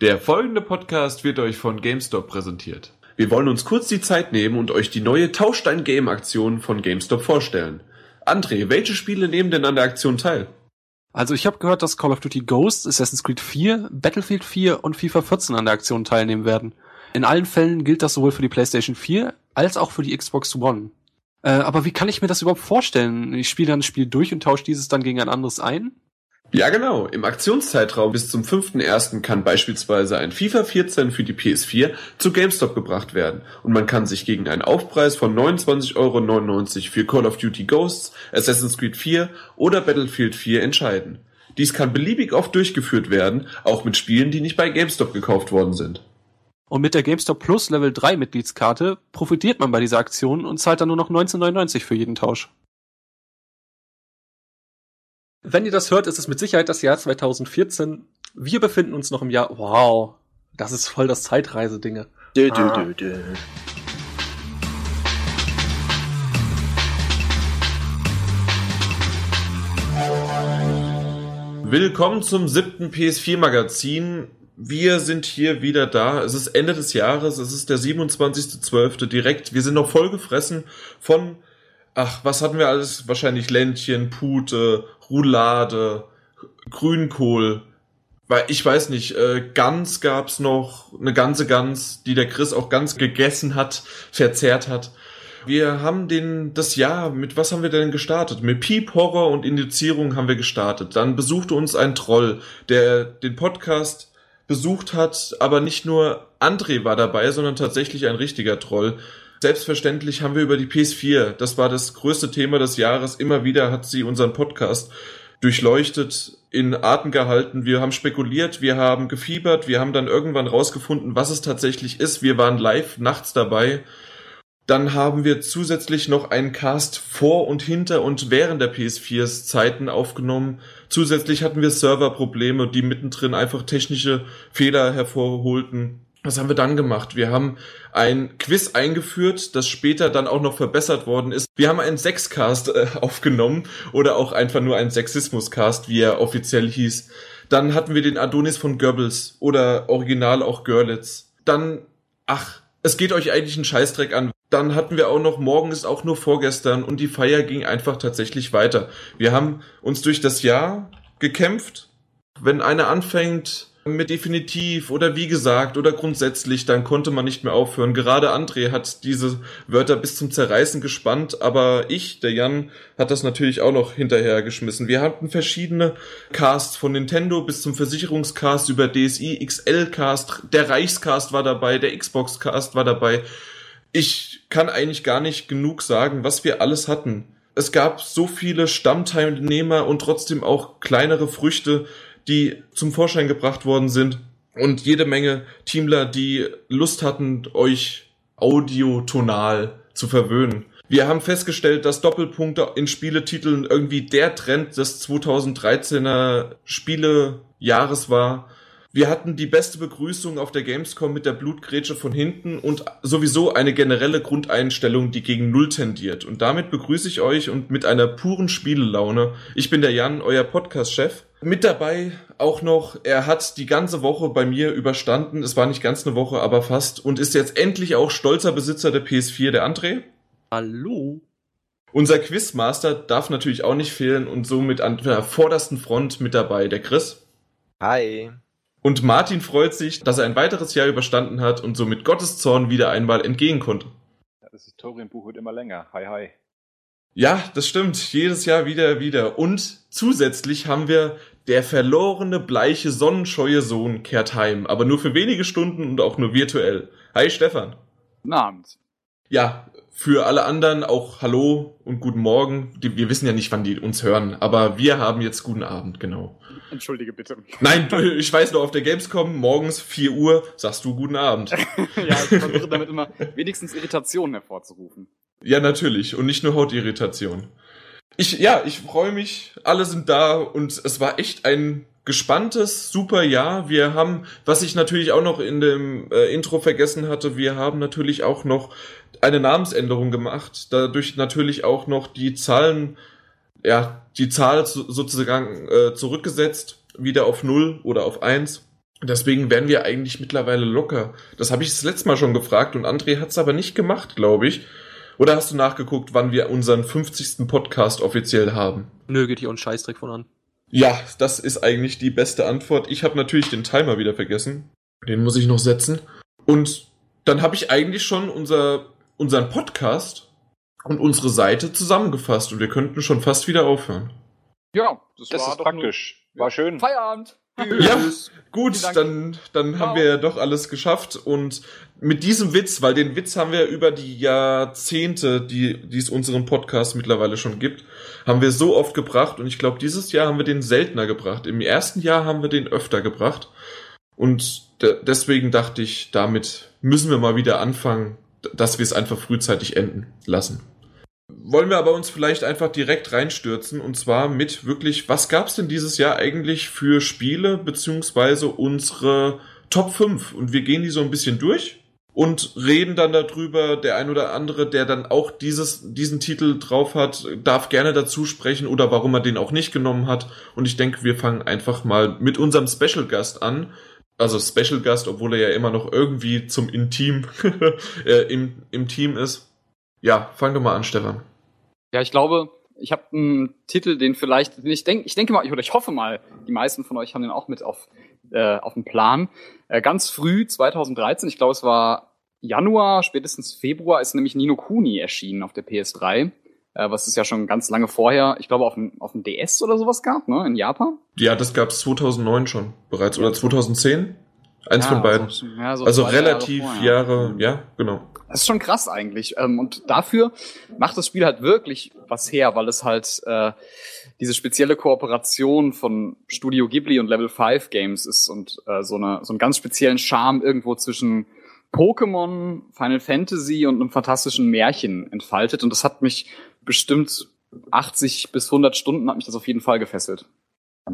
Der folgende Podcast wird euch von GameStop präsentiert. Wir wollen uns kurz die Zeit nehmen und euch die neue Tauschstein-Game-Aktion von GameStop vorstellen. André, welche Spiele nehmen denn an der Aktion teil? Also ich habe gehört, dass Call of Duty Ghosts, Assassin's Creed 4, Battlefield 4 und FIFA 14 an der Aktion teilnehmen werden. In allen Fällen gilt das sowohl für die PlayStation 4 als auch für die Xbox One. Äh, aber wie kann ich mir das überhaupt vorstellen? Ich spiele dann ein Spiel durch und tausche dieses dann gegen ein anderes ein? Ja, genau. Im Aktionszeitraum bis zum 5.1. kann beispielsweise ein FIFA 14 für die PS4 zu GameStop gebracht werden und man kann sich gegen einen Aufpreis von 29,99 Euro für Call of Duty Ghosts, Assassin's Creed 4 oder Battlefield 4 entscheiden. Dies kann beliebig oft durchgeführt werden, auch mit Spielen, die nicht bei GameStop gekauft worden sind. Und mit der GameStop Plus Level 3 Mitgliedskarte profitiert man bei dieser Aktion und zahlt dann nur noch 19,99 für jeden Tausch. Wenn ihr das hört, ist es mit Sicherheit das Jahr 2014. Wir befinden uns noch im Jahr. Wow, das ist voll das Zeitreisedinge. Dö. Willkommen zum siebten PS4-Magazin. Wir sind hier wieder da. Es ist Ende des Jahres. Es ist der 27.12. direkt. Wir sind noch voll gefressen von ach, was hatten wir alles? Wahrscheinlich Ländchen, Pute, Roulade, Grünkohl. Weil ich weiß nicht, äh, Gans gab's noch, eine ganze Gans, die der Chris auch ganz gegessen hat, verzehrt hat. Wir haben den, das Jahr, mit was haben wir denn gestartet? Mit Piep, Horror und Indizierung haben wir gestartet. Dann besuchte uns ein Troll, der den Podcast besucht hat, aber nicht nur André war dabei, sondern tatsächlich ein richtiger Troll. Selbstverständlich haben wir über die PS4, das war das größte Thema des Jahres, immer wieder hat sie unseren Podcast durchleuchtet, in Atem gehalten. Wir haben spekuliert, wir haben gefiebert, wir haben dann irgendwann rausgefunden, was es tatsächlich ist. Wir waren live nachts dabei. Dann haben wir zusätzlich noch einen Cast vor und hinter und während der PS4s Zeiten aufgenommen. Zusätzlich hatten wir Serverprobleme, die mittendrin einfach technische Fehler hervorholten. Was haben wir dann gemacht? Wir haben ein Quiz eingeführt, das später dann auch noch verbessert worden ist. Wir haben einen Sexcast äh, aufgenommen oder auch einfach nur einen Sexismuscast, wie er offiziell hieß. Dann hatten wir den Adonis von Goebbels oder original auch Görlitz. Dann, ach, es geht euch eigentlich einen Scheißdreck an. Dann hatten wir auch noch, morgen ist auch nur vorgestern und die Feier ging einfach tatsächlich weiter. Wir haben uns durch das Jahr gekämpft. Wenn einer anfängt, mit definitiv oder wie gesagt oder grundsätzlich, dann konnte man nicht mehr aufhören. Gerade André hat diese Wörter bis zum Zerreißen gespannt, aber ich, der Jan, hat das natürlich auch noch hinterher geschmissen. Wir hatten verschiedene Casts von Nintendo bis zum Versicherungscast über DSI, XL-Cast, der Reichscast war dabei, der Xbox-Cast war dabei. Ich kann eigentlich gar nicht genug sagen, was wir alles hatten. Es gab so viele Stammteilnehmer und trotzdem auch kleinere Früchte, die zum Vorschein gebracht worden sind und jede Menge Teamler, die Lust hatten, euch audiotonal zu verwöhnen. Wir haben festgestellt, dass Doppelpunkte in Spieletiteln irgendwie der Trend des 2013er Spielejahres war. Wir hatten die beste Begrüßung auf der Gamescom mit der Blutgrätsche von hinten und sowieso eine generelle Grundeinstellung, die gegen Null tendiert. Und damit begrüße ich euch und mit einer puren Spielelaune. Ich bin der Jan, euer Podcast-Chef. Mit dabei auch noch, er hat die ganze Woche bei mir überstanden. Es war nicht ganz eine Woche, aber fast. Und ist jetzt endlich auch stolzer Besitzer der PS4, der André. Hallo. Unser Quizmaster darf natürlich auch nicht fehlen und somit an der vordersten Front mit dabei, der Chris. Hi. Und Martin freut sich, dass er ein weiteres Jahr überstanden hat und somit Gottes Zorn wieder einmal entgehen konnte. Ja, das Historienbuch wird immer länger. Hi, hi. Ja, das stimmt. Jedes Jahr wieder, wieder. Und zusätzlich haben wir der verlorene, bleiche, sonnenscheue Sohn kehrt heim, aber nur für wenige Stunden und auch nur virtuell. Hi Stefan. Guten Abend. Ja, für alle anderen auch Hallo und guten Morgen. Wir wissen ja nicht, wann die uns hören, aber wir haben jetzt guten Abend, genau. Entschuldige bitte. Nein, ich weiß nur, auf der Gamescom morgens 4 Uhr sagst du guten Abend. ja, ich versuche damit immer wenigstens Irritationen hervorzurufen. Ja, natürlich. Und nicht nur Hautirritation. Ich, ja, ich freue mich. Alle sind da und es war echt ein gespanntes, super Jahr. Wir haben, was ich natürlich auch noch in dem äh, Intro vergessen hatte, wir haben natürlich auch noch eine Namensänderung gemacht. Dadurch natürlich auch noch die Zahlen, ja, die Zahl sozusagen äh, zurückgesetzt, wieder auf null oder auf eins Deswegen wären wir eigentlich mittlerweile locker. Das habe ich das letzte Mal schon gefragt und André hat es aber nicht gemacht, glaube ich. Oder hast du nachgeguckt, wann wir unseren 50. Podcast offiziell haben? Nö, geht hier uns Scheißdreck von an. Ja, das ist eigentlich die beste Antwort. Ich habe natürlich den Timer wieder vergessen. Den muss ich noch setzen. Und dann habe ich eigentlich schon unser, unseren Podcast und unsere Seite zusammengefasst und wir könnten schon fast wieder aufhören. Ja, Das ist praktisch. War schön. Feierabend. Ja, gut, dann, dann haben wir ja doch alles geschafft. Und mit diesem Witz, weil den Witz haben wir über die Jahrzehnte, die, die es unseren Podcast mittlerweile schon gibt, haben wir so oft gebracht. Und ich glaube, dieses Jahr haben wir den seltener gebracht. Im ersten Jahr haben wir den öfter gebracht. Und de deswegen dachte ich, damit müssen wir mal wieder anfangen, dass wir es einfach frühzeitig enden lassen. Wollen wir aber uns vielleicht einfach direkt reinstürzen und zwar mit wirklich, was gab's denn dieses Jahr eigentlich für Spiele beziehungsweise unsere Top 5 und wir gehen die so ein bisschen durch und reden dann darüber, der ein oder andere, der dann auch dieses, diesen Titel drauf hat, darf gerne dazu sprechen oder warum er den auch nicht genommen hat und ich denke, wir fangen einfach mal mit unserem Special Gast an, also Special Gast, obwohl er ja immer noch irgendwie zum Intim äh, im, im Team ist. Ja, fang doch mal an, Stefan. Ja, ich glaube, ich habe einen Titel, den vielleicht, ich denke, ich denke mal, oder ich hoffe mal, die meisten von euch haben den auch mit auf, äh, auf dem Plan. Äh, ganz früh, 2013, ich glaube, es war Januar, spätestens Februar, ist nämlich Nino Kuni erschienen auf der PS3. Äh, was es ja schon ganz lange vorher, ich glaube, auf dem, auf dem DS oder sowas gab, ne, in Japan. Ja, das gab's 2009 schon bereits oder 2010? Eins von beiden. So, ja, so also relativ vorher. Jahre, ja, genau. Das ist schon krass eigentlich. Ähm, Und dafür macht das Spiel halt wirklich was her, weil es halt äh, diese spezielle Kooperation von Studio Ghibli und Level 5 Games ist und äh, so, eine, so einen ganz speziellen Charme irgendwo zwischen Pokémon, Final Fantasy und einem fantastischen Märchen entfaltet. Und das hat mich bestimmt 80 bis 100 Stunden hat mich das auf jeden Fall gefesselt.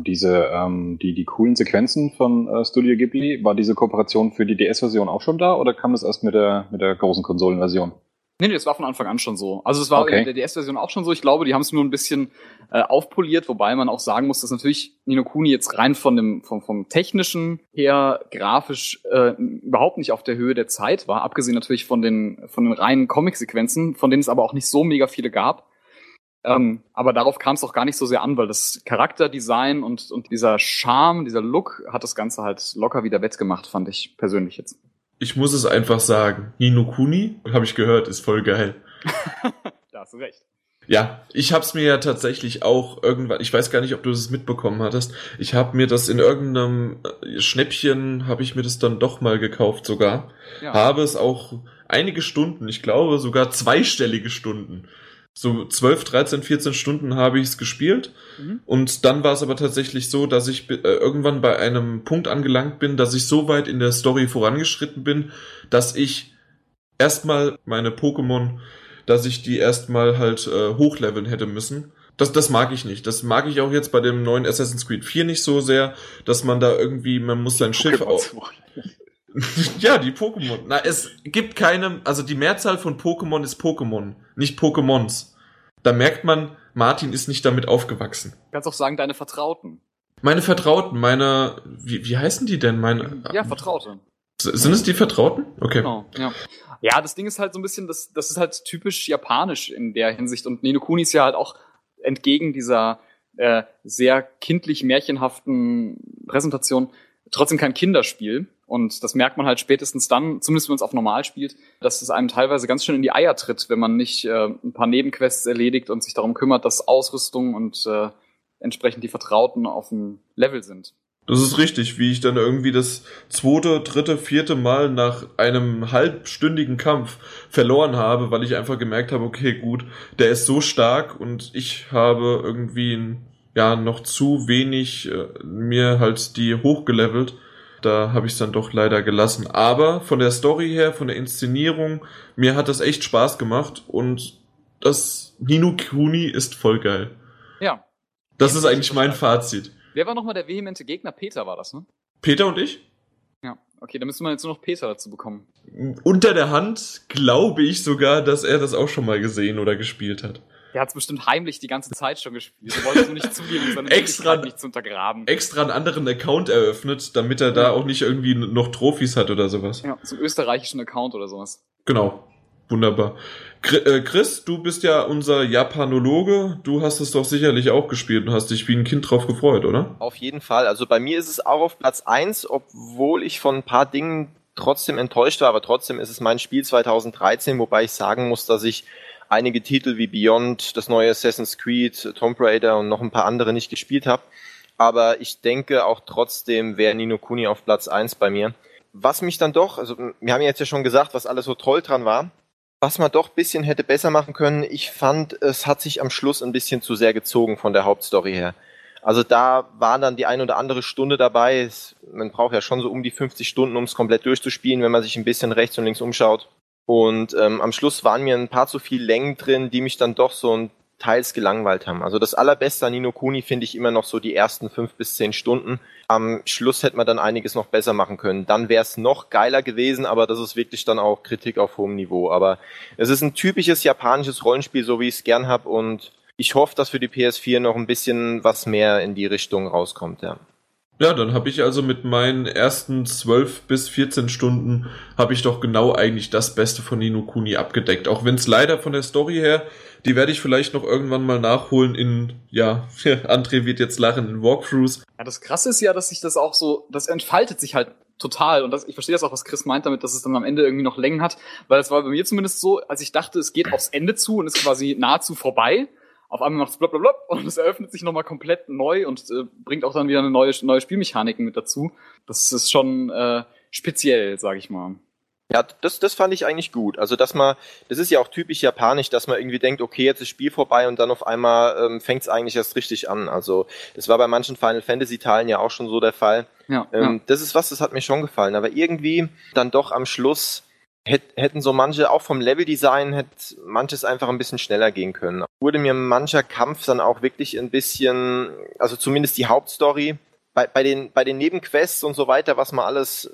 Diese, ähm, die, die coolen Sequenzen von äh, Studio Ghibli, war diese Kooperation für die DS-Version auch schon da oder kam das erst mit der, mit der großen Konsolenversion? Nee, nee, das war von Anfang an schon so. Also es war Okay. in der DS-Version auch schon so. Ich glaube, die haben es nur ein bisschen äh, aufpoliert, wobei man auch sagen muss, dass natürlich Nino Kuni jetzt rein von dem vom, vom technischen her grafisch äh, überhaupt nicht auf der Höhe der Zeit war, abgesehen natürlich von den von den reinen Comic-Sequenzen, von denen es aber auch nicht so mega viele gab. Ähm, aber darauf kam es auch gar nicht so sehr an, weil das Charakterdesign und, und dieser Charme, dieser Look hat das Ganze halt locker wieder wettgemacht, fand ich persönlich jetzt. Ich muss es einfach sagen. Nino Kuni, habe ich gehört, ist voll geil. Da hast du recht. Ja, ich hab's mir ja tatsächlich auch irgendwann, ich weiß gar nicht, ob du das mitbekommen hattest. Ich habe mir das in irgendeinem äh, Schnäppchen, habe ich mir das dann doch mal gekauft sogar. Ja. Habe es auch einige Stunden, ich glaube sogar zweistellige Stunden. So 12, 13, 14 Stunden habe ich es gespielt. Mhm. Und dann war es aber tatsächlich so, dass ich äh, irgendwann bei einem Punkt angelangt bin, dass ich so weit in der Story vorangeschritten bin, dass ich erstmal meine Pokémon, dass ich die erstmal halt äh, hochleveln hätte müssen. Das, das mag ich nicht. Das mag ich auch jetzt bei dem neuen Assassin's Creed 4 nicht so sehr, dass man da irgendwie, man muss sein Schiff auf. ja, die Pokémon. Na, es gibt keine, also die Mehrzahl von Pokémon ist Pokémon, nicht Pokémons. Da merkt man, Martin ist nicht damit aufgewachsen. Du kannst auch sagen, deine Vertrauten. Meine Vertrauten, meine, wie, wie heißen die denn? Meine, Ja, Vertraute. sind es die Vertrauten? Okay. Genau, ja. Ja, das Ding ist halt so ein bisschen, das, das ist halt typisch japanisch in der Hinsicht. Und Nino Kuni ist ja halt auch entgegen dieser äh, sehr kindlich märchenhaften Präsentation trotzdem kein Kinderspiel. Und das merkt man halt spätestens dann, zumindest wenn man es auf normal spielt, dass es einem teilweise ganz schön in die Eier tritt, wenn man nicht äh, ein paar Nebenquests erledigt und sich darum kümmert, dass Ausrüstung und äh, entsprechend die Vertrauten auf dem Level sind. Das ist richtig, wie ich dann irgendwie das zweite, dritte, vierte Mal nach einem halbstündigen Kampf verloren habe, weil ich einfach gemerkt habe, okay, gut, der ist so stark und ich habe irgendwie ja noch zu wenig äh, mir halt die hochgelevelt. Da habe ich es dann doch leider gelassen. Aber von der Story her, von der Inszenierung, mir hat das echt Spaß gemacht und das Nino Kuni ist voll geil. Ja. Das ist eigentlich mein. Fazit. Wer war nochmal der vehemente Gegner? Peter war das, ne? Peter und ich? Ja. Okay, dann müssen wir jetzt nur noch Peter dazu bekommen. unter der Hand glaube ich sogar, dass er das auch schon mal gesehen oder gespielt hat. Der hat es bestimmt heimlich die ganze Zeit schon gespielt. Er wollte es nur nicht zugeben, um seine Extra- nicht zu untergraben. Extra einen anderen Account eröffnet, damit er da auch nicht irgendwie noch Trophys hat oder sowas. Ja, zum österreichischen Account oder sowas. Genau. Wunderbar. Äh, Chris, du bist ja unser Japanologe. Du hast es doch sicherlich auch gespielt und hast dich wie ein Kind drauf gefreut, oder? Auf jeden Fall. Also bei mir ist es auch auf Platz eins, obwohl ich von ein paar Dingen trotzdem enttäuscht war, aber trotzdem ist es mein Spiel 2013, wobei ich sagen muss, dass ich einige Titel wie Beyond, das neue Assassin's Creed, Tomb Raider und noch ein paar andere nicht gespielt habe. Aber ich denke auch trotzdem wäre Nino Kuni auf Platz eins bei mir. Was mich dann doch, also wir haben jetzt ja schon gesagt, was alles so toll dran war, was man doch bisschen hätte besser machen können, ich fand, es hat sich am Schluss ein bisschen zu sehr gezogen von der Hauptstory her. Also da war dann die ein oder andere Stunde dabei. Man braucht ja schon so um die 50 Stunden, um es komplett durchzuspielen, wenn man sich ein bisschen rechts und links umschaut. Und ähm, am Schluss waren mir ein paar zu viel Längen drin, die mich dann doch so ein teils gelangweilt haben. Also das allerbeste an Nino Kuni finde ich immer noch so die ersten fünf bis zehn Stunden. Am Schluss hätte man dann einiges noch besser machen können. Dann wäre es noch geiler gewesen, aber das ist wirklich dann auch Kritik auf hohem Niveau. Aber es ist ein typisches japanisches Rollenspiel, so wie ich es gern hab und ich hoffe, dass für die PS4 noch ein bisschen was mehr in die Richtung rauskommt, ja. Ja, dann habe ich also mit meinen ersten 12 bis 14 Stunden habe ich doch genau eigentlich das Beste von Nino Kuni abgedeckt. Auch wenn es leider von der Story her, die werde ich vielleicht noch irgendwann mal nachholen in, ja, André wird jetzt lachen, in Walkthroughs. Ja, das Krasse ist ja, dass sich das auch so, das entfaltet sich halt total. Und das, ich verstehe das auch, was Chris meint damit, dass es dann am Ende irgendwie noch Längen hat. Weil es war bei mir zumindest so, als ich dachte, es geht aufs Ende zu und ist quasi nahezu vorbei. Auf einmal macht es blub und es eröffnet sich nochmal komplett neu und äh, bringt auch dann wieder eine neue, neue Spielmechaniken mit dazu. Das ist schon äh, speziell, sag ich mal. Ja, das, das fand ich eigentlich gut. Also, dass man, das ist ja auch typisch japanisch, dass man irgendwie denkt, okay, jetzt ist Spiel vorbei und dann auf einmal ähm, fängt es eigentlich erst richtig an. Also, das war bei manchen Final Fantasy Teilen ja auch schon so der Fall. Ja, Ähm, Das ist was, das hat mir schon gefallen. Aber irgendwie dann doch am Schluss hätten so manche, auch vom Leveldesign, hätte manches einfach ein bisschen schneller gehen können. Wurde mir mancher Kampf dann auch wirklich ein bisschen, also zumindest die Hauptstory, bei, bei, den, bei den Nebenquests und so weiter, was man alles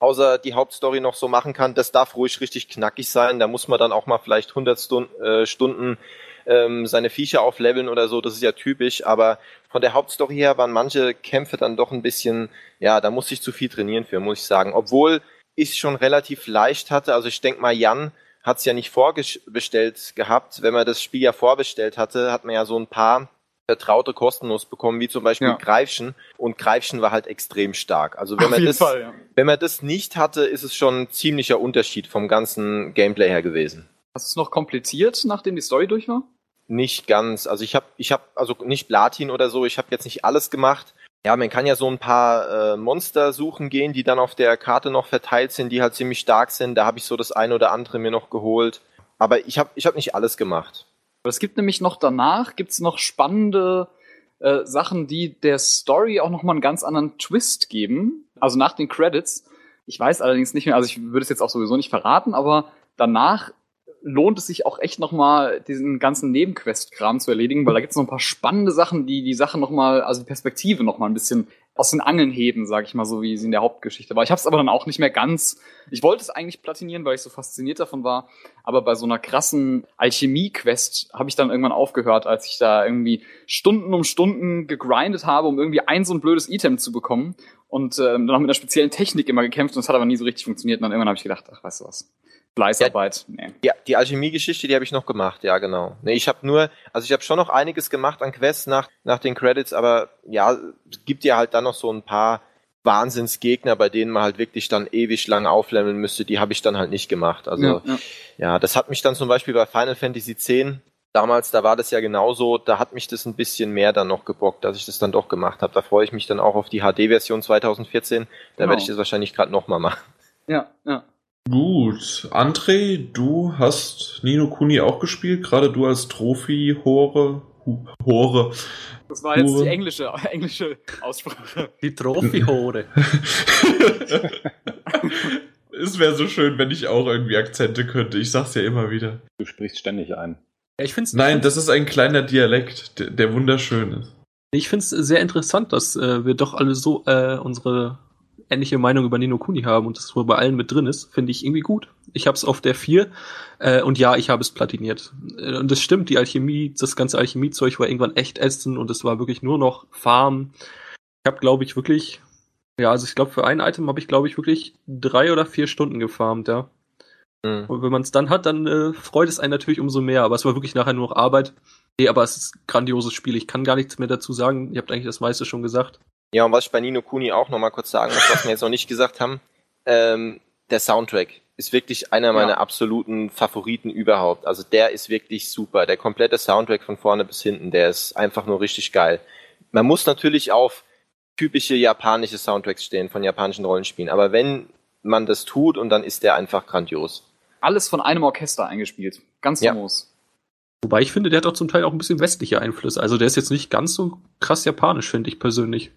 außer die Hauptstory noch so machen kann, das darf ruhig richtig knackig sein. Da muss man dann auch mal vielleicht 100 Stun äh, Stunden ähm, seine Viecher aufleveln oder so, das ist ja typisch, aber von der Hauptstory her waren manche Kämpfe dann doch ein bisschen, ja, da musste ich zu viel trainieren für, muss ich sagen. Obwohl ich schon relativ leicht hatte, also ich denke mal, Jan hat es ja nicht vorbestellt gehabt. Wenn man das Spiel ja vorbestellt hatte, hat man ja so ein paar vertraute kostenlos bekommen, wie zum Beispiel Ja. Greifchen. Und Greifchen war halt extrem stark. Also wenn man das, ja. wenn man das nicht hatte, ist es schon ein ziemlicher Unterschied vom ganzen Gameplay her gewesen. Hast du es noch kompliziert, nachdem die Story durch war? Nicht ganz. Also ich habe, ich habe also nicht Platin oder so. Ich habe jetzt nicht alles gemacht. Ja, man kann ja so ein paar äh, Monster suchen gehen, die dann auf der Karte noch verteilt sind, die halt ziemlich stark sind. Da habe ich so das eine oder andere mir noch geholt. Aber ich habe, ich habe nicht alles gemacht. Es gibt nämlich noch danach, gibt's noch spannende äh, Sachen, die der Story auch nochmal einen ganz anderen Twist geben. Also nach den Credits. Ich weiß allerdings nicht mehr, also ich würde es jetzt auch sowieso nicht verraten, aber danach lohnt es sich auch echt nochmal diesen ganzen Nebenquest-Kram zu erledigen, weil da gibt's noch ein paar spannende Sachen, die die Sache nochmal, also die Perspektive nochmal ein bisschen aus den Angeln heben, sag ich mal, so wie sie in der Hauptgeschichte war. Ich habe es aber dann auch nicht mehr ganz. Ich wollte es eigentlich platinieren, weil ich so fasziniert davon war, aber bei so einer krassen Alchemie-Quest habe ich dann irgendwann aufgehört, als ich da irgendwie Stunden um Stunden gegrindet habe, um irgendwie ein so ein blödes Item zu bekommen und ähm, dann auch mit einer speziellen Technik immer gekämpft und es hat aber nie so richtig funktioniert. Und dann irgendwann habe ich gedacht, ach, weißt du was, Fleißarbeit, nee. Ja, die Alchemie-Geschichte, die habe ich noch gemacht, ja genau. Nee, ich habe nur, also ich habe schon noch einiges gemacht an Quests nach, nach den Credits, aber ja, es gibt ja halt dann noch so ein paar Wahnsinnsgegner, bei denen man halt wirklich dann ewig lang aufleveln müsste, die habe ich dann halt nicht gemacht. Also Ja, ja. ja, das hat mich dann zum Beispiel bei Final Fantasy X, damals, da war das ja genauso, da hat mich das ein bisschen mehr dann noch gebockt, dass ich das dann doch gemacht habe. Da freue ich mich dann auch auf die HD-Version 2014, da Genau. werde ich das wahrscheinlich gerade nochmal machen. ja, ja. Gut, André, du hast Nino Kuni auch gespielt, gerade du als Trophy-Hore. Hu- Hore. Das war jetzt Hure. die englische, englische Aussprache. Die Trophy-Hore. es wäre so schön, wenn ich auch irgendwie Akzente könnte. Ich sag's ja immer wieder. Du sprichst ständig ein. Ja, ich find's, Nein, das ist ein kleiner Dialekt, der, der wunderschön ist. ich find's sehr interessant, dass äh, wir doch alle so äh, unsere ähnliche Meinung über Nino Kuni haben und das wohl bei allen mit drin ist, finde ich irgendwie gut. Ich habe es auf der 4 äh, und ja, ich habe es platiniert. Äh, und das stimmt, die Alchemie, das ganze Alchemiezeug war irgendwann echt ätzend und es war wirklich nur noch Farm. Ich habe, glaube ich, wirklich, ja, also ich glaube, für ein Item habe ich, glaube ich, wirklich drei oder vier Stunden gefarmt, ja. Mhm. Und wenn man es dann hat, dann äh, freut es einen natürlich umso mehr. Aber es war wirklich nachher nur noch Arbeit. Nee, aber es ist ein grandioses Spiel. Ich kann gar nichts mehr dazu sagen. Ihr habt eigentlich das meiste schon gesagt. Ja, und was ich bei Nino Kuni auch nochmal kurz sagen muss, was wir jetzt noch nicht gesagt haben, ähm, der Soundtrack ist wirklich einer meiner ja. absoluten Favoriten überhaupt. Also der ist wirklich super. Der komplette Soundtrack von vorne bis hinten, der ist einfach nur richtig geil. Man muss natürlich auf typische japanische Soundtracks stehen von japanischen Rollenspielen, aber wenn man das tut und dann ist der einfach grandios. Alles von einem Orchester eingespielt. Ganz famos. Ja. Wobei ich finde, der hat auch zum Teil auch ein bisschen westliche Einflüsse. Also der ist jetzt nicht ganz so krass japanisch, finde ich persönlich.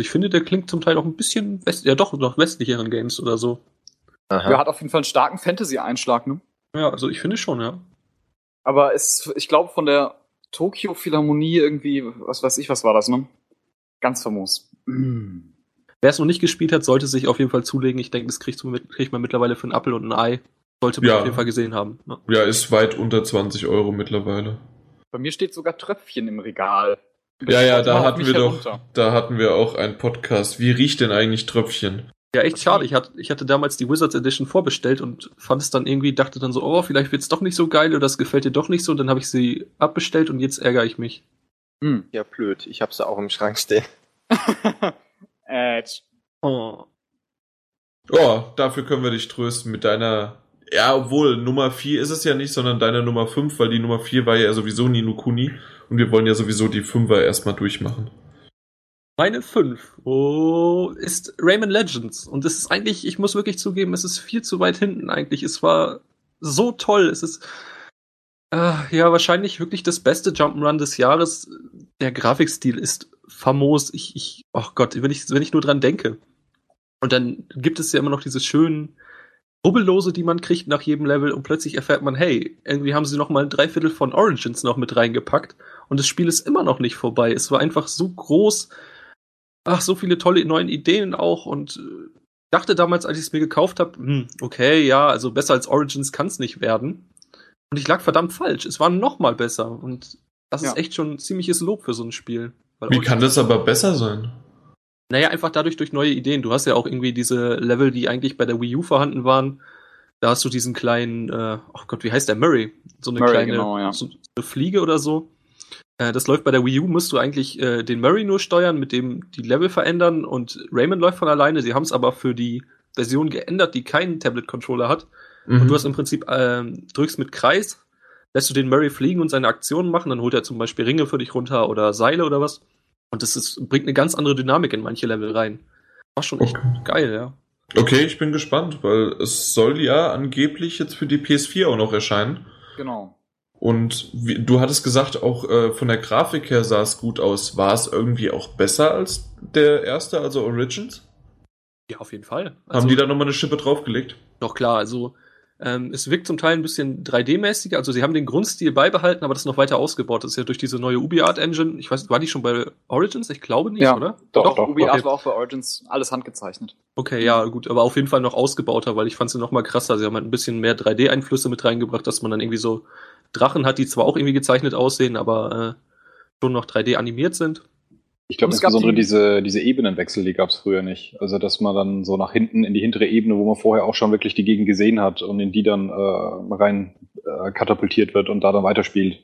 Ich finde, der klingt zum Teil auch ein bisschen west ja doch noch westlicheren Games oder so. Aha. Er hat auf jeden Fall einen starken Fantasy-Einschlag, ne? Ja, also ich finde schon, ja. Aber es, ich glaube, von der Tokyo Philharmonie irgendwie, was weiß ich, was war das, ne? Ganz famos. Mm. Wer es noch nicht gespielt hat, sollte sich auf jeden Fall zulegen. Ich denke, das kriegt, kriegt man mittlerweile für einen Apfel und ein Ei. Sollte man ja. auf jeden Fall gesehen haben. Ja. ja, ist weit unter 20 Euro mittlerweile. Bei mir steht sogar Tröpfchen im Regal. Ja, ja, da hatten wir herunter. doch, da hatten wir auch einen Podcast. Wie riecht denn eigentlich Tröpfchen? Ja, echt schade. Ich hatte, ich hatte damals die Wizards Edition vorbestellt und fand es dann irgendwie, dachte dann so, oh, vielleicht wird's doch nicht so geil oder das gefällt dir doch nicht so. Und dann habe ich sie abbestellt und jetzt ärgere ich mich. Hm. Ja, blöd. Ich habe sie auch im Schrank stehen. Edge. Oh. Oh, dafür können wir dich trösten mit deiner. Ja, obwohl Nummer 4 ist es ja nicht, sondern deine Nummer 5, weil die Nummer 4 war ja sowieso Nino Kuni und wir wollen ja sowieso die 5er erstmal durchmachen. Meine 5 oh, ist Rayman Legends und es ist eigentlich, ich muss wirklich zugeben, es ist viel zu weit hinten eigentlich. Es war so toll, es ist äh, ja wahrscheinlich wirklich das beste Jump'n'Run des Jahres. Der Grafikstil ist famos. Ich, ich, oh Gott, wenn ich, wenn ich nur dran denke. Und dann gibt es ja immer noch diese schönen Rubbellose, die man kriegt nach jedem Level und plötzlich erfährt man, hey, irgendwie haben sie noch mal ein Dreiviertel von Origins noch mit reingepackt und das Spiel ist immer noch nicht vorbei. Es war einfach so groß, ach, so viele tolle neue Ideen auch und äh, dachte damals, als ich es mir gekauft habe, hm, okay, ja, also besser als Origins kann es nicht werden. Und ich lag verdammt falsch. Es war noch mal besser und das ja. ist echt schon ein ziemliches Lob für so ein Spiel. Wie kann das aber besser sein? Naja, einfach dadurch durch neue Ideen. Du hast ja auch irgendwie diese Level, die eigentlich bei der Wii U vorhanden waren. Da hast du diesen kleinen, äh, oh Gott, wie heißt der? Murray. So eine Murray, kleine genau, ja. so eine Fliege oder so. Äh, das läuft bei der Wii U, musst du eigentlich äh, den Murray nur steuern, mit dem die Level verändern und Raymond läuft von alleine. Sie haben es aber für die Version geändert, die keinen Tablet-Controller hat. Mhm. Und du hast im Prinzip, äh, drückst mit Kreis, lässt du den Murray fliegen und seine Aktionen machen, dann holt er zum Beispiel Ringe für dich runter oder Seile oder was. Und das ist, bringt eine ganz andere Dynamik in manche Level rein. War schon echt okay. geil, ja. Okay, ich bin gespannt, weil es soll ja angeblich jetzt für die PS4 auch noch erscheinen. Genau. Und wie, du hattest gesagt, auch äh, von der Grafik her sah es gut aus. War es irgendwie auch besser als der erste, also Origins? Ja, auf jeden Fall. Also, Haben die da nochmal eine Schippe draufgelegt? Doch klar, also ähm, es wirkt zum Teil ein bisschen 3D-mäßiger, also sie haben den Grundstil beibehalten, aber das noch weiter ausgebaut. Das ist ja durch diese neue UbiArt Engine. Ich weiß, war die schon bei Origins? Ich glaube nicht, ja, oder? Doch, doch, doch UbiArt okay. war auch bei Origins alles handgezeichnet. Okay, ja, gut, aber auf jeden Fall noch ausgebauter, weil ich fand sie noch mal krasser. Sie haben halt ein bisschen mehr 3D-Einflüsse mit reingebracht, dass man dann irgendwie so Drachen hat, die zwar auch irgendwie gezeichnet aussehen, aber äh, schon noch 3D animiert sind. Ich glaube insbesondere die, diese, diese Ebenenwechsel, die gab es früher nicht. Also dass man dann so nach hinten in die hintere Ebene, wo man vorher auch schon wirklich die Gegend gesehen hat und in die dann äh, rein äh, katapultiert wird und da dann weiterspielt.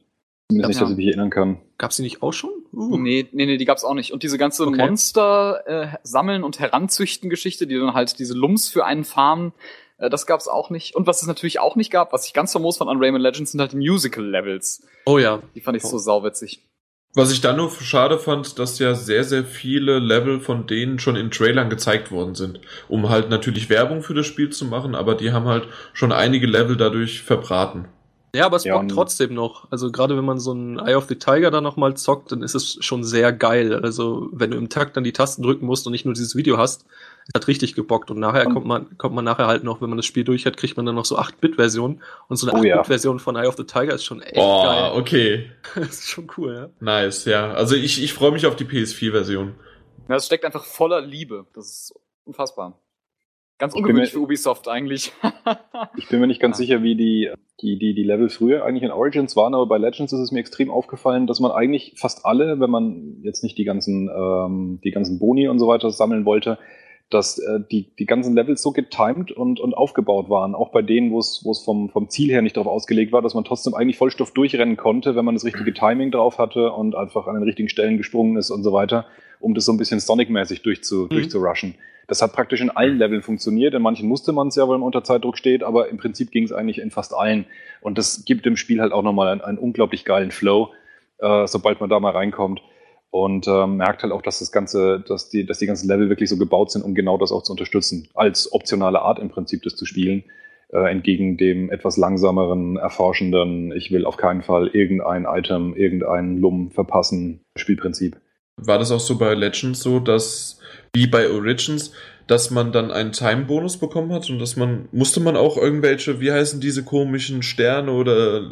Zumindest nicht, dass ich mich erinnern kann. Gab's die nicht auch schon? Uh. Nee, nee, nee, die gab's auch nicht. Und diese ganze okay. Monster äh, sammeln und heranzüchten Geschichte, die dann halt diese Lums für einen farmen, äh, das gab's auch nicht. Und was es natürlich auch nicht gab, was ich ganz famos fand an Rayman Legends, sind halt die Musical-Levels. Oh ja. Die fand ich oh. so sauwitzig. Was ich dann nur schade fand, dass ja sehr, sehr viele Level von denen schon in Trailern gezeigt worden sind, um halt natürlich Werbung für das Spiel zu machen, aber die haben halt schon einige Level dadurch verbraten. Ja, aber es ja, bockt trotzdem noch. Also gerade wenn man so ein Eye of the Tiger da nochmal zockt, dann ist es schon sehr geil. Also wenn du im Takt dann die Tasten drücken musst und nicht nur dieses Video hast, hat richtig gebockt. Und nachher kommt man, kommt man nachher halt noch, wenn man das Spiel durch hat, kriegt man dann noch so 8-Bit-Version. Und so eine oh, 8-Bit-Version ja. von Eye of the Tiger ist schon echt oh, geil. okay. das ist schon cool, ja. Nice, ja. Also ich, ich freue mich auf die PS4-Version. Ja, es steckt einfach voller Liebe. Das ist unfassbar. Ganz ungewöhnlich mir- für Ubisoft eigentlich. Ich bin mir nicht ganz Ja. sicher, wie die, die, die, die Level früher eigentlich in Origins waren, aber bei Legends ist es mir extrem aufgefallen, dass man eigentlich fast alle, wenn man jetzt nicht die ganzen, ähm, die ganzen Boni und so weiter sammeln wollte, dass äh, die, die ganzen Levels so getimed und, und aufgebaut waren. Auch bei denen, wo es wo es vom, vom Ziel her nicht darauf ausgelegt war, dass man trotzdem eigentlich Vollstoff durchrennen konnte, wenn man das richtige Timing drauf hatte und einfach an den richtigen Stellen gesprungen ist und so weiter, um das so ein bisschen Sonic-mäßig durchzu, durchzurushen. Das hat praktisch in allen Leveln funktioniert. In manchen musste man es ja, weil man unter Zeitdruck steht, aber im Prinzip ging es eigentlich in fast allen. Und das gibt dem Spiel halt auch nochmal einen, einen unglaublich geilen Flow, äh, sobald man da mal reinkommt. Und ähm, merkt halt auch, dass das Ganze, dass die, dass die ganzen Level wirklich so gebaut sind, um genau das auch zu unterstützen. Als optionale Art im Prinzip das zu spielen. Äh, entgegen dem etwas langsameren, erforschenden, ich will auf keinen Fall irgendein Item, irgendeinen Lum verpassen, Spielprinzip. War das auch so bei Legends so, dass, wie bei Origins, dass man dann einen Time-Bonus bekommen hat und dass man, musste man auch irgendwelche, wie heißen diese komischen Sterne oder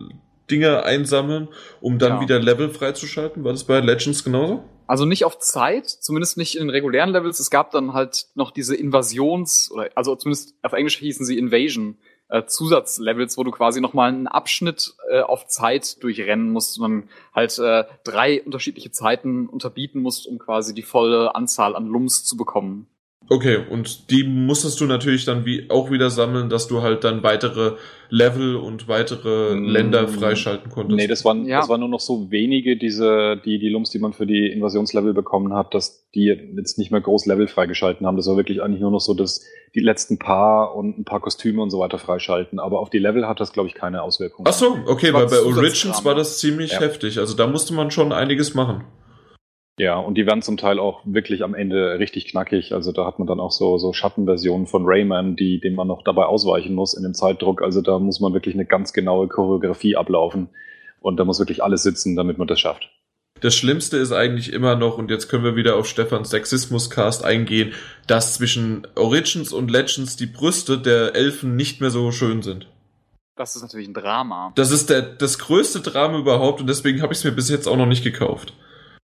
Dinge einsammeln, um dann Ja. wieder Level freizuschalten? War das bei Legends genauso? Also nicht auf Zeit, zumindest nicht in den regulären Levels. Es gab dann halt noch diese Invasions- oder also zumindest auf Englisch hießen sie Invasion. Äh, Zusatzlevels, wo du quasi nochmal einen Abschnitt äh, auf Zeit durchrennen musst und dann halt äh, drei unterschiedliche Zeiten unterbieten musst, um quasi die volle Anzahl an Lums zu bekommen. Okay, und die musstest du natürlich dann wie auch wieder sammeln, dass du halt dann weitere Level und weitere Mm, Länder freischalten konntest. Nee, das waren, Ja. das waren nur noch so wenige, diese, die, die Lums, die man für die Invasionslevel bekommen hat, dass die jetzt nicht mehr groß Level freigeschalten haben. Das war wirklich eigentlich nur noch so, dass die letzten paar und ein paar Kostüme und so weiter freischalten. Aber auf die Level hat das, glaube ich, keine Auswirkungen. Ach so, okay, weil bei. Origins war das ziemlich Ja. heftig. Also da musste man schon einiges machen. Ja, und die werden zum Teil auch wirklich am Ende richtig knackig. Also da hat man dann auch so, so Schattenversionen von Rayman, die, denen man noch dabei ausweichen muss in dem Zeitdruck. Also da muss man wirklich eine ganz genaue Choreografie ablaufen. Und da muss wirklich alles sitzen, damit man das schafft. Das Schlimmste ist eigentlich immer noch, und jetzt können wir wieder auf Stefans Sexismus-Cast eingehen, dass zwischen Origins und Legends die Brüste der Elfen nicht mehr so schön sind. Das ist natürlich ein Drama. Das ist der, das größte Drama überhaupt und deswegen habe ich es mir bis jetzt auch noch nicht gekauft.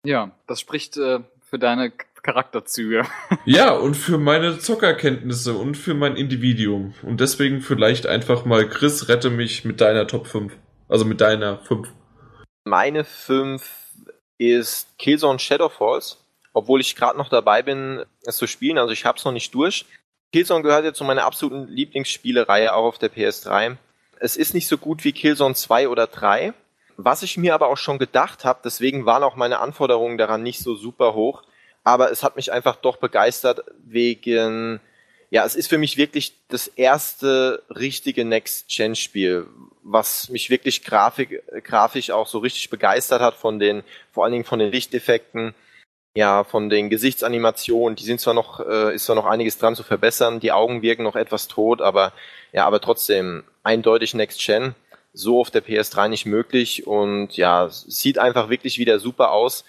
Ja, das spricht äh, für deine Charakterzüge. Ja, und für meine Zockerkenntnisse und für mein Individuum. Und deswegen vielleicht einfach mal, Chris, rette mich mit deiner Top 5. Also mit deiner 5. Meine 5 ist Killzone Shadowfalls, obwohl ich gerade noch dabei bin, es zu spielen, also ich habe es noch nicht durch. Killzone gehört ja zu meiner absoluten Lieblingsspielereihe, auch auf der PS3. Es ist nicht so gut wie Killzone 2 oder 3. Was ich mir aber auch schon gedacht habe, deswegen waren auch meine Anforderungen daran nicht so super hoch, aber es hat mich einfach doch begeistert wegen, ja, es ist für mich wirklich das erste richtige Next-Gen-Spiel, was mich wirklich grafik, grafisch auch so richtig begeistert hat von den, vor allen Dingen von den Lichteffekten, ja, von den Gesichtsanimationen, die sind zwar noch, äh, ist zwar noch einiges dran zu verbessern, die Augen wirken noch etwas tot, aber ja, aber trotzdem eindeutig Next Gen, so auf der PS3 nicht möglich und ja, sieht einfach wirklich wieder super aus.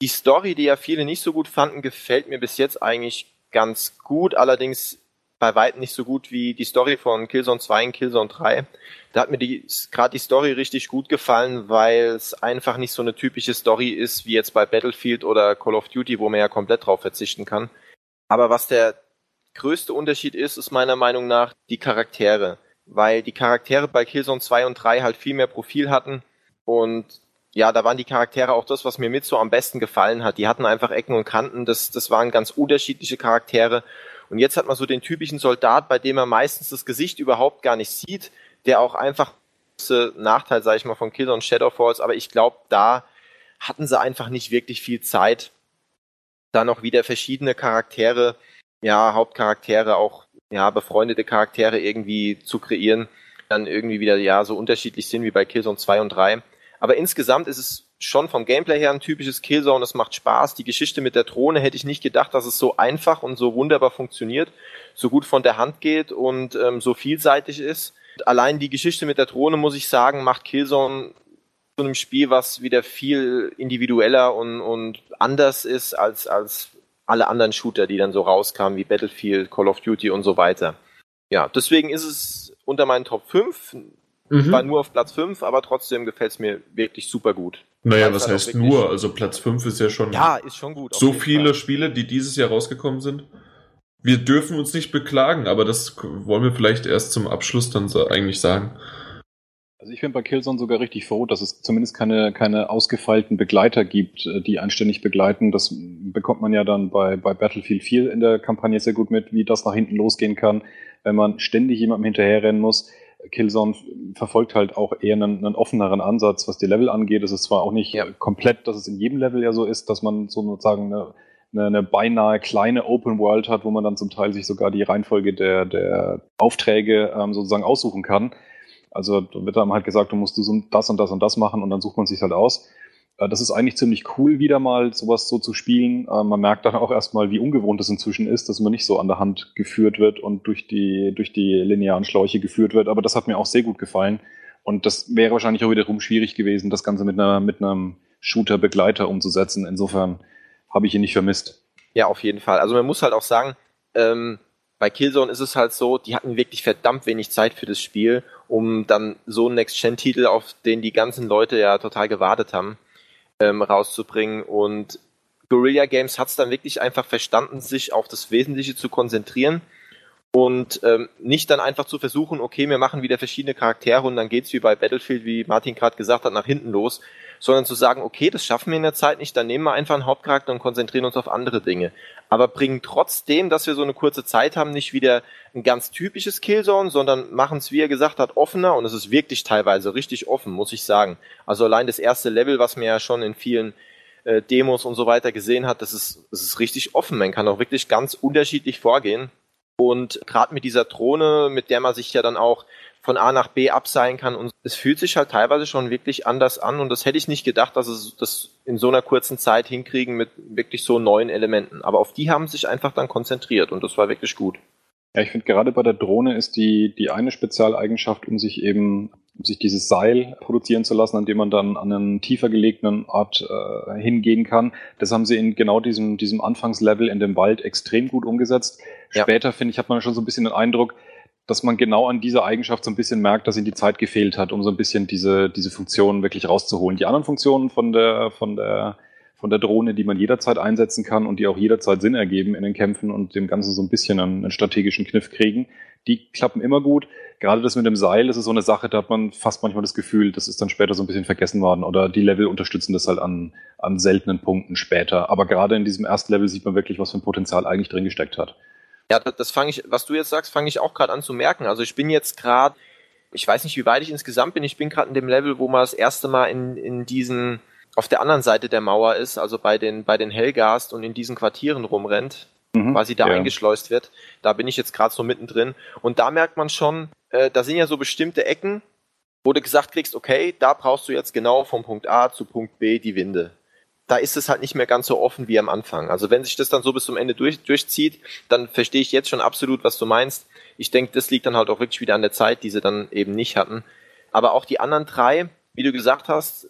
Die Story, die ja viele nicht so gut fanden, gefällt mir bis jetzt eigentlich ganz gut, allerdings bei weitem nicht so gut wie die Story von Killzone 2 und Killzone 3. Da hat mir die, gerade die Story richtig gut gefallen, weil es einfach nicht so eine typische Story ist, wie jetzt bei Battlefield oder Call of Duty, wo man ja komplett drauf verzichten kann. Aber was der größte Unterschied ist, ist meiner Meinung nach die Charaktere. Weil die Charaktere bei Killzone 2 und 3 halt viel mehr Profil hatten und ja, da waren die Charaktere auch das, was mir mit so am besten gefallen hat. Die hatten einfach Ecken und Kanten, das, das waren ganz unterschiedliche Charaktere. Und jetzt hat man so den typischen Soldat, bei dem man meistens das Gesicht überhaupt gar nicht sieht, der auch einfach Nachteil, sage ich mal, von Killer und Shadowfalls, aber ich glaube, da hatten sie einfach nicht wirklich viel Zeit, da noch wieder verschiedene Charaktere, ja, Hauptcharaktere, auch ja, befreundete Charaktere irgendwie zu kreieren, dann irgendwie wieder ja so unterschiedlich sind wie bei Killzone 2 und 3. Aber insgesamt ist es schon vom Gameplay her ein typisches Killzone, es macht Spaß. Die Geschichte mit der Drohne hätte ich nicht gedacht, dass es so einfach und so wunderbar funktioniert, so gut von der Hand geht und ähm, so vielseitig ist. Allein die Geschichte mit der Drohne, muss ich sagen, macht Killzone zu einem Spiel, was wieder viel individueller und, und anders ist als, als alle anderen Shooter, die dann so rauskamen, wie Battlefield, Call of Duty und so weiter. Ja, deswegen ist es unter meinen Top 5, Mhm. war nur auf Platz 5, aber trotzdem gefällt es mir wirklich super gut. Naja, was halt heißt nur? Also Platz 5 ist ja schon Ja, ist schon gut. so viele Fall. Spiele, die dieses Jahr rausgekommen sind. wir dürfen uns nicht beklagen, aber das wollen wir vielleicht erst zum Abschluss dann so eigentlich sagen. Also ich finde bei Killzone sogar richtig froh, dass es zumindest keine, keine ausgefeilten Begleiter gibt, äh, die einständig begleiten. Das bekommt man ja dann bei, bei Battlefield 4 in der Kampagne sehr gut mit, wie das nach hinten losgehen kann, wenn man ständig jemandem hinterherrennen muss. Killzone verfolgt halt auch eher einen, einen offeneren Ansatz, was die Level angeht. Es ist zwar auch nicht ja. komplett, dass es in jedem Level ja so ist, dass man sozusagen eine, eine, eine beinahe kleine Open World hat, wo man dann zum Teil sich sogar die Reihenfolge der, der Aufträge ähm, sozusagen aussuchen kann. Also da wird dann halt gesagt, du musst du das und das und das machen und dann sucht man sich halt aus. Äh, das ist eigentlich ziemlich cool, wieder mal sowas so zu spielen. Äh, man merkt dann auch erstmal, wie ungewohnt es inzwischen ist, dass man nicht so an der Hand geführt wird und durch die, durch die linearen Schläuche geführt wird. Aber das hat mir auch sehr gut gefallen. Und das wäre wahrscheinlich auch wiederum schwierig gewesen, das Ganze mit einer, mit einem Shooter-Begleiter umzusetzen. Insofern habe ich ihn nicht vermisst. Ja, auf jeden Fall. Also man muss halt auch sagen, ähm, bei Killzone ist es halt so, die hatten wirklich verdammt wenig Zeit für das Spiel, um dann so einen Next-Gen-Titel, auf den die ganzen Leute ja total gewartet haben, ähm, rauszubringen. Und Guerilla Games hat es dann wirklich einfach verstanden, sich auf das Wesentliche zu konzentrieren und ähm, nicht dann einfach zu versuchen, okay, wir machen wieder verschiedene Charaktere und dann geht's wie bei Battlefield, wie Martin gerade gesagt hat, nach hinten los, sondern zu sagen, okay, das schaffen wir in der Zeit nicht, dann nehmen wir einfach einen Hauptcharakter und konzentrieren uns auf andere Dinge. Aber bringen trotzdem, dass wir so eine kurze Zeit haben, nicht wieder ein ganz typisches Killzone, sondern machen es, wie er gesagt hat, offener und es ist wirklich teilweise richtig offen, muss ich sagen. Also allein das erste Level, was mir ja schon in vielen äh, Demos und so weiter gesehen hat, das ist, das ist richtig offen. Man kann auch wirklich ganz unterschiedlich vorgehen. Und gerade mit dieser Drohne, mit der man sich ja dann auch von A nach B abseilen kann. Und es fühlt sich halt teilweise schon wirklich anders an. Und das hätte ich nicht gedacht, dass es das in so einer kurzen Zeit hinkriegen mit wirklich so neuen Elementen. Aber auf die haben sich einfach dann konzentriert und das war wirklich gut. Ja, ich finde gerade bei der Drohne ist die, die eine Spezialeigenschaft, um sich eben, um sich dieses Seil produzieren zu lassen, an dem man dann an einen tiefer gelegenen Ort äh, hingehen kann. Das haben sie in genau diesem, diesem Anfangslevel in dem Wald extrem gut umgesetzt. Später, ja. finde ich, hat man schon so ein bisschen den Eindruck, dass man genau an dieser Eigenschaft so ein bisschen merkt, dass ihm die Zeit gefehlt hat, um so ein bisschen diese, diese Funktionen wirklich rauszuholen. Die anderen Funktionen von der, von der, von der Drohne, die man jederzeit einsetzen kann und die auch jederzeit Sinn ergeben in den Kämpfen und dem Ganzen so ein bisschen einen, einen strategischen Kniff kriegen, die klappen immer gut. Gerade das mit dem Seil, das ist so eine Sache, da hat man fast manchmal das Gefühl, das ist dann später so ein bisschen vergessen worden oder die Level unterstützen das halt an, an seltenen Punkten später. Aber gerade in diesem ersten Level sieht man wirklich, was für ein Potenzial eigentlich drin gesteckt hat. Ja, das, das fange ich, was du jetzt sagst, fange ich auch gerade an zu merken. Also ich bin jetzt gerade, ich weiß nicht, wie weit ich insgesamt bin. Ich bin gerade in dem Level, wo man das erste Mal in, in diesen, auf der anderen Seite der Mauer ist, also bei den, bei den Hellgast und in diesen Quartieren rumrennt, mhm, quasi da ja. eingeschleust wird. Da bin ich jetzt gerade so mittendrin. Und da merkt man schon, äh, da sind ja so bestimmte Ecken, wo du gesagt kriegst, okay, da brauchst du jetzt genau vom Punkt A zu Punkt B die Winde da ist es halt nicht mehr ganz so offen wie am Anfang. Also wenn sich das dann so bis zum Ende durch, durchzieht, dann verstehe ich jetzt schon absolut, was du meinst. Ich denke, das liegt dann halt auch wirklich wieder an der Zeit, die sie dann eben nicht hatten. Aber auch die anderen drei, wie du gesagt hast,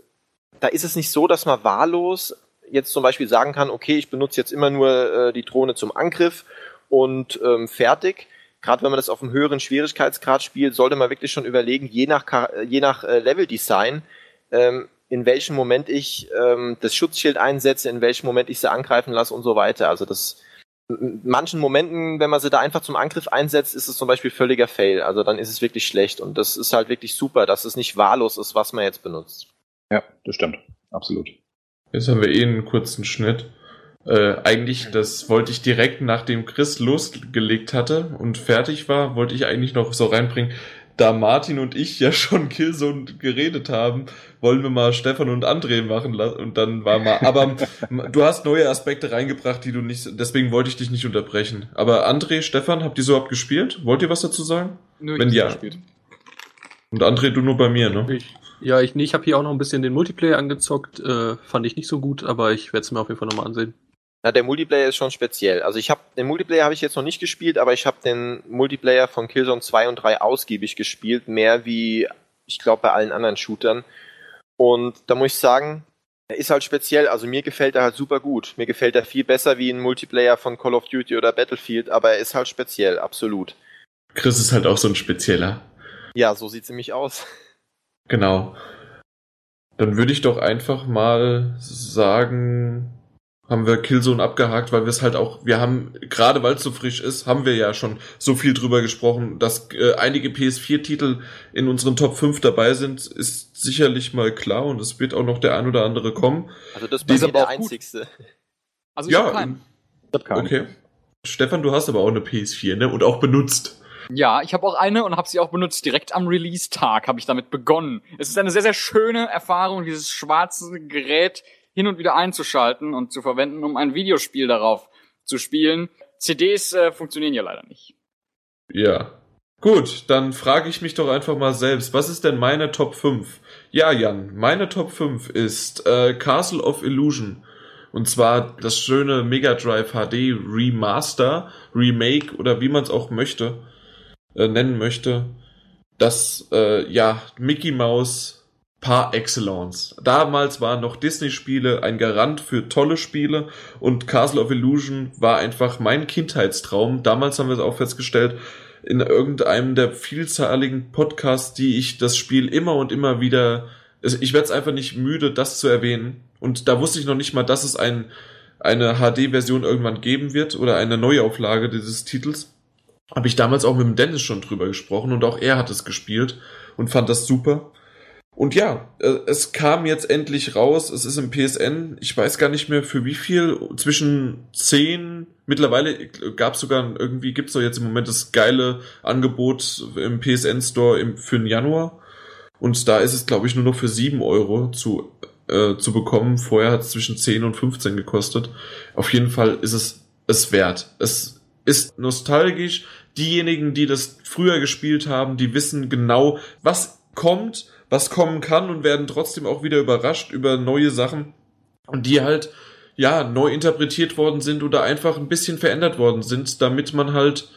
da ist es nicht so, dass man wahllos jetzt zum Beispiel sagen kann, okay, ich benutze jetzt immer nur äh, die Drohne zum Angriff und ähm, fertig. Gerade wenn man das auf einem höheren Schwierigkeitsgrad spielt, sollte man wirklich schon überlegen, je nach, je nach äh, Leveldesign, ähm, in welchem Moment ich ähm, das Schutzschild einsetze, in welchem Moment ich sie angreifen lasse und so weiter. Also das in manchen Momenten, wenn man sie da einfach zum Angriff einsetzt, ist es zum Beispiel völliger Fail. Also dann ist es wirklich schlecht und das ist halt wirklich super, dass es nicht wahllos ist, was man jetzt benutzt. Ja, das stimmt. Absolut. Jetzt haben wir eh einen kurzen Schnitt. Äh, eigentlich, das wollte ich direkt nachdem Chris losgelegt hatte und fertig war, wollte ich eigentlich noch so reinbringen da Martin und ich ja schon Killzone geredet haben, wollen wir mal Stefan und André machen lassen und dann war mal, aber du hast neue Aspekte reingebracht, die du nicht, deswegen wollte ich dich nicht unterbrechen. Aber André, Stefan, habt ihr so überhaupt gespielt? Wollt ihr was dazu sagen? Nö, Wenn ja. Gespielt. Und André, du nur bei mir, ne? Ich, ja, ich, nee, ich habe hier auch noch ein bisschen den Multiplayer angezockt, äh, fand ich nicht so gut, aber ich werde es mir auf jeden Fall nochmal ansehen. Na, der Multiplayer ist schon speziell. Also ich habe den Multiplayer habe ich jetzt noch nicht gespielt, aber ich habe den Multiplayer von Killzone 2 und 3 ausgiebig gespielt, mehr wie ich glaube bei allen anderen Shootern. Und da muss ich sagen, er ist halt speziell, also mir gefällt er halt super gut. Mir gefällt er viel besser wie ein Multiplayer von Call of Duty oder Battlefield, aber er ist halt speziell, absolut. Chris ist halt auch so ein spezieller. Ja, so sieht's nämlich aus. Genau. Dann würde ich doch einfach mal sagen, haben wir Killzone abgehakt, weil wir es halt auch, wir haben, gerade weil es so frisch ist, haben wir ja schon so viel drüber gesprochen, dass äh, einige PS4-Titel in unseren Top 5 dabei sind, ist sicherlich mal klar und es wird auch noch der ein oder andere kommen. Also das ist der aber gut. einzigste. Also ich Ja, hab keinen. Ich hab keinen. Okay. Stefan, du hast aber auch eine PS4, ne? Und auch benutzt. Ja, ich habe auch eine und habe sie auch benutzt. Direkt am Release-Tag habe ich damit begonnen. Es ist eine sehr, sehr schöne Erfahrung, dieses schwarze Gerät hin und wieder einzuschalten und zu verwenden, um ein Videospiel darauf zu spielen. CDs äh, funktionieren ja leider nicht. Ja. Gut, dann frage ich mich doch einfach mal selbst, was ist denn meine Top 5? Ja, Jan, meine Top 5 ist äh, Castle of Illusion. Und zwar das schöne Mega Drive HD Remaster, Remake oder wie man es auch möchte, äh, nennen möchte. Das, äh, ja, Mickey Mouse par excellence. Damals waren noch Disney-Spiele ein Garant für tolle Spiele und Castle of Illusion war einfach mein Kindheitstraum. Damals haben wir es auch festgestellt, in irgendeinem der vielzahligen Podcasts, die ich das Spiel immer und immer wieder, ich werde es einfach nicht müde, das zu erwähnen. Und da wusste ich noch nicht mal, dass es ein, eine HD-Version irgendwann geben wird oder eine Neuauflage dieses Titels. Habe ich damals auch mit dem Dennis schon drüber gesprochen und auch er hat es gespielt und fand das super. Und ja, äh, es kam jetzt endlich raus. Es ist im PSN. Ich weiß gar nicht mehr für wie viel. Zwischen 10, mittlerweile gab es sogar irgendwie, gibt es doch jetzt im Moment das geile Angebot im PSN Store im, für den Januar. Und da ist es, glaube ich, nur noch für 7 Euro zu, äh, zu bekommen. Vorher hat es zwischen 10 und 15 gekostet. Auf jeden Fall ist es es wert. Es ist nostalgisch. Diejenigen, die das früher gespielt haben, die wissen genau, was kommt, was kommen kann und werden trotzdem auch wieder überrascht über neue Sachen und die halt ja neu interpretiert worden sind oder einfach ein bisschen verändert worden sind, damit man halt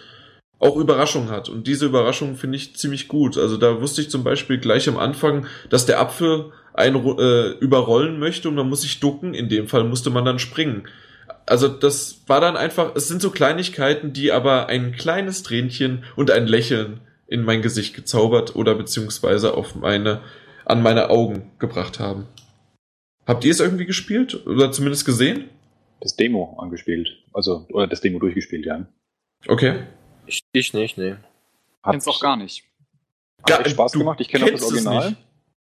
auch Überraschungen hat. Und diese Überraschung finde ich ziemlich gut. Also da wusste ich zum Beispiel gleich am Anfang, dass der Apfel einen äh, überrollen möchte und man muss sich ducken. In dem Fall musste man dann springen. Also das war dann einfach, es sind so Kleinigkeiten, die aber ein kleines Tränchen und ein Lächeln in mein Gesicht gezaubert oder beziehungsweise auf meine, an meine Augen gebracht haben. Habt ihr es irgendwie gespielt oder zumindest gesehen? Das Demo angespielt. Also, oder das Demo durchgespielt, ja. Okay. Ich, ich nicht, nee. Hat, Kenn's auch gar nicht. hat echt Spaß du gemacht. Ich kenne auch das Original. nicht.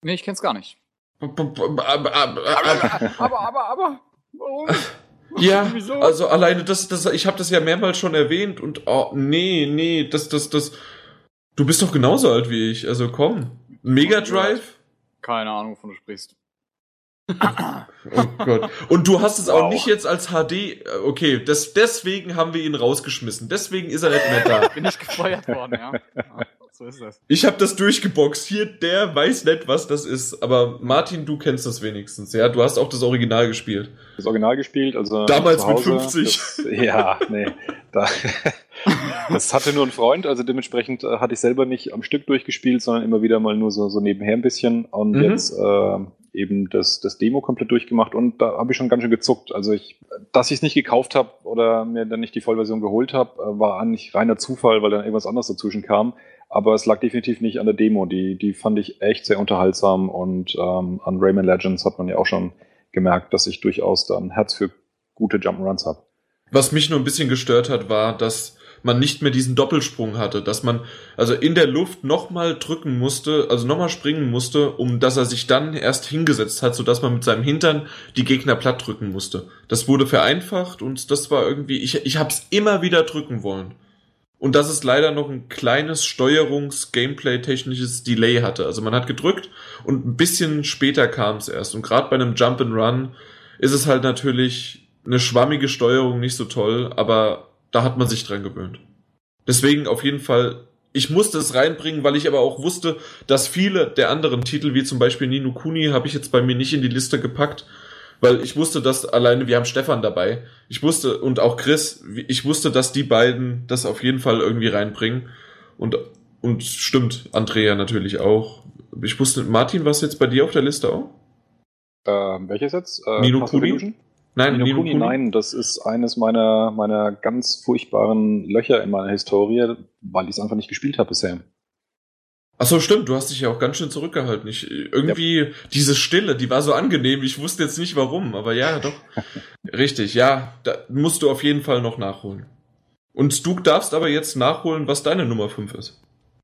Nee, ich kenn's gar nicht. Aber, aber, aber, aber, aber, aber. Warum? Ja, Wieso? also alleine das, das, ich habe das ja mehrmals schon erwähnt und oh, nee, nee, das, das, das. Du bist doch genauso alt wie ich, also komm. Mega Drive? Keine Ahnung, wovon du sprichst. Oh Gott. Und du hast es auch Wow. nicht jetzt als HD. äh, Okay, das, deswegen haben wir ihn rausgeschmissen. Deswegen ist er nicht mehr da. Bin ich gefeuert worden, ja. So ist das. Ich habe das durchgeboxt. Hier, der weiß nicht, was das ist. Aber Martin, du kennst das wenigstens. Ja, du hast auch das Original gespielt. Das Original gespielt, also Damals zu mit Hause, 50. Das, ja, nee. Da, das hatte nur ein Freund, also dementsprechend äh, hatte ich selber nicht am Stück durchgespielt, sondern immer wieder mal nur so, so nebenher ein bisschen und Mhm. jetzt äh, eben das, das Demo komplett durchgemacht und da habe ich schon ganz schön gezuckt. Also ich, dass ich es nicht gekauft habe oder mir dann nicht die Vollversion geholt habe, äh, war eigentlich reiner Zufall, weil dann irgendwas anderes dazwischen kam. Aber es lag definitiv nicht an der Demo. Die, die fand ich echt sehr unterhaltsam und ähm, an Rayman Legends hat man ja auch schon gemerkt, dass ich durchaus da ein Herz für gute Jump'n'Runs habe. Was mich nur ein bisschen gestört hat, war, dass man nicht mehr diesen Doppelsprung hatte, dass man also in der Luft nochmal drücken musste, also nochmal springen musste, um dass er sich dann erst hingesetzt hat, sodass man mit seinem Hintern die Gegner platt drücken musste. Das wurde vereinfacht und das war irgendwie, ich, ich hab's immer wieder drücken wollen. Und dass es leider noch ein kleines Steuerungs-Gameplay-technisches Delay hatte. Also man hat gedrückt und ein bisschen später kam es erst. Und gerade bei einem Jump and Run ist es halt natürlich eine schwammige Steuerung nicht so toll, aber da hat man sich dran gewöhnt. Deswegen auf jeden Fall, ich musste es reinbringen, weil ich aber auch wusste, dass viele der anderen Titel, wie zum Beispiel Nino Kuni, habe ich jetzt bei mir nicht in die Liste gepackt, weil ich wusste, dass alleine, wir haben Stefan dabei, ich wusste, und auch Chris, ich wusste, dass die beiden das auf jeden Fall irgendwie reinbringen. Und, und stimmt, Andrea natürlich auch. Ich wusste, Martin, was jetzt bei dir auf der Liste auch? Ähm, welches jetzt? Äh, Nino Kuni? Nein, Nino, Nino Kuni, nein, das ist eines meiner, meiner ganz furchtbaren Löcher in meiner Historie, weil ich es einfach nicht gespielt habe bisher. Achso, stimmt, du hast dich ja auch ganz schön zurückgehalten. Ich, irgendwie, ja. diese Stille, die war so angenehm, ich wusste jetzt nicht warum, aber ja, doch. Richtig, ja, da musst du auf jeden Fall noch nachholen. Und du darfst aber jetzt nachholen, was deine Nummer 5 ist.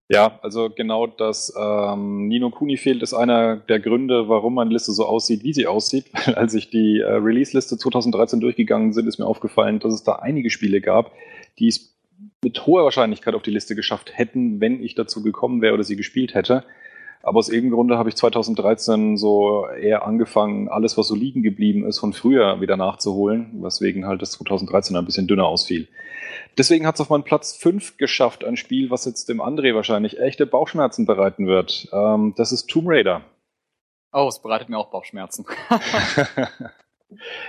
Ja, also genau das ähm, Nino Kuni fehlt, ist einer der Gründe, warum meine Liste so aussieht, wie sie aussieht. Weil als ich die äh, Release-Liste 2013 durchgegangen sind, ist mir aufgefallen, dass es da einige Spiele gab, die es mit hoher Wahrscheinlichkeit auf die Liste geschafft hätten, wenn ich dazu gekommen wäre oder sie gespielt hätte. Aber aus irgendeinem Grunde habe ich 2013 so eher angefangen, alles, was so liegen geblieben ist, von früher wieder nachzuholen, weswegen halt das 2013 ein bisschen dünner ausfiel. Deswegen hat es auf meinen Platz 5 geschafft, ein Spiel, was jetzt dem André wahrscheinlich echte Bauchschmerzen bereiten wird. Ähm, das ist Tomb Raider. Oh, es bereitet mir auch Bauchschmerzen.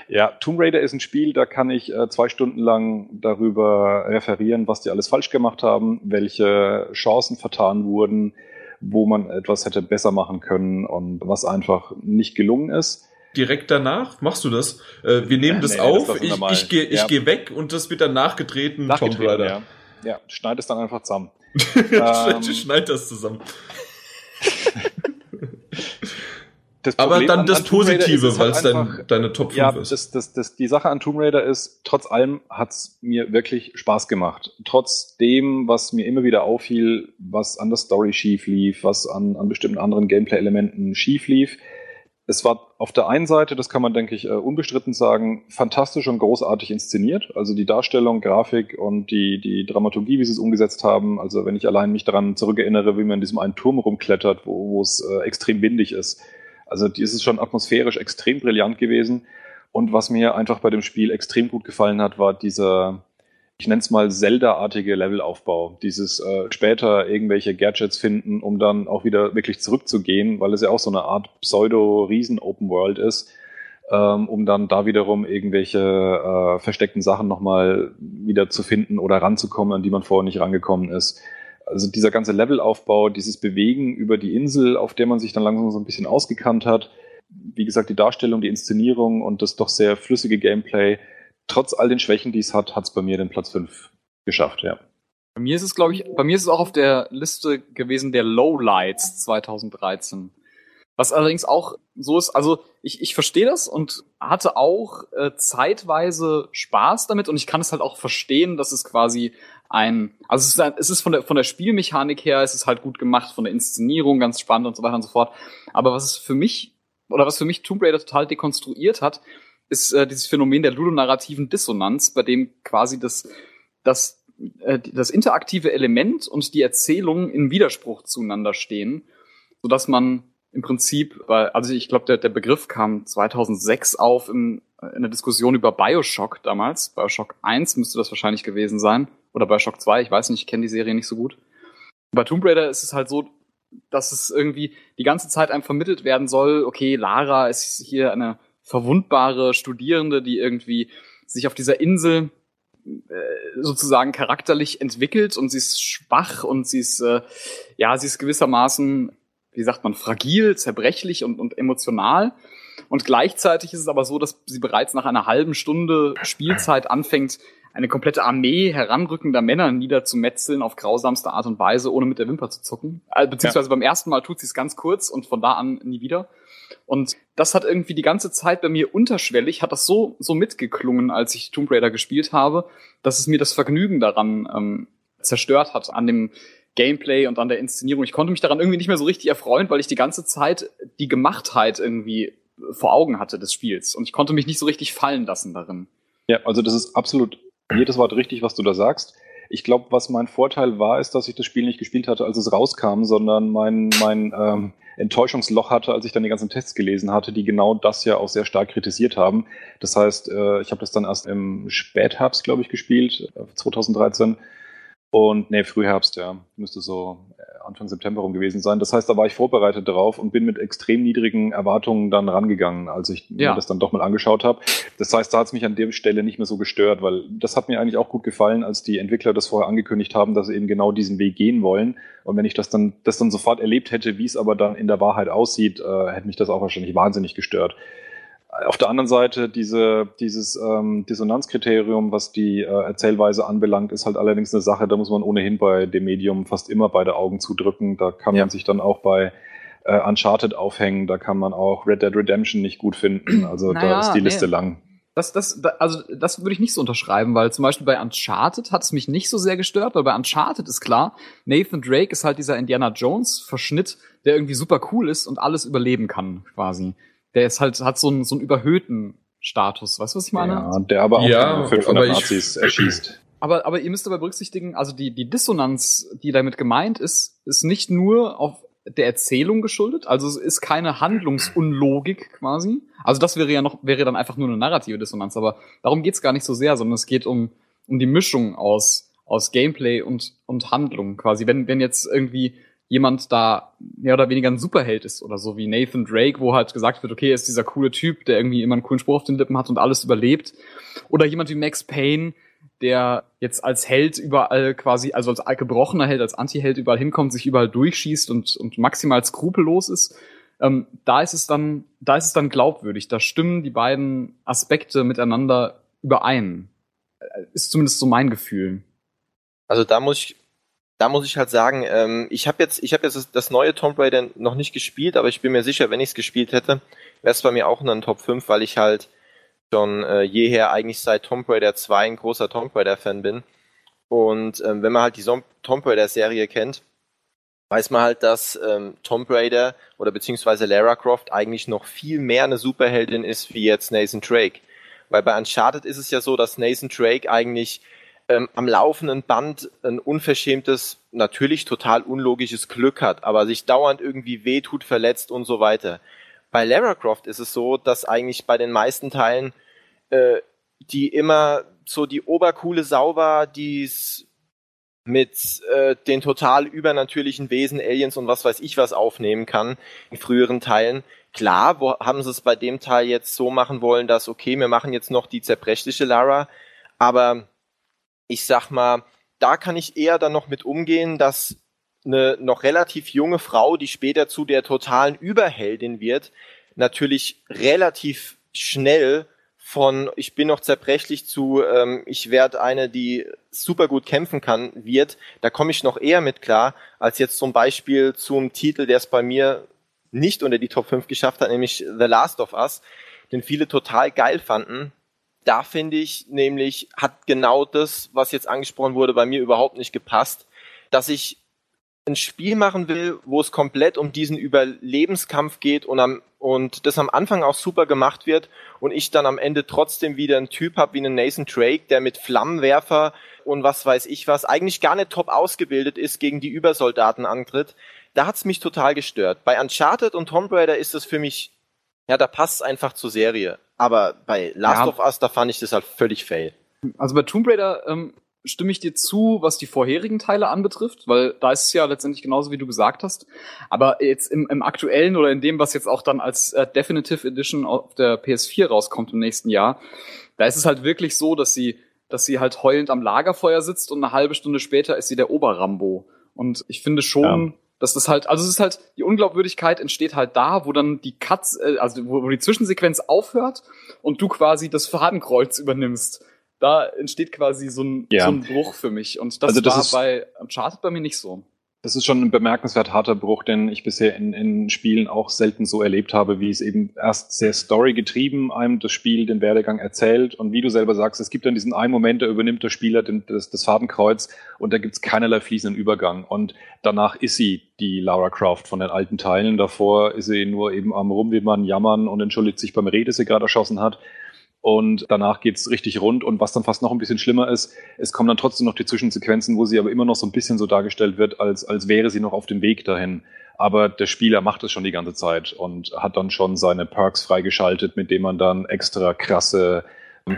Ja, Tomb Raider ist ein Spiel, da kann ich äh, zwei Stunden lang darüber referieren, was die alles falsch gemacht haben, welche Chancen vertan wurden, wo man etwas hätte besser machen können und was einfach nicht gelungen ist. Direkt danach machst du das. Äh, wir nehmen das nee, auf, das ich, ich gehe ja. geh weg und das wird dann nachgetreten, nachgetreten Tomb Raider. Ja, ja schneid es dann einfach zusammen. ähm, schneid das zusammen. Aber dann das Positive, weil es dann deine Top 5 ja, ist. Das, das, das, die Sache an Tomb Raider ist, trotz allem hat's mir wirklich Spaß gemacht. Trotz dem, was mir immer wieder auffiel, was an der Story schief lief, was an, an bestimmten anderen Gameplay-Elementen schief lief. Es war auf der einen Seite, das kann man, denke ich, äh, unbestritten sagen, fantastisch und großartig inszeniert. Also die Darstellung, Grafik und die, die Dramaturgie, wie sie es umgesetzt haben. Also wenn ich allein mich daran zurückerinnere, wie man in diesem einen Turm rumklettert, wo, wo es äh, extrem windig ist also die ist es schon atmosphärisch extrem brillant gewesen. Und was mir einfach bei dem Spiel extrem gut gefallen hat, war dieser, ich nenne es mal Zelda-artige Levelaufbau. Dieses äh, später irgendwelche Gadgets finden, um dann auch wieder wirklich zurückzugehen, weil es ja auch so eine Art Pseudo-Riesen-Open-World ist, ähm, um dann da wiederum irgendwelche äh, versteckten Sachen nochmal wieder zu finden oder ranzukommen, an die man vorher nicht rangekommen ist also dieser ganze Levelaufbau, dieses Bewegen über die Insel, auf der man sich dann langsam so ein bisschen ausgekannt hat, wie gesagt, die Darstellung, die Inszenierung und das doch sehr flüssige Gameplay, trotz all den Schwächen, die es hat, hat es bei mir den Platz 5 geschafft, ja. Bei mir ist es, glaube ich, bei mir ist es auch auf der Liste gewesen der Lowlights 2013. Was allerdings auch so ist, also ich, ich verstehe das und hatte auch äh, zeitweise Spaß damit und ich kann es halt auch verstehen, dass es quasi ein, also es ist, ein, es ist von der, von der Spielmechanik her, es ist halt gut gemacht, von der Inszenierung ganz spannend und so weiter und so fort. Aber was es für mich, oder was für mich Tomb Raider total dekonstruiert hat, ist äh, dieses Phänomen der ludonarrativen Dissonanz, bei dem quasi das, das, äh, das interaktive Element und die Erzählung in Widerspruch zueinander stehen, so dass man im Prinzip, weil, also ich glaube, der, der Begriff kam 2006 auf in, in der Diskussion über Bioshock damals. Bioshock 1 müsste das wahrscheinlich gewesen sein. Oder Bioshock 2, ich weiß nicht, ich kenne die Serie nicht so gut. Bei Tomb Raider ist es halt so, dass es irgendwie die ganze Zeit einem vermittelt werden soll, okay, Lara ist hier eine verwundbare Studierende, die irgendwie sich auf dieser Insel äh, sozusagen charakterlich entwickelt und sie ist schwach und sie ist äh, ja sie ist gewissermaßen wie sagt man fragil zerbrechlich und, und emotional und gleichzeitig ist es aber so dass sie bereits nach einer halben Stunde Spielzeit anfängt eine komplette Armee heranrückender Männer niederzumetzeln auf grausamste Art und Weise, ohne mit der Wimper zu zucken. Äh, beziehungsweise ja. beim ersten Mal tut sie es ganz kurz und von da an nie wieder. Und das hat irgendwie die ganze Zeit bei mir unterschwellig, hat das so, so mitgeklungen, als ich Tomb Raider gespielt habe, dass es mir das Vergnügen daran ähm, zerstört hat, an dem Gameplay und an der Inszenierung. Ich konnte mich daran irgendwie nicht mehr so richtig erfreuen, weil ich die ganze Zeit die Gemachtheit irgendwie vor Augen hatte des Spiels. Und ich konnte mich nicht so richtig fallen lassen darin. Ja, also das ist absolut jedes Wort richtig, was du da sagst. Ich glaube, was mein Vorteil war, ist, dass ich das Spiel nicht gespielt hatte, als es rauskam, sondern mein, mein ähm, Enttäuschungsloch hatte, als ich dann die ganzen Tests gelesen hatte, die genau das ja auch sehr stark kritisiert haben. Das heißt, äh, ich habe das dann erst im Spätherbst, glaube ich, gespielt, 2013. Äh, Und nee, Frühherbst, ja. Müsste so Anfang September rum gewesen sein. Das heißt, da war ich vorbereitet drauf und bin mit extrem niedrigen Erwartungen dann rangegangen, als ich ja. mir das dann doch mal angeschaut habe. Das heißt, da hat es mich an der Stelle nicht mehr so gestört, weil das hat mir eigentlich auch gut gefallen, als die Entwickler das vorher angekündigt haben, dass sie eben genau diesen Weg gehen wollen. Und wenn ich das dann, das dann sofort erlebt hätte, wie es aber dann in der Wahrheit aussieht, äh, hätte mich das auch wahrscheinlich wahnsinnig gestört. Auf der anderen Seite diese, dieses ähm, Dissonanzkriterium, was die äh, Erzählweise anbelangt, ist halt allerdings eine Sache, da muss man ohnehin bei dem Medium fast immer beide Augen zudrücken. Da kann ja. man sich dann auch bei äh, Uncharted aufhängen, da kann man auch Red Dead Redemption nicht gut finden. Also naja, da ist die Liste nee. lang. Das, das, also das würde ich nicht so unterschreiben, weil zum Beispiel bei Uncharted hat es mich nicht so sehr gestört, weil bei Uncharted ist klar, Nathan Drake ist halt dieser Indiana Jones Verschnitt, der irgendwie super cool ist und alles überleben kann, quasi. Der ist halt, hat so einen, so einen überhöhten Status, weißt du, was ich meine? Ja, der aber auch ja, 500 Nazis erschießt. Aber, aber ihr müsst dabei berücksichtigen, also die, die Dissonanz, die damit gemeint ist, ist nicht nur auf der Erzählung geschuldet. Also es ist keine Handlungsunlogik quasi. Also das wäre ja noch, wäre dann einfach nur eine narrative Dissonanz, aber darum geht's gar nicht so sehr, sondern es geht um, um die Mischung aus, aus Gameplay und, und Handlung quasi. Wenn, wenn jetzt irgendwie jemand da mehr oder weniger ein Superheld ist oder so wie Nathan Drake, wo halt gesagt wird, okay, er ist dieser coole Typ, der irgendwie immer einen coolen Spruch auf den Lippen hat und alles überlebt. Oder jemand wie Max Payne, der jetzt als Held überall quasi, also als gebrochener Held, als Anti-Held überall hinkommt, sich überall durchschießt und, und maximal skrupellos ist, ähm, da ist es dann, da ist es dann glaubwürdig. Da stimmen die beiden Aspekte miteinander überein. Äh, ist zumindest so mein Gefühl. Also da muss ich, da muss ich halt sagen, ähm, ich habe jetzt, ich habe jetzt das, das, neue Tomb Raider noch nicht gespielt, aber ich bin mir sicher, wenn ich es gespielt hätte, wäre es bei mir auch in den Top 5, weil ich halt schon äh, jeher eigentlich seit Tomb Raider 2 ein großer Tomb Raider Fan bin. Und ähm, wenn man halt die Som Tomb Raider Serie kennt, weiß man halt, dass ähm, Tomb Raider oder beziehungsweise Lara Croft eigentlich noch viel mehr eine Superheldin ist wie jetzt Nathan Drake. Weil bei Uncharted ist es ja so, dass Nathan Drake eigentlich ähm, am laufenden Band ein unverschämtes, natürlich total unlogisches Glück hat, aber sich dauernd irgendwie wehtut, verletzt und so weiter. Bei Lara Croft ist es so, dass eigentlich bei den meisten Teilen äh, die immer so die obercoole Sau war, die's mit äh, den total übernatürlichen Wesen, Aliens und was weiß ich was aufnehmen kann in früheren Teilen. Klar, wo haben sie es bei dem Teil jetzt so machen wollen, dass okay, wir machen jetzt noch die zerbrechliche Lara, aber ich sag mal, da kann ich eher dann noch mit umgehen, dass eine noch relativ junge Frau, die später zu der totalen Überheldin wird, natürlich relativ schnell von ich bin noch zerbrechlich zu ähm, ich werde eine, die super gut kämpfen kann, wird, da komme ich noch eher mit klar, als jetzt zum Beispiel zum Titel, der es bei mir nicht unter die Top 5 geschafft hat, nämlich The Last of Us, den viele total geil fanden. Da finde ich nämlich, hat genau das, was jetzt angesprochen wurde, bei mir überhaupt nicht gepasst, dass ich ein Spiel machen will, wo es komplett um diesen Überlebenskampf geht und, am, und das am Anfang auch super gemacht wird und ich dann am Ende trotzdem wieder einen Typ habe wie einen Nathan Drake, der mit Flammenwerfer und was weiß ich was eigentlich gar nicht top ausgebildet ist, gegen die Übersoldaten antritt, da hat's mich total gestört. Bei Uncharted und Tomb Raider ist das für mich, ja, da passt einfach zur Serie. Aber bei Last ja. of Us, da fand ich das halt völlig fail. Also bei Tomb Raider ähm, stimme ich dir zu, was die vorherigen Teile anbetrifft, weil da ist es ja letztendlich genauso, wie du gesagt hast. Aber jetzt im, im aktuellen oder in dem, was jetzt auch dann als äh, Definitive Edition auf der PS4 rauskommt im nächsten Jahr, da ist es halt wirklich so, dass sie, dass sie halt heulend am Lagerfeuer sitzt und eine halbe Stunde später ist sie der Oberrambo. Und ich finde schon, ja. Dass das halt, also es ist halt, die Unglaubwürdigkeit entsteht halt da, wo dann die Katz, äh, also wo, wo die Zwischensequenz aufhört und du quasi das Fadenkreuz übernimmst da entsteht quasi so ein, ja. so ein Bruch für mich. Und das, also das war bei Uncharted bei mir nicht so. Das ist schon ein bemerkenswert harter Bruch, den ich bisher in, in Spielen auch selten so erlebt habe, wie es eben erst sehr storygetrieben einem das Spiel den Werdegang erzählt. Und wie du selber sagst, es gibt dann diesen einen Moment, da übernimmt der Spieler den, das, das Fadenkreuz und da gibt's keinerlei fließenden Übergang. Und danach ist sie die Lara Croft von den alten Teilen. Davor ist sie nur eben am Rumwimmern, jammern und entschuldigt sich beim Reh, das sie gerade erschossen hat und danach geht's richtig rund und was dann fast noch ein bisschen schlimmer ist, es kommen dann trotzdem noch die Zwischensequenzen, wo sie aber immer noch so ein bisschen so dargestellt wird, als, als wäre sie noch auf dem Weg dahin. Aber der Spieler macht es schon die ganze Zeit und hat dann schon seine Perks freigeschaltet, mit denen man dann extra krasse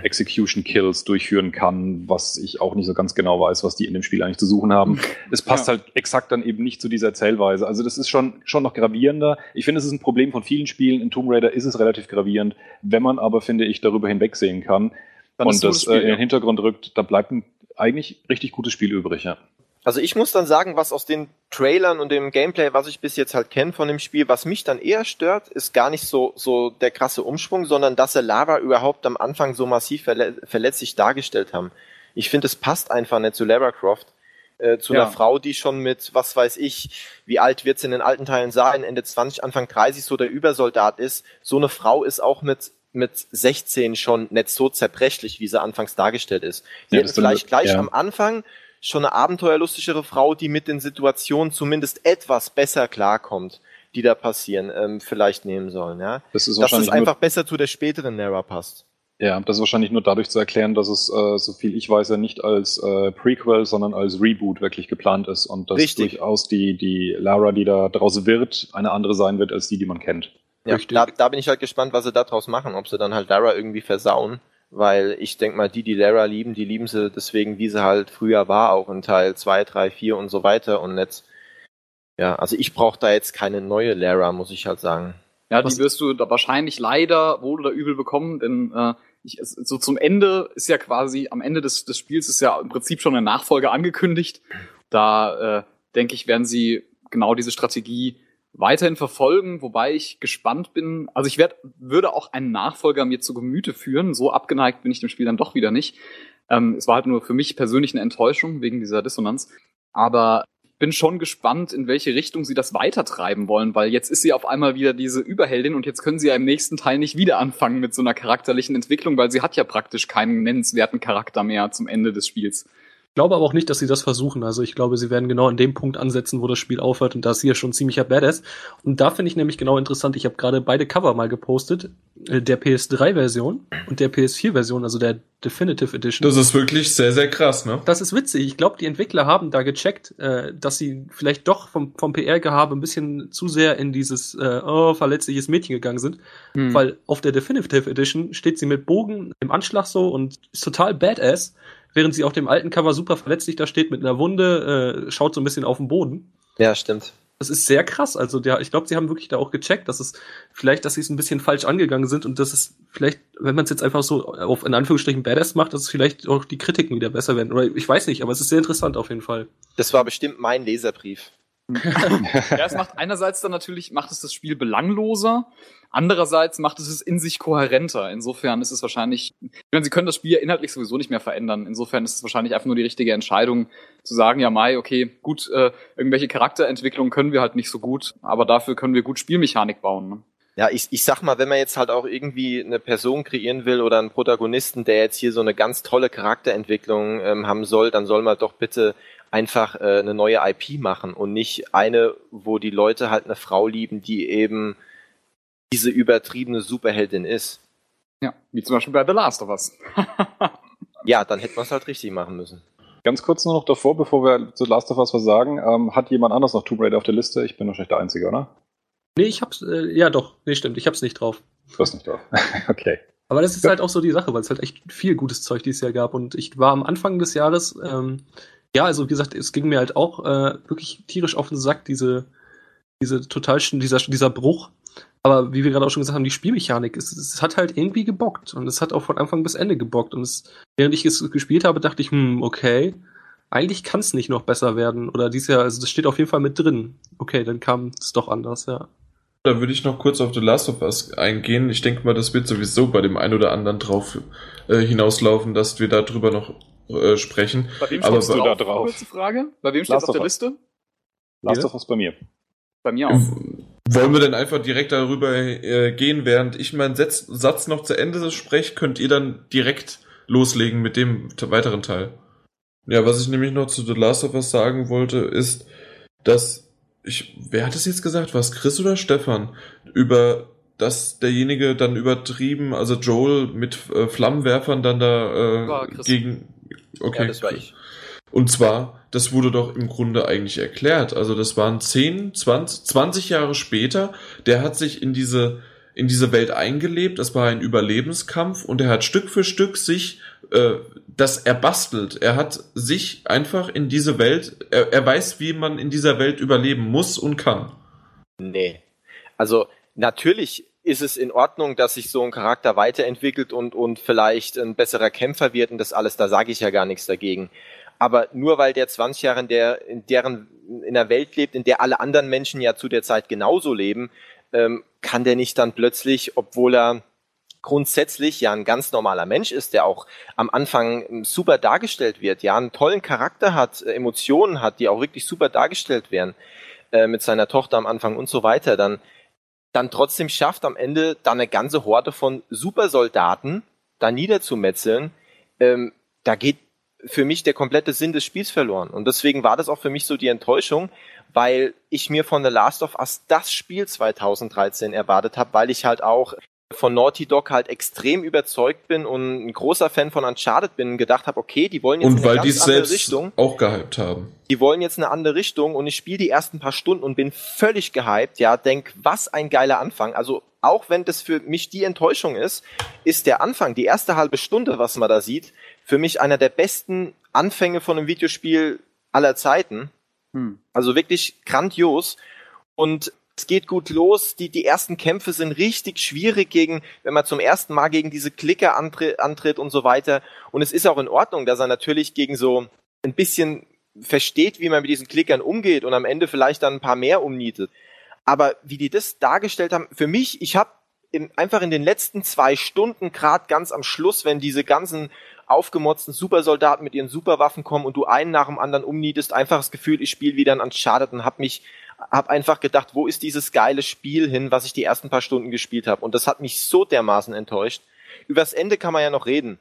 Execution Kills durchführen kann, was ich auch nicht so ganz genau weiß, was die in dem Spiel eigentlich zu suchen haben. Es passt ja. halt exakt dann eben nicht zu dieser Erzählweise. Also das ist schon, schon noch gravierender. Ich finde, es ist ein Problem von vielen Spielen. In Tomb Raider ist es relativ gravierend. Wenn man aber, finde ich, darüber hinwegsehen kann dann und das, Spiel, äh, in den Hintergrund rückt, da bleibt ein eigentlich richtig gutes Spiel übrig, ja. Also ich muss dann sagen, was aus den Trailern und dem Gameplay, was ich bis jetzt halt kenne von dem Spiel, was mich dann eher stört, ist gar nicht so, so der krasse Umschwung, sondern dass sie Lara überhaupt am Anfang so massiv verle verletzlich dargestellt haben. Ich finde, es passt einfach nicht zu Lara Croft. Äh, zu ja. einer Frau, die schon mit, was weiß ich, wie alt wird sie in den alten Teilen sein, Ende 20, Anfang 30 so der Übersoldat ist. So eine Frau ist auch mit mit 16 schon nicht so zerbrechlich, wie sie anfangs dargestellt ist. Sie ja, hätten vielleicht gleich ja. am Anfang schon eine abenteuerlustigere Frau, die mit den Situationen zumindest etwas besser klarkommt, die da passieren, ähm, vielleicht nehmen sollen. Ja? Das ist dass es einfach besser zu der späteren Nera passt. Ja, das ist wahrscheinlich nur dadurch zu erklären, dass es, äh, so viel ich weiß, ja nicht als äh, Prequel, sondern als Reboot wirklich geplant ist und dass Richtig. durchaus die, die Lara, die da draus wird, eine andere sein wird als die, die man kennt. Ja, da, da bin ich halt gespannt, was sie da draus machen, ob sie dann halt Lara irgendwie versauen weil ich denke mal, die, die Lara lieben, die lieben sie deswegen, wie sie halt früher war, auch in Teil 2, 3, 4 und so weiter und jetzt, ja, also ich brauche da jetzt keine neue Lara, muss ich halt sagen. Ja, die wirst du da wahrscheinlich leider wohl oder übel bekommen, denn äh, ich, so zum Ende ist ja quasi, am Ende des, des Spiels ist ja im Prinzip schon eine Nachfolge angekündigt. Da äh, denke ich, werden sie genau diese Strategie weiterhin verfolgen, wobei ich gespannt bin. Also ich werd, würde auch einen Nachfolger mir zu Gemüte führen. So abgeneigt bin ich dem Spiel dann doch wieder nicht. Ähm, es war halt nur für mich persönlich eine Enttäuschung wegen dieser Dissonanz. Aber bin schon gespannt, in welche Richtung sie das weitertreiben wollen, weil jetzt ist sie auf einmal wieder diese Überheldin und jetzt können sie ja im nächsten Teil nicht wieder anfangen mit so einer charakterlichen Entwicklung, weil sie hat ja praktisch keinen nennenswerten Charakter mehr zum Ende des Spiels. Ich glaube aber auch nicht, dass sie das versuchen. Also ich glaube, sie werden genau in dem Punkt ansetzen, wo das Spiel aufhört und da ist hier schon ziemlicher Badass. Und da finde ich nämlich genau interessant, ich habe gerade beide Cover mal gepostet, äh, der PS3-Version und der PS4-Version, also der Definitive Edition. Das ist wirklich sehr, sehr krass, ne? Das ist witzig. Ich glaube, die Entwickler haben da gecheckt, äh, dass sie vielleicht doch vom, vom PR-Gehabe ein bisschen zu sehr in dieses äh, oh, verletzliches Mädchen gegangen sind. Hm. Weil auf der Definitive Edition steht sie mit Bogen im Anschlag so und ist total badass während sie auf dem alten Cover super verletzlich da steht mit einer Wunde, äh, schaut so ein bisschen auf den Boden. Ja, stimmt. Das ist sehr krass. Also der, ich glaube, sie haben wirklich da auch gecheckt, dass es vielleicht, dass sie es ein bisschen falsch angegangen sind und dass es vielleicht, wenn man es jetzt einfach so auf in Anführungsstrichen Badass macht, dass es vielleicht auch die Kritiken wieder besser werden. Oder ich weiß nicht, aber es ist sehr interessant auf jeden Fall. Das war bestimmt mein Leserbrief. ja, es macht einerseits dann natürlich, macht es das Spiel belangloser, andererseits macht es es in sich kohärenter. Insofern ist es wahrscheinlich, ich meine, sie können das Spiel inhaltlich sowieso nicht mehr verändern. Insofern ist es wahrscheinlich einfach nur die richtige Entscheidung, zu sagen, ja, Mai, okay, gut, äh, irgendwelche Charakterentwicklungen können wir halt nicht so gut, aber dafür können wir gut Spielmechanik bauen. Ne? Ja, ich, ich sag mal, wenn man jetzt halt auch irgendwie eine Person kreieren will oder einen Protagonisten, der jetzt hier so eine ganz tolle Charakterentwicklung ähm, haben soll, dann soll man doch bitte einfach äh, eine neue IP machen und nicht eine, wo die Leute halt eine Frau lieben, die eben diese übertriebene Superheldin ist. Ja, wie zum Beispiel bei The Last of Us. ja, dann hätte man es halt richtig machen müssen. Ganz kurz nur noch davor, bevor wir zu Last of Us was sagen, ähm, hat jemand anders noch Tomb Raider auf der Liste? Ich bin wahrscheinlich der Einzige, oder? Nee, ich hab's, äh, ja doch, nee, stimmt, ich hab's nicht drauf. Du hast nicht drauf. okay. Aber das ist ja. halt auch so die Sache, weil es halt echt viel gutes Zeug dieses Jahr gab. Und ich war am Anfang des Jahres ähm, ja, also wie gesagt, es ging mir halt auch äh, wirklich tierisch auf den Sack, diese, diese total, dieser, dieser Bruch. Aber wie wir gerade auch schon gesagt haben, die Spielmechanik, es, es hat halt irgendwie gebockt. Und es hat auch von Anfang bis Ende gebockt. Und es, während ich es gespielt habe, dachte ich, hm, okay, eigentlich kann es nicht noch besser werden. Oder dies Jahr, also das steht auf jeden Fall mit drin. Okay, dann kam es doch anders, ja. Da würde ich noch kurz auf The Last of Us eingehen. Ich denke mal, das wird sowieso bei dem einen oder anderen drauf äh, hinauslaufen, dass wir darüber noch äh, sprechen. Bei wem stehst du da drauf? Kurze Frage. Bei wem steht auf der Liste? Last of Us bei mir. Bei mir auch. Wollen wir denn einfach direkt darüber äh, gehen, während ich meinen Satz, Satz noch zu Ende spreche, könnt ihr dann direkt loslegen mit dem weiteren Teil. Ja, was ich nämlich noch zu The Last of Us sagen wollte, ist, dass ich, wer hat es jetzt gesagt? Was Chris oder Stefan? Über dass derjenige dann übertrieben, also Joel mit äh, Flammenwerfern dann da äh, gegen Okay. Ja, das war ich. Und zwar, das wurde doch im Grunde eigentlich erklärt. Also das waren 10, 20, 20 Jahre später. Der hat sich in diese, in diese Welt eingelebt. Es war ein Überlebenskampf und er hat Stück für Stück sich äh, das erbastelt. Er hat sich einfach in diese Welt, er, er weiß, wie man in dieser Welt überleben muss und kann. Nee. Also natürlich ist es in Ordnung, dass sich so ein Charakter weiterentwickelt und, und vielleicht ein besserer Kämpfer wird und das alles, da sage ich ja gar nichts dagegen. aber nur weil der 20 Jahre in der, in deren, in der Welt lebt, in der alle anderen Menschen ja zu der Zeit genauso leben, ähm, kann der nicht dann plötzlich, obwohl er grundsätzlich ja ein ganz normaler Mensch ist, der auch am Anfang ähm, super dargestellt wird, ja, einen tollen Charakter hat, äh, Emotionen hat, die auch wirklich super dargestellt werden, äh, mit seiner Tochter am Anfang und so weiter, dann, dann trotzdem schafft am Ende dann eine ganze Horde von Supersoldaten da niederzumetzeln, ähm, da geht für mich der komplette Sinn des Spiels verloren. Und deswegen war das auch für mich so die Enttäuschung, weil ich mir von The Last of Us das Spiel 2013 erwartet habe, weil ich halt auch von Naughty Dog halt extrem überzeugt bin und ein großer Fan von Uncharted bin und gedacht habe, okay, die wollen jetzt und eine ganz andere Richtung. auch gehypt haben. Die wollen jetzt eine andere Richtung und ich spiele die ersten paar Stunden und bin völlig gehypt, ja, denk, was ein geiler Anfang. Also auch wenn das für mich die Enttäuschung ist, ist der Anfang, die erste halbe Stunde, was man da sieht, für mich einer der besten Anfänge von einem Videospiel aller Zeiten. Hm. Also wirklich grandios. Und es geht gut los. Die, die ersten Kämpfe sind richtig schwierig gegen, wenn man zum ersten Mal gegen diese Klicker antritt, antritt und so weiter. Und es ist auch in Ordnung, dass er natürlich gegen so ein bisschen versteht, wie man mit diesen Klickern umgeht und am Ende vielleicht dann ein paar mehr umnietet. Aber wie die das dargestellt haben, für mich, ich habe einfach in den letzten zwei Stunden, gerade ganz am Schluss, wenn diese ganzen aufgemotzten Supersoldaten mit ihren Superwaffen kommen und du einen nach dem anderen umnietest, einfach das Gefühl, ich spiele wieder ein Uncharted und hab mich hab einfach gedacht, wo ist dieses geile Spiel hin, was ich die ersten paar Stunden gespielt habe und das hat mich so dermaßen enttäuscht. Übers Ende kann man ja noch reden.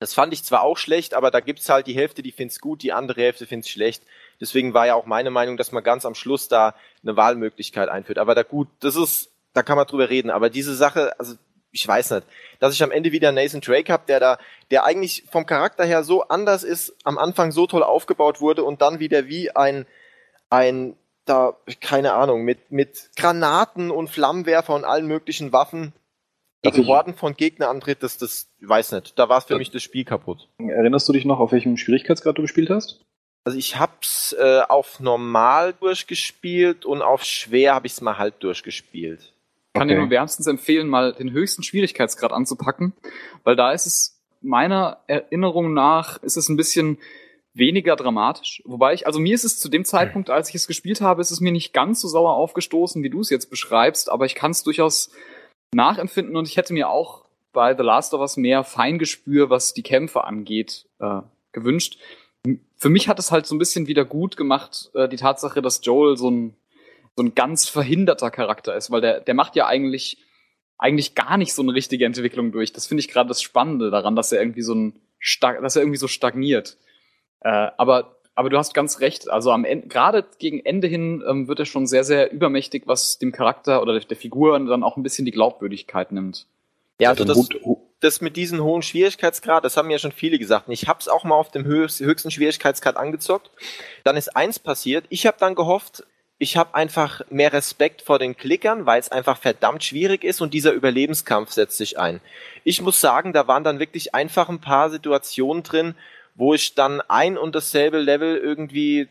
Das fand ich zwar auch schlecht, aber da gibt's halt die Hälfte, die find's gut, die andere Hälfte find's schlecht. Deswegen war ja auch meine Meinung, dass man ganz am Schluss da eine Wahlmöglichkeit einführt. Aber da gut, das ist, da kann man drüber reden. Aber diese Sache, also ich weiß nicht, dass ich am Ende wieder Nathan Drake habe, der da, der eigentlich vom Charakter her so anders ist, am Anfang so toll aufgebaut wurde und dann wieder wie ein, ein, da, keine Ahnung, mit, mit Granaten und Flammenwerfer und allen möglichen Waffen gegen Horden von Gegner antritt, das, das, weiß nicht, da war es für mich das Spiel kaputt. Erinnerst du dich noch, auf welchem Schwierigkeitsgrad du gespielt hast? Also ich hab's äh, auf normal durchgespielt und auf schwer habe ich's mal halt durchgespielt kann okay. dir nur wärmstens empfehlen, mal den höchsten Schwierigkeitsgrad anzupacken, weil da ist es meiner Erinnerung nach ist es ein bisschen weniger dramatisch. Wobei ich, also mir ist es zu dem Zeitpunkt, als ich es gespielt habe, ist es mir nicht ganz so sauer aufgestoßen, wie du es jetzt beschreibst, aber ich kann es durchaus nachempfinden und ich hätte mir auch bei The Last of Us mehr Feingespür, was die Kämpfe angeht, äh, gewünscht. Für mich hat es halt so ein bisschen wieder gut gemacht, äh, die Tatsache, dass Joel so ein so ein ganz verhinderter Charakter ist, weil der, der macht ja eigentlich, eigentlich gar nicht so eine richtige Entwicklung durch. Das finde ich gerade das Spannende daran, dass er irgendwie so ein, dass er irgendwie so stagniert. Äh, aber, aber du hast ganz recht. Also am Ende, gerade gegen Ende hin ähm, wird er schon sehr, sehr übermächtig, was dem Charakter oder der, Figur dann auch ein bisschen die Glaubwürdigkeit nimmt. Ja, also das, das mit diesem hohen Schwierigkeitsgrad, das haben ja schon viele gesagt. Ich hab's auch mal auf dem höchsten Schwierigkeitsgrad angezockt. Dann ist eins passiert. Ich habe dann gehofft, ich habe einfach mehr Respekt vor den Klickern, weil es einfach verdammt schwierig ist und dieser Überlebenskampf setzt sich ein. Ich muss sagen, da waren dann wirklich einfach ein paar Situationen drin, wo ich dann ein und dasselbe Level irgendwie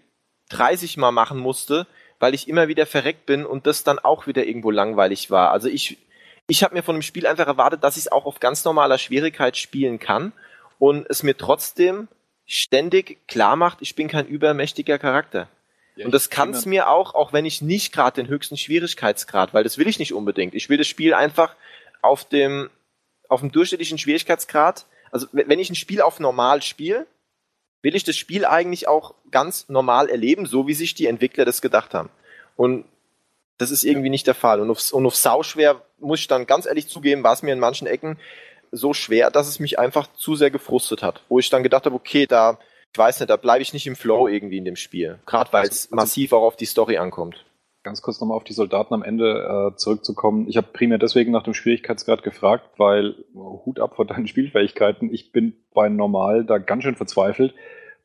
30 Mal machen musste, weil ich immer wieder verreckt bin und das dann auch wieder irgendwo langweilig war. Also ich, ich habe mir von dem Spiel einfach erwartet, dass ich es auch auf ganz normaler Schwierigkeit spielen kann und es mir trotzdem ständig klar macht, ich bin kein übermächtiger Charakter. Ja, und das kann es mir auch, auch wenn ich nicht gerade den höchsten Schwierigkeitsgrad, weil das will ich nicht unbedingt. Ich will das Spiel einfach auf dem, auf dem durchschnittlichen Schwierigkeitsgrad. Also wenn ich ein Spiel auf normal spiele, will ich das Spiel eigentlich auch ganz normal erleben, so wie sich die Entwickler das gedacht haben. Und das ist irgendwie nicht der Fall. Und auf, und auf sauschwer muss ich dann ganz ehrlich zugeben, war es mir in manchen Ecken so schwer, dass es mich einfach zu sehr gefrustet hat. Wo ich dann gedacht habe, okay, da ich weiß nicht, da bleibe ich nicht im Flow irgendwie in dem Spiel. Gerade weil es also, massiv auch auf die Story ankommt. Ganz kurz nochmal auf die Soldaten am Ende äh, zurückzukommen. Ich habe primär deswegen nach dem Schwierigkeitsgrad gefragt, weil Hut ab vor deinen Spielfähigkeiten. Ich bin bei normal da ganz schön verzweifelt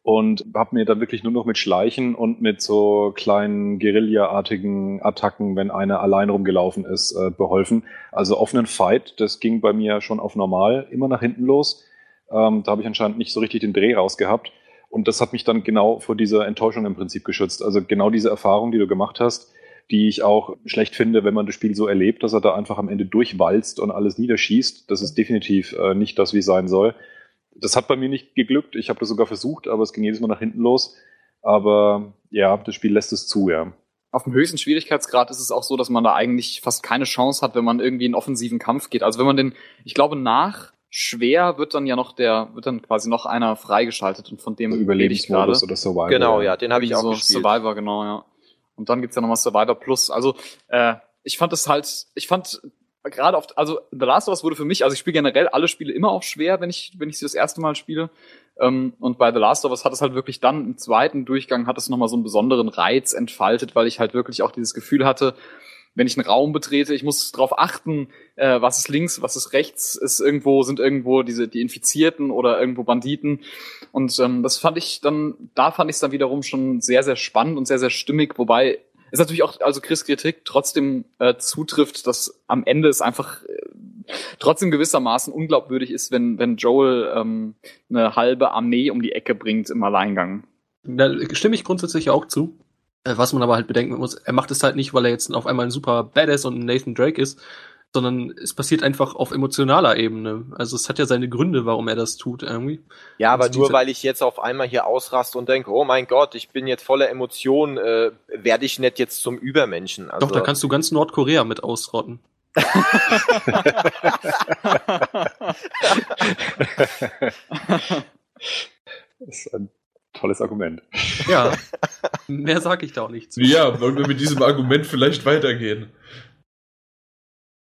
und habe mir da wirklich nur noch mit Schleichen und mit so kleinen Guerilla-artigen Attacken, wenn einer allein rumgelaufen ist, äh, beholfen. Also offenen Fight, das ging bei mir schon auf normal immer nach hinten los. Ähm, da habe ich anscheinend nicht so richtig den Dreh rausgehabt. Und das hat mich dann genau vor dieser Enttäuschung im Prinzip geschützt. Also genau diese Erfahrung, die du gemacht hast, die ich auch schlecht finde, wenn man das Spiel so erlebt, dass er da einfach am Ende durchwalzt und alles niederschießt. Das ist definitiv äh, nicht das, wie es sein soll. Das hat bei mir nicht geglückt. Ich habe das sogar versucht, aber es ging jedes Mal nach hinten los. Aber ja, das Spiel lässt es zu, ja. Auf dem höchsten Schwierigkeitsgrad ist es auch so, dass man da eigentlich fast keine Chance hat, wenn man irgendwie in offensiven Kampf geht. Also wenn man den, ich glaube, nach schwer wird dann ja noch der, wird dann quasi noch einer freigeschaltet und von dem Überlebensmodus oder Survivor. Genau, ja, den habe ich auch so gespielt. Survivor, genau, ja. Und dann gibt's ja nochmal Survivor Plus. Also, äh, ich fand es halt, ich fand gerade oft, also The Last of Us wurde für mich, also ich spiele generell alle Spiele immer auch schwer, wenn ich, wenn ich sie das erste Mal spiele. Ähm, und bei The Last of Us hat es halt wirklich dann im zweiten Durchgang hat es nochmal so einen besonderen Reiz entfaltet, weil ich halt wirklich auch dieses Gefühl hatte, wenn ich einen Raum betrete, ich muss darauf achten, äh, was ist links, was ist rechts, ist irgendwo, sind irgendwo diese, die Infizierten oder irgendwo Banditen. Und ähm, das fand ich dann, da fand ich es dann wiederum schon sehr, sehr spannend und sehr, sehr stimmig, wobei es natürlich auch, also Chris Kritik trotzdem äh, zutrifft, dass am Ende es einfach äh, trotzdem gewissermaßen unglaubwürdig ist, wenn, wenn Joel ähm, eine halbe Armee um die Ecke bringt im Alleingang. Da stimme ich grundsätzlich auch zu. Äh, Was man aber halt bedenken muss, er macht es halt nicht, weil er jetzt auf einmal ein super Badass und ein Nathan Drake ist, sondern es passiert einfach auf emotionaler Ebene. Also es hat ja seine Gründe, warum er das tut irgendwie. Ja, aber Also nur diese- weil ich jetzt auf einmal hier ausraste und denke, oh mein Gott, ich bin jetzt voller Emotionen, äh, werde ich nicht jetzt zum Übermenschen. Also, Doch, da kannst du ganz Nordkorea mit ausrotten. Das ist ein tolles Argument. Ja, mehr sag ich da auch nicht zu. Ja, wollen wir mit diesem Argument vielleicht weitergehen?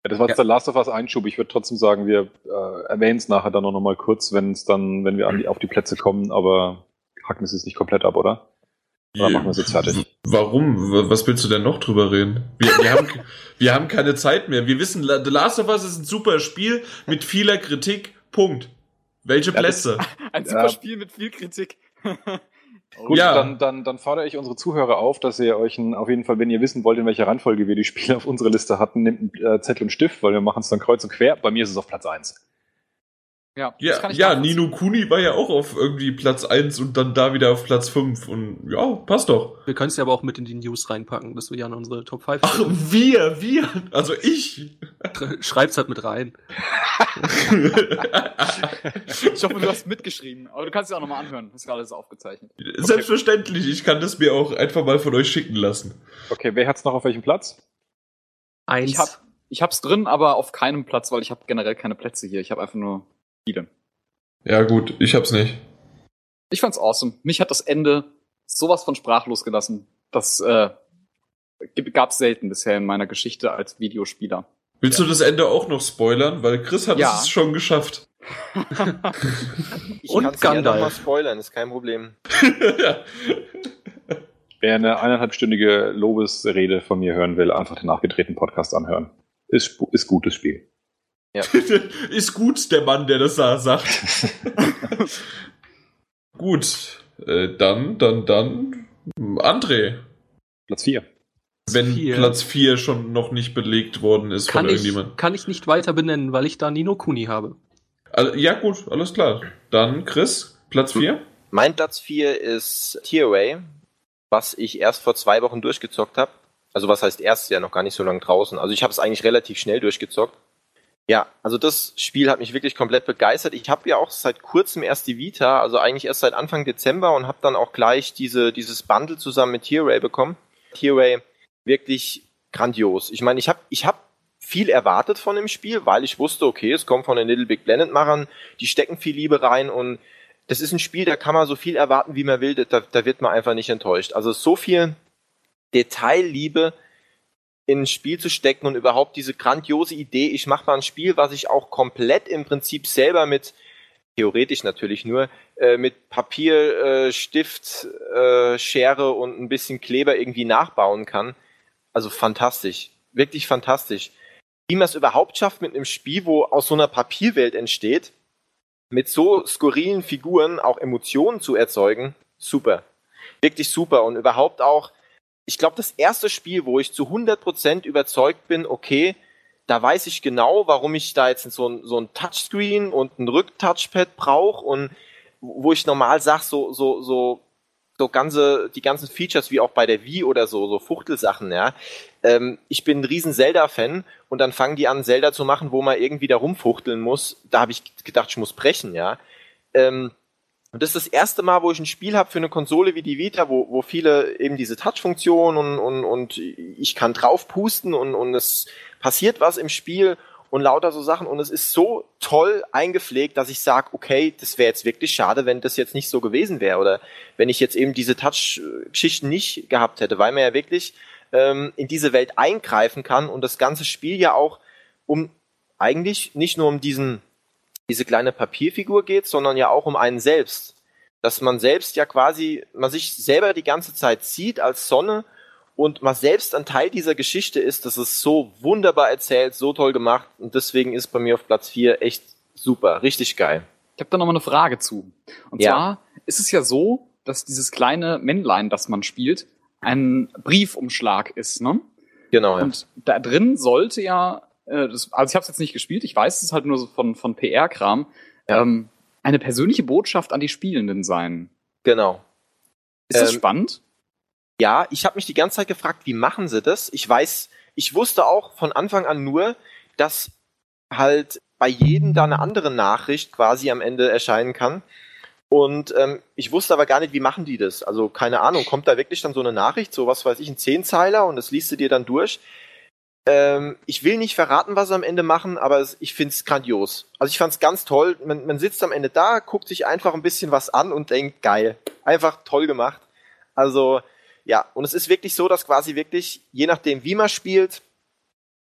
Ja, das war jetzt Ja. der Last of Us Einschub. Ich würde trotzdem sagen, wir äh, erwähnen es nachher dann noch mal kurz, wenn es dann, wenn wir an die, auf die Plätze kommen, aber hacken es jetzt nicht komplett ab, oder? Oder machen wir es jetzt fertig? Warum? Was willst du denn noch drüber reden? Wir, wir, haben, wir haben keine Zeit mehr. Wir wissen, The Last of Us ist ein super Spiel mit vieler Kritik. Punkt. Welche Ja, das- Plätze? Ein Ja. super Spiel mit viel Kritik. Gut, Ja. dann, dann, dann fordere ich unsere Zuhörer auf, dass ihr euch ein, auf jeden Fall, wenn ihr wissen wollt, in welcher Reihenfolge wir die Spiele auf unserer Liste hatten, nehmt einen äh, Zettel und Stift, weil wir machen es dann kreuz und quer. Bei mir ist es auf Platz 1. Ja, das Ja, kann ich ja. Nino Kuni war ja auch auf irgendwie Platz 1 und dann da wieder auf Platz 5. Und ja, passt doch. Wir können es ja aber auch mit in die News reinpacken, dass wir ja in unsere Top 5 Ach, wir, wir. Also ich. Schreib's halt mit rein. Ich hoffe, du hast mitgeschrieben. Aber du kannst es ja auch nochmal anhören. Das ist gerade alles aufgezeichnet. Selbstverständlich. Ich kann das mir auch einfach mal von euch schicken lassen. Okay, wer hat's noch auf welchem Platz? Eins. Ich hab, ich hab's drin, aber auf keinem Platz, weil ich habe generell keine Plätze hier. Ich habe einfach nur viele. Ja, gut. Ich hab's nicht. Ich fand's awesome. Mich hat das Ende sowas von sprachlos gelassen. Das äh, gab's selten bisher in meiner Geschichte als Videospieler. Willst du das Ende auch noch spoilern? Weil Chris hat Ja. es schon geschafft. ich Und kann's Gandalf. mal spoilern, ist kein Problem. Wer eine eineinhalbstündige Lobesrede von mir hören will, einfach den nachgedrehten Podcast anhören. Ist, ist gutes Spiel. Ja. Ist gut, der Mann, der das da sagt. gut. Äh, dann, dann, dann. André. Platz 4. Wenn vier. Platz 4 schon noch nicht belegt worden ist kann von ich, irgendjemandem. kann ich nicht weiter benennen, weil ich da Nino Kuni habe. Also, ja, gut, alles klar. Dann Chris, Platz 4. Mein Platz 4 ist Tearaway, was ich erst vor zwei Wochen durchgezockt habe. Also was heißt erst, ja noch gar nicht so lange draußen. Also ich habe es eigentlich relativ schnell durchgezockt. Ja, also das Spiel hat mich wirklich komplett begeistert. Ich habe ja auch seit kurzem erst die Vita, also eigentlich erst seit Anfang Dezember und habe dann auch gleich diese, dieses Bundle zusammen mit Tearaway bekommen. Tearaway wirklich grandios. Ich meine, ich habe ich hab viel erwartet von dem Spiel, weil ich wusste, okay, es kommt von den Little Big Planet Machern, die stecken viel Liebe rein und das ist ein Spiel, da kann man so viel erwarten, wie man will, da, da wird man einfach nicht enttäuscht. Also so viel Detailliebe in Spiel zu stecken und überhaupt diese grandiose Idee, ich mache mal ein Spiel, was ich auch komplett im Prinzip selber mit, theoretisch natürlich nur, äh, mit Papier, äh, Stift, äh, Schere und ein bisschen Kleber irgendwie nachbauen kann. Also fantastisch. Wirklich fantastisch. Wie man es überhaupt schafft mit einem Spiel, wo aus so einer Papierwelt entsteht, mit so skurrilen Figuren auch Emotionen zu erzeugen, super. Wirklich super. Und überhaupt auch, ich glaube, das erste Spiel, wo ich zu 100% überzeugt bin, okay, da weiß ich genau, warum ich da jetzt so ein, so ein Touchscreen und ein Rücktouchpad brauche und wo ich normal sag, so, so, so, so ganze, die ganzen Features wie auch bei der Wii oder so, so Fuchtelsachen, ja. Ähm, ich bin ein riesen Zelda-Fan und dann fangen die an, Zelda zu machen, wo man irgendwie da rumfuchteln muss. Da habe ich gedacht, ich muss brechen, ja. Ähm, und das ist das erste Mal, wo ich ein Spiel habe für eine Konsole wie die Vita, wo, wo viele eben diese Touch-Funktion und, und, und ich kann drauf pusten und, und es passiert was im Spiel und lauter so Sachen. Und es ist so toll eingepflegt, dass ich sage, okay, das wäre jetzt wirklich schade, wenn das jetzt nicht so gewesen wäre oder wenn ich jetzt eben diese Touch-Geschichten nicht gehabt hätte, weil man ja wirklich ähm, in diese Welt eingreifen kann und das ganze Spiel ja auch um eigentlich nicht nur um diesen diese kleine Papierfigur geht, sondern ja auch um einen selbst. Dass man selbst ja quasi, man sich selber die ganze Zeit sieht als Sonne und man selbst ein Teil dieser Geschichte ist, das ist so wunderbar erzählt, so toll gemacht und deswegen ist bei mir auf Platz 4 echt super, richtig geil. Ich habe da noch mal eine Frage zu. Und ja. zwar ist es ja so, dass dieses kleine Männlein, das man spielt, ein Briefumschlag ist, ne? Genau. Ja. Und da drin sollte ja äh, das, also ich habe es jetzt nicht gespielt, ich weiß es halt nur so von, von PR-Kram, ähm, eine persönliche Botschaft an die Spielenden sein. Genau. Ist das ähm, spannend? Ja, ich habe mich die ganze Zeit gefragt, wie machen sie das? Ich weiß, ich wusste auch von Anfang an nur, dass halt bei jedem da eine andere Nachricht quasi am Ende erscheinen kann. Und ähm, ich wusste aber gar nicht, wie machen die das. Also keine Ahnung, kommt da wirklich dann so eine Nachricht, so was weiß ich, ein Zehnzeiler und das liest du dir dann durch. Ähm, ich will nicht verraten, was sie am Ende machen, aber es, ich find's grandios. Also ich fand's ganz toll. Man, man sitzt am Ende da, guckt sich einfach ein bisschen was an und denkt, geil. Einfach toll gemacht. Also, ja, und es ist wirklich so, dass quasi wirklich, je nachdem, wie man spielt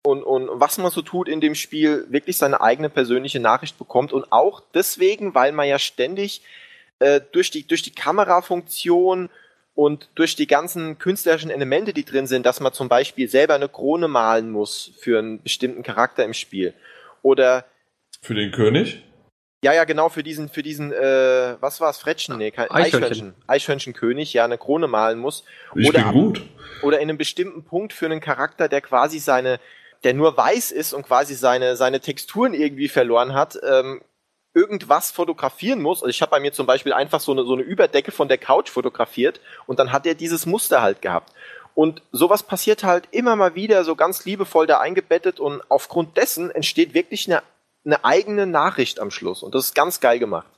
und, und was man so tut in dem Spiel, wirklich seine eigene persönliche Nachricht bekommt. Und auch deswegen, weil man ja ständig äh, durch, die, durch die Kamerafunktion und durch die ganzen künstlerischen Elemente, die drin sind, dass man zum Beispiel selber eine Krone malen muss für einen bestimmten Charakter im Spiel. Oder für den König? Ja, ja, genau, für diesen, für diesen, äh, was war es, Frettchen? Nee, kein, Eichhörnchen. Eichhörnchenkönig, ja, eine Krone malen muss. Ich oder, bin gut. Oder in einem bestimmten Punkt für einen Charakter, der quasi seine, der nur weiß ist und quasi seine, seine Texturen irgendwie verloren hat, ähm, irgendwas fotografieren muss. Also ich habe bei mir zum Beispiel einfach so eine, so eine Überdecke von der Couch fotografiert und dann hat er dieses Muster halt gehabt. Und sowas passiert halt immer mal wieder so ganz liebevoll da eingebettet und aufgrund dessen entsteht wirklich eine, eine eigene Nachricht am Schluss und das ist ganz geil gemacht.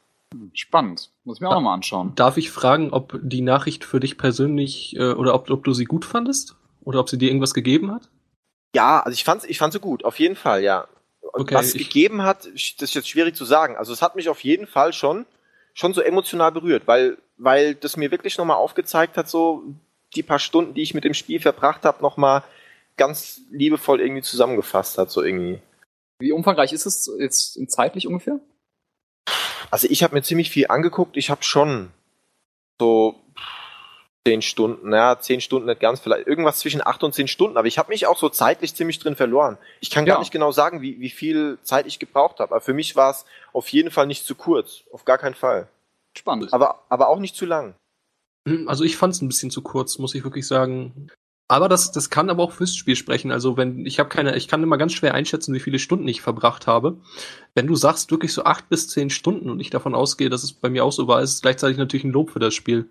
Spannend. Muss ich mir auch nochmal anschauen. Darf ich fragen, ob die Nachricht für dich persönlich äh, oder ob, ob du sie gut fandest? Oder ob sie dir irgendwas gegeben hat? Ja, also ich fand, ich fand sie gut, auf jeden Fall, ja. Okay, was es gegeben hat, das ist jetzt schwierig zu sagen. Also es hat mich auf jeden Fall schon, schon so emotional berührt, weil, weil das mir wirklich nochmal aufgezeigt hat, so die paar Stunden, die ich mit dem Spiel verbracht habe, nochmal ganz liebevoll irgendwie zusammengefasst hat, so irgendwie. Wie umfangreich ist es jetzt zeitlich ungefähr? Also ich habe mir ziemlich viel angeguckt. Ich habe schon so zehn Stunden, ja, zehn Stunden nicht ganz, vielleicht irgendwas zwischen acht und zehn Stunden, aber ich habe mich auch so zeitlich ziemlich drin verloren. Ich kann ja. gar nicht genau sagen, wie, wie viel Zeit ich gebraucht habe, aber für mich war es auf jeden Fall nicht zu kurz, auf gar keinen Fall. Spannend. Aber, aber auch nicht zu lang. Hm, also ich fand es ein bisschen zu kurz, muss ich wirklich sagen. Aber das, das kann aber auch fürs Spiel sprechen. Also wenn ich habe keine, ich kann immer ganz schwer einschätzen, wie viele Stunden ich verbracht habe. Wenn du sagst wirklich so acht bis zehn Stunden und ich davon ausgehe, dass es bei mir auch so war, ist es gleichzeitig natürlich ein Lob für das Spiel.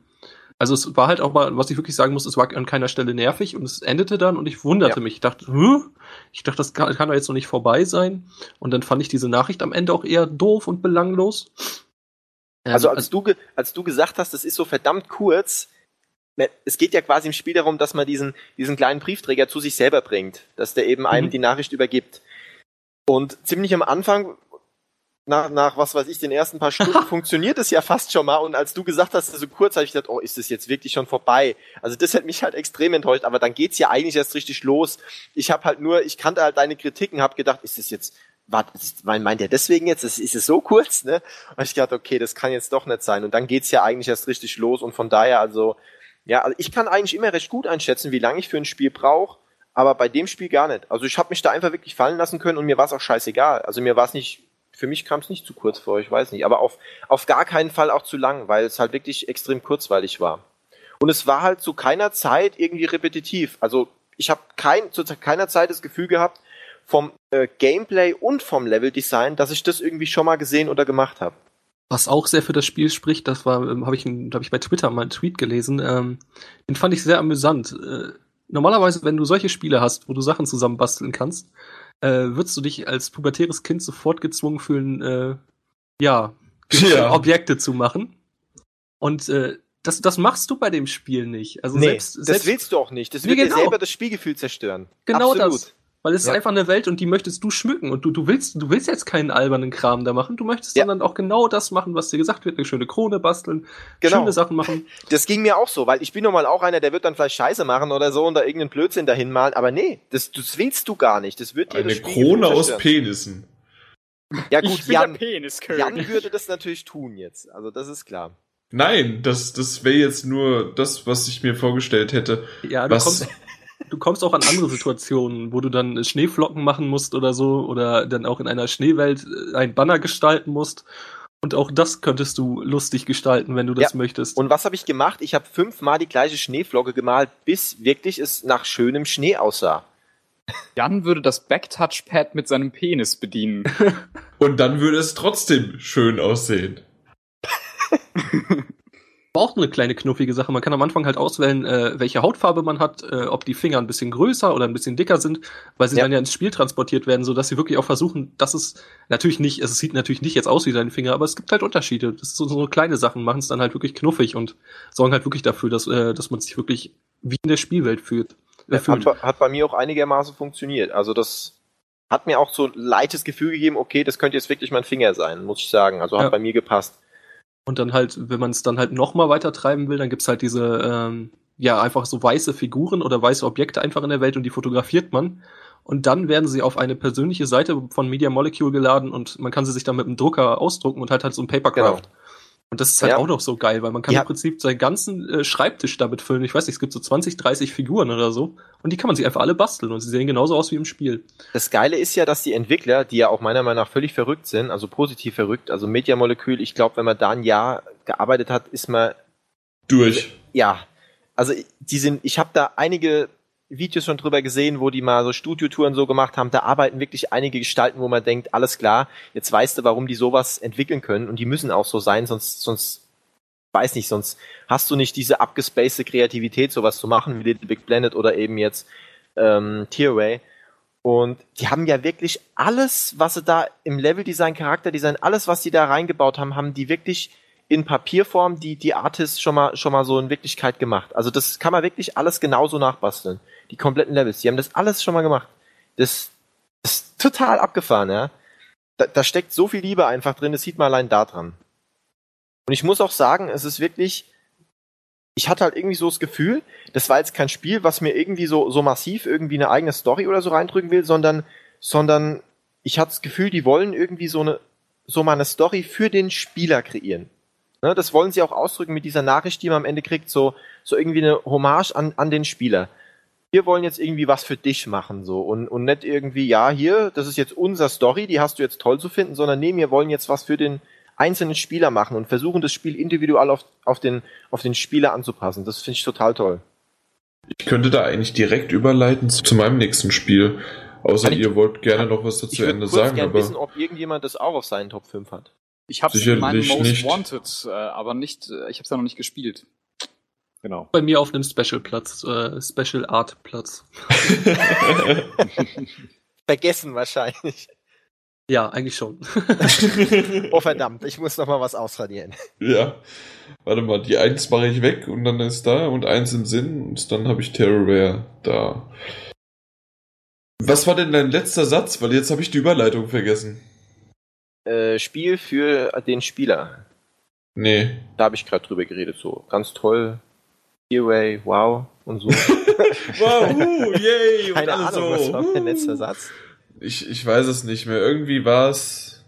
Also es war halt auch mal, was ich wirklich sagen muss, es war an keiner Stelle nervig und es endete dann und ich wunderte ja. mich. Ich dachte, Hö? ich dachte, das kann, kann doch jetzt noch nicht vorbei sein. Und dann fand ich diese Nachricht am Ende auch eher doof und belanglos. Also als du, als du gesagt hast, das ist so verdammt kurz, ne, es geht ja quasi im Spiel darum, dass man diesen, diesen kleinen Briefträger zu sich selber bringt, dass der eben einem mhm. die Nachricht übergibt. Und ziemlich am Anfang nach, nach, was weiß ich, den ersten paar Stunden funktioniert es ja fast schon mal. Und als du gesagt hast, so kurz, habe ich gedacht, oh, ist das jetzt wirklich schon vorbei? Also das hat mich halt extrem enttäuscht. Aber dann geht's ja eigentlich erst richtig los. Ich habe halt nur, ich kannte halt deine Kritiken, habe gedacht, ist das jetzt, warte, meint der deswegen jetzt? Ist, ist es so kurz? Ne? Und ich gedacht, okay, das kann jetzt doch nicht sein. Und dann geht's ja eigentlich erst richtig los. Und von daher, also, ja, also ich kann eigentlich immer recht gut einschätzen, wie lange ich für ein Spiel brauche. Aber bei dem Spiel gar nicht. Also ich habe mich da einfach wirklich fallen lassen können und mir war es auch scheißegal. Also mir war es nicht für mich kam es nicht zu kurz vor, ich weiß nicht, aber auf, auf gar keinen Fall auch zu lang, weil es halt wirklich extrem kurzweilig war. Und es war halt zu keiner Zeit irgendwie repetitiv. Also ich habe kein, zu keiner Zeit das Gefühl gehabt, vom äh, Gameplay und vom Leveldesign, dass ich das irgendwie schon mal gesehen oder gemacht habe. Was auch sehr für das Spiel spricht, das war, ähm, habe ich, hab ich bei Twitter mal einen Tweet gelesen, ähm, den fand ich sehr amüsant. Äh, normalerweise, wenn du solche Spiele hast, wo du Sachen zusammenbasteln kannst, äh, würdest du dich als pubertäres Kind sofort gezwungen fühlen, äh, ja, ja. Objekte zu machen. Und äh, das, das machst du bei dem Spiel nicht. Also nee, selbst, selbst, das willst du auch nicht. Das wird nee, genau. dir selber das Spielgefühl zerstören. Genau Absolut. das. Weil es ja. ist einfach eine Welt und die möchtest du schmücken und du, du willst, du willst jetzt keinen albernen Kram da machen, du möchtest ja. dann auch genau das machen, was dir gesagt wird, eine schöne Krone basteln, genau. schöne Sachen machen. Das ging mir auch so, weil ich bin nun mal auch einer, der wird dann vielleicht Scheiße machen oder so und da irgendeinen Blödsinn dahin malen, aber nee, das, das willst du gar nicht, das wird dir Eine Krone aus Penissen. Ja gut, Jan, Jan würde das natürlich tun jetzt, also das ist klar. Nein, das, das wäre jetzt nur das, was ich mir vorgestellt hätte. Ja, was, kommst, du kommst auch an andere Situationen, wo du dann Schneeflocken machen musst oder so, oder dann auch in einer Schneewelt äh, ein Banner gestalten musst. Und auch das könntest du lustig gestalten, wenn du das ja. möchtest. Und was habe ich gemacht? Ich habe fünfmal die gleiche Schneeflocke gemalt, bis wirklich es nach schönem Schnee aussah. Jan würde das Backtouchpad mit seinem Penis bedienen. Und dann würde es trotzdem schön aussehen. auch eine kleine knuffige Sache. Man kann am Anfang halt auswählen, äh, welche Hautfarbe man hat, äh, ob die Finger ein bisschen größer oder ein bisschen dicker sind, weil sie ja. dann ja ins Spiel transportiert werden, so dass sie wirklich auch versuchen, dass es natürlich nicht, es sieht natürlich nicht jetzt aus wie deine Finger, aber es gibt halt Unterschiede. Das sind so, so kleine Sachen, machen es dann halt wirklich knuffig und sorgen halt wirklich dafür, dass, äh, dass man sich wirklich wie in der Spielwelt fühlt. Äh, hat, hat bei mir auch einigermaßen funktioniert. Also das hat mir auch so ein leichtes Gefühl gegeben, okay, das könnte jetzt wirklich mein Finger sein, muss ich sagen. Also hat ja. bei mir gepasst. Und dann halt, wenn man es dann halt noch mal weiter treiben will, dann gibt's halt diese, ähm, ja, einfach so weiße Figuren oder weiße Objekte einfach in der Welt und die fotografiert man. Und dann werden sie auf eine persönliche Seite von Media Molecule geladen und man kann sie sich dann mit einem Drucker ausdrucken und halt halt so ein Papercraft. Genau. Und das ist halt ja. auch noch so geil, weil man kann ja. im Prinzip seinen ganzen äh, Schreibtisch damit füllen. Ich weiß nicht, es gibt so 20, 30 Figuren oder so. Und die kann man sich einfach alle basteln und sie sehen genauso aus wie im Spiel. Das Geile ist ja, dass die Entwickler, die ja auch meiner Meinung nach völlig verrückt sind, also positiv verrückt, also Media Molecule, ich glaube, wenn man da ein Jahr gearbeitet hat, ist man durch. Ja. Also die sind, ich habe da einige Videos schon drüber gesehen, wo die mal so Studiotouren so gemacht haben. Da arbeiten wirklich einige Gestalten, wo man denkt, alles klar, jetzt weißt du, warum die sowas entwickeln können und die müssen auch so sein, sonst, sonst, weiß nicht, sonst hast du nicht diese abgespacede Kreativität, sowas zu machen wie Little Big Planet oder eben jetzt ähm, Tearaway. Und die haben ja wirklich alles, was sie da im Leveldesign, Charakterdesign, alles, was sie da reingebaut haben, haben die wirklich in Papierform die, die Artists schon mal, schon mal so in Wirklichkeit gemacht. Also das kann man wirklich alles genauso nachbasteln. Die kompletten Levels. Die haben das alles schon mal gemacht. Das, das ist total abgefahren, ja. Da, da steckt so viel Liebe einfach drin, das sieht man allein da dran. Und ich muss auch sagen, es ist wirklich, ich hatte halt irgendwie so das Gefühl, das war jetzt kein Spiel, was mir irgendwie so, so massiv irgendwie eine eigene Story oder so reindrücken will, sondern, sondern ich hatte das Gefühl, die wollen irgendwie so eine, so mal eine Story für den Spieler kreieren. Ne, das wollen sie auch ausdrücken mit dieser Nachricht, die man am Ende kriegt, so, so irgendwie eine Hommage an, an den Spieler. Wir wollen jetzt irgendwie was für dich machen, so, und, und nicht irgendwie, ja, hier, das ist jetzt unser Story, die hast du jetzt toll zu finden, sondern nee, wir wollen jetzt was für den einzelnen Spieler machen und versuchen, das Spiel individuell auf, auf, den, auf den Spieler anzupassen. Das finde ich total toll. Ich könnte da eigentlich direkt überleiten zu meinem nächsten Spiel. Außer ihr wollt gerne noch was dazu Ende sagen. Ich würde wissen, ob irgendjemand das auch auf seinen Top 5 hat. Ich habe in meinem Most nicht. Wanted, äh, aber nicht, äh, ich habe es ja noch nicht gespielt. Genau. Bei mir auf einem Special-Platz, äh, Special Art-Platz. Vergessen wahrscheinlich. Ja, eigentlich schon. oh verdammt, ich muss noch mal was ausradieren. Ja. Warte mal, die eins mache ich weg und dann ist da und eins im Sinn und dann habe ich Terrorware da. Was war denn dein letzter Satz? Weil jetzt habe ich die Überleitung vergessen. Äh, Spiel für den Spieler. Nee. Da habe ich gerade drüber geredet, so ganz toll. Gearway, wow und so. wow, uh, yay! Keine Ahnung, so. was war mein letzter Satz? Ich, ich weiß es nicht mehr. Irgendwie war es.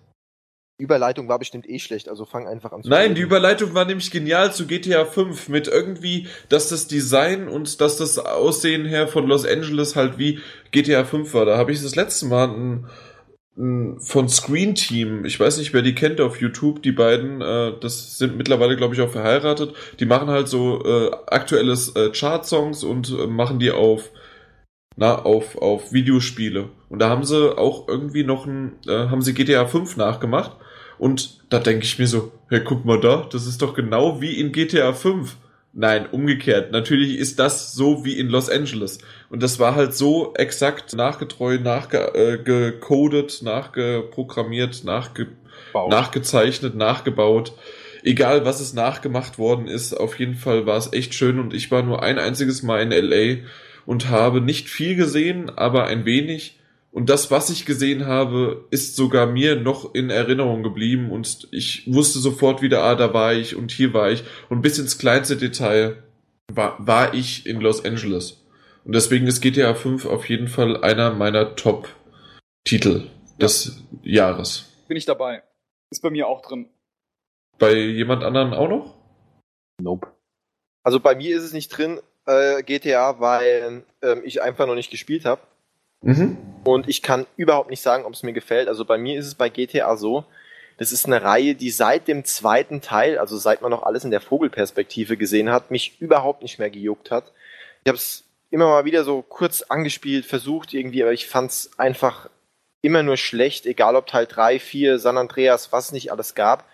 Überleitung war bestimmt eh schlecht, also fang einfach an zu Nein, reden. die Überleitung war nämlich genial zu GTA 5 mit irgendwie, dass das Design und dass das Aussehen her von Los Angeles halt wie GTA 5 war. Da habe ich das letzte Mal ein von Screen Team. Ich weiß nicht, wer die kennt auf YouTube, die beiden. Äh, das sind mittlerweile, glaube ich, auch verheiratet. Die machen halt so äh, aktuelles äh, Chart-Songs und äh, machen die auf na, auf, auf Videospiele. Und da haben sie auch irgendwie noch ein, äh, haben sie GTA 5 nachgemacht. Und da denke ich mir so, hey, guck mal da, das ist doch genau wie in GTA 5. Nein, umgekehrt. Natürlich ist das so wie in Los Angeles. Und das war halt so exakt nachgetreu, nachgecodet, äh, nachgeprogrammiert, nachge Baut. nachgezeichnet, nachgebaut. Egal, was es nachgemacht worden ist, auf jeden Fall war es echt schön und ich war nur ein einziges Mal in LA und habe nicht viel gesehen, aber ein wenig. Und das, was ich gesehen habe, ist sogar mir noch in Erinnerung geblieben und ich wusste sofort wieder, ah, da war ich und hier war ich. Und bis ins kleinste Detail war, war ich in Los Angeles. Und deswegen ist GTA 5 auf jeden Fall einer meiner Top-Titel des Jahres. Bin ich dabei. Ist bei mir auch drin. Bei jemand anderen auch noch? Nope. Also bei mir ist es nicht drin, äh, GTA, weil ähm, ich einfach noch nicht gespielt habe. Mhm. Und ich kann überhaupt nicht sagen, ob es mir gefällt. Also bei mir ist es bei GTA so, das ist eine Reihe, die seit dem zweiten Teil, also seit man noch alles in der Vogelperspektive gesehen hat, mich überhaupt nicht mehr gejuckt hat. Ich habe es immer mal wieder so kurz angespielt, versucht irgendwie, aber ich fand es einfach immer nur schlecht, egal ob Teil 3, 4, San Andreas, was nicht alles gab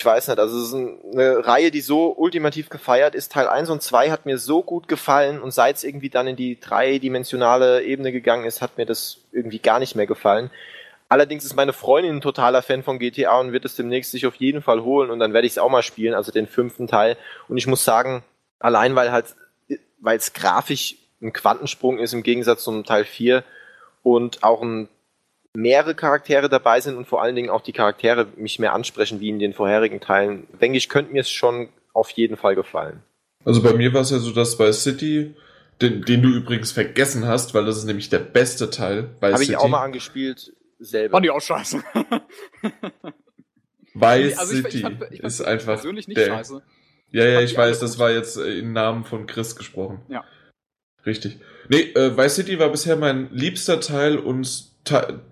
ich weiß nicht, also es ist eine Reihe, die so ultimativ gefeiert ist. Teil 1 und 2 hat mir so gut gefallen und seit es irgendwie dann in die dreidimensionale Ebene gegangen ist, hat mir das irgendwie gar nicht mehr gefallen. Allerdings ist meine Freundin ein totaler Fan von GTA und wird es demnächst sich auf jeden Fall holen und dann werde ich es auch mal spielen, also den fünften Teil. Und ich muss sagen, allein weil halt, weil es grafisch ein Quantensprung ist im Gegensatz zum Teil 4 und auch ein mehrere Charaktere dabei sind und vor allen Dingen auch die Charaktere mich mehr ansprechen wie in den vorherigen Teilen, denke ich, könnte mir es schon auf jeden Fall gefallen. Also bei mir war es ja so, dass bei City, den, den du übrigens vergessen hast, weil das ist nämlich der beste Teil bei Habe ich auch mal angespielt, selber. Fand ich auch scheiße. Vice also City ich, fand, ich fand ist einfach persönlich nicht der, scheiße. Ja, ja, ich weiß, das war jetzt im Namen von Chris gesprochen. Ja. Richtig. Nee, äh, Vice City war bisher mein liebster Teil und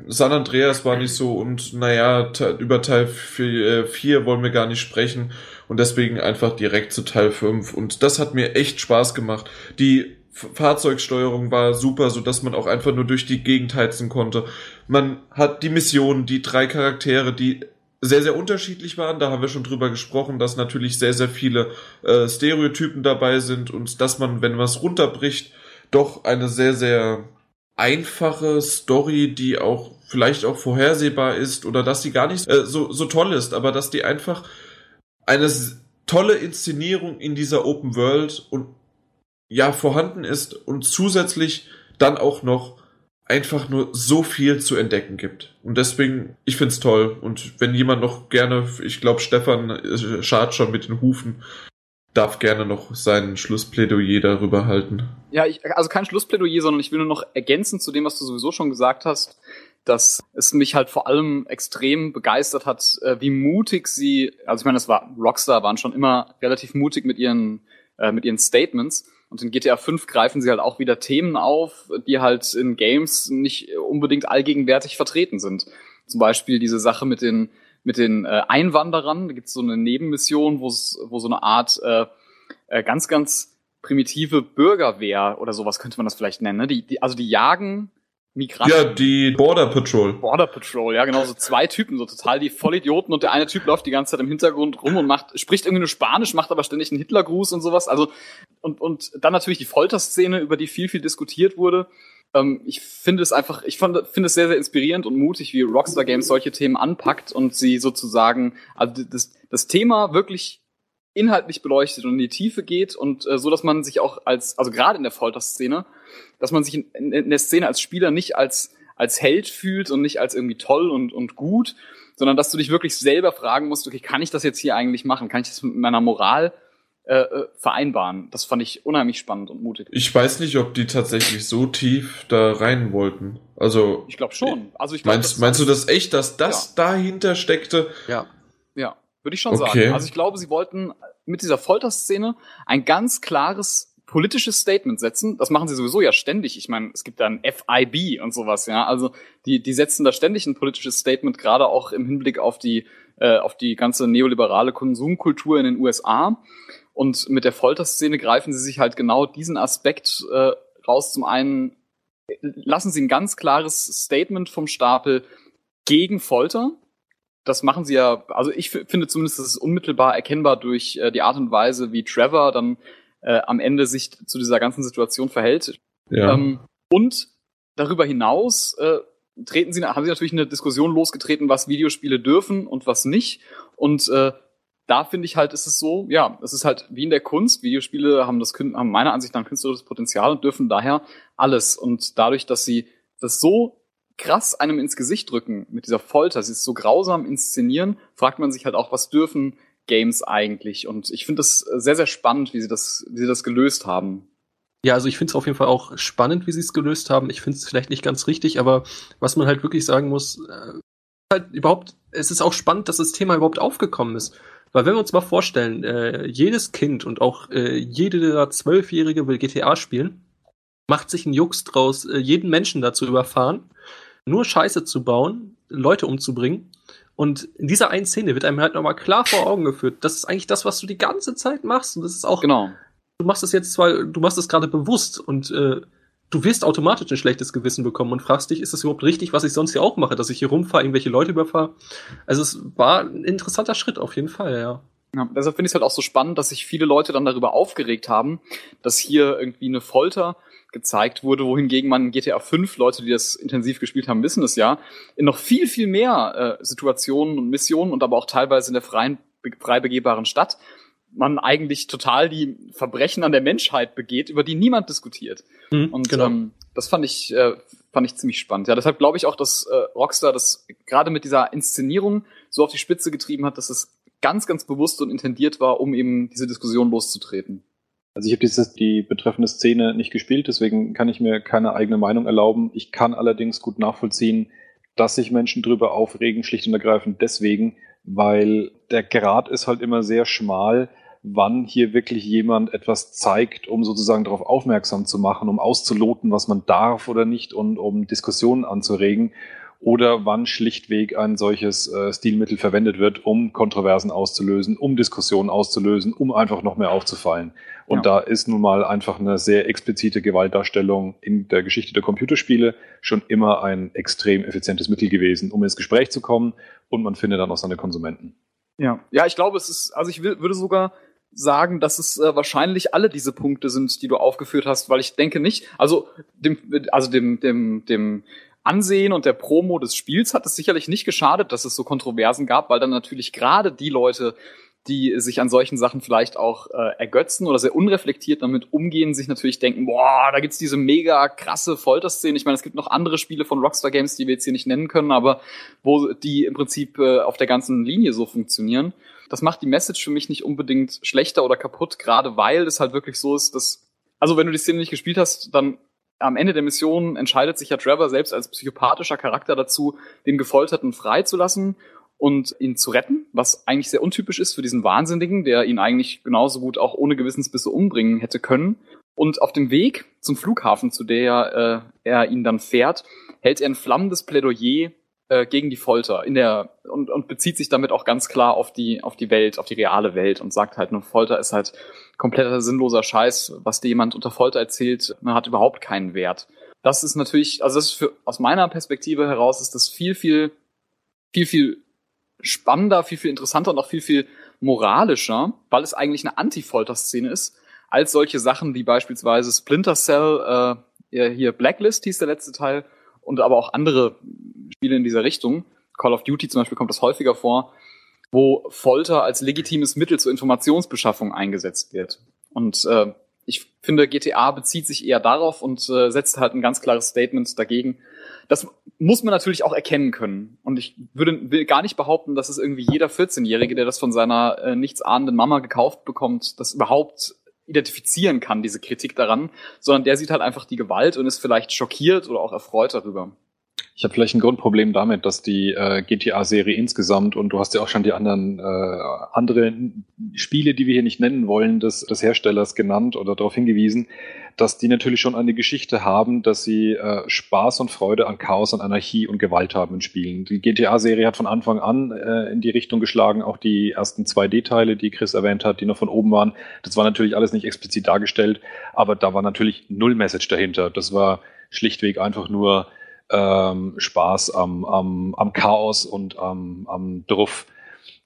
San Andreas war nicht so und naja, über Teil 4 äh, wollen wir gar nicht sprechen und deswegen einfach direkt zu Teil 5 und das hat mir echt Spaß gemacht. Die Fahrzeugsteuerung war super, so dass man auch einfach nur durch die Gegend heizen konnte. Man hat die Mission, die drei Charaktere, die sehr, sehr unterschiedlich waren. Da haben wir schon drüber gesprochen, dass natürlich sehr, sehr viele äh, Stereotypen dabei sind und dass man, wenn es runterbricht, doch eine sehr, sehr einfache Story, die auch vielleicht auch vorhersehbar ist oder dass die gar nicht äh, so, so toll ist, aber dass die einfach eine tolle Inszenierung in dieser Open World und ja vorhanden ist und zusätzlich dann auch noch einfach nur so viel zu entdecken gibt. Und deswegen, ich find's toll. Und wenn jemand noch gerne, ich glaube, Stefan äh, schart schon mit den Hufen, darf gerne noch sein Schlussplädoyer darüber halten. Ja, ich, also kein Schlussplädoyer, sondern ich will nur noch ergänzen zu dem, was du sowieso schon gesagt hast, dass es mich halt vor allem extrem begeistert hat, äh, wie mutig sie, also ich meine, das war Rockstar waren schon immer relativ mutig mit ihren äh, mit ihren Statements und in GTA 5 greifen sie halt auch wieder Themen auf, die halt in Games nicht unbedingt allgegenwärtig vertreten sind. Zum Beispiel diese Sache mit den mit den äh, Einwanderern. Da gibt es so eine Nebenmission, wo so eine Art äh, äh, ganz, ganz primitive Bürgerwehr oder sowas könnte man das vielleicht nennen. Ne? Die, die, also die jagen Migranten. Ja, die Border Patrol. Border Patrol, ja, genau, so zwei Typen, so total die Vollidioten und der eine Typ läuft die ganze Zeit im Hintergrund rum und macht, spricht irgendwie nur Spanisch, macht aber ständig einen Hitlergruß und sowas. Also, und, und dann natürlich die Folterszene, über die viel, viel diskutiert wurde. Ähm, ich finde es einfach, ich finde es sehr, sehr inspirierend und mutig, wie Rockstar Games solche Themen anpackt und sie sozusagen, also das, das Thema wirklich inhaltlich beleuchtet und in die Tiefe geht und äh, so, dass man sich auch als, also gerade in der Folterszene, dass man sich in, in, in der Szene als Spieler nicht als, als Held fühlt und nicht als irgendwie toll und, und gut, sondern dass du dich wirklich selber fragen musst, okay, kann ich das jetzt hier eigentlich machen? Kann ich das mit meiner Moral äh, äh, vereinbaren. Das fand ich unheimlich spannend und mutig. Ich weiß nicht, ob die tatsächlich so tief da rein wollten. Also ich glaube schon. Also ich glaub, meinst, meinst du das echt, dass das ja. dahinter steckte? Ja, ja, würde ich schon okay. sagen. Also ich glaube, sie wollten mit dieser Folterszene ein ganz klares politisches Statement setzen. Das machen sie sowieso ja ständig. Ich meine, es gibt dann FIB und sowas, ja. Also die, die setzen da ständig ein politisches Statement, gerade auch im Hinblick auf die, äh, auf die ganze neoliberale Konsumkultur in den USA. Und mit der Folterszene greifen sie sich halt genau diesen Aspekt äh, raus. Zum einen lassen sie ein ganz klares Statement vom Stapel gegen Folter. Das machen sie ja, also ich finde zumindest, das ist unmittelbar erkennbar durch äh, die Art und Weise, wie Trevor dann äh, am Ende sich zu dieser ganzen Situation verhält. Ja. Ähm, und darüber hinaus äh, treten sie, haben sie natürlich eine Diskussion losgetreten, was Videospiele dürfen und was nicht. Und äh, da finde ich halt, ist es so, ja, es ist halt wie in der Kunst. Videospiele haben das haben meiner Ansicht nach künstlerisches Potenzial und dürfen daher alles. Und dadurch, dass sie das so krass einem ins Gesicht drücken mit dieser Folter, sie es so grausam inszenieren, fragt man sich halt auch, was dürfen Games eigentlich? Und ich finde das sehr, sehr spannend, wie sie das, wie sie das gelöst haben. Ja, also ich finde es auf jeden Fall auch spannend, wie sie es gelöst haben. Ich finde es vielleicht nicht ganz richtig, aber was man halt wirklich sagen muss, äh, halt überhaupt, es ist auch spannend, dass das Thema überhaupt aufgekommen ist. Weil wenn wir uns mal vorstellen, äh, jedes Kind und auch äh, jede Zwölfjährige will GTA spielen, macht sich ein Jux draus, äh, jeden Menschen dazu überfahren, nur Scheiße zu bauen, Leute umzubringen. Und in dieser einen Szene wird einem halt nochmal klar vor Augen geführt, das ist eigentlich das, was du die ganze Zeit machst. Und das ist auch. Genau. Du machst das jetzt zwar, du machst das gerade bewusst und äh, du wirst automatisch ein schlechtes Gewissen bekommen und fragst dich, ist das überhaupt richtig, was ich sonst hier auch mache, dass ich hier rumfahre, irgendwelche Leute überfahre? Also es war ein interessanter Schritt auf jeden Fall, ja. Ja, deshalb finde ich es halt auch so spannend, dass sich viele Leute dann darüber aufgeregt haben, dass hier irgendwie eine Folter gezeigt wurde, wohingegen man in GTA 5, Leute, die das intensiv gespielt haben, wissen es ja, in noch viel, viel mehr äh, Situationen und Missionen und aber auch teilweise in der freien, frei begehbaren Stadt man eigentlich total die Verbrechen an der Menschheit begeht, über die niemand diskutiert. Mhm, und genau. ähm, das fand ich, äh, fand ich ziemlich spannend. Ja, deshalb glaube ich auch, dass äh, Rockstar das gerade mit dieser Inszenierung so auf die Spitze getrieben hat, dass es ganz, ganz bewusst und intendiert war, um eben diese Diskussion loszutreten. Also ich habe die betreffende Szene nicht gespielt, deswegen kann ich mir keine eigene Meinung erlauben. Ich kann allerdings gut nachvollziehen, dass sich Menschen drüber aufregen, schlicht und ergreifend deswegen, weil der Grad ist halt immer sehr schmal, wann hier wirklich jemand etwas zeigt, um sozusagen darauf aufmerksam zu machen, um auszuloten, was man darf oder nicht und um Diskussionen anzuregen oder wann schlichtweg ein solches äh, Stilmittel verwendet wird, um Kontroversen auszulösen, um Diskussionen auszulösen, um einfach noch mehr aufzufallen. Und ja. da ist nun mal einfach eine sehr explizite Gewaltdarstellung in der Geschichte der Computerspiele schon immer ein extrem effizientes Mittel gewesen, um ins Gespräch zu kommen und man findet dann auch seine Konsumenten. Ja, ja, ich glaube, es ist, also ich will, würde sogar sagen, dass es äh, wahrscheinlich alle diese Punkte sind, die du aufgeführt hast, weil ich denke nicht, also dem, also dem, dem, dem Ansehen und der Promo des Spiels hat es sicherlich nicht geschadet, dass es so Kontroversen gab, weil dann natürlich gerade die Leute, die sich an solchen Sachen vielleicht auch äh, ergötzen oder sehr unreflektiert damit umgehen, sich natürlich denken, boah, da gibt's diese mega krasse Folterszene. Ich meine, es gibt noch andere Spiele von Rockstar Games, die wir jetzt hier nicht nennen können, aber wo die im Prinzip äh, auf der ganzen Linie so funktionieren. Das macht die Message für mich nicht unbedingt schlechter oder kaputt, gerade weil es halt wirklich so ist, dass, also wenn du die Szene nicht gespielt hast, dann am Ende der Mission entscheidet sich ja Trevor selbst als psychopathischer Charakter dazu, den Gefolterten freizulassen und ihn zu retten, was eigentlich sehr untypisch ist für diesen Wahnsinnigen, der ihn eigentlich genauso gut auch ohne Gewissensbisse umbringen hätte können. Und auf dem Weg zum Flughafen, zu der äh, er ihn dann fährt, hält er ein flammendes Plädoyer äh, gegen die Folter in der und, und bezieht sich damit auch ganz klar auf die auf die Welt, auf die reale Welt und sagt halt, nur Folter ist halt kompletter sinnloser Scheiß, was dir jemand unter Folter erzählt, man hat überhaupt keinen Wert. Das ist natürlich, also das ist für, aus meiner Perspektive heraus ist das viel viel viel viel spannender, viel viel interessanter und auch viel viel moralischer, weil es eigentlich eine Anti-Folter-Szene ist, als solche Sachen wie beispielsweise Splinter Cell, äh, hier Blacklist hieß der letzte Teil und aber auch andere Spiele in dieser Richtung. Call of Duty zum Beispiel kommt das häufiger vor, wo Folter als legitimes Mittel zur Informationsbeschaffung eingesetzt wird. Und äh, ich finde, GTA bezieht sich eher darauf und äh, setzt halt ein ganz klares Statement dagegen. Das muss man natürlich auch erkennen können. Und ich würde, will gar nicht behaupten, dass es irgendwie jeder 14-Jährige, der das von seiner äh, nichtsahnenden Mama gekauft bekommt, das überhaupt identifizieren kann, diese Kritik daran, sondern der sieht halt einfach die Gewalt und ist vielleicht schockiert oder auch erfreut darüber. Ich habe vielleicht ein Grundproblem damit, dass die äh, GTA-Serie insgesamt und du hast ja auch schon die anderen äh, andere Spiele, die wir hier nicht nennen wollen, des, des Herstellers genannt oder darauf hingewiesen, dass die natürlich schon eine Geschichte haben, dass sie äh, Spaß und Freude an Chaos und Anarchie und Gewalt haben in Spielen. Die GTA-Serie hat von Anfang an äh, in die Richtung geschlagen, auch die ersten 2D-Teile, die Chris erwähnt hat, die noch von oben waren. Das war natürlich alles nicht explizit dargestellt, aber da war natürlich null Message dahinter. Das war schlichtweg einfach nur ähm, Spaß am, am, am Chaos und am, am Druff.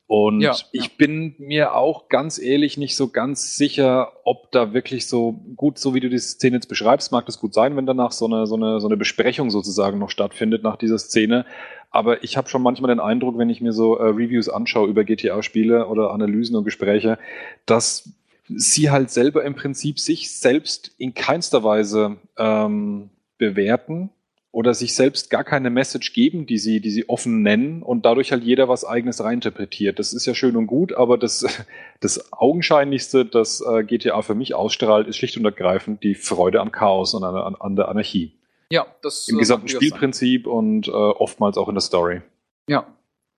Und Ja, ich ja. bin mir auch ganz ehrlich nicht so ganz sicher, ob da wirklich so gut, so wie du die Szene jetzt beschreibst, mag das gut sein, wenn danach so eine, so eine, so eine Besprechung sozusagen noch stattfindet nach dieser Szene. Aber ich habe schon manchmal den Eindruck, wenn ich mir so äh, Reviews anschaue über GTA-Spiele oder Analysen und Gespräche, dass sie halt selber im Prinzip sich selbst in keinster Weise ähm, bewerten oder sich selbst gar keine Message geben, die sie, die sie offen nennen und dadurch halt jeder was eigenes reininterpretiert. Das ist ja schön und gut, aber das, das Augenscheinlichste, das äh, GTA für mich ausstrahlt, ist schlicht und ergreifend die Freude am Chaos und an, an, an der Anarchie. Ja, das Im äh, gesamten mag durchaus sein. Spielprinzip und äh, oftmals auch in der Story. Ja.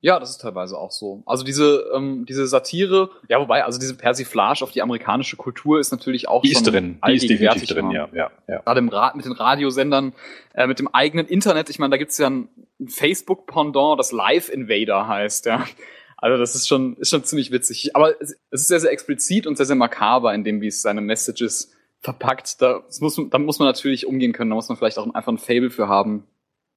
Ja, das ist teilweise auch so. Also diese, ähm, diese Satire, ja, wobei, also diese Persiflage auf die amerikanische Kultur ist natürlich auch Die ist drin, die ist definitiv drin, ja, ja, ja. Gerade im Ra mit den Radiosendern, äh, mit dem eigenen Internet. Ich meine, da gibt's ja ein, ein Facebook-Pendant, das Live Invader heißt, ja. Also das ist schon, ist schon ziemlich witzig. Aber es ist sehr, sehr explizit und sehr, sehr makaber in dem, wie es seine Messages verpackt. Da muss, da muss man natürlich umgehen können. Da muss man vielleicht auch einfach ein Fable für haben.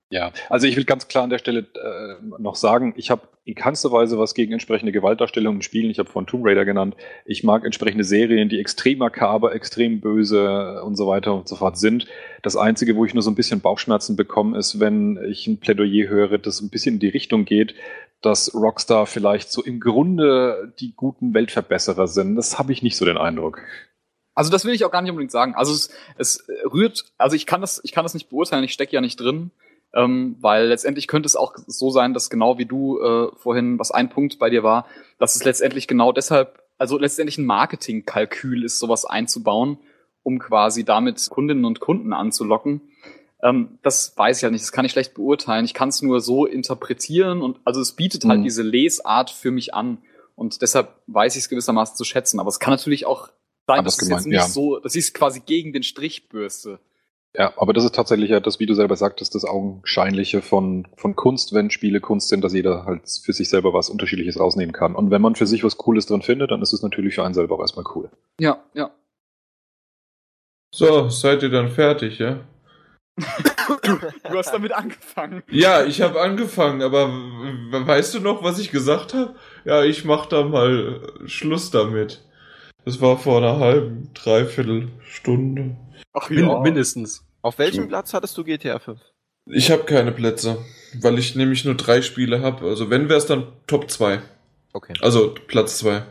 Ja, also ich will ganz klar an der Stelle äh, noch sagen, ich habe in keinster Weise was gegen entsprechende Gewaltdarstellungen in Spielen. Ich habe von Tomb Raider genannt. Ich mag entsprechende Serien, die extrem makaber, extrem böse und so weiter und so fort sind. Das Einzige, wo ich nur so ein bisschen Bauchschmerzen bekomme, ist, wenn ich ein Plädoyer höre, das ein bisschen in die Richtung geht, dass Rockstar vielleicht so im Grunde die guten Weltverbesserer sind. Das habe ich nicht so den Eindruck. Also das will ich auch gar nicht unbedingt sagen. Also es, es rührt, also ich kann das, ich kann das nicht beurteilen, ich stecke ja nicht drin, ähm, weil letztendlich könnte es auch so sein, dass genau wie du äh, vorhin, was ein Punkt bei dir war, dass es letztendlich genau deshalb, also letztendlich ein Marketingkalkül ist, sowas einzubauen, um quasi damit Kundinnen und Kunden anzulocken. Ähm, das weiß ich ja nicht, das kann ich schlecht beurteilen. Ich kann es nur so interpretieren und also es bietet halt Mhm. diese Lesart für mich an. Und deshalb weiß ich es gewissermaßen zu schätzen. Aber es kann natürlich auch sein, dass es jetzt nicht ja. so, dass ich es quasi gegen den Strich bürste. Ja, aber das ist tatsächlich ja das, wie du selber sagtest, das Augenscheinliche von, von Kunst, wenn Spiele Kunst sind, dass jeder halt für sich selber was Unterschiedliches rausnehmen kann. Und wenn man für sich was Cooles drin findet, dann ist es natürlich für einen selber auch erstmal cool. Ja, ja. So, seid ihr dann fertig, ja? Du hast damit angefangen. Ja, ich habe angefangen, aber weißt du noch, was ich gesagt habe? Ja, ich mach da mal Schluss damit. Das war vor einer halben, dreiviertel Stunde. Ach Min mindestens. Auf welchem Platz hattest du GTA 5? Ich habe keine Plätze, weil ich nämlich nur drei Spiele habe. Also wenn wär's dann Top 2. Okay. Also Platz 2.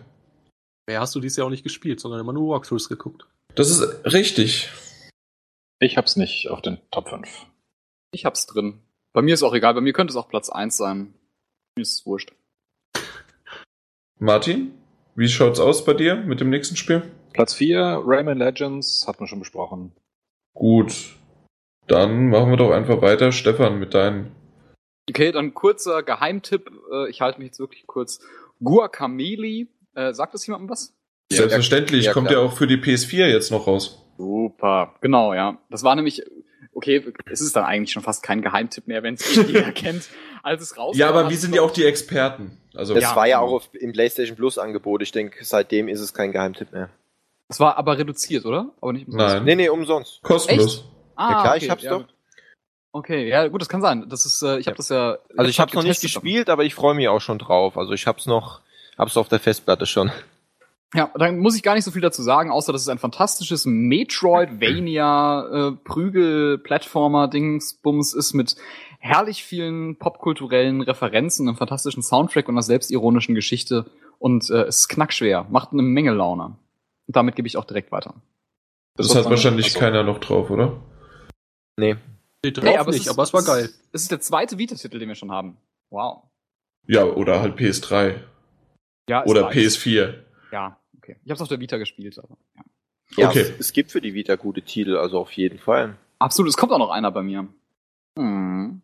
Mehr hast du dieses Jahr auch nicht gespielt, sondern immer nur Walkthroughs geguckt. Das ist richtig. Ich hab's nicht auf den Top 5. Ich hab's drin. Bei mir ist auch egal, bei mir könnte es auch Platz 1 sein. Mir ist es wurscht. Martin, wie schaut's aus bei dir mit dem nächsten Spiel? Platz 4, Rayman Legends, hat man schon besprochen. Gut. Dann machen wir doch einfach weiter. Stefan, mit deinen. Okay, dann kurzer Geheimtipp. Äh, Ich halte mich jetzt wirklich kurz. Guacamole. Äh, sagt das jemandem was? Ja, Selbstverständlich, ja, kommt ja auch für die PS4 jetzt noch raus. Super. Genau, ja. Das war nämlich, okay, es ist dann eigentlich schon fast kein Geheimtipp mehr, wenn es jeder kennt. Als es rauskam. Ja, aber wir es sind ja auch die Experten. Also Das Ja. war ja auch auf, im PlayStation Plus Angebot. Ich denke, seitdem ist es kein Geheimtipp mehr. Das war aber reduziert, oder? Aber nicht umsonst. Nein. Nee, nee, umsonst. kostenlos. Ah, Ja, klar, okay, ich hab's ja, doch. Okay, ja, gut, das kann sein. Das ist, äh, ich habe das ja. Also ich habe noch nicht gespielt, aber ich freue mich auch schon drauf. Also ich hab's noch, hab's auf der Festplatte schon. Ja, dann muss ich gar nicht so viel dazu sagen, außer dass es ein fantastisches Metroidvania äh, Prügel-Plattformer-Dingsbums ist mit herrlich vielen popkulturellen Referenzen, einem fantastischen Soundtrack und einer selbstironischen Geschichte. Und äh, es ist knackschwer, macht eine Menge Laune. Und damit gebe ich auch direkt weiter. Das Das hat wahrscheinlich also- keiner noch drauf, oder? Nee. Steht drauf Nee, aber es nicht, ist- aber es war geil. Es ist der zweite Vita-Titel, den wir schon haben. Wow. Ja, oder halt PS3. Ja, Oder nice. PS4. Ja, okay. Ich habe es auf der Vita gespielt. Aber, ja. Ja, Okay. es, es gibt für die Vita gute Titel, also auf jeden Fall. Absolut, es kommt auch noch einer bei mir. Hm.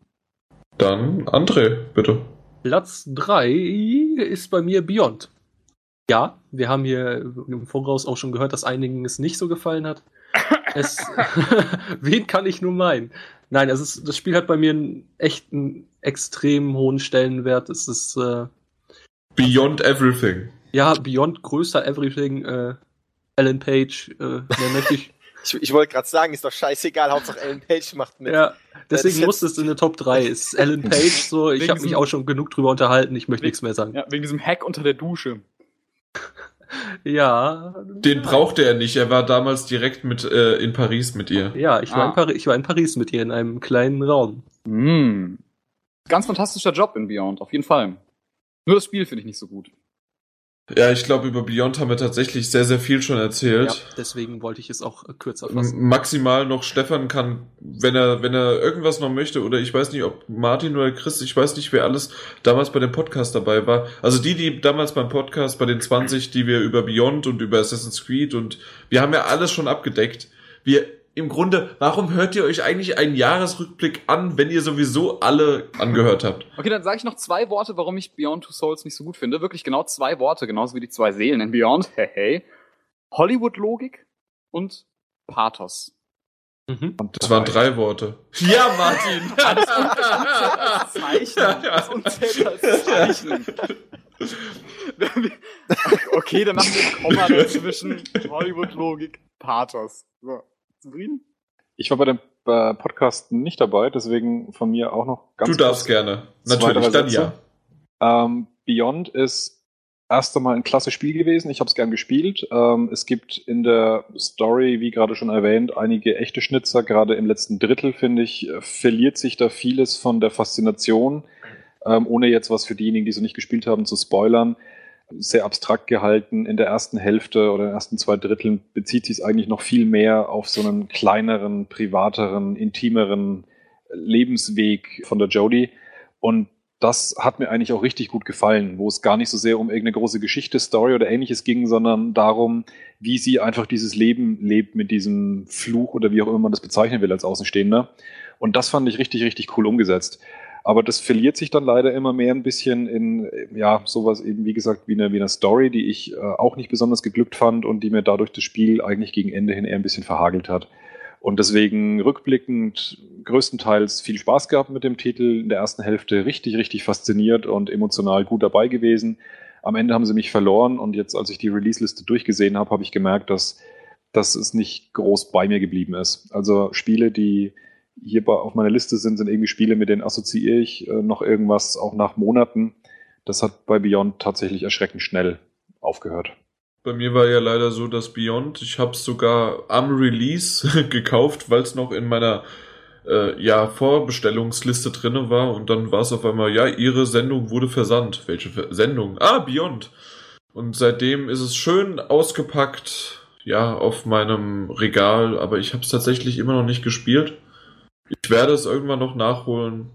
Dann André, bitte. Platz 3 ist bei mir Beyond. Ja, wir haben hier im Voraus auch schon gehört, dass einigen es nicht so gefallen hat. Es, wen kann ich nur meinen? Nein, es ist, das Spiel hat bei mir einen echten, extrem hohen Stellenwert. Es ist, äh, Beyond Everything. ja, Beyond größer Everything, äh, Alan Page, äh, mehr möchte ich. Ich, ich wollte gerade sagen, ist doch scheißegal, Hauptsache Ellen Page macht mit. Ja, Deswegen jetzt- musste es in der Top 3. Es ist Alan Page so. Ich habe mich auch schon genug drüber unterhalten. Ich möchte Wegen- nichts mehr sagen. Ja, wegen diesem Hack unter der Dusche. Ja. Den brauchte er nicht. Er war damals direkt mit äh, in Paris mit ihr. Ja, ich war, Ah. in Paris, ich war in Paris mit ihr in einem kleinen Raum. Mm. Ganz fantastischer Job in Beyond, auf jeden Fall. Nur das Spiel finde ich nicht so gut. Ja, ich glaube, über Beyond haben wir tatsächlich sehr, sehr viel schon Ja, erzählt. deswegen wollte ich es auch äh, kürzer fassen. Maximal noch Stefan kann, wenn er, wenn er irgendwas noch möchte, oder ich weiß nicht, ob Martin oder Chris, ich weiß nicht, wer alles damals bei dem Podcast dabei war. Also die, die damals beim Podcast, bei den 20, die wir über Beyond und über Assassin's Creed und wir haben ja alles schon abgedeckt. Wir, im Grunde, warum hört ihr euch eigentlich einen Jahresrückblick an, wenn ihr sowieso alle angehört habt? Okay, dann sage ich noch zwei Worte, warum ich Beyond Two Souls nicht so gut finde. Wirklich genau zwei Worte, genauso wie die zwei Seelen in Beyond. Hey, hey. Hollywood-Logik und Pathos. Mhm. Das waren drei Worte. Ja, Martin! Das Zeichnen. Das Zeichnen. okay, dann machen wir ein Komma dazwischen. Hollywood-Logik, Pathos. So. Zufrieden? Ich war bei dem äh, Podcast nicht dabei, deswegen von mir auch noch ganz Du darfst gerne. Natürlich, dann Sätze. ja. Ähm, Beyond ist erst einmal ein klasse Spiel gewesen. Ich habe es gern gespielt. Ähm, es gibt in der Story, wie gerade schon erwähnt, einige echte Schnitzer. Gerade im letzten Drittel, finde ich, äh, verliert sich da vieles von der Faszination. Ähm, ohne jetzt was für diejenigen, die es noch nicht gespielt haben, zu spoilern. Sehr abstrakt gehalten. In der ersten Hälfte oder in den ersten zwei Dritteln bezieht sich es eigentlich noch viel mehr auf so einen kleineren, privateren, intimeren Lebensweg von der Jodie. Und das hat mir eigentlich auch richtig gut gefallen, wo es gar nicht so sehr um irgendeine große Geschichte, Story oder ähnliches ging, sondern darum, wie sie einfach dieses Leben lebt mit diesem Fluch oder wie auch immer man das bezeichnen will als Außenstehender. Und das fand ich richtig, richtig cool umgesetzt. Aber das verliert sich dann leider immer mehr ein bisschen in, ja, sowas eben, wie gesagt, wie eine, wie eine Story, die ich äh, auch nicht besonders geglückt fand und die mir dadurch das Spiel eigentlich gegen Ende hin eher ein bisschen verhagelt hat. Und deswegen rückblickend größtenteils viel Spaß gehabt mit dem Titel. In der ersten Hälfte richtig, richtig fasziniert und emotional gut dabei gewesen. Am Ende haben sie mich verloren und jetzt, als ich die Release-Liste durchgesehen habe, habe ich gemerkt, dass, dass es nicht groß bei mir geblieben ist. Also Spiele, die hier auf meiner Liste sind, sind irgendwie Spiele, mit denen assoziiere ich äh, noch irgendwas, auch nach Monaten. Das hat bei Beyond tatsächlich erschreckend schnell aufgehört. Bei mir war ja leider so, dass Beyond, ich habe es sogar am Release gekauft, weil es noch in meiner äh, ja, Vorbestellungsliste drinne war und dann war es auf einmal, ja, ihre Sendung wurde versandt. Welche Ver Sendung? Ah, Beyond. Und seitdem ist es schön ausgepackt, ja, auf meinem Regal, aber ich habe es tatsächlich immer noch nicht gespielt. Ich werde es irgendwann noch nachholen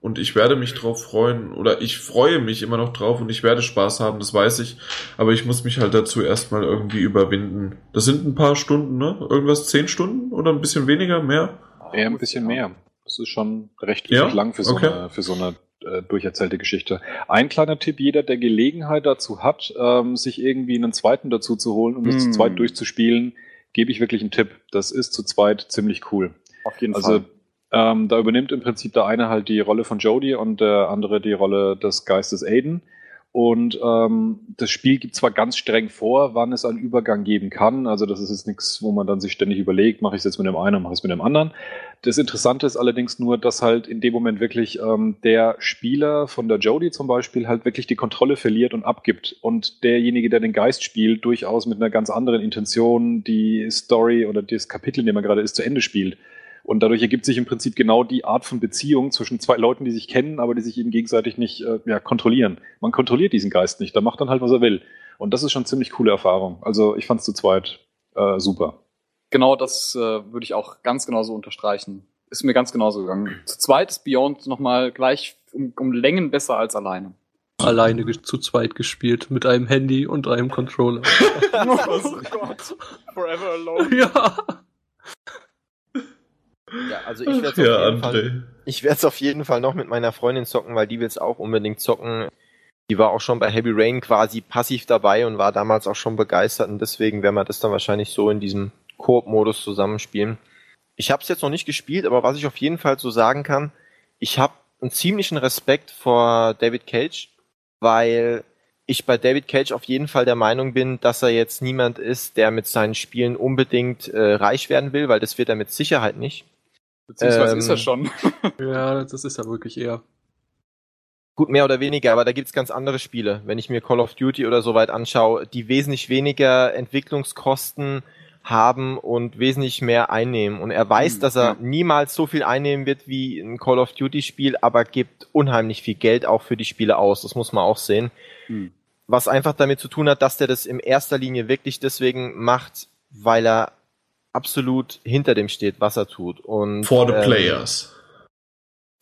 und ich werde mich drauf freuen oder ich freue mich immer noch drauf und ich werde Spaß haben, das weiß ich. Aber ich muss mich halt dazu erstmal irgendwie überwinden. Das sind ein paar Stunden, ne? Irgendwas zehn Stunden oder ein bisschen weniger, mehr? Eher ein bisschen mehr. Das ist schon recht Ja? lang für so Okay. eine, für so eine äh, durcherzählte Geschichte. Ein kleiner Tipp, jeder, der Gelegenheit dazu hat, ähm, sich irgendwie einen zweiten dazu zu holen, um das zu Mm. zweit durchzuspielen, gebe ich wirklich einen Tipp. Das ist zu zweit ziemlich cool. Auf jeden Also Fall. Ähm, da übernimmt im Prinzip der eine halt die Rolle von Jodie und der andere die Rolle des Geistes Aiden. Und ähm, das Spiel gibt zwar ganz streng vor, wann es einen Übergang geben kann. Also das ist jetzt nichts, wo man dann sich ständig überlegt, mache ich es jetzt mit dem einen, mache ich es mit dem anderen. Das Interessante ist allerdings nur, dass halt in dem Moment wirklich ähm, der Spieler von der Jodie zum Beispiel halt wirklich die Kontrolle verliert und abgibt. Und derjenige, der den Geist spielt, durchaus mit einer ganz anderen Intention die Story oder das Kapitel, in dem er gerade ist, zu Ende spielt. Und dadurch ergibt sich im Prinzip genau die Art von Beziehung zwischen zwei Leuten, die sich kennen, aber die sich eben gegenseitig nicht äh, ja, kontrollieren. Man kontrolliert diesen Geist nicht, der macht dann halt, was er will. Und das ist schon eine ziemlich coole Erfahrung. Also ich fand es zu zweit äh, super. Genau das äh, würde ich auch ganz genauso unterstreichen. Ist mir ganz genauso gegangen. Zu zweit ist Beyond nochmal gleich um, um Längen besser als alleine. Alleine zu zweit gespielt mit einem Handy und einem Controller. oh Gott. Forever alone. ja. Ja, also ich werde es Ja, auf jeden Fall. Ich auf jeden Fall noch mit meiner Freundin zocken, weil die will es auch unbedingt zocken. Die war auch schon bei Heavy Rain quasi passiv dabei und war damals auch schon begeistert und deswegen werden wir das dann wahrscheinlich so in diesem Koop-Modus zusammenspielen. Ich habe es jetzt noch nicht gespielt, aber was ich auf jeden Fall so sagen kann, ich habe einen ziemlichen Respekt vor David Cage, weil ich bei David Cage auf jeden Fall der Meinung bin, dass er jetzt niemand ist, der mit seinen Spielen unbedingt äh, reich werden will, weil das wird er mit Sicherheit nicht Beziehungsweise Ähm, ist er schon. Ja, das ist ja wirklich eher. Gut, mehr oder weniger, aber da gibt's ganz andere Spiele. Wenn ich mir Call of Duty oder so weit anschaue, die wesentlich weniger Entwicklungskosten haben und wesentlich mehr einnehmen. Und er weiß, Hm, dass er niemals so viel einnehmen wird wie ein Call of Duty Spiel, aber gibt unheimlich viel Geld auch für die Spiele aus. Das muss man auch sehen. Hm. Was einfach damit zu tun hat, dass der das in erster Linie wirklich deswegen macht, weil er absolut hinter dem steht, was er tut. Und, For the ähm, players.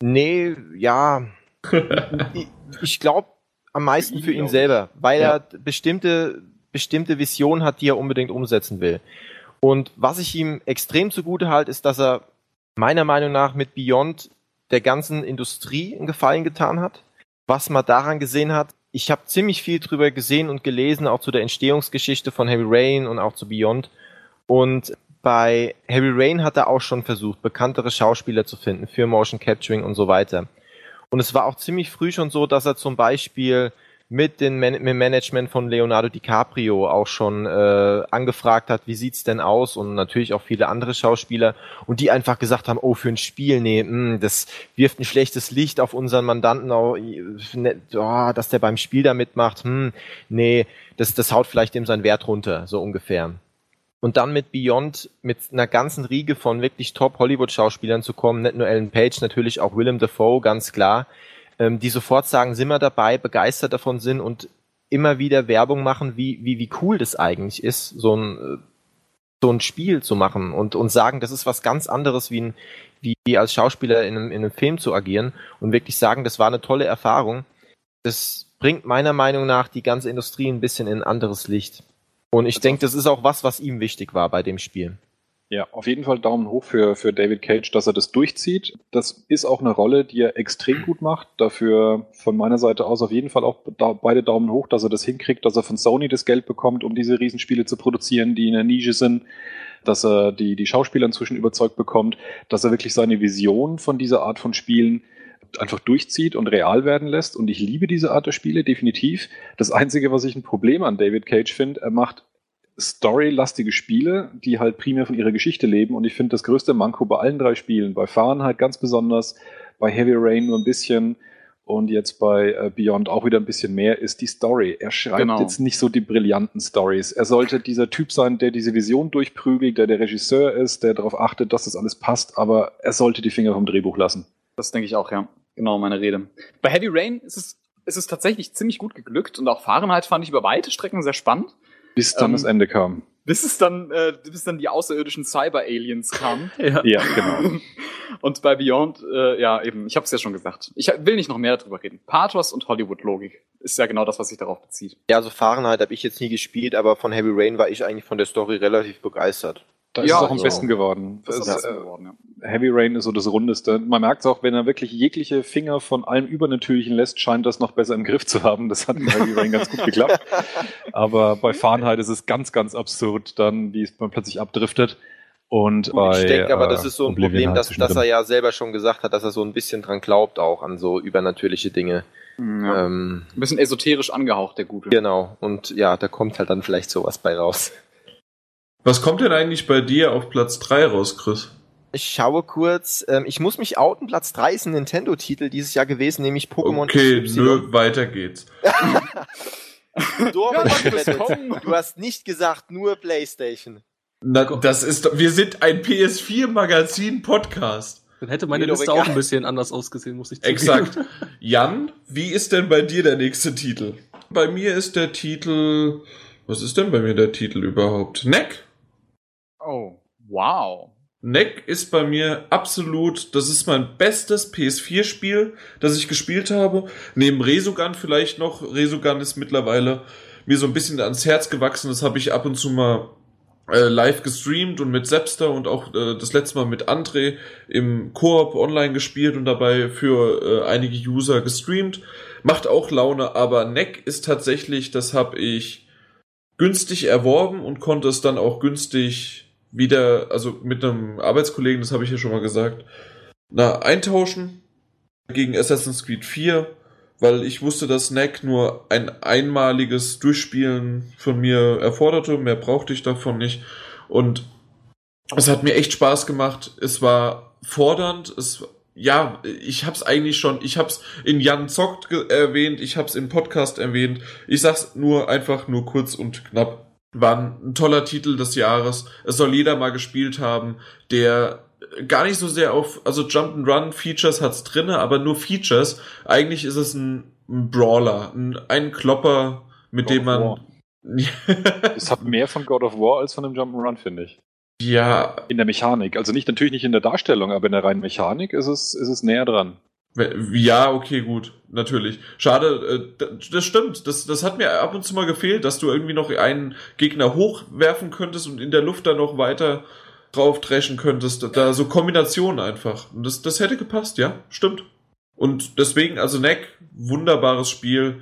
Nee, ja. ich ich glaube am meisten für ihn selber, weil Ja. er bestimmte, bestimmte Visionen hat, die er unbedingt umsetzen will. Und was ich ihm extrem zugute halte, ist, dass er meiner Meinung nach mit Beyond der ganzen Industrie einen Gefallen getan hat. Was man daran gesehen hat, ich habe ziemlich viel drüber gesehen und gelesen, auch zu der Entstehungsgeschichte von Heavy Rain und auch zu Beyond. Und bei Heavy Rain hat er auch schon versucht, bekanntere Schauspieler zu finden für Motion Capturing und so weiter. Und es war auch ziemlich früh schon so, dass er zum Beispiel mit, den Man dem Management von Leonardo DiCaprio auch schon äh, angefragt hat, wie sieht's denn aus und natürlich auch viele andere Schauspieler und die einfach gesagt haben, oh für ein Spiel, nee, mh, das wirft ein schlechtes Licht auf unseren Mandanten, oh, oh, dass der beim Spiel da mitmacht, hm, nee, das, das haut vielleicht dem seinen Wert runter, so ungefähr. Und dann mit Beyond, mit einer ganzen Riege von wirklich Top-Hollywood-Schauspielern zu kommen, nicht nur Ellen Page, natürlich auch Willem Dafoe, ganz klar, ähm, die sofort sagen, sind wir dabei, begeistert davon sind und immer wieder Werbung machen, wie, wie, wie cool das eigentlich ist, so ein, äh, so ein Spiel zu machen und, und sagen, das ist was ganz anderes, wie, ein, wie als Schauspieler in einem, in einem Film zu agieren und wirklich sagen, das war eine tolle Erfahrung. Das bringt meiner Meinung nach die ganze Industrie ein bisschen in ein anderes Licht. Und ich Also- denke, das ist auch was, was ihm wichtig war bei dem Spiel. Ja, auf jeden Fall Daumen hoch für, für David Cage, dass er das durchzieht. Das ist auch eine Rolle, die er extrem gut macht. Dafür von meiner Seite aus auf jeden Fall auch da, beide Daumen hoch, dass er das hinkriegt, dass er von Sony das Geld bekommt, um diese Riesenspiele zu produzieren, die in der Nische sind, dass er die, die Schauspieler inzwischen überzeugt bekommt, dass er wirklich seine Vision von dieser Art von Spielen einfach durchzieht und real werden lässt. Und ich liebe diese Art der Spiele, definitiv. Das Einzige, was ich ein Problem an David Cage finde, er macht storylastige Spiele, die halt primär von ihrer Geschichte leben. Und ich finde das größte Manko bei allen drei Spielen, bei Fahrenheit ganz besonders, bei Heavy Rain nur ein bisschen und jetzt bei äh, Beyond auch wieder ein bisschen mehr, ist die Story. Er schreibt Genau. jetzt nicht so die brillanten Stories. Er sollte dieser Typ sein, der diese Vision durchprügelt, der der Regisseur ist, der darauf achtet, dass das alles passt, aber er sollte die Finger vom Drehbuch lassen. Das denke ich auch, ja. Genau meine Rede. Bei Heavy Rain ist es, ist es tatsächlich ziemlich gut geglückt und auch Fahrenheit fand ich über weite Strecken sehr spannend. Bis dann Ähm, das Ende kam. Bis es dann, äh, bis dann die außerirdischen Cyber-Aliens kamen. Ja. Ja, genau. Und bei Beyond, äh, ja eben, ich habe es ja schon gesagt. Ich will nicht noch mehr darüber reden. Pathos und Hollywood-Logik ist ja genau das, was sich darauf bezieht. Ja, also Fahrenheit habe ich jetzt nie gespielt, aber von Heavy Rain war ich eigentlich von der Story relativ begeistert. Da ist Ja, es auch am so. besten geworden. Das ist äh, geworden, ja. Heavy Rain ist so das Rundeste. Man merkt es auch, wenn er wirklich jegliche Finger von allem Übernatürlichen lässt, scheint das noch besser im Griff zu haben. Das hat in Heavy Rain ganz gut geklappt. Aber bei Fahrenheit ist es ganz, ganz absurd, dann, wie es man plötzlich abdriftet. Und Gut, bei, ich denke aber, äh, das ist so ein Oblivion Problem, halt dass, dass er ja selber schon gesagt hat, dass er so ein bisschen dran glaubt auch an so übernatürliche Dinge. ja. Ähm, Ein bisschen esoterisch angehaucht, der Gute. genau. Und ja, da kommt halt dann vielleicht sowas bei raus. Was kommt denn eigentlich bei dir auf Platz 3 raus, Chris? Ich schaue kurz. Ähm, ich muss mich outen. Platz 3 ist ein Nintendo-Titel dieses Jahr gewesen, nämlich Pokémon Okay, XY. nö, weiter geht's. Du, Ja, du hast nicht gesagt, nur Playstation. Na, das ist, doch- wir sind ein PS4-Magazin-Podcast. Dann hätte meine Liste auch ein bisschen anders ausgesehen, muss ich zugeben. Exakt. Jan, wie ist denn bei dir der nächste Titel? Bei mir ist der Titel, was ist denn bei mir der Titel überhaupt? Neck. Oh, wow. Neck ist bei mir absolut, das ist mein bestes PS4-Spiel, das ich gespielt habe. Neben Resogun vielleicht noch. Resogun ist mittlerweile mir so ein bisschen ans Herz gewachsen. Das habe ich ab und zu mal äh, live gestreamt und mit Sepster und auch äh, das letzte Mal mit André im Koop online gespielt und dabei für äh, einige User gestreamt. Macht auch Laune, aber Neck ist tatsächlich, das habe ich günstig erworben und konnte es dann auch günstig wieder, also mit einem Arbeitskollegen, das habe ich ja schon mal gesagt, na, eintauschen gegen Assassin's Creed 4, weil ich wusste, dass Neck nur ein einmaliges Durchspielen von mir erforderte, mehr brauchte ich davon nicht und es hat mir echt Spaß gemacht. Es war fordernd, es ja, ich hab's eigentlich schon, ich hab's in Jan Zockt erwähnt, ich hab's im Podcast erwähnt. Ich sag's nur einfach nur kurz und knapp. War ein toller Titel des Jahres. Es soll jeder mal gespielt haben, der gar nicht so sehr auf, also Jump'n'Run Features hat's drinne, aber nur Features. Eigentlich ist es ein, ein Brawler, ein, ein Klopper, mit God dem man. es hat mehr von God of War als von dem Jump'n'Run, finde ich. Ja. In der Mechanik. Also nicht, natürlich nicht in der Darstellung, aber in der reinen Mechanik ist es, ist es näher dran. Ja, okay, gut, natürlich. Schade, äh, das stimmt. Das, das hat mir ab und zu mal gefehlt, dass du irgendwie noch einen Gegner hochwerfen könntest und in der Luft dann noch weiter drauf dreschen könntest. Da so Kombinationen einfach. Und das, das hätte gepasst, ja, stimmt. Und deswegen, also Neck, wunderbares Spiel.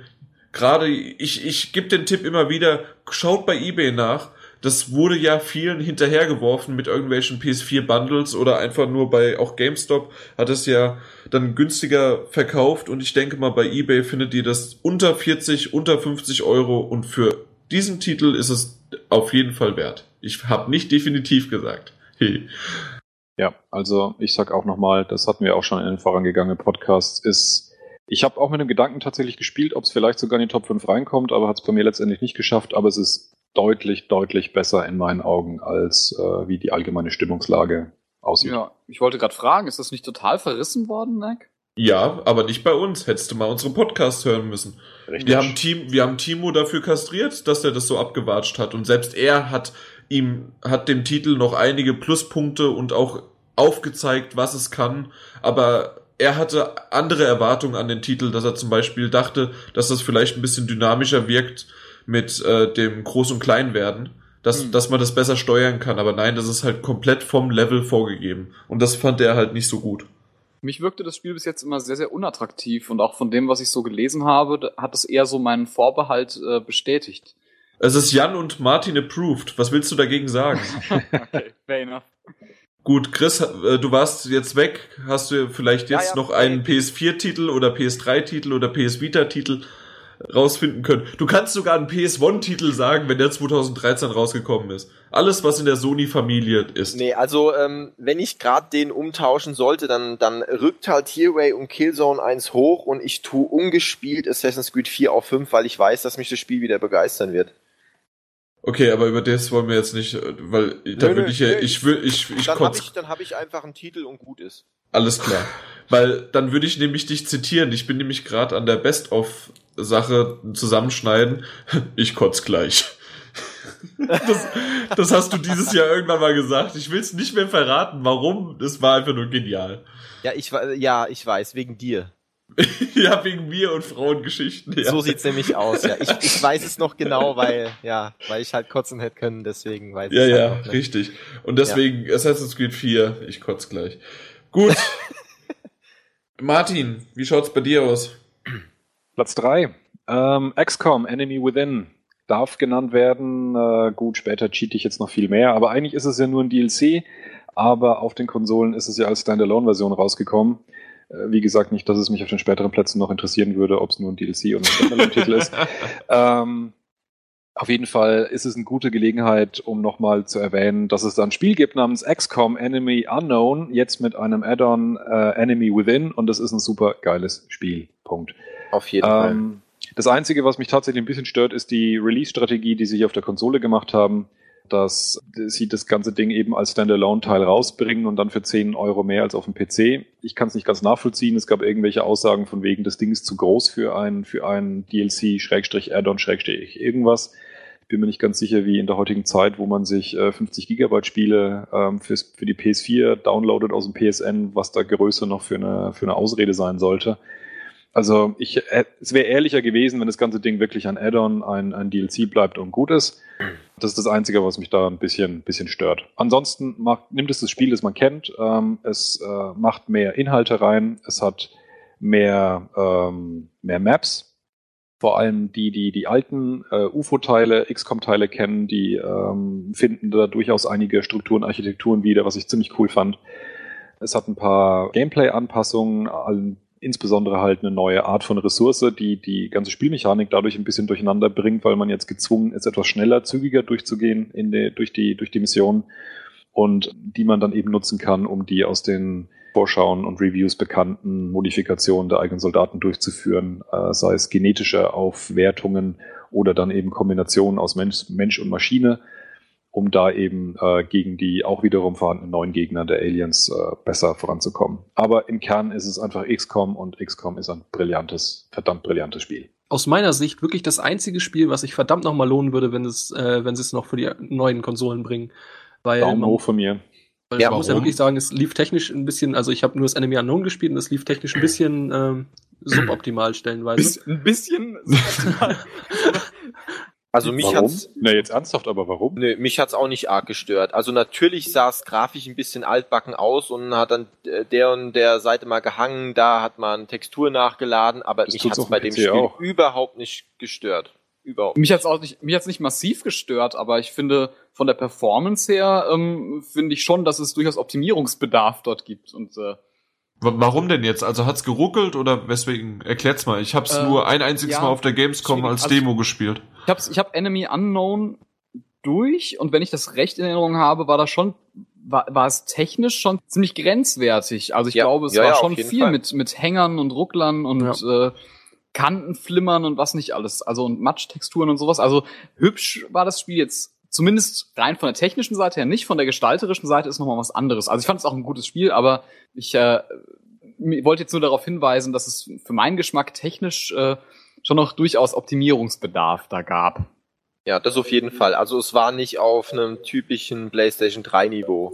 Gerade, ich, ich gebe den Tipp immer wieder, schaut bei eBay nach das wurde ja vielen hinterhergeworfen mit irgendwelchen PS4-Bundles oder einfach nur bei auch GameStop hat es ja dann günstiger verkauft und ich denke mal bei eBay findet ihr das unter 40, unter 50 Euro und für diesen Titel ist es auf jeden Fall wert. Ich habe nicht definitiv gesagt. Hey. Ja, also ich sag auch nochmal, das hatten wir auch schon in den vorangegangenen Podcasts, ist ich habe auch mit dem Gedanken tatsächlich gespielt, ob es vielleicht sogar in die Top 5 reinkommt, aber hat es bei mir letztendlich nicht geschafft. Aber es ist deutlich, deutlich besser in meinen Augen, als äh, wie die allgemeine Stimmungslage aussieht. Ja, ich wollte gerade fragen, ist das nicht total verrissen worden, Nick? Ja, aber nicht bei uns. Hättest du mal unseren Podcast hören müssen. Richtig. Wir haben, Team, wir haben Timo dafür kastriert, dass er das so abgewatscht hat. Und selbst er hat ihm, hat dem Titel noch einige Pluspunkte und auch aufgezeigt, was es kann. Aber er hatte andere Erwartungen an den Titel, dass er zum Beispiel dachte, dass das vielleicht ein bisschen dynamischer wirkt mit äh, dem Groß- und Kleinwerden, dass, mhm. dass man das besser steuern kann. Aber nein, das ist halt komplett vom Level vorgegeben. Und das fand er halt nicht so gut. Mich wirkte das Spiel bis jetzt immer sehr, sehr unattraktiv und auch von dem, was ich so gelesen habe, hat es eher so meinen Vorbehalt äh, bestätigt. Es ist Jan und Martin approved. Was willst du dagegen sagen? okay, fair enough. Gut, Chris, äh, du warst jetzt weg. Hast du vielleicht jetzt ja, ja, noch einen PS4-Titel oder PS3-Titel oder PS Vita-Titel? Rausfinden können. Du kannst sogar einen PS1-Titel sagen, wenn der 2013 rausgekommen ist. Alles, was in der Sony-Familie ist. Nee, also ähm, wenn ich gerade den umtauschen sollte, dann, dann rückt halt Hearway und Killzone 1 hoch und ich tue ungespielt Assassin's Creed 4 auf 5, weil ich weiß, dass mich das Spiel wieder begeistern wird. Okay, aber über das wollen wir jetzt nicht, weil da würde ich ja, ich will, ich, ich Dann habe ich, dann hab ich einfach einen Titel und gut ist. Alles klar. weil dann würde ich nämlich dich zitieren. Ich bin nämlich gerade an der Best-of Sache zusammenschneiden. Ich kotz gleich. Das, das hast du dieses Jahr irgendwann mal gesagt. Ich will es nicht mehr verraten, warum. Das war einfach nur genial. Ja, ich, ja, ich weiß, wegen dir. ja, wegen mir und Frauengeschichten. Ja. So sieht's nämlich aus, ja. Ich, ich weiß es noch genau, weil, ja, weil ich halt kotzen hätte können, deswegen weiß ich Ja, ja, halt richtig. Und deswegen ja. Assassin's Creed 4, ich kotz gleich. Gut. Martin, wie schaut's bei dir aus? Platz drei. Ähm, XCOM, Enemy Within, darf genannt werden. Äh, gut, später cheat ich jetzt noch viel mehr, aber eigentlich ist es ja nur ein DLC, aber auf den Konsolen ist es ja als Standalone-Version rausgekommen. Äh, wie gesagt, nicht, dass es mich auf den späteren Plätzen noch interessieren würde, ob es nur ein DLC oder ein Standalone-Titel ist. Ähm, auf jeden Fall ist es eine gute Gelegenheit, um nochmal zu erwähnen, dass es da ein Spiel gibt namens XCOM Enemy Unknown, jetzt mit einem Add-on äh, Enemy Within und das ist ein super geiles Spiel. Punkt. Auf jeden ähm, Fall. Das Einzige, was mich tatsächlich ein bisschen stört, ist die Release-Strategie, die sie auf der Konsole gemacht haben, dass sie das ganze Ding eben als Standalone-Teil rausbringen und dann für 10 Euro mehr als auf dem PC. Ich kann es nicht ganz nachvollziehen. Es gab irgendwelche Aussagen von wegen, das Ding ist zu groß für ein, für ein DLC, Schrägstrich, Add-on, Schrägstrich, irgendwas. Ich bin mir nicht ganz sicher, wie in der heutigen Zeit, wo man sich äh, 50 Gigabyte Spiele ähm, fürs, für die PS4 downloadet aus dem PSN, was da Größe noch für eine, für eine Ausrede sein sollte. Also ich, äh, es wäre ehrlicher gewesen, wenn das ganze Ding wirklich ein Add-on, ein, ein DLC bleibt und gut ist. Das ist das Einzige, was mich da ein bisschen, bisschen stört. Ansonsten macht, nimmt es das Spiel, das man kennt. Ähm, es äh, macht mehr Inhalte rein. Es hat mehr, ähm, mehr Maps. Vor allem die, die die alten äh, UFO-Teile, XCOM-Teile kennen, die ähm, finden da durchaus einige Strukturen, Architekturen wieder, was ich ziemlich cool fand. Es hat ein paar Gameplay-Anpassungen, insbesondere halt eine neue Art von Ressource, die die ganze Spielmechanik dadurch ein bisschen durcheinander bringt, weil man jetzt gezwungen ist, etwas schneller, zügiger durchzugehen in die, durch, die, durch die Mission. und die man dann eben nutzen kann, um die aus den Vorschauen und Reviews bekannten Modifikationen der eigenen Soldaten durchzuführen, äh, sei es genetische Aufwertungen oder dann eben Kombinationen aus Mensch, Mensch und Maschine, um da eben äh, gegen die auch wiederum vorhandenen neuen Gegner der Aliens äh, besser voranzukommen. Aber im Kern ist es einfach XCOM und XCOM ist ein brillantes, verdammt brillantes Spiel. Aus meiner Sicht wirklich das einzige Spiel, was sich verdammt nochmal lohnen würde, wenn es, äh, wenn sie es noch für die neuen Konsolen bringen. Weil Daumen man, hoch von mir. weil Ja, man muss ja wirklich sagen, es lief technisch ein bisschen, also ich habe nur das Enemy Unknown gespielt und es lief technisch ein bisschen ähm, suboptimal stellenweise. Ein bisschen. Also mich warum? hat's, Na, jetzt ernsthaft, aber warum? nö, mich hat's auch nicht arg gestört. Also natürlich sah es grafisch ein bisschen altbacken aus und hat dann äh, der und der Seite mal gehangen, da hat man Textur nachgeladen, aber Das mich hat's dem bei dem PC Spiel auch. überhaupt nicht gestört. Überhaupt. mich hat's auch nicht, mich hat's nicht massiv gestört, aber ich finde von der Performance her ähm, finde ich schon, dass es durchaus Optimierungsbedarf dort gibt und äh, Warum denn jetzt? Also hat's geruckelt oder weswegen? Erklärt's mal. Ich hab's Äh, nur ein einziges ja, Mal auf der Gamescom schwierig. als Also- Demo gespielt. Ich habe ich hab Enemy Unknown durch und wenn ich das recht in Erinnerung habe, war das schon war, war es technisch schon ziemlich grenzwertig. Also ich Ja, glaube, es ja, war ja, schon viel Fall. mit mit Hängern und Rucklern und äh, Kantenflimmern und was nicht alles. Also und Matschtexturen und sowas. Also hübsch war das Spiel jetzt zumindest rein von der technischen Seite her nicht, von der gestalterischen Seite ist nochmal was anderes. Also ich fand es auch ein gutes Spiel, aber ich äh, wollte jetzt nur darauf hinweisen, dass es für meinen Geschmack technisch äh, schon noch durchaus Optimierungsbedarf da gab. Ja, das auf jeden Fall. Also es war nicht auf einem typischen PlayStation 3 Niveau.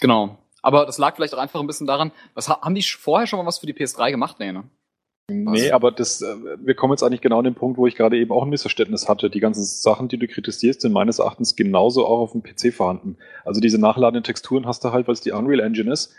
Genau. Aber das lag vielleicht auch einfach ein bisschen daran, was ha- haben die vorher schon mal was für die PS3 gemacht? Nee, ne? Aber das, äh, wir kommen jetzt eigentlich genau an den Punkt, wo ich gerade eben auch ein Missverständnis hatte. Die ganzen Sachen, die du kritisierst, sind meines Erachtens genauso auch auf dem PC vorhanden. Also diese nachladenden Texturen hast du halt, weil es die Unreal Engine ist.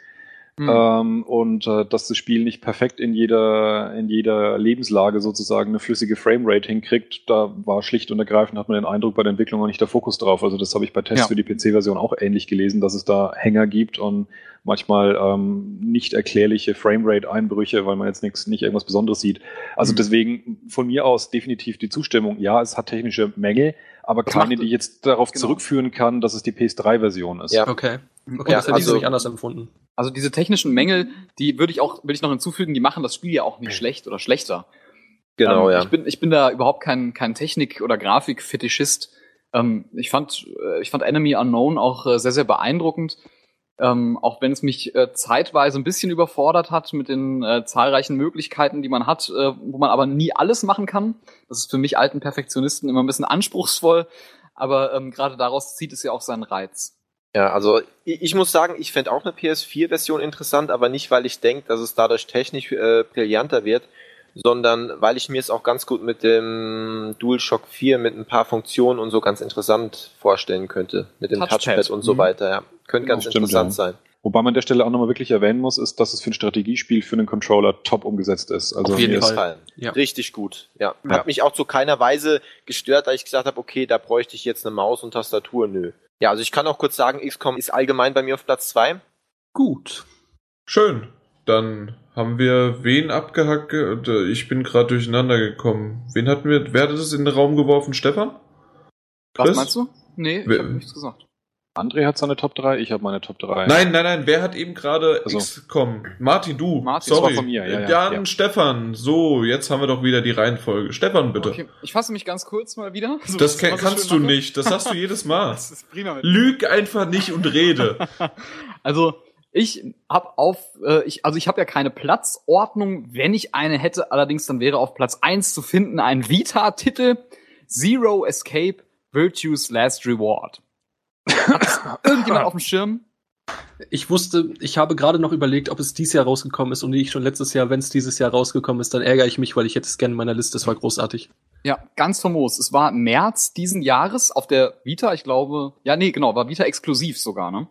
Hm. Ähm, und äh, dass das Spiel nicht perfekt in jeder, in jeder Lebenslage sozusagen eine flüssige Framerate hinkriegt, da war schlicht und ergreifend, hat man den Eindruck bei der Entwicklung auch nicht der Fokus drauf. Also das habe ich bei Tests Ja. für die PC-Version auch ähnlich gelesen, dass es da Hänger gibt und manchmal ähm, nicht erklärliche Framerate-Einbrüche, weil man jetzt nichts, nicht irgendwas Besonderes sieht. Also Mhm. deswegen von mir aus definitiv die Zustimmung. Ja, es hat technische Mängel, aber Das keine, macht- die jetzt darauf Genau. zurückführen kann, dass es die PS3-Version ist. Ja. Okay. Okay, Ja, das hätte ich also- nicht anders empfunden. Also diese technischen Mängel, die würde ich auch, würde ich noch hinzufügen, die machen das Spiel ja auch nicht schlecht oder schlechter. Genau, ähm, ja. Ich bin, ich bin da überhaupt kein, kein Technik- oder Grafikfetischist. Ähm, ich fand, äh, ich fand Enemy Unknown auch äh, sehr, sehr beeindruckend. Ähm, auch wenn es mich äh, zeitweise ein bisschen überfordert hat mit den äh, zahlreichen Möglichkeiten, die man hat, äh, wo man aber nie alles machen kann. Das ist für mich alten Perfektionisten immer ein bisschen anspruchsvoll, aber ähm, gerade daraus zieht es ja auch seinen Reiz. Ja, also ich, ich muss sagen, ich fände auch eine PS4-Version interessant, aber nicht, weil ich denke, dass es dadurch technisch äh, brillanter wird, sondern weil ich mir es auch ganz gut mit dem DualShock 4 mit ein paar Funktionen und so ganz interessant vorstellen könnte. Mit dem Touchpad. Touchpad, und so Mhm. weiter, ja. Könnte Genau, ganz stimmt, interessant ja. sein. Wobei man an der Stelle auch nochmal wirklich erwähnen muss, ist, dass es für ein Strategiespiel für einen Controller top umgesetzt ist. Also Auf jeden Fall. Ja. Richtig gut, ja. Ja. Hat mich auch zu keiner Weise gestört, da ich gesagt habe, okay, da bräuchte ich jetzt eine Maus und Tastatur, nö. Ja, also ich kann auch kurz sagen, XCOM ist allgemein bei mir auf Platz zwei. Gut. Schön. Dann haben wir wen abgehackt? Äh, Ich bin gerade durcheinander gekommen. Wen hatten wir? Wer hat das in den Raum geworfen? Stefan? Was Chris? meinst du? Nee, ich habe nichts gesagt. André hat seine Top 3, ich habe meine Top 3. Nein, nein, nein. Wer hat eben gerade Also. XCOM? Martin, du. Martin, das Sorry. war von mir, ja, ja, Dann ja. Stefan. So, jetzt haben wir doch wieder die Reihenfolge. Stefan, bitte. Okay, ich fasse mich ganz kurz mal wieder. So, Das kann, kannst du mache. nicht. Das hast du jedes Mal. Das ist prima mit Lüg einfach nicht und rede. Also ich habe auf, äh, ich, also ich habe ja keine Platzordnung. Wenn ich eine hätte, allerdings dann wäre auf Platz eins zu finden ein Vita-Titel Zero Escape Virtue's Last Reward. Irgendjemand auf dem Schirm? Ich wusste, ich habe gerade noch überlegt, ob es dieses Jahr rausgekommen ist und nicht schon letztes Jahr. Wenn es dieses Jahr rausgekommen ist, dann ärgere ich mich, weil ich hätte es gerne in meiner Liste. Das war großartig. Ja, ganz famos. Es war März diesen Jahres auf der Vita, ich glaube, ja, nee, genau, war Vita exklusiv sogar, ne?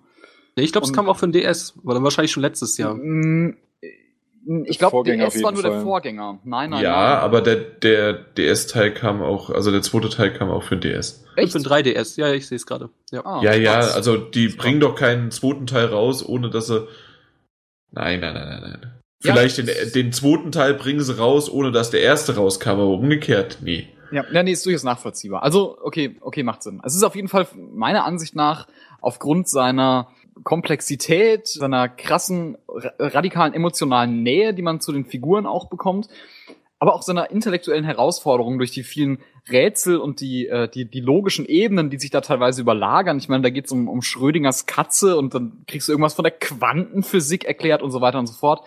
Nee, ich glaube, es kam auch für den DS. War dann wahrscheinlich schon letztes Jahr. Ich glaube, DS war nur der Fall. Vorgänger. Nein, nein, ja, nein. aber der, der DS-Teil kam auch, also der zweite Teil kam auch für den DS. Echt? Für den 3DS. Ja, ich sehe es gerade. Ja. Ah, ja, ja, also die bringen doch keinen zweiten Teil raus, ohne dass sie. Nein, nein, nein, nein, nein. Ja, Vielleicht den, das- den zweiten Teil bringen sie raus, ohne dass der erste rauskam, aber umgekehrt, nee. Ja, ja, nee, ist durchaus nachvollziehbar. Also, okay, okay, macht Sinn. Es ist auf jeden Fall meiner Ansicht nach aufgrund seiner Komplexität, seiner krassen, radikalen emotionalen Nähe, die man zu den Figuren auch bekommt, aber auch seiner intellektuellen Herausforderung durch die vielen Rätsel und die, äh, die, die logischen Ebenen, die sich da teilweise überlagern. Ich meine, da geht es um, um Schrödingers Katze und dann kriegst du irgendwas von der Quantenphysik erklärt und so weiter und so fort.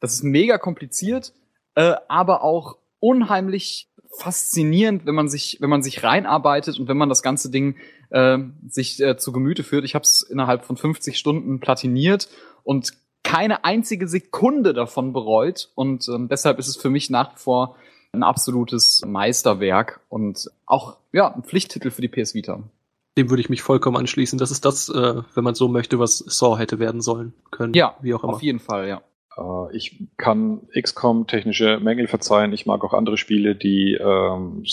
Das ist mega kompliziert, äh, aber auch unheimlich faszinierend, wenn man sich, wenn man sich reinarbeitet und wenn man das ganze Ding äh, sich äh, zu Gemüte führt. Ich habe es innerhalb von 50 Stunden platiniert und keine einzige Sekunde davon bereut. Und ähm, deshalb ist es für mich nach wie vor ein absolutes Meisterwerk und auch ja ein Pflichttitel für die PS Vita. Dem würde ich mich vollkommen anschließen. Das ist das, äh, wenn man so möchte, was Saw hätte werden sollen können. Ja, wie auch immer. Auf jeden Fall, ja. Äh, ich kann XCOM technische Mängel verzeihen. Ich mag auch andere Spiele, die ähm,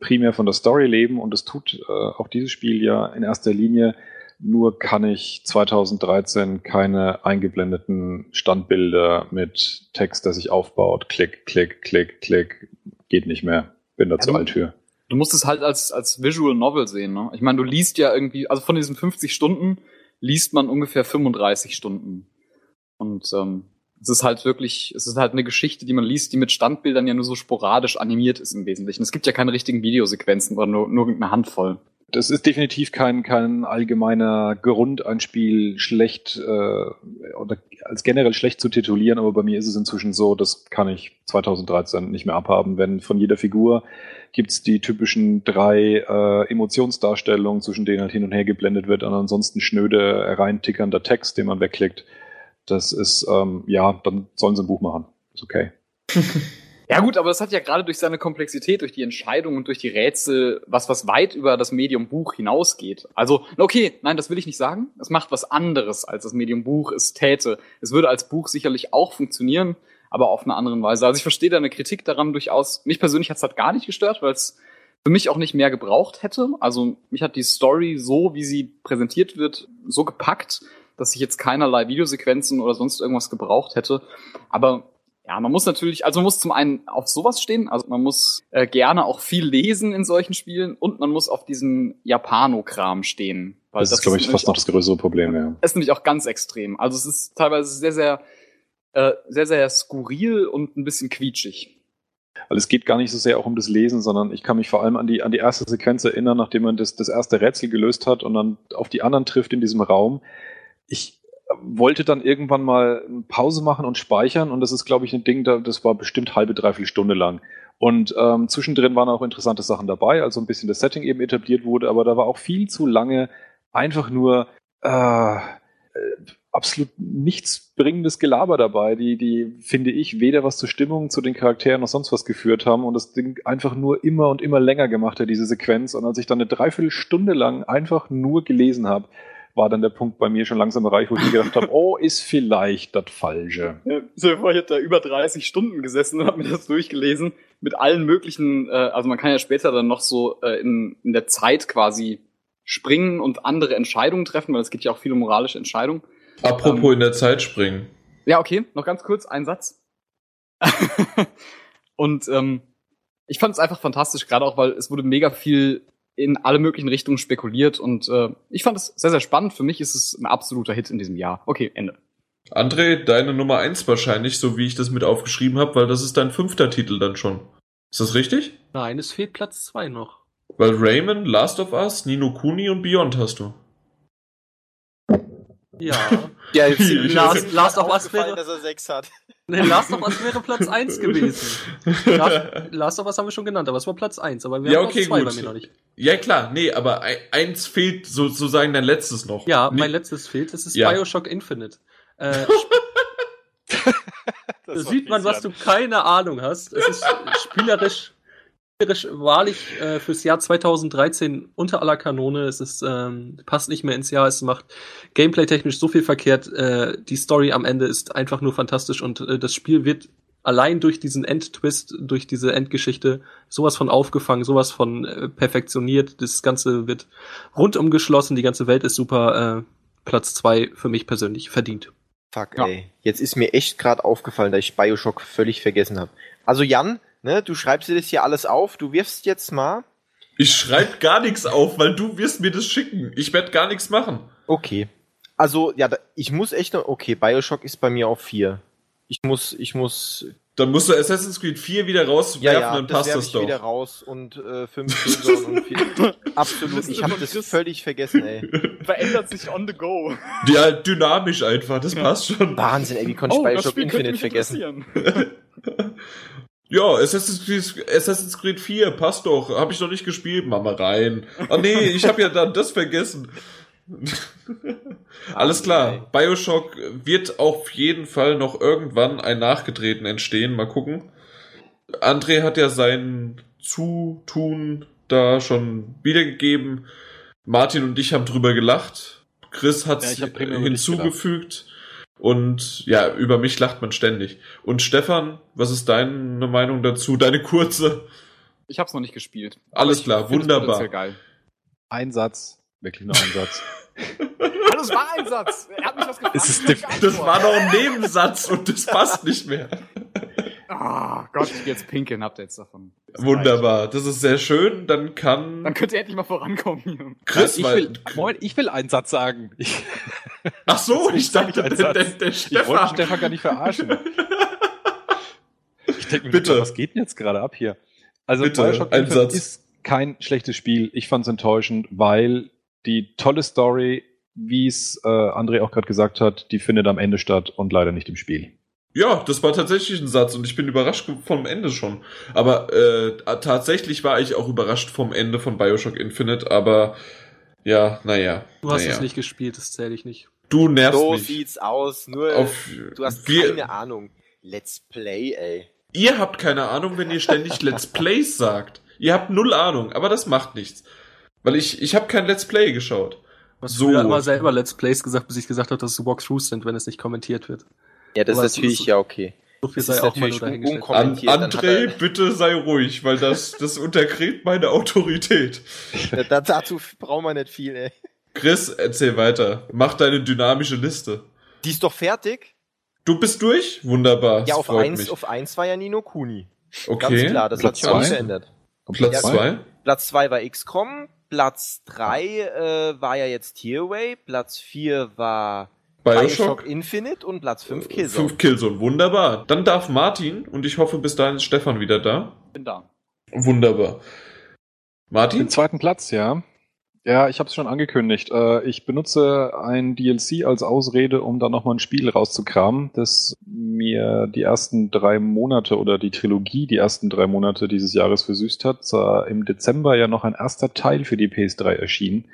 primär von der Story leben und es tut äh, auch dieses Spiel ja in erster Linie. Nur kann ich 2013 keine eingeblendeten Standbilder mit Text, der sich aufbaut. Klick, klick, klick, klick. Geht nicht mehr. Bin da ja, zu alt für. Du musst es halt als, als Visual Novel sehen. Ne? Ich meine, du liest ja irgendwie, also von diesen 50 Stunden liest man ungefähr 35 Stunden. Und ähm, es ist halt wirklich, es ist halt eine Geschichte, die man liest, die mit Standbildern ja nur so sporadisch animiert ist im Wesentlichen. Es gibt ja keine richtigen Videosequenzen oder nur, nur eine Handvoll. Das ist definitiv kein, kein allgemeiner Grund, ein Spiel schlecht äh, oder als generell schlecht zu titulieren, aber bei mir ist es inzwischen so, das kann ich 2013 nicht mehr abhaben, wenn von jeder Figur gibt's die typischen drei äh, Emotionsdarstellungen, zwischen denen halt hin und her geblendet wird und ansonsten schnöde reintickernder Text, den man wegklickt. Das ist, ähm, ja, dann sollen sie ein Buch machen. Ist okay. Ja gut, aber das hat ja gerade durch seine Komplexität, durch die Entscheidung und durch die Rätsel was, was weit über das Medium Buch hinausgeht. Also, okay, nein, das will ich nicht sagen. Es macht was anderes, als das Medium Buch es täte. Es würde als Buch sicherlich auch funktionieren, aber auf eine andere Weise. Also ich verstehe deine Kritik daran durchaus. Mich persönlich hat es halt gar nicht gestört, weil es für mich auch nicht mehr gebraucht hätte. Also mich hat die Story so, wie sie präsentiert wird, so gepackt, dass ich jetzt keinerlei Videosequenzen oder sonst irgendwas gebraucht hätte. Aber ja, man muss natürlich, also man muss zum einen auf sowas stehen, also man muss äh, gerne auch viel lesen in solchen Spielen und man muss auf diesen Japano-Kram stehen. Weil das, das ist, glaube ich, fast noch das größere Problem, ja. Das ist nämlich auch ganz extrem. Also es ist teilweise sehr, sehr, äh, sehr, sehr skurril und ein bisschen quietschig. Weil es geht gar nicht so sehr auch um das Lesen, sondern ich kann mich vor allem an die, an die erste Sequenz erinnern, nachdem man das, das erste Rätsel gelöst hat und dann auf die anderen trifft in diesem Raum ich wollte dann irgendwann mal Pause machen und speichern und das ist, glaube ich, ein Ding, das war bestimmt halbe, dreiviertel Stunde lang. Und ähm, zwischendrin waren auch interessante Sachen dabei, also ein bisschen das Setting eben etabliert wurde, aber da war auch viel zu lange einfach nur äh, absolut nichts bringendes Gelaber dabei, die, die, finde ich, weder was zur Stimmung, zu den Charakteren noch sonst was geführt haben und das Ding einfach nur immer und immer länger gemacht hat, diese Sequenz. Und als ich dann eine Dreiviertelstunde lang einfach nur gelesen habe, war dann der Punkt bei mir schon langsam erreicht, wo ich mir gedacht habe, oh, ist vielleicht das Falsche. Ja, so ich hätte da über 30 Stunden gesessen und habe mir das durchgelesen mit allen möglichen, äh, also man kann ja später dann noch so äh, in, in der Zeit quasi springen und andere Entscheidungen treffen, weil es gibt ja auch viele moralische Entscheidungen. Apropos ähm, in der Zeit springen. Ja, okay, noch ganz kurz, ein Satz. und ähm, ich fand es einfach fantastisch, gerade auch, weil es wurde mega viel in alle möglichen Richtungen spekuliert und äh, ich fand es sehr, sehr spannend. Für mich ist es ein absoluter Hit in diesem Jahr. Okay, Ende. André, deine Nummer eins wahrscheinlich, so wie ich das mit aufgeschrieben habe, weil das ist dein fünfter Titel dann schon. Ist das richtig? Nein, es fehlt Platz zwei noch. Weil Rayman, Last of Us, Nino Kuni und Beyond hast du. Ja. ja, Last, Last of Us wäre, dass er sechs hat. Nee, Last of Us wäre Platz 1 gewesen. Last, Last of Us haben wir schon genannt, aber es war Platz 1, aber wir ja, haben okay, zwei gut. bei mir noch nicht. Ja, klar, nee, aber eins fehlt sozusagen dein letztes noch. Ja, nee. mein letztes fehlt, das ist ja. Bioshock Infinite. Äh, da sieht man, was du keine Ahnung hast. Es ist spielerisch wahrlich äh, fürs Jahr 2013 unter aller Kanone. Es ist, ähm, passt nicht mehr ins Jahr. Es macht gameplay-technisch so viel verkehrt. Äh, die Story am Ende ist einfach nur fantastisch und äh, das Spiel wird allein durch diesen Endtwist, durch diese Endgeschichte sowas von aufgefangen, sowas von äh, perfektioniert. Das Ganze wird rundum geschlossen. Die ganze Welt ist super. Äh, Platz zwei für mich persönlich verdient. Fuck, ja. ey. Jetzt ist mir echt gerade aufgefallen, dass ich Bioshock völlig vergessen habe. Also Jan, ne, du schreibst dir das hier alles auf, du wirfst jetzt mal. Ich schreib gar nichts auf, weil du wirst mir das schicken. Ich werde gar nichts machen. Okay. Also, ja, da, ich muss echt noch, okay, Bioshock ist bei mir auf vier. Ich muss, ich muss, Dann musst du Assassin's Creed 4 wieder rauswerfen, ja, ja, dann das passt das ich doch. wieder raus und äh, fünf Killzone und vier. Absolut, ich habe das völlig vergessen, ey. Verändert sich on the go. Halt dynamisch einfach, das passt schon. Wahnsinn, ey, wie konnte ich Bioshock Infinite vergessen? Ja, Assassin's Creed, Assassin's Creed 4, passt doch. Hab ich noch nicht gespielt, mach mal rein. Ah nee, ich habe ja dann das vergessen. Alles klar, Bioshock wird auf jeden Fall noch irgendwann ein Nachgetreten entstehen. Mal gucken. André hat ja sein Zutun da schon wiedergegeben. Martin und ich haben drüber gelacht. Chris hat Ja, hab hinzugefügt. Und ja, über mich lacht man ständig. Und Stefan, was ist deine Meinung dazu? Deine kurze? Ich hab's noch nicht gespielt. Alles klar, das wunderbar. Potenzial geil. Ein Satz, wirklich nur ein Satz. Hallo, das war ein Satz. Er hat mich was gefragt. Es diff- Das war noch ein Nebensatz und das passt nicht mehr. Ah, Gott, jetzt pinkeln habt ihr jetzt davon. Das Wunderbar, das ist sehr schön. Dann reicht. kann Dann könnt ihr endlich mal vorankommen hier. Chris, ich will, moin, ich will einen Satz sagen. Ich, ach so, ich sag dachte, ich der, einen der, Satz. der ich wollte Stefan. Stefan gar nicht verarschen. Ich denke mir, Bitte. Was geht denn jetzt gerade ab hier? Also Bitte, Bioshock ein Satz. ist kein schlechtes Spiel. Ich fand es enttäuschend, weil die tolle Story, wie es äh, André auch gerade gesagt hat, die findet am Ende statt und leider nicht im Spiel. Ja, das war tatsächlich ein Satz und ich bin überrascht vom Ende schon. Aber äh, tatsächlich war ich auch überrascht vom Ende von Bioshock Infinite, aber ja, naja. Du hast naja. es nicht gespielt, das zähle ich nicht. Du nervst So mich. sieht's aus, nur Auf, du hast wir, keine Ahnung. Let's Play, ey. Ihr habt keine Ahnung, wenn ihr ständig Let's Plays sagt. Ihr habt null Ahnung, aber das macht nichts. Weil ich, ich habe kein Let's Play geschaut. Was So. so. immer selber Let's Plays gesagt, bis ich gesagt habe, dass es Walkthroughs sind, wenn es nicht kommentiert wird. Ja, das Aber ist natürlich ist- ja okay. So viel Das sei ist auch mal natürlich nur dahingestellt. unkom- An, hat André, er- bitte sei ruhig, weil das, das untergräbt meine Autorität. Da, da, dazu brauchen wir nicht viel, ey. Chris, erzähl weiter. Mach deine dynamische Liste. Die ist doch fertig? Du bist durch? Wunderbar. ja, auf freut eins, mich. auf eins war ja Nino Kuni. okay. Ganz klar, das hat Platz sich auch verändert. Platz Ja. zwei. Platz zwei war XCOM, Platz drei äh, war ja jetzt Tearaway, Platz vier war Bioshock, Bioshock. Infinite und Platz fünf Killzone. Fünf Killzone. Wunderbar. Dann darf Martin und ich hoffe, bis dahin ist Stefan wieder da. Bin da. Wunderbar. Martin? Den zweiten Platz, ja. Ja, ich habe es schon angekündigt. Äh, ich benutze ein DLC als Ausrede, um da nochmal ein Spiel rauszukramen, das mir die ersten drei Monate oder die Trilogie die ersten drei Monate dieses Jahres versüßt hat. Zwar Im Dezember ja noch ein erster Teil für die PS3 erschien,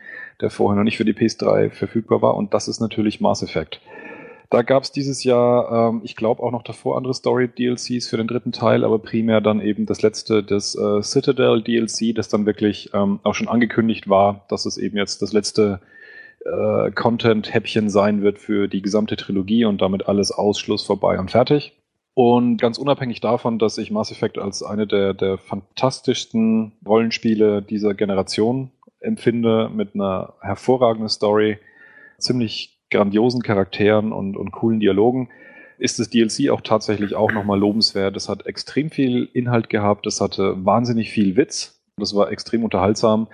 der vorher noch nicht für die PS3 verfügbar war, und das ist natürlich Mass Effect. Da gab es dieses Jahr, ähm, ich glaube auch noch davor andere Story-DLCs für den dritten Teil, aber primär dann eben das letzte, das äh, Citadel-DLC, das dann wirklich ähm, auch schon angekündigt war, dass es eben jetzt das letzte äh, Content-Häppchen sein wird für die gesamte Trilogie und damit alles Ausschluss vorbei und fertig. Und ganz unabhängig davon, dass ich Mass Effect als eine der, der fantastischsten Rollenspiele dieser Generation empfinde, mit einer hervorragenden Story, ziemlich grandiosen Charakteren und, und coolen Dialogen, ist das DLC auch tatsächlich auch nochmal lobenswert. Es hat extrem viel Inhalt gehabt, es hatte wahnsinnig viel Witz, das war extrem unterhaltsam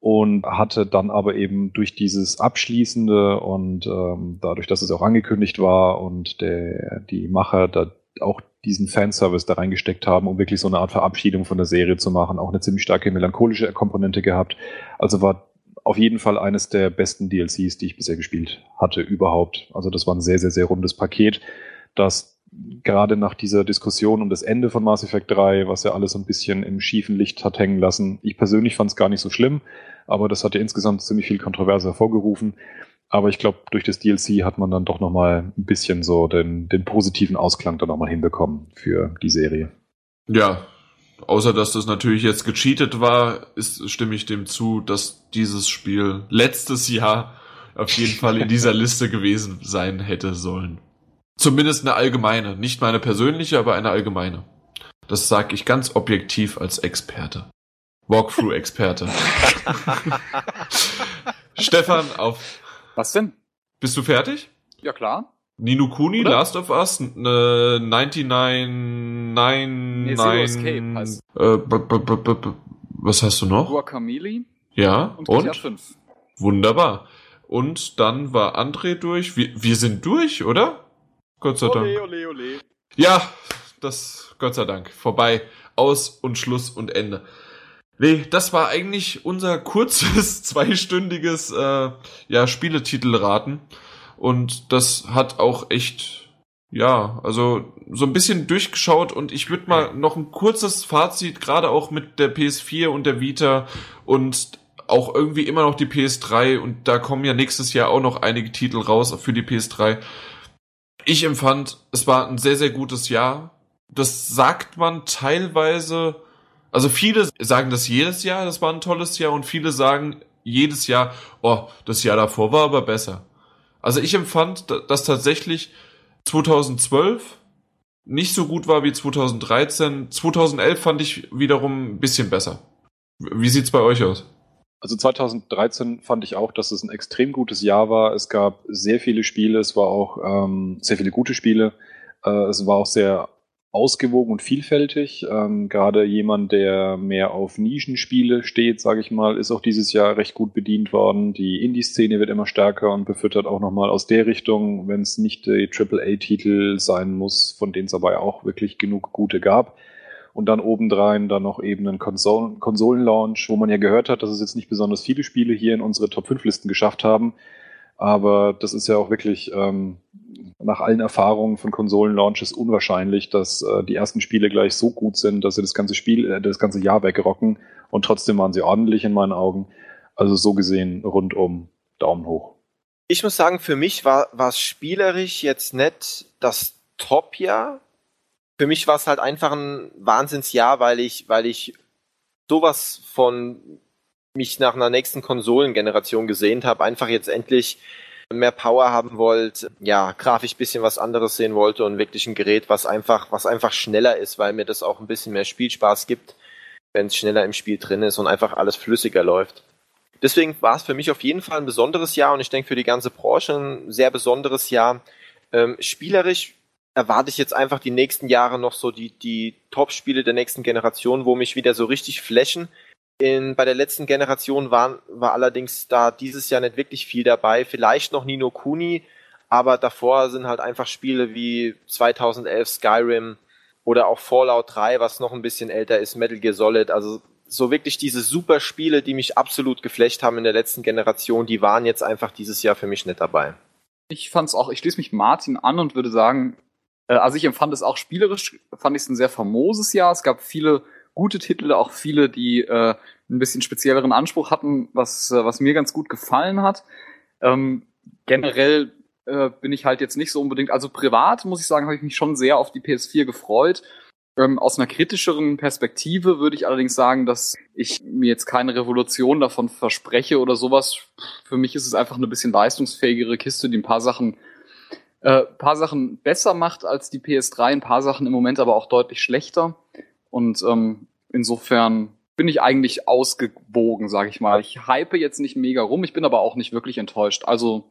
und hatte dann aber eben durch dieses Abschließende und ähm, dadurch, dass es auch angekündigt war und der, die Macher da auch diesen Fanservice da reingesteckt haben, um wirklich so eine Art Verabschiedung von der Serie zu machen, auch eine ziemlich starke melancholische Komponente gehabt. Also war auf jeden Fall eines der besten DLCs, die ich bisher gespielt hatte überhaupt. Also das war ein sehr, sehr, sehr rundes Paket, das gerade nach dieser Diskussion um das Ende von Mass Effect 3, was ja alles so ein bisschen im schiefen Licht hat hängen lassen. Ich persönlich fand es gar nicht so schlimm, aber das hat ja insgesamt ziemlich viel Kontroverse hervorgerufen. Aber ich glaube, durch das DLC hat man dann doch nochmal ein bisschen so den, den positiven Ausklang dann nochmal hinbekommen für die Serie. Ja, außer dass das natürlich jetzt gecheatet war, ist, stimme ich dem zu, dass dieses Spiel letztes Jahr auf jeden Fall in dieser Liste gewesen sein hätte sollen. Zumindest eine allgemeine, nicht meine persönliche, aber eine allgemeine. Das sage ich ganz objektiv als Experte. Walkthrough-Experte. Stefan, auf. Was denn? Bist du fertig? Ja, klar. Nino Kuni, Oder? Last of Us, äh, 99, 9, Nee, Zero Escape heißt. Äh, b -b -b -b -b was hast du noch? Guacamole Ja, und, und? GTA 5. Wunderbar. Und dann war André durch. Wir, wir sind durch, oder? Gott sei Dank. Ole, ole, ole. Ja, das, Gott sei Dank. Vorbei. Aus und Schluss und Ende. Nee, das war eigentlich unser kurzes, zweistündiges äh, ja, Spieletitelraten. Und das hat auch echt, ja, also so ein bisschen durchgeschaut und ich würde mal noch ein kurzes Fazit, gerade auch mit der PS4 und der Vita und auch irgendwie immer noch die PS3 und da kommen ja nächstes Jahr auch noch einige Titel raus für die PS3. Ich empfand, es war ein sehr, sehr gutes Jahr. Das sagt man teilweise, also viele sagen das jedes Jahr, das war ein tolles Jahr und viele sagen jedes Jahr, oh, das Jahr davor war aber besser. Also ich empfand, dass tatsächlich 2012 nicht so gut war wie 2013. 2011 fand ich wiederum ein bisschen besser. Wie sieht's bei euch aus? Also 2013 fand ich auch, dass es ein extrem gutes Jahr war. Es gab sehr viele Spiele, es war auch ähm, sehr viele gute Spiele. Äh, es war auch sehr ausgewogen und vielfältig. Ähm, Gerade jemand, der mehr auf Nischenspiele steht, sage ich mal, ist auch dieses Jahr recht gut bedient worden. Die Indie-Szene wird immer stärker und befüttert auch nochmal aus der Richtung, wenn es nicht die AAA-Titel sein muss, von denen es aber auch wirklich genug gute gab. Und dann obendrein dann noch eben einen Konsolen Konsolenlaunch, wo man ja gehört hat, dass es jetzt nicht besonders viele Spiele hier in unsere Top-5-Listen geschafft haben. Aber das ist ja auch wirklich ähm, nach allen Erfahrungen von Konsolenlaunches unwahrscheinlich, dass äh, die ersten Spiele gleich so gut sind, dass sie das ganze Spiel, äh, das ganze Jahr wegrocken und trotzdem waren sie ordentlich in meinen Augen. Also so gesehen rundum Daumen hoch. Ich muss sagen, für mich war es spielerisch jetzt nicht das Top-Jahr. Für mich war es halt einfach ein Wahnsinnsjahr, weil ich, weil ich sowas von mich nach einer nächsten Konsolengeneration gesehnt habe, einfach jetzt endlich mehr Power haben wollt, ja, grafisch bisschen was anderes sehen wollte und wirklich ein Gerät, was einfach, was einfach schneller ist, weil mir das auch ein bisschen mehr Spielspaß gibt, wenn es schneller im Spiel drin ist und einfach alles flüssiger läuft. Deswegen war es für mich auf jeden Fall ein besonderes Jahr und ich denke für die ganze Branche ein sehr besonderes Jahr. Ähm, spielerisch erwarte ich jetzt einfach die nächsten Jahre noch so die, die Top-Spiele der nächsten Generation, wo mich wieder so richtig flashen. In, bei der letzten Generation waren, war allerdings da dieses Jahr nicht wirklich viel dabei. Vielleicht noch Nino Kuni, aber davor sind halt einfach Spiele wie 2011 Skyrim oder auch Fallout 3, was noch ein bisschen älter ist, Metal Gear Solid. Also so wirklich diese super Spiele, die mich absolut geflecht haben in der letzten Generation, die waren jetzt einfach dieses Jahr für mich nicht dabei. Ich fand's auch, ich schließe mich Martin an und würde sagen, äh, also ich empfand es auch spielerisch, fand ich es ein sehr famoses Jahr. Es gab viele gute Titel, auch viele, die äh, ein bisschen spezielleren Anspruch hatten, was, äh, was mir ganz gut gefallen hat. Ähm, generell äh, bin ich halt jetzt nicht so unbedingt, also privat muss ich sagen, habe ich mich schon sehr auf die PS4 gefreut. Ähm, aus einer kritischeren Perspektive würde ich allerdings sagen, dass ich mir jetzt keine Revolution davon verspreche oder sowas. Für mich ist es einfach eine bisschen leistungsfähigere Kiste, die ein paar Sachen äh, paar Sachen besser macht als die PS3, ein paar Sachen im Moment aber auch deutlich schlechter. Und ähm, insofern bin ich eigentlich ausgewogen, sage ich mal. Ich hype jetzt nicht mega rum, ich bin aber auch nicht wirklich enttäuscht. Also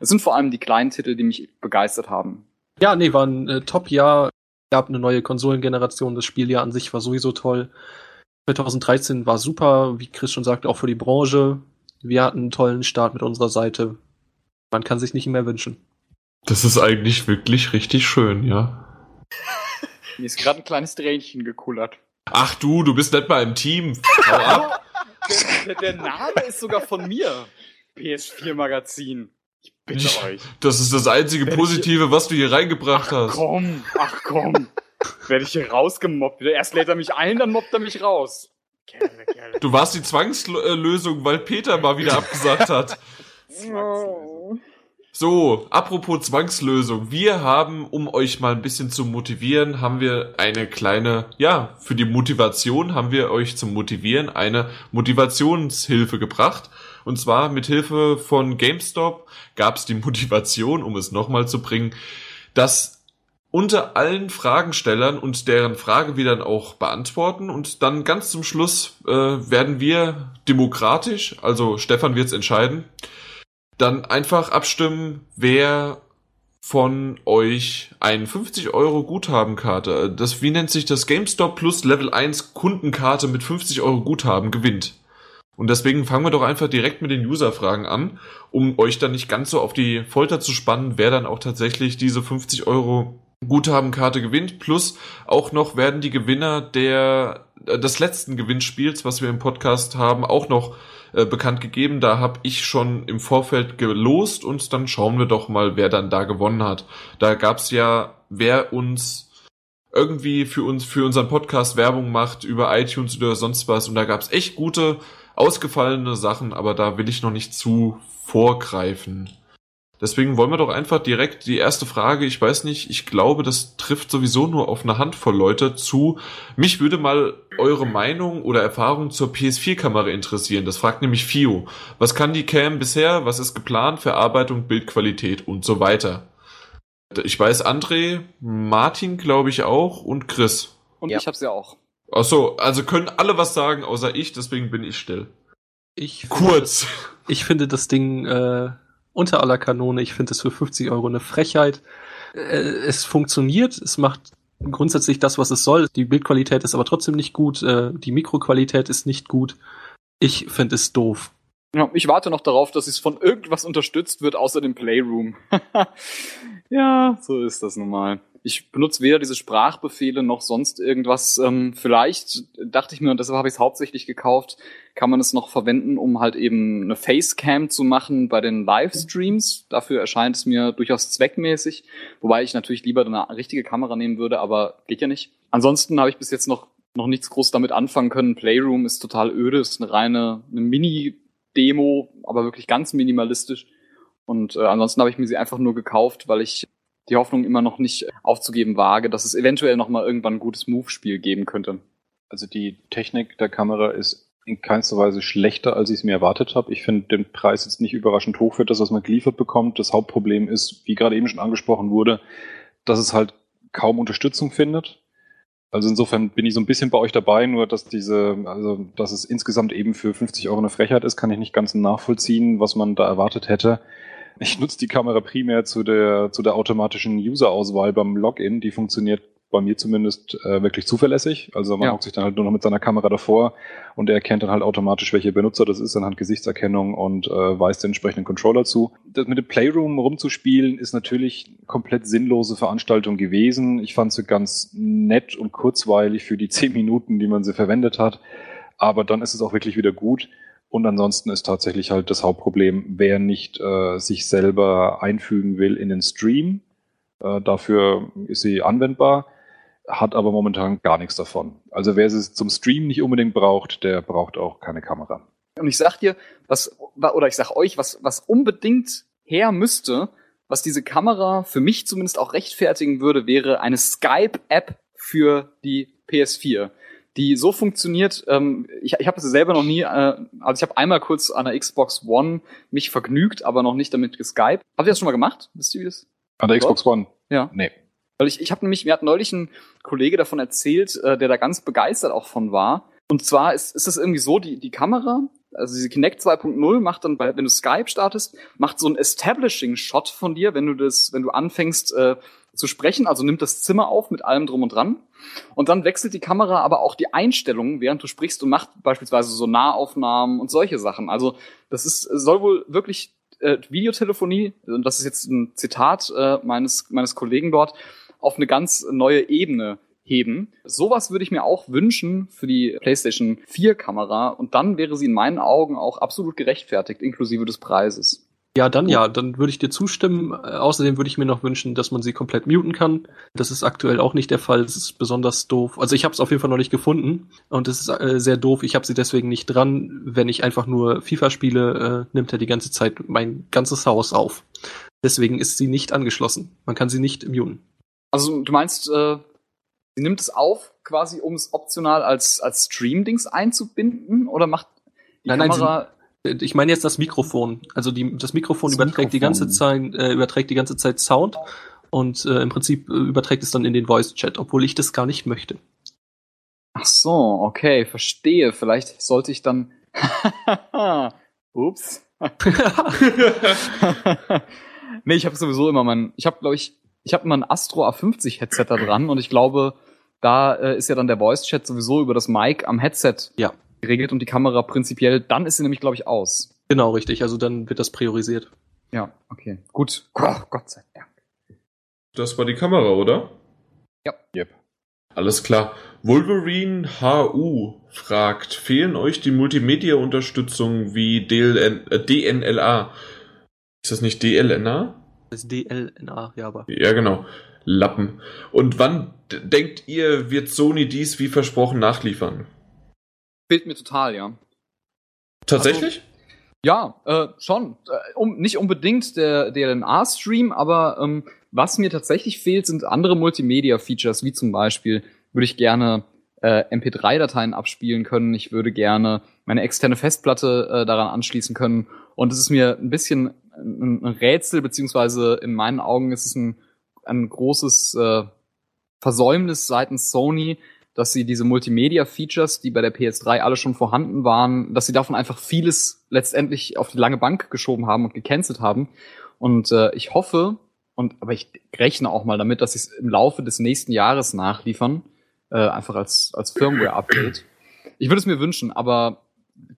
es sind vor allem die kleinen Titel, die mich begeistert haben. Ja, nee, war ein äh, Top-Jahr. gab eine neue Konsolengeneration. Das Spieljahr an sich war sowieso toll. 2013 war super, wie Chris schon sagte, auch für die Branche. Wir hatten einen tollen Start mit unserer Seite. Man kann sich nicht mehr wünschen. Das ist eigentlich wirklich richtig schön, ja. Mir ist gerade ein kleines Tränchen gekullert. Ach du, du bist nicht mal im Team. Ab. Der, der, Name ist sogar von mir. PS4 Magazin. Ich bitte ich, euch. Das ist das einzige Positive, was du hier reingebracht ach, hast. Komm, ach komm. Werde ich hier rausgemobbt. Erst lädt er mich ein, dann mobbt er mich raus. Kerle, Kerle. Du warst die Zwangslösung, weil Peter mal wieder abgesagt hat. So, apropos Zwangslösung. Wir haben, um euch mal ein bisschen zu motivieren, haben wir eine kleine, ja, für die Motivation haben wir euch zum Motivieren eine Motivationshilfe gebracht. Und zwar mit Hilfe von GameStop gab es die Motivation, um es nochmal zu bringen, dass unter allen Fragenstellern und deren Frage wir dann auch beantworten und dann ganz zum Schluss äh, werden wir demokratisch, also Stefan wird's entscheiden, dann einfach abstimmen, wer von euch ein 50 Euro Guthabenkarte, das, wie nennt sich das, GameStop plus Level 1 Kundenkarte mit 50 Euro Guthaben gewinnt. Und deswegen fangen wir doch einfach direkt mit den User-Fragen an, um euch dann nicht ganz so auf die Folter zu spannen, wer dann auch tatsächlich diese 50 Euro Guthabenkarte gewinnt. Plus auch noch werden die Gewinner der äh, des letzten Gewinnspiels, was wir im Podcast haben, auch noch äh, bekannt gegeben. Da habe ich schon im Vorfeld gelost und dann schauen wir doch mal, wer dann da gewonnen hat. Da gab's ja, wer uns irgendwie für uns, für unseren Podcast Werbung macht über iTunes oder sonst was. Und da gab's echt gute, ausgefallene Sachen, aber da will ich noch nicht zu vorgreifen. Deswegen wollen wir doch einfach direkt die erste Frage, ich weiß nicht, ich glaube, das trifft sowieso nur auf eine Handvoll Leute zu. Mich würde mal eure Meinung oder Erfahrung zur PS4-Kamera interessieren. Das fragt nämlich Fio. Was kann die Cam bisher? Was ist geplant? Verarbeitung, Bildqualität und so weiter. Ich weiß André, Martin glaube ich auch und Chris. Und ja. ich hab's ja auch. Ach so, also können alle was sagen, außer ich, deswegen bin ich still. Ich Kurz. ich finde das Ding äh, unter aller Kanone. Ich finde es für 50 Euro eine Frechheit. Äh, es funktioniert, es macht grundsätzlich das, was es soll. Die Bildqualität ist aber trotzdem nicht gut, äh, die Mikroqualität ist nicht gut. Ich finde es doof. Ja, ich warte noch darauf, dass es von irgendwas unterstützt wird, außer dem Playroom. ja, so ist das nun mal. Ich benutze weder diese Sprachbefehle noch sonst irgendwas. Ähm, vielleicht dachte ich mir, und deshalb habe ich es hauptsächlich gekauft, kann man es noch verwenden, um halt eben eine Facecam zu machen bei den Livestreams. Dafür erscheint es mir durchaus zweckmäßig, wobei ich natürlich lieber eine richtige Kamera nehmen würde, aber geht ja nicht. Ansonsten habe ich bis jetzt noch noch nichts groß damit anfangen können. Playroom ist total öde, ist eine reine eine Mini Demo, aber wirklich ganz minimalistisch. Und äh, ansonsten habe ich mir sie einfach nur gekauft, weil ich die Hoffnung immer noch nicht aufzugeben wage, dass es eventuell noch mal irgendwann ein gutes Move-Spiel geben könnte. Also die Technik der Kamera ist in keinster Weise schlechter, als ich es mir erwartet habe. Ich finde den Preis jetzt nicht überraschend hoch für das, was man geliefert bekommt. Das Hauptproblem ist, wie gerade eben schon angesprochen wurde, dass es halt kaum Unterstützung findet. Also insofern bin ich so ein bisschen bei euch dabei, nur dass diese, also dass es insgesamt eben für 50 Euro eine Frechheit ist, kann ich nicht ganz nachvollziehen, was man da erwartet hätte. Ich nutze die Kamera primär zu der, zu der automatischen User-Auswahl beim Login. Die funktioniert bei mir zumindest äh, wirklich zuverlässig. Also man ja. hockt sich dann halt nur noch mit seiner Kamera davor und er erkennt dann halt automatisch, welcher Benutzer das ist, anhand Gesichtserkennung und äh, weist den entsprechenden Controller zu. Das mit dem Playroom rumzuspielen ist natürlich komplett sinnlose Veranstaltung gewesen. Ich fand sie ganz nett und kurzweilig für die zehn Minuten, die man sie verwendet hat. Aber dann ist es auch wirklich wieder gut. Und ansonsten ist tatsächlich halt das Hauptproblem, wer nicht äh, sich selber einfügen will in den Stream. Äh, dafür ist sie anwendbar hat aber momentan gar nichts davon. Also wer es zum Stream nicht unbedingt braucht, der braucht auch keine Kamera. Und ich sag dir, was, oder ich sag euch, was, was unbedingt her müsste, was diese Kamera für mich zumindest auch rechtfertigen würde, wäre eine Skype-App für die PS4 die so funktioniert. Ähm, ich ich habe es selber noch nie, äh, also ich habe einmal kurz an der Xbox One mich vergnügt, aber noch nicht damit geskypt. Habt ihr das schon mal gemacht? Wisst ihr wie das? An der Xbox One? Ja. Nee. Weil ich, ich habe nämlich, mir hat neulich ein Kollege davon erzählt, äh, der da ganz begeistert auch von war. Und zwar ist, ist es irgendwie so, die, die Kamera, also diese Kinect 2.0 macht dann, bei, wenn du Skype startest, macht so ein Establishing-Shot von dir, wenn du das, wenn du anfängst äh, zu sprechen, also nimmt das Zimmer auf mit allem drum und dran. Und dann wechselt die Kamera aber auch die Einstellungen, während du sprichst und macht beispielsweise so Nahaufnahmen und solche Sachen. Also das ist, soll wohl wirklich äh, Videotelefonie, und das ist jetzt ein Zitat äh, meines, meines Kollegen dort, auf eine ganz neue Ebene heben. Sowas würde ich mir auch wünschen für die PlayStation 4 Kamera und dann wäre sie in meinen Augen auch absolut gerechtfertigt, inklusive des Preises. Ja, dann ja, dann würde ich dir zustimmen. Äh, außerdem würde ich mir noch wünschen, dass man sie komplett muten kann. Das ist aktuell auch nicht der Fall. Das ist besonders doof. Also ich habe es auf jeden Fall noch nicht gefunden und es ist äh, sehr doof. Ich habe sie deswegen nicht dran. Wenn ich einfach nur FIFA spiele, äh, nimmt er die ganze Zeit mein ganzes Haus auf. Deswegen ist sie nicht angeschlossen. Man kann sie nicht muten. Also du meinst, äh, sie nimmt es auf, quasi um es optional als, als Stream-Dings einzubinden oder macht die nein, Kamera... Nein, ich meine jetzt das Mikrofon. Also die, das Mikrofon das überträgt Mikrofon. die ganze Zeit, äh, überträgt die ganze Zeit Sound und äh, im Prinzip äh, überträgt es dann in den Voice-Chat, obwohl ich das gar nicht möchte. Ach so, okay, verstehe. Vielleicht sollte ich dann. Ups. nee, ich habe sowieso immer mein. Ich habe, glaube ich, ich habe immer ein Astro A50 Headset da dran und ich glaube, da äh, ist ja dann der Voice Chat sowieso über das Mic am Headset ja. Geregelt und die Kamera prinzipiell, dann ist sie nämlich, glaube ich, aus. Genau, richtig. Also dann wird das priorisiert. Ja, okay. Gut. Oh, Gott sei Dank. Das war die Kamera, oder? Ja. Yep. Alles klar. Wolverine HU fragt, fehlen euch die Multimedia-Unterstützung wie DLN, äh, DNLA? Ist das nicht DLNA? Das ist DLNA, ja, aber. Ja, genau. Lappen. Und wann denkt ihr, wird Sony dies wie versprochen nachliefern? Fehlt mir total, ja. Tatsächlich? Ja, äh, schon. Äh, um, nicht unbedingt der DLNA-Stream, aber ähm, was mir tatsächlich fehlt, sind andere Multimedia-Features, wie zum Beispiel würde ich gerne äh, MP3-Dateien abspielen können. Ich würde gerne meine externe Festplatte äh, daran anschließen können. Und es ist mir ein bisschen ein, ein Rätsel, beziehungsweise in meinen Augen ist es ein, ein großes äh, Versäumnis seitens Sony, dass sie diese Multimedia-Features, die bei der PS3 alle schon vorhanden waren, dass sie davon einfach vieles letztendlich auf die lange Bank geschoben haben und gecancelt haben. Und äh, ich hoffe, und aber ich rechne auch mal damit, dass sie es im Laufe des nächsten Jahres nachliefern, äh, einfach als, als Firmware-Update. Ich würde es mir wünschen, aber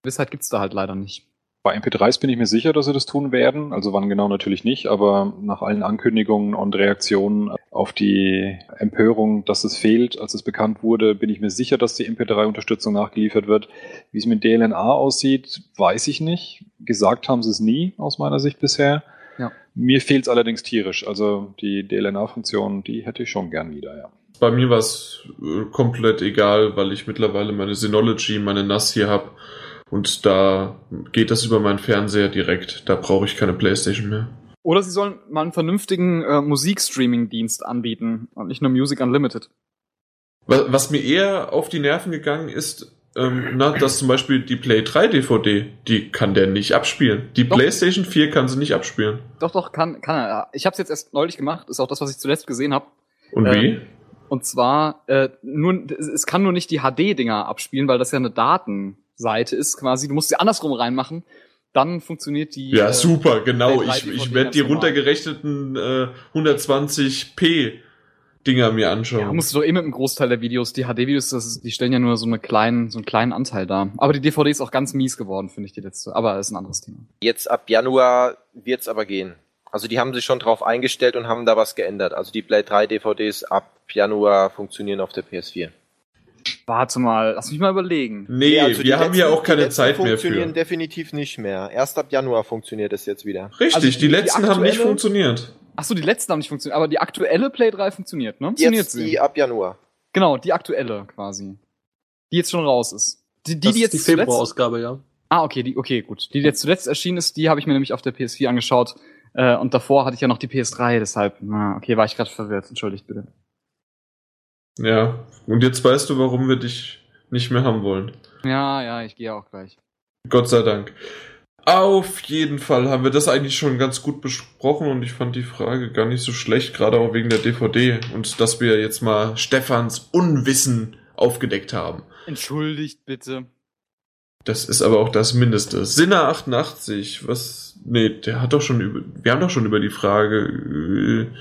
Gewissheit gibt's da halt leider nicht. Bei MP3s bin ich mir sicher, dass sie das tun werden. Also wann genau natürlich nicht, aber nach allen Ankündigungen und Reaktionen auf die Empörung, dass es fehlt, als es bekannt wurde, bin ich mir sicher, dass die MP3-Unterstützung nachgeliefert wird. Wie es mit DLNA aussieht, weiß ich nicht. Gesagt haben sie es nie, aus meiner Sicht bisher. Ja. Mir fehlt es allerdings tierisch. Also die DLNA-Funktion, die hätte ich schon gern wieder, ja. Bei mir war es äh, komplett egal, weil ich mittlerweile meine Synology, meine NAS hier habe. Und da geht das über meinen Fernseher direkt. Da brauche ich keine Playstation mehr. Oder sie sollen mal einen vernünftigen äh, Musikstreaming-Dienst anbieten und nicht nur Music Unlimited. Was, was mir eher auf die Nerven gegangen ist, ähm, na, dass zum Beispiel die Play 3 DVD, die kann der nicht abspielen. Die Doch. PlayStation 4 kann sie nicht abspielen. Doch, doch, kann, kann er. Ich habe es jetzt erst neulich gemacht, ist auch das, was ich zuletzt gesehen habe. Und Ähm, wie? Und zwar, äh, nur, es kann nur nicht die HD-Dinger abspielen, weil das ja eine Datenseite ist quasi. Du musst sie andersrum reinmachen. Dann funktioniert die. Ja, äh, super, genau. Play 3 Ich, ich werde die runtergerechneten äh, 120p Dinger mir anschauen. Ja, musst du doch eh mit einem Großteil der Videos, die HD-Videos, das ist, die stellen ja nur so, eine kleinen, so einen kleinen Anteil dar. Aber die DVD ist auch ganz mies geworden, finde ich, die letzte. Aber ist ein anderes Thema. Jetzt ab Januar wird's aber gehen. Also die haben sich schon drauf eingestellt und haben da was geändert. Also die Play 3 DVDs ab Januar funktionieren auf der PS4. Warte mal, lass mich mal überlegen. nee, also die wir haben ja letzten- auch keine die letzten Zeit mehr funktionieren für. definitiv nicht mehr. Erst ab Januar funktioniert es jetzt wieder. Richtig, Also die, die- die letzten haben nicht funktioniert. Ach so, die letzten haben nicht funktioniert, aber die aktuelle Play 3 funktioniert, ne? Funktioniert Jetzt die ab Januar. Genau, die aktuelle quasi. Die jetzt schon raus ist. Die, die, das die jetzt ist die zuletzt- Februarausgabe, ja. Ah, okay, die, okay, gut. Die, die jetzt zuletzt erschienen ist, die habe ich mir nämlich auf der PS4 angeschaut. Äh, und davor hatte ich ja noch die PS3, deshalb, na, okay, war ich gerade verwirrt. Entschuldigt bitte. Ja, und jetzt weißt du, warum wir dich nicht mehr haben wollen. Ja, ja, ich gehe auch gleich. Gott sei Dank. Auf jeden Fall haben wir das eigentlich schon ganz gut besprochen und ich fand die Frage gar nicht so schlecht, gerade auch wegen der DVD und dass wir jetzt mal Stefans Unwissen aufgedeckt haben. Entschuldigt bitte. Das ist aber auch das Mindeste. Sinner 88, was. Nee, der hat doch schon über. Wir haben doch schon über die Frage. Äh,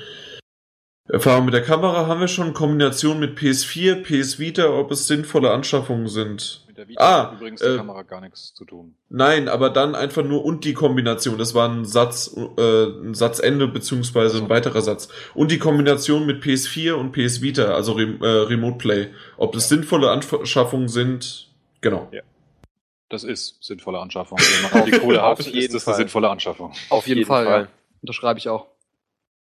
Erfahrung mit der Kamera haben wir schon. Kombination mit PS4, PS Vita, ob es sinnvolle Anschaffungen sind. Mit der Vita Ah, hat übrigens äh, die Kamera gar nichts zu tun. Nein, aber dann einfach nur und die Kombination. Das war ein Satz, äh, ein Satzende beziehungsweise ein weiterer Satz. Und die Kombination mit PS4 und PS Vita, also Rem äh, Remote Play. Ob das sinnvolle Anschaffungen sind, genau. Das ist sinnvolle Anschaffung. Wenn man die Kohle Auf hat, jeden ist das Fall. eine sinnvolle Anschaffung. Auf jeden, Fall, Ja. Unterschreibe ich auch.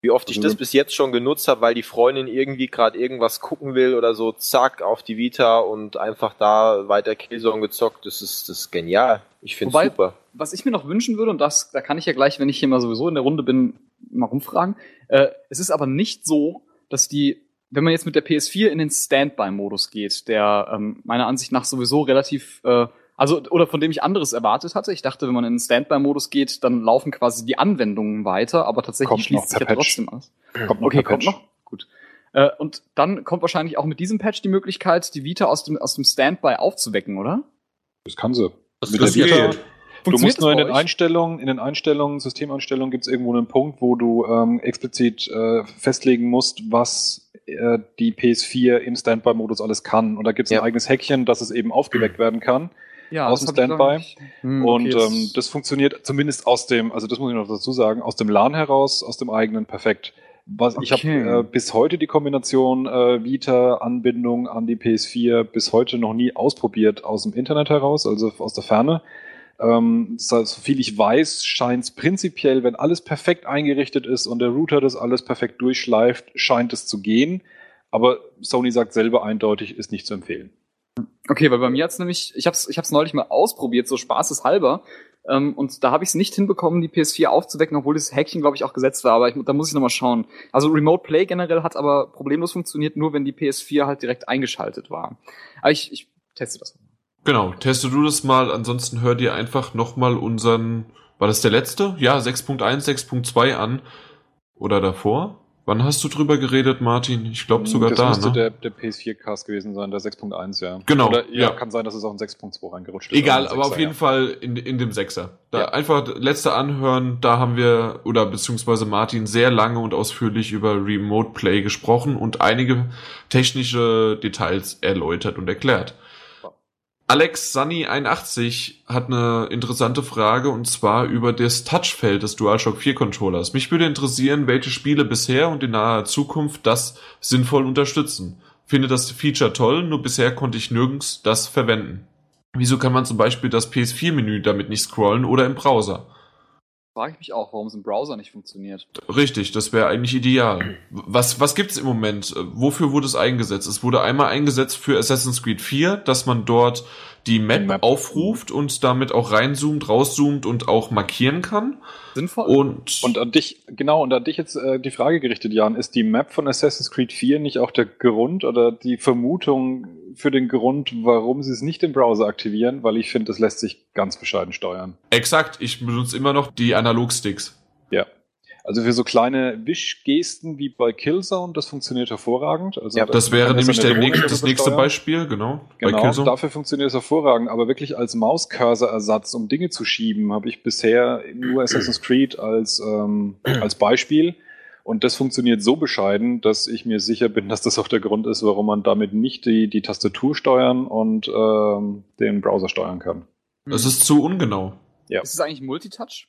Wie oft ich Also- das bis jetzt schon genutzt habe, weil die Freundin irgendwie gerade irgendwas gucken will oder so, zack, auf die Vita und einfach da weiter Killzone gezockt. Das ist, das ist genial. Ich finde Wobei- super. Was ich mir noch wünschen würde, und das, da kann ich ja gleich, wenn ich hier mal sowieso in der Runde bin, mal rumfragen. Äh, es ist aber nicht so, dass die, wenn man jetzt mit der PS4 in den Standby-Modus geht, der ähm, meiner Ansicht nach sowieso relativ, äh, also, oder von dem ich anderes erwartet hatte. Ich dachte, wenn man in den Standby-Modus geht, dann laufen quasi die Anwendungen weiter, aber tatsächlich Kommt schließt noch sich ja Patch. trotzdem aus. Kommt noch Okay, kommt noch. Gut. Äh, und dann kommt wahrscheinlich auch mit diesem Patch die Möglichkeit, die Vita aus dem, aus dem Standby aufzuwecken, oder? Das kann sie. Das, Mit das der Vita- geht. Du musst nur in den euch? Einstellungen, in den Einstellungen, Systemeinstellungen gibt es irgendwo einen Punkt, wo du ähm, explizit äh, festlegen musst, was äh, die PS4 im Standby-Modus alles kann. Und da gibt es Ja. ein eigenes Häkchen, dass es eben aufgeweckt werden kann. Ja, aus das dem ich, Standby. ich- Hm, Und okay, ähm, das funktioniert zumindest aus dem, also das muss ich noch dazu sagen, aus dem LAN heraus, aus dem eigenen perfekt. Was, Ich Okay. habe äh, bis heute die Kombination äh, Vita-Anbindung an die PS4 bis heute noch nie ausprobiert aus dem Internet heraus, also aus der Ferne. Ähm, so so viel ich weiß, scheint es prinzipiell, wenn alles perfekt eingerichtet ist und der Router das alles perfekt durchschleift, scheint es zu gehen. Aber Sony sagt selber eindeutig, ist nicht zu empfehlen. Okay, weil bei mir hat's nämlich, ich hab's, ich hab's neulich mal ausprobiert, so spaßeshalber. Ähm, und da habe ich es nicht hinbekommen, die PS4 aufzuwecken, obwohl das Häkchen, glaube ich, auch gesetzt war. Aber ich, da muss ich nochmal schauen. Also Remote Play generell hat aber problemlos funktioniert, nur wenn die PS4 halt direkt eingeschaltet war. Aber ich, ich teste das. Genau, teste du das mal, ansonsten hör dir einfach nochmal unseren, war das der letzte? Ja, 6.1, 6.2 an. Oder davor? Wann hast du drüber geredet, Martin? Ich glaube sogar das da, müsste ne? der, der PS4-Cast gewesen sein, der 6.1, ja. Genau, Oder, ja, ja. kann sein, dass es auch in 6.2 reingerutscht ist. Egal, aber auf 6er, jeden ja. Fall in, in dem Sechser. Da Ja. einfach letzte anhören, da haben wir, oder beziehungsweise Martin, sehr lange und ausführlich über Remote Play gesprochen und einige technische Details erläutert und erklärt. Alex Sunny 81 hat eine interessante Frage und zwar über das Touchfeld des DualShock 4 Controllers. Mich würde interessieren, welche Spiele bisher und in naher Zukunft das sinnvoll unterstützen. Finde das Feature toll, nur bisher konnte ich nirgends das verwenden. Wieso kann man zum Beispiel das PS4-Menü damit nicht scrollen oder im Browser? Frage ich mich auch, warum es im Browser nicht funktioniert. Richtig, das wäre eigentlich ideal. Was, was gibt's im Moment? Wofür wurde es eingesetzt? Es wurde einmal eingesetzt für Assassin's Creed 4, dass man dort die Map, Die Map. aufruft und damit auch reinzoomt, rauszoomt und auch markieren kann. Sinnvoll? Und, Und an dich, genau, und an dich jetzt äh, die Frage gerichtet, Jan, ist die Map von Assassin's Creed 4 nicht auch der Grund oder die Vermutung für den Grund, warum sie es nicht im Browser aktivieren? Weil ich finde, das lässt sich ganz bescheiden steuern. exakt, ich benutze immer noch die Analogsticks. Ja. Also für so kleine Wischgesten wie bei Killzone, das funktioniert hervorragend. Also Ja, Das wäre nämlich der nächste, das nächste. Beispiel, genau. Genau, dafür funktioniert es hervorragend, aber wirklich als Mauscursor-Ersatz, um Dinge zu schieben, habe ich bisher nur Assassin's Creed als, ähm, als Beispiel. Und das funktioniert so bescheiden, dass ich mir sicher bin, dass das auch der Grund ist, warum man damit nicht die, die Tastatur steuern und ähm, den Browser steuern kann. Es ist zu ungenau. Ist es eigentlich Multitouch?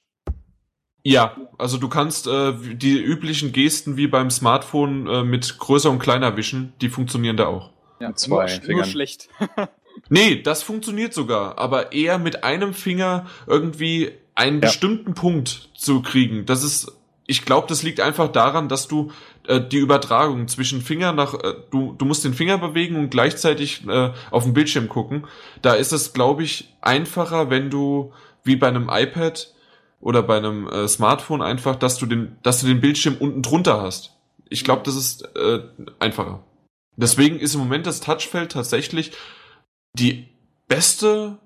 Ja, also du kannst äh, die üblichen Gesten wie beim Smartphone äh, mit größer und kleiner wischen, die funktionieren da auch. Ja, Mit zwei nur, Fingern. nur schlecht. Nee, das funktioniert sogar, aber eher mit einem Finger irgendwie einen Ja. bestimmten Punkt zu kriegen. Das ist, ich glaube, das liegt einfach daran, dass du äh, die Übertragung zwischen Finger nach, äh, du, du musst den Finger bewegen und gleichzeitig äh, auf den Bildschirm gucken. Da ist es, glaube ich, einfacher, wenn du wie bei einem iPad oder bei einem äh, Smartphone einfach, dass du den, dass du den Bildschirm unten drunter hast. Ich glaube, das ist äh, einfacher. Deswegen ist im Moment das Touchfeld tatsächlich die beste,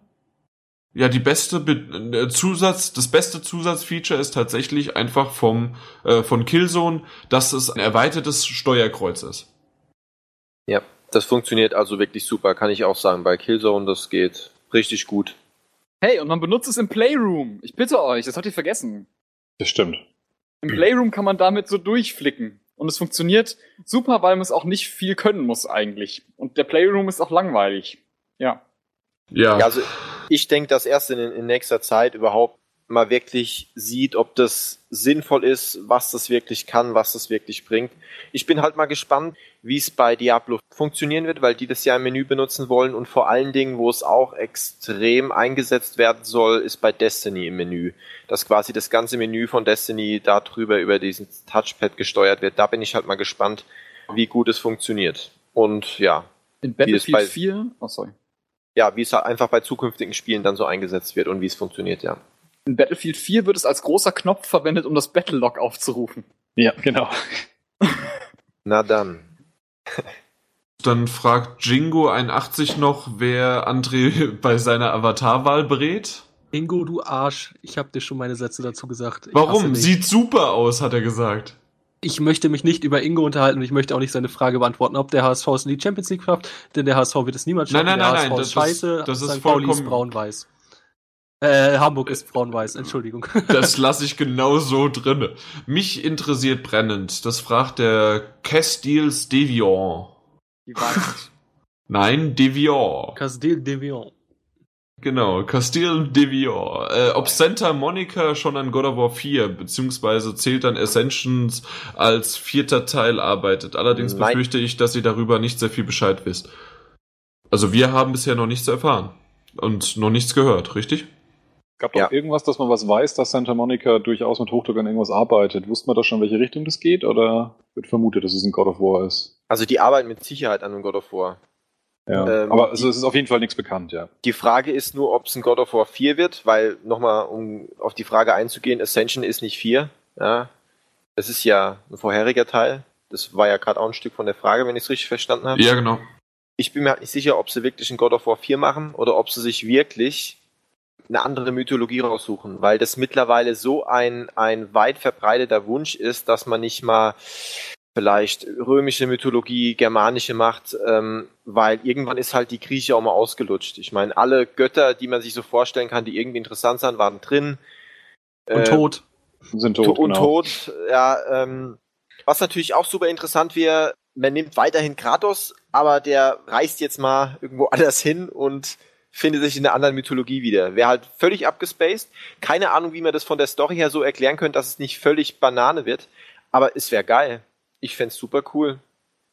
ja, die beste Be äh, Zusatz, das beste Zusatzfeature ist tatsächlich einfach vom, äh, von Killzone, dass es ein erweitertes Steuerkreuz ist. Ja, das funktioniert also wirklich super, kann ich auch sagen. Bei Killzone, das geht richtig gut. Hey, und man benutzt es im Playroom. Ich bitte euch, das habt ihr vergessen. Das stimmt. Im Playroom kann man damit so durchflicken. Und es funktioniert super, weil man es auch nicht viel können muss eigentlich. Und der Playroom ist auch langweilig. Ja. Ja, Ja, also ich denke, dass erst in, in nächster Zeit überhaupt mal wirklich sieht, ob das sinnvoll ist, was das wirklich kann, was das wirklich bringt. Ich bin halt mal gespannt, wie es bei Diablo funktionieren wird, weil die das ja im Menü benutzen wollen und vor allen Dingen, wo es auch extrem eingesetzt werden soll, ist bei Destiny im Menü. Dass quasi das ganze Menü von Destiny darüber über diesen Touchpad gesteuert wird. Da bin ich halt mal gespannt, wie gut es funktioniert. Und ja, In Wie es Battlefield bei- 4, oh sorry. ja, wie es halt einfach bei zukünftigen Spielen dann so eingesetzt wird und wie es funktioniert, ja. In Battlefield 4 wird es als großer Knopf verwendet, um das Battle Log aufzurufen. Ja, genau. Na dann. dann fragt Jingo 81 noch, wer André bei seiner Avatarwahl berät. Ingo, du Arsch. Ich habe dir schon meine Sätze dazu gesagt. Ich Warum? Sieht super aus, hat er gesagt. Ich möchte mich nicht über Ingo unterhalten und ich möchte auch nicht seine Frage beantworten, ob der HSV es in die Champions League schafft, denn der HSV wird es niemals Nein, schaffen. nein, der nein, HSV nein, ist das- scheiße, das ist St. Pauli ist vollkommen- braun-weiß. Äh, Hamburg ist braun-weiß, Entschuldigung. Das lasse ich genau so drinne. Mich interessiert brennend. Das fragt der Castils Deviant. Die Wahrheit. Nein, Deviant. Castel Devion. Genau, Castile de Vior. Äh, ob Santa Monica schon an God of War 4, beziehungsweise zählt dann Ascensions als vierter Teil arbeitet. Allerdings Nein. befürchte ich, dass ihr darüber nicht sehr viel Bescheid wisst. Also wir haben bisher noch nichts erfahren und noch nichts gehört, richtig? Gab doch Ja. irgendwas, dass man was weiß, dass Santa Monica durchaus mit Hochdruck an irgendwas arbeitet. Wusste man da schon, in welche Richtung das geht? Oder wird vermutet, dass es ein God of War ist? Also die arbeiten mit Sicherheit an einem God of War. Ja. Ähm, Aber also, es ist auf jeden Fall nichts bekannt, ja. Die Frage ist nur, ob es ein God of War 4 wird, weil nochmal, um auf die Frage einzugehen, Ascension ist nicht 4. Ja. Es ist ja ein vorheriger Teil. Das war ja gerade auch ein Stück von der Frage, wenn ich es richtig verstanden habe. Ja, genau. Ich bin mir halt nicht sicher, ob sie wirklich ein God of War 4 machen oder ob sie sich wirklich eine andere Mythologie raussuchen, weil das mittlerweile so ein, ein weit verbreiteter Wunsch ist, dass man nicht mal vielleicht römische Mythologie, germanische macht, ähm, weil irgendwann ist halt die Grieche auch mal ausgelutscht. Ich meine, alle Götter, die man sich so vorstellen kann, die irgendwie interessant sind, waren drin. Und Äh, tot. Sind To- tot, und genau. tot, ja, ähm, was natürlich auch super interessant wäre, man nimmt weiterhin Kratos, aber der reist jetzt mal irgendwo anders hin und findet sich in einer anderen Mythologie wieder. Wäre halt völlig abgespaced. Keine Ahnung, wie man das von der Story her so erklären könnte, dass es nicht völlig Banane wird, aber es wäre geil. Ich fänd's super cool.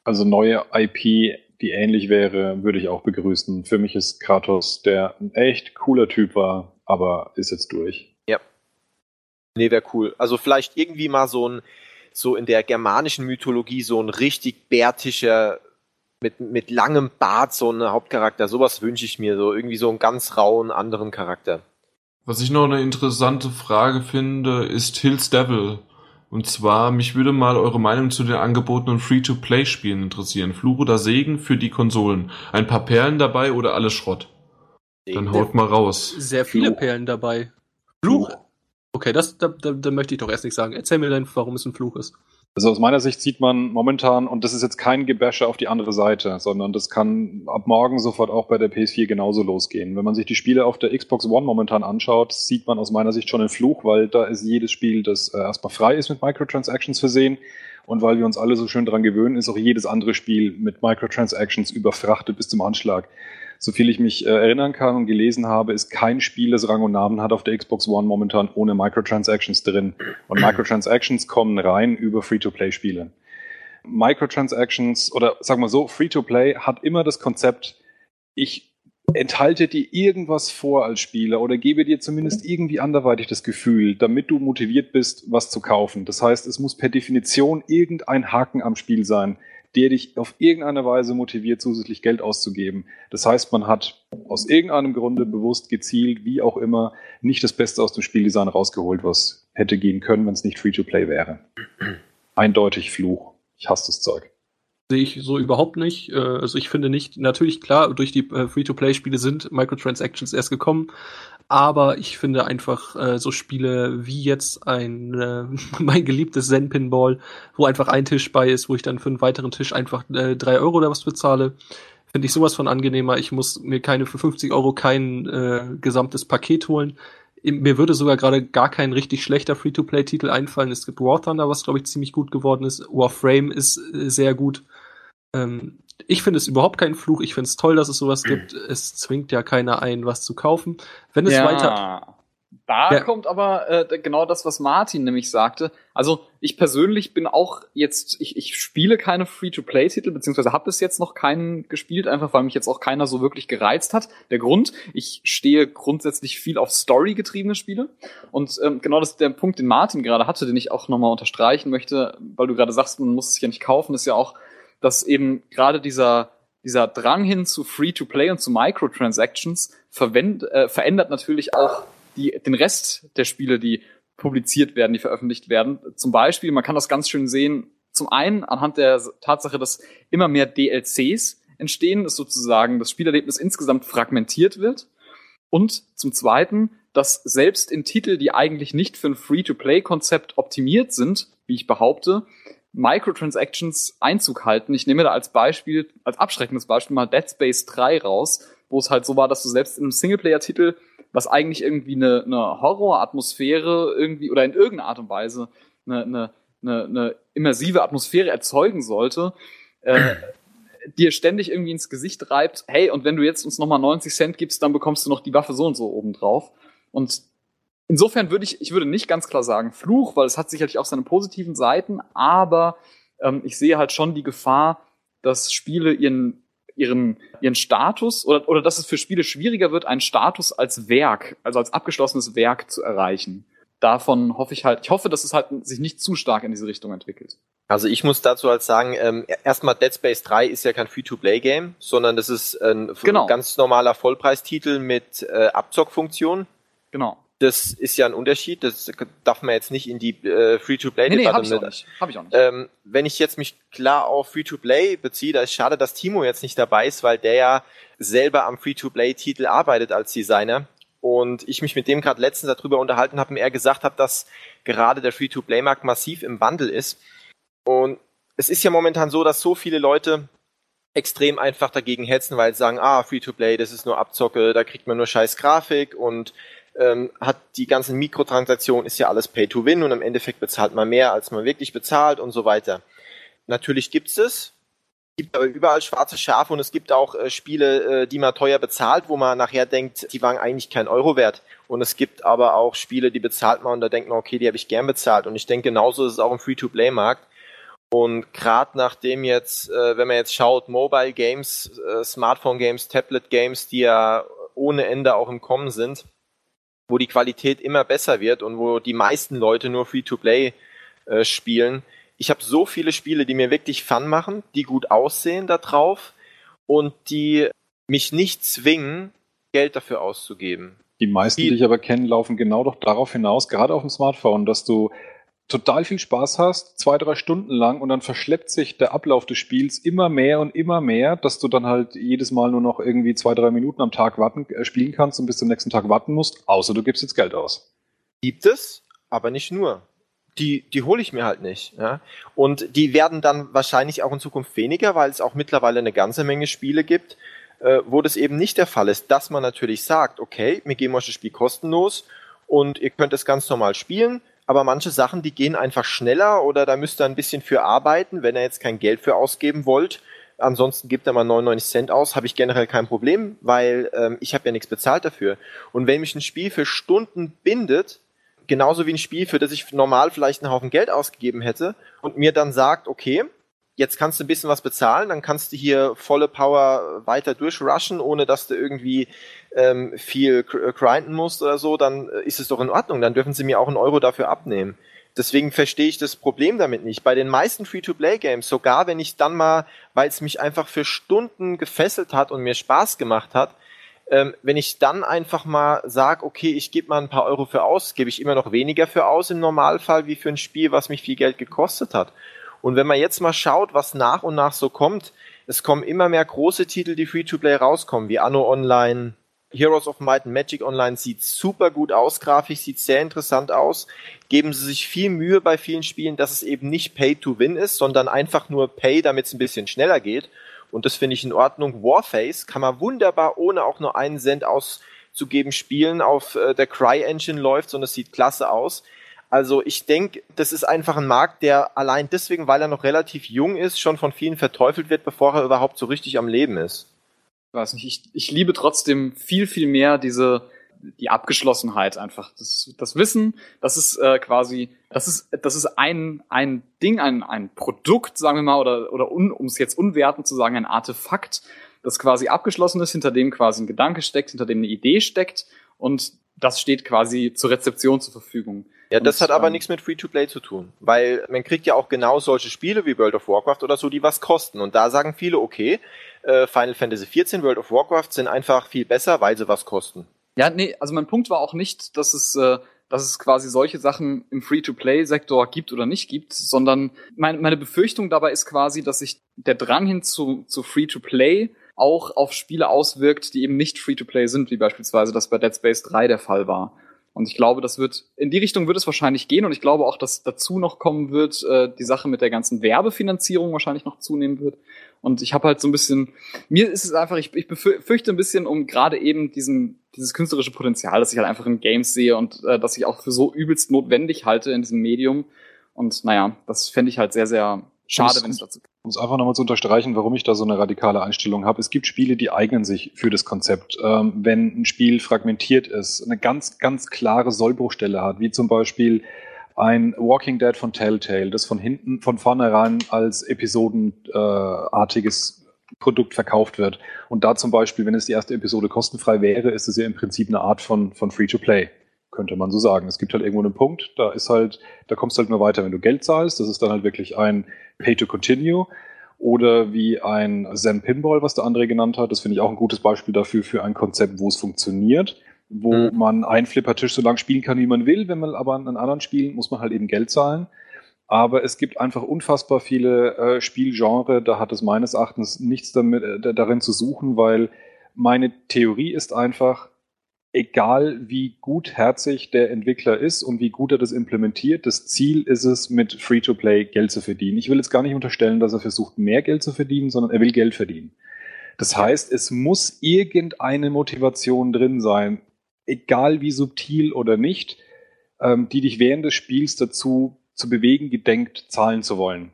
Also neue IP, die ähnlich wäre, würde ich auch begrüßen. Für mich ist Kratos, der ein echt cooler Typ war, aber ist jetzt durch. Nee, wäre cool. Also vielleicht irgendwie mal so ein, so in der germanischen Mythologie so ein richtig bärtischer, mit, mit langem Bart, so ein Hauptcharakter. Sowas wünsche ich mir, so irgendwie so einen ganz rauen anderen Charakter. Was ich noch eine interessante Frage finde, ist Hills Devil. Und zwar, mich würde mal eure Meinung zu den angebotenen Free-to-Play-Spielen interessieren. Fluch oder Segen für die Konsolen. Ein paar Perlen dabei oder alles Schrott? Dann haut mal raus. Sehr viele Fluch. Perlen dabei. Fluch? Okay, das da, da, da möchte ich doch erst nicht sagen. Erzähl mir dann, warum es ein Fluch ist. Also aus meiner Sicht sieht man momentan, und das ist jetzt kein Gebäsche auf die andere Seite, sondern das kann ab morgen sofort auch bei der PS4 genauso losgehen. Wenn man sich die Spiele auf der Xbox One momentan anschaut, sieht man aus meiner Sicht schon einen Fluch, weil da ist jedes Spiel, das äh, erstmal frei ist mit Microtransactions versehen. Und weil wir uns alle so schön dran gewöhnen, ist auch jedes andere Spiel mit Microtransactions überfrachtet bis zum Anschlag. Soviel ich mich äh, erinnern kann und gelesen habe, ist kein Spiel, das Rang und Namen hat auf der Xbox One momentan ohne Microtransactions drin. Und Microtransactions kommen rein über Free-to-Play-Spiele. Microtransactions oder sagen wir so, Free-to-Play hat immer das Konzept, ich enthalte dir irgendwas vor als Spieler oder gebe dir zumindest irgendwie anderweitig das Gefühl, damit du motiviert bist, was zu kaufen. Das heißt, es muss per Definition irgendein Haken am Spiel sein, der dich auf irgendeine Weise motiviert, zusätzlich Geld auszugeben. Das heißt, man hat aus irgendeinem Grunde bewusst, gezielt, wie auch immer, nicht das Beste aus dem Spieldesign rausgeholt, was hätte gehen können, wenn es nicht Free-to-Play wäre. Eindeutig Fluch. Ich hasse das Zeug. Sehe ich so überhaupt nicht. Äh, Also ich finde nicht, natürlich klar, durch die äh, Free-to-Play-Spiele sind Microtransactions erst gekommen, aber ich finde einfach äh, so Spiele wie jetzt ein äh, mein geliebtes Zen Pinball, wo einfach ein Tisch bei ist, wo ich dann für einen weiteren Tisch einfach äh, drei Euro oder was bezahle, finde ich sowas von angenehmer. Ich muss mir keine für 50 Euro kein äh, gesamtes Paket holen. Mir würde sogar gerade gar kein richtig schlechter Free-to-Play-Titel einfallen. Es gibt War Thunder, was glaube ich ziemlich gut geworden ist. Warframe ist äh, sehr gut. Ähm, ich finde es überhaupt kein Fluch. Ich finde es toll, dass es sowas gibt. Es zwingt ja keiner ein, was zu kaufen. Wenn es weiter. Da Ja. kommt aber äh, genau das, was Martin nämlich sagte. Also ich persönlich bin auch jetzt, ich, ich spiele keine Free-to-Play-Titel, beziehungsweise habe bis jetzt noch keinen gespielt, einfach weil mich jetzt auch keiner so wirklich gereizt hat. Der Grund, ich stehe grundsätzlich viel auf Story-getriebene Spiele. Und ähm, genau das ist der Punkt, den Martin gerade hatte, den ich auch nochmal unterstreichen möchte, weil du gerade sagst, man muss es ja nicht kaufen, ist ja auch, dass eben gerade dieser dieser Drang hin zu Free-to-Play und zu Microtransactions verwend, äh, verändert natürlich auch die, den Rest der Spiele, die publiziert werden, die veröffentlicht werden. Zum Beispiel, man kann das ganz schön sehen, zum einen anhand der Tatsache, dass immer mehr DLCs entstehen, dass sozusagen das Spielerlebnis insgesamt fragmentiert wird. Und zum zweiten, dass selbst in Titel, die eigentlich nicht für ein Free-to-Play-Konzept optimiert sind, wie ich behaupte, Microtransactions Einzug halten. Ich nehme da als Beispiel, als abschreckendes Beispiel mal Dead Space 3 raus, wo es halt so war, dass du selbst in einem Singleplayer-Titel, was eigentlich irgendwie eine, eine Horroratmosphäre irgendwie oder in irgendeiner Art und Weise eine, eine, eine, eine immersive Atmosphäre erzeugen sollte, äh, dir ständig irgendwie ins Gesicht reibt, hey, und wenn du jetzt uns nochmal 90 Cent gibst, dann bekommst du noch die Waffe so und so obendrauf. Und insofern würde ich, ich würde nicht ganz klar sagen Fluch, weil es hat sicherlich auch seine positiven Seiten, aber ähm, ich sehe halt schon die Gefahr, dass Spiele ihren ihren, ihren Status oder, oder dass es für Spiele schwieriger wird, einen Status als Werk, also als abgeschlossenes Werk zu erreichen. Davon hoffe ich halt, ich hoffe, dass es halt sich nicht zu stark in diese Richtung entwickelt. Also ich muss dazu halt sagen, ähm, erstmal Dead Space 3 ist ja kein Free-to-Play-Game, sondern das ist ein genau. ganz normaler Vollpreistitel mit äh, Abzockfunktion. Genau das ist ja ein Unterschied. Das darf man jetzt nicht in die äh, Free-to-Play-Debatte nee, nee, hab ich mit. Auch nicht. Hab ich auch nicht. Ähm, wenn ich jetzt mich klar auf Free-to-Play beziehe, da ist schade, dass Timo jetzt nicht dabei ist, weil der ja selber am Free-to-Play-Titel arbeitet als Designer. Und ich mich mit dem gerade letztens darüber unterhalten habe und er gesagt hat, dass gerade der Free-to-Play-Markt massiv im Wandel ist. Und es ist ja momentan so, dass so viele Leute extrem einfach dagegen hetzen, weil sie sagen, ah, Free-to-Play, das ist nur Abzocke, da kriegt man nur scheiß Grafik und ähm, hat die ganzen Mikrotransaktionen, ist ja alles Pay to Win und im Endeffekt bezahlt man mehr, als man wirklich bezahlt und so weiter. Natürlich gibt's es, gibt aber überall schwarze Schafe und es gibt auch äh, Spiele, äh, die man teuer bezahlt, wo man nachher denkt, die waren eigentlich kein Euro wert. Und es gibt aber auch Spiele, die bezahlt man und da denkt man, okay, die habe ich gern bezahlt. Und ich denke, genauso ist es auch im Free-to-Play-Markt. Und gerade nachdem jetzt, äh, wenn man jetzt schaut, Mobile Games, äh, Smartphone Games, Tablet Games, die ja ohne Ende auch im Kommen sind, wo die Qualität immer besser wird und wo die meisten Leute nur Free-to-Play äh, spielen. Ich habe so viele Spiele, die mir wirklich Fun machen, die gut aussehen da drauf und die mich nicht zwingen, Geld dafür auszugeben. Die meisten, die, die ich aber kenne, laufen genau doch darauf hinaus, gerade auf dem Smartphone, dass du total viel Spaß hast, zwei, drei Stunden lang und dann verschleppt sich der Ablauf des Spiels immer mehr und immer mehr, dass du dann halt jedes Mal nur noch irgendwie zwei, drei Minuten am Tag warten, äh, spielen kannst und bis zum nächsten Tag warten musst, außer du gibst jetzt Geld aus. Gibt es, aber nicht nur. Die, die hole ich mir halt nicht. Ja? Und die werden dann wahrscheinlich auch in Zukunft weniger, weil es auch mittlerweile eine ganze Menge Spiele gibt, äh, wo das eben nicht der Fall ist, dass man natürlich sagt, okay, wir geben euch das Spiel kostenlos und ihr könnt es ganz normal spielen, aber manche Sachen, die gehen einfach schneller oder da müsst ihr ein bisschen für arbeiten, wenn ihr jetzt kein Geld für ausgeben wollt. Ansonsten gibt er mal 99 Cent aus, habe ich generell kein Problem, weil ähm, ich habe ja nichts bezahlt dafür. Und wenn mich ein Spiel für Stunden bindet, genauso wie ein Spiel, für das ich normal vielleicht einen Haufen Geld ausgegeben hätte, und mir dann sagt, okay, jetzt kannst du ein bisschen was bezahlen, dann kannst du hier volle Power weiter durchrushen, ohne dass du irgendwie ähm, viel äh, grinden musst oder so, dann äh, ist es doch in Ordnung, dann dürfen sie mir auch einen Euro dafür abnehmen. Deswegen verstehe ich das Problem damit nicht. Bei den meisten Free-to-Play-Games, sogar wenn ich dann mal, weil es mich einfach für Stunden gefesselt hat und mir Spaß gemacht hat, ähm, wenn ich dann einfach mal sage, okay, ich gebe mal ein paar Euro für aus, gebe ich immer noch weniger für aus im Normalfall wie für ein Spiel, was mich viel Geld gekostet hat. Und wenn man jetzt mal schaut, was nach und nach so kommt, es kommen immer mehr große Titel, die Free-to-Play rauskommen, wie Anno Online, Heroes of Might and Magic Online sieht super gut aus, grafisch sieht sehr interessant aus. Geben sie sich viel Mühe bei vielen Spielen, dass es eben nicht Pay to Win ist, sondern einfach nur Pay, damit es ein bisschen schneller geht. Und das finde ich in Ordnung. Warface kann man wunderbar, ohne auch nur einen Cent auszugeben, spielen. Auf äh, der Cry Engine läuft und es sieht klasse aus. Also ich denke, das ist einfach ein Markt, der allein deswegen, weil er noch relativ jung ist, schon von vielen verteufelt wird, bevor er überhaupt so richtig am Leben ist. Ich weiß nicht, ich, ich liebe trotzdem viel, viel mehr diese, die Abgeschlossenheit einfach. Das, das Wissen, das ist äh, quasi, das ist, das ist ein, ein Ding, ein, ein Produkt, sagen wir mal, oder, oder un, um es jetzt unwertend zu sagen, ein Artefakt, das quasi abgeschlossen ist, hinter dem quasi ein Gedanke steckt, hinter dem eine Idee steckt und das steht quasi zur Rezeption zur Verfügung. Ja, das hat aber nichts mit Free-to-Play zu tun, weil man kriegt ja auch genau solche Spiele wie World of Warcraft oder so, die was kosten. Und da sagen viele, okay, äh, Final Fantasy XIV, World of Warcraft sind einfach viel besser, weil sie was kosten. Ja, nee, also mein Punkt war auch nicht, dass es, äh, dass es quasi solche Sachen im Free-to-Play-Sektor gibt oder nicht gibt, sondern mein, meine Befürchtung dabei ist quasi, dass sich der Drang hin zu, zu Free-to-Play auch auf Spiele auswirkt, die eben nicht Free-to-Play sind, wie beispielsweise das bei Dead Space 3 der Fall war. Und ich glaube, das wird, in die Richtung wird es wahrscheinlich gehen und ich glaube auch, dass dazu noch kommen wird, äh, die Sache mit der ganzen Werbefinanzierung wahrscheinlich noch zunehmen wird. Und ich habe halt so ein bisschen, mir ist es einfach, ich, ich befürchte ein bisschen um gerade eben diesen, dieses künstlerische Potenzial, das ich halt einfach in Games sehe und äh, das ich auch für so übelst notwendig halte in diesem Medium. Und naja, das fände ich halt sehr, sehr Schade, wenn es dazu kommt. Um es einfach nochmal zu unterstreichen, warum ich da so eine radikale Einstellung habe. Es gibt Spiele, die eignen sich für das Konzept. Ähm, wenn ein Spiel fragmentiert ist, eine ganz, ganz klare Sollbruchstelle hat, wie zum Beispiel ein Walking Dead von Telltale, das von hinten, von vornherein als episodenartiges äh, Produkt verkauft wird. Und da zum Beispiel, wenn es die erste Episode kostenfrei wäre, ist es ja im Prinzip eine Art von, von Free-to-Play könnte man so sagen. Es gibt halt irgendwo einen Punkt, da ist halt, da kommst du halt nur weiter, wenn du Geld zahlst. Das ist dann halt wirklich ein Pay to Continue. Oder wie ein Zen Pinball, was der andere genannt hat. Das finde ich auch ein gutes Beispiel dafür, für ein Konzept, wo es funktioniert, wo mhm. man einen Flippertisch so lange spielen kann, wie man will. Wenn man aber an anderen spielen, muss man halt eben Geld zahlen. Aber es gibt einfach unfassbar viele äh, Spielgenre, da hat es meines Erachtens nichts damit, äh, darin zu suchen, weil meine Theorie ist einfach, egal wie gutherzig der Entwickler ist und wie gut er das implementiert, das Ziel ist es, mit Free-to-Play Geld zu verdienen. Ich will jetzt gar nicht unterstellen, dass er versucht, mehr Geld zu verdienen, sondern er will Geld verdienen. Das heißt, es muss irgendeine Motivation drin sein, egal wie subtil oder nicht, ähm, die dich während des Spiels dazu zu bewegen, gedenkt zahlen zu wollen.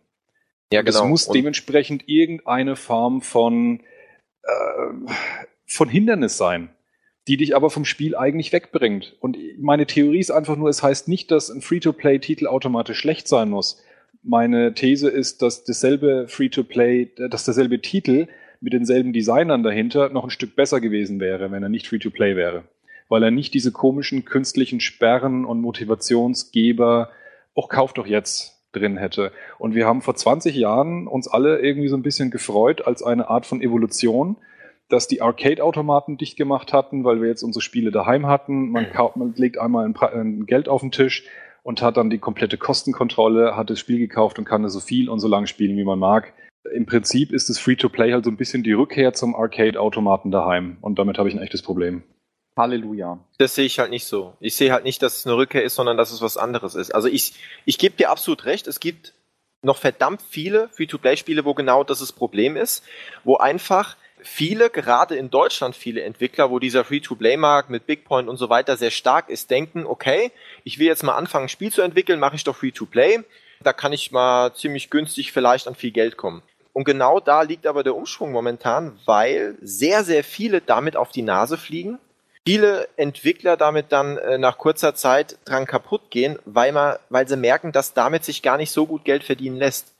Ja, genau. Es muss und dementsprechend irgendeine Form von, äh, von Hindernis sein die dich aber vom Spiel eigentlich wegbringt. Und meine Theorie ist einfach nur, es heißt nicht, dass ein Free-to-Play-Titel automatisch schlecht sein muss. Meine These ist, dass dasselbe Free-to-Play, dass derselbe Titel mit denselben Designern dahinter noch ein Stück besser gewesen wäre, wenn er nicht Free-to-Play wäre. Weil er nicht diese komischen künstlichen Sperren und Motivationsgeber, auch kauft doch jetzt, drin hätte. Und wir haben vor 20 Jahren uns alle irgendwie so ein bisschen gefreut als eine Art von Evolution, dass die Arcade-Automaten dicht gemacht hatten, weil wir jetzt unsere Spiele daheim hatten. Man, mhm. kauft, man legt einmal ein, ein, Geld auf den Tisch und hat dann die komplette Kostenkontrolle, hat das Spiel gekauft und kann so viel und so lang spielen, wie man mag. Im Prinzip ist das Free-to-Play halt so ein bisschen die Rückkehr zum Arcade-Automaten daheim. Und damit habe ich ein echtes Problem. Halleluja. Das sehe ich halt nicht so. Ich sehe halt nicht, dass es eine Rückkehr ist, sondern dass es was anderes ist. Also ich, ich gebe dir absolut recht. Es gibt noch verdammt viele Free-to-Play-Spiele, wo genau das das Problem ist, wo einfach viele, gerade in Deutschland viele Entwickler, wo dieser Free-to-Play-Markt mit Bigpoint und so weiter sehr stark ist, denken, okay, ich will jetzt mal anfangen, ein Spiel zu entwickeln, mache ich doch Free-to-Play. Da kann ich mal ziemlich günstig vielleicht an viel Geld kommen. Und genau da liegt aber der Umschwung momentan, weil sehr, sehr viele damit auf die Nase fliegen. Viele Entwickler damit dann äh, nach kurzer Zeit dran kaputt gehen, weil, man, weil sie merken, dass damit sich gar nicht so gut Geld verdienen lässt.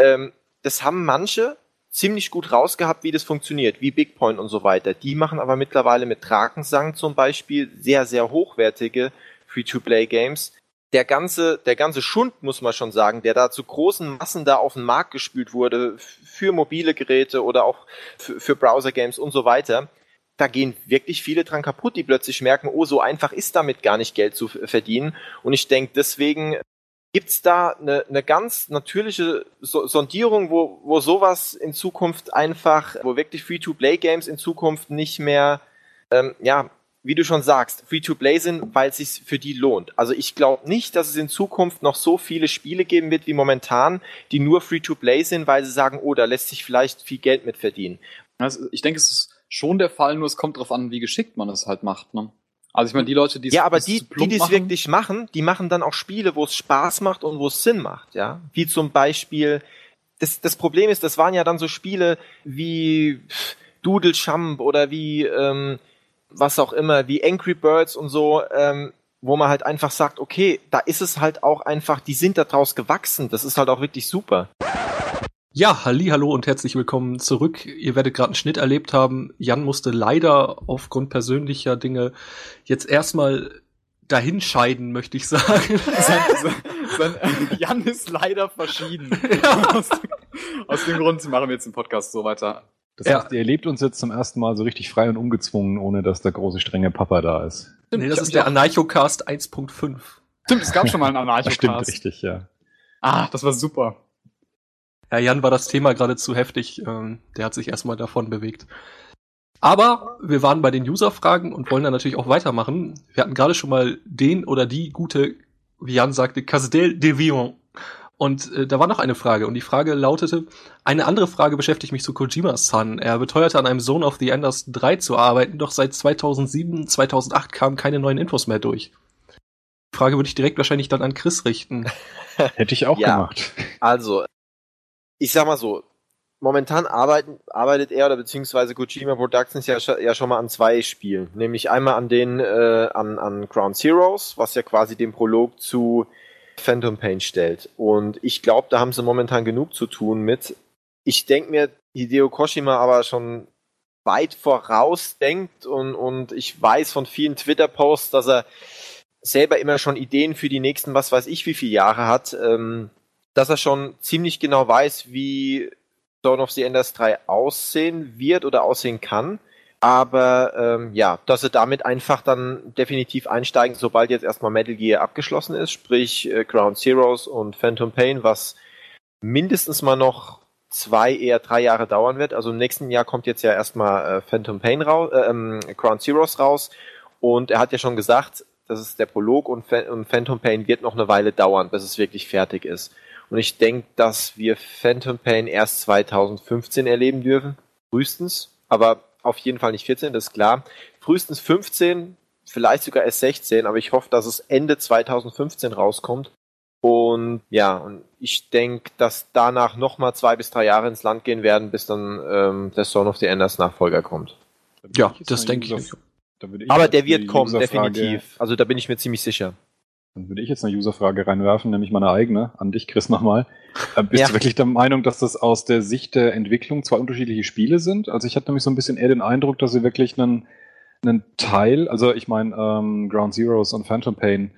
Ähm, das haben manche ziemlich gut rausgehabt, wie das funktioniert, wie Bigpoint und so weiter. Die machen aber mittlerweile mit Drakensang zum Beispiel sehr, sehr hochwertige Free-to-Play-Games. Der ganze, der ganze Schund, muss man schon sagen, der da zu großen Massen da auf den Markt gespült wurde, für mobile Geräte oder auch für, für Browser-Games und so weiter, da gehen wirklich viele dran kaputt, die plötzlich merken, oh, so einfach ist damit gar nicht Geld zu verdienen. Und ich denke, deswegen Gibt's da eine, eine ganz natürliche so Sondierung, wo, wo sowas in Zukunft einfach, wo wirklich Free-to-Play-Games in Zukunft nicht mehr, ähm, ja, wie du schon sagst, Free-to-Play sind, weil es sich für die lohnt. Also ich glaube nicht, dass es in Zukunft noch so viele Spiele geben wird wie momentan, die nur Free-to-Play sind, weil sie sagen, oh, da lässt sich vielleicht viel Geld mit verdienen. Also ich denke, es ist schon der Fall, nur es kommt darauf an, wie geschickt man es halt macht. Ne? Also ich meine, die Leute, die Ja, aber die, die es wirklich machen, die machen dann auch Spiele, wo es Spaß macht und wo es Sinn macht, ja. Wie zum Beispiel, das, das Problem ist, das waren ja dann so Spiele wie Doodle Champ oder wie ähm, was auch immer, wie Angry Birds und so, ähm, wo man halt einfach sagt, okay, da ist es halt auch einfach, die sind da draus gewachsen, das ist halt auch wirklich super. Ja, halli, hallo und herzlich willkommen zurück. Ihr werdet gerade einen Schnitt erlebt haben. Jan musste leider aufgrund persönlicher Dinge jetzt erstmal dahinscheiden, möchte ich sagen. Sein, sein, sein, Jan ist leider verschieden. Ja. Aus, aus, dem Grund machen wir jetzt den Podcast so weiter. Das heißt, ihr erlebt uns jetzt zum ersten Mal so richtig frei und ungezwungen, ohne dass der große strenge Papa da ist. Stimmt, nee, das ist der Anarchocast 1.5. Stimmt, es gab schon mal einen Anarchocast. Stimmt, richtig, ja. Ah, das war super. Ja, Jan war das Thema gerade zu heftig. Ähm, der hat sich erstmal davon bewegt. Aber wir waren bei den User-Fragen und wollen dann natürlich auch weitermachen. Wir hatten gerade schon mal den oder die gute, wie Jan sagte, Castel de Vion. Und äh, da war noch eine Frage und die Frage lautete, eine andere Frage beschäftigt mich zu Kojima-san. Er beteuerte an einem Zone of the Enders 3 zu arbeiten, doch seit 2007, 2008 kamen keine neuen Infos mehr durch. Die Frage würde ich direkt wahrscheinlich dann an Chris richten. Hätte ich auch ja, gemacht. Also, ich sag mal so, momentan arbeiten, arbeitet er oder beziehungsweise Kojima Productions ja, ja schon mal an zwei Spielen. Nämlich einmal an den, äh, an, an Ground Zeroes, was ja quasi den Prolog zu Phantom Pain stellt. Und ich glaube, da haben sie momentan genug zu tun mit. Ich denke mir, Hideo Koshima aber schon weit vorausdenkt und, und ich weiß von vielen Twitter-Posts, dass er selber immer schon Ideen für die nächsten, was weiß ich, wie viele Jahre hat, ähm, dass er schon ziemlich genau weiß, wie Dawn of the Enders 3 aussehen wird oder aussehen kann. Aber ähm, ja, dass sie damit einfach dann definitiv einsteigen, sobald jetzt erstmal Metal Gear abgeschlossen ist, sprich äh, Ground Zeroes und Phantom Pain, was mindestens mal noch zwei, eher drei Jahre dauern wird. Also im nächsten Jahr kommt jetzt ja erstmal äh, Phantom Pain raus, äh, ähm, Ground Zeroes raus. Und er hat ja schon gesagt, das ist der Prolog und, und Phantom Pain wird noch eine Weile dauern, bis es wirklich fertig ist. Und ich denke, dass wir Phantom Pain erst 2015 erleben dürfen. Frühestens. Aber auf jeden Fall nicht 14, das ist klar. Frühestens 15, vielleicht sogar erst 16, aber ich hoffe, dass es Ende 2015 rauskommt. Und ja, und ich denke, dass danach nochmal zwei bis drei Jahre ins Land gehen werden, bis dann ähm, der Son of the Enders Nachfolger kommt. Ja, das denke ich. Aber der wird kommen, definitiv. Also da bin ich mir ziemlich sicher. Dann würde ich jetzt eine Userfrage reinwerfen, nämlich meine eigene, an dich, Chris, nochmal. Äh, bist ja. du wirklich der Meinung, dass das aus der Sicht der Entwicklung zwei unterschiedliche Spiele sind? Also ich hatte nämlich so ein bisschen eher den Eindruck, dass sie wirklich einen, einen Teil, also ich meine ähm, Ground Zeroes und Phantom Pain,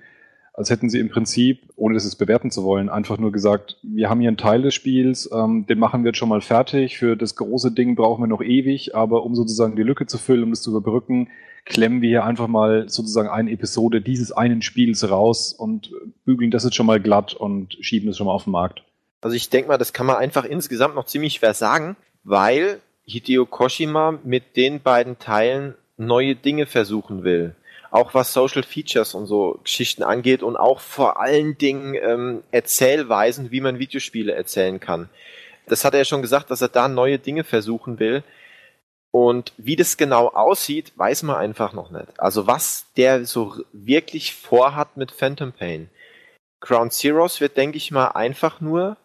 als hätten sie im Prinzip, ohne das jetzt bewerten zu wollen, einfach nur gesagt, wir haben hier einen Teil des Spiels, ähm, den machen wir jetzt schon mal fertig, für das große Ding brauchen wir noch ewig, aber um sozusagen die Lücke zu füllen, um das zu überbrücken, klemmen wir hier einfach mal sozusagen eine Episode dieses einen Spiels raus und bügeln das jetzt schon mal glatt und schieben es schon mal auf den Markt. Also ich denke mal, das kann man einfach insgesamt noch ziemlich schwer sagen, weil Hideo Koshima mit den beiden Teilen neue Dinge versuchen will. Auch was Social Features und so Geschichten angeht und auch vor allen Dingen ähm, Erzählweisen, wie man Videospiele erzählen kann. Das hat er ja schon gesagt, dass er da neue Dinge versuchen will. Und wie das genau aussieht, weiß man einfach noch nicht. Also was der so wirklich vorhat mit Phantom Pain. Ground Zeroes wird, denke ich mal, einfach nur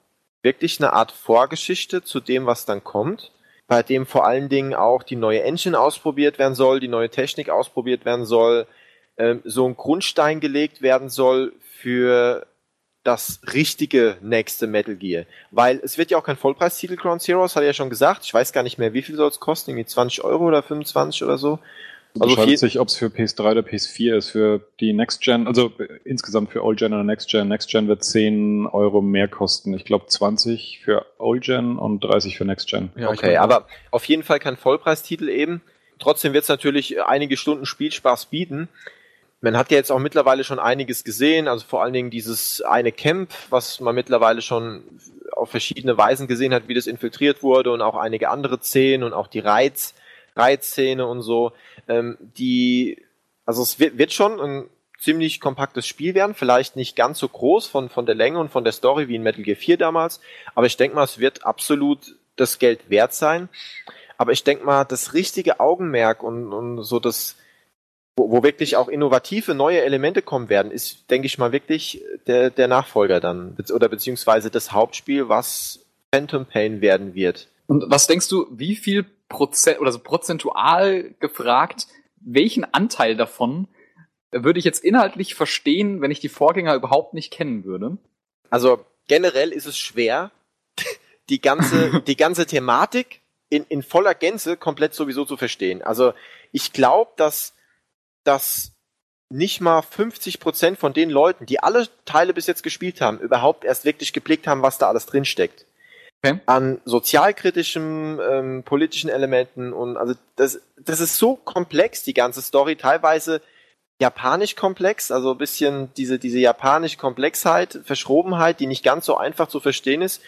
wirklich eine Art Vorgeschichte zu dem, was dann kommt, bei dem vor allen Dingen auch die neue Engine ausprobiert werden soll, die neue Technik ausprobiert werden soll, ähm, so ein Grundstein gelegt werden soll für das richtige nächste Metal Gear. Weil es wird ja auch kein Vollpreistitel Ground Zeroes, hat er ja schon gesagt. Ich weiß gar nicht mehr, wie viel soll es kosten, irgendwie 20 Euro oder 25 oder so. Also Unterscheidet sich, ob es für PS3 oder PS4 ist. Für die Next Gen, also insgesamt für Old Gen oder Next Gen. Next Gen wird 10 Euro mehr kosten. Ich glaube 20 für Old Gen und 30 für Next Gen. Ja, okay, aber auf jeden Fall kein Vollpreistitel eben. Trotzdem wird es natürlich einige Stunden Spielspaß bieten man hat ja jetzt auch mittlerweile schon einiges gesehen, also vor allen Dingen dieses eine Camp, was man mittlerweile schon auf verschiedene Weisen gesehen hat, wie das infiltriert wurde und auch einige andere Szenen und auch die Reiz, Reizszene und so, ähm, die, also es wird, wird schon ein ziemlich kompaktes Spiel werden, vielleicht nicht ganz so groß von, von der Länge und von der Story wie in Metal Gear 4 damals, aber ich denke mal, es wird absolut das Geld wert sein. Aber ich denke mal, das richtige Augenmerk und, und so das, wo, wo wirklich auch innovative neue Elemente kommen werden, ist, denke ich mal, wirklich der, der Nachfolger dann. Oder beziehungsweise das Hauptspiel, was Phantom Pain werden wird. Und was denkst du, wie viel Prozent oder so prozentual gefragt, welchen Anteil davon würde ich jetzt inhaltlich verstehen, wenn ich die Vorgänger überhaupt nicht kennen würde? Also generell ist es schwer, die ganze, die ganze Thematik in, in voller Gänze komplett sowieso zu verstehen. Also ich glaube, dass dass nicht mal 50 Prozent von den Leuten, die alle Teile bis jetzt gespielt haben, überhaupt erst wirklich geblickt haben, was da alles drinsteckt. Okay. An sozialkritischen, ähm, politischen Elementen und also das, das ist so komplex, die ganze Story, teilweise japanisch komplex, also ein bisschen diese, diese japanische Komplexheit, Verschrobenheit, die nicht ganz so einfach zu verstehen ist.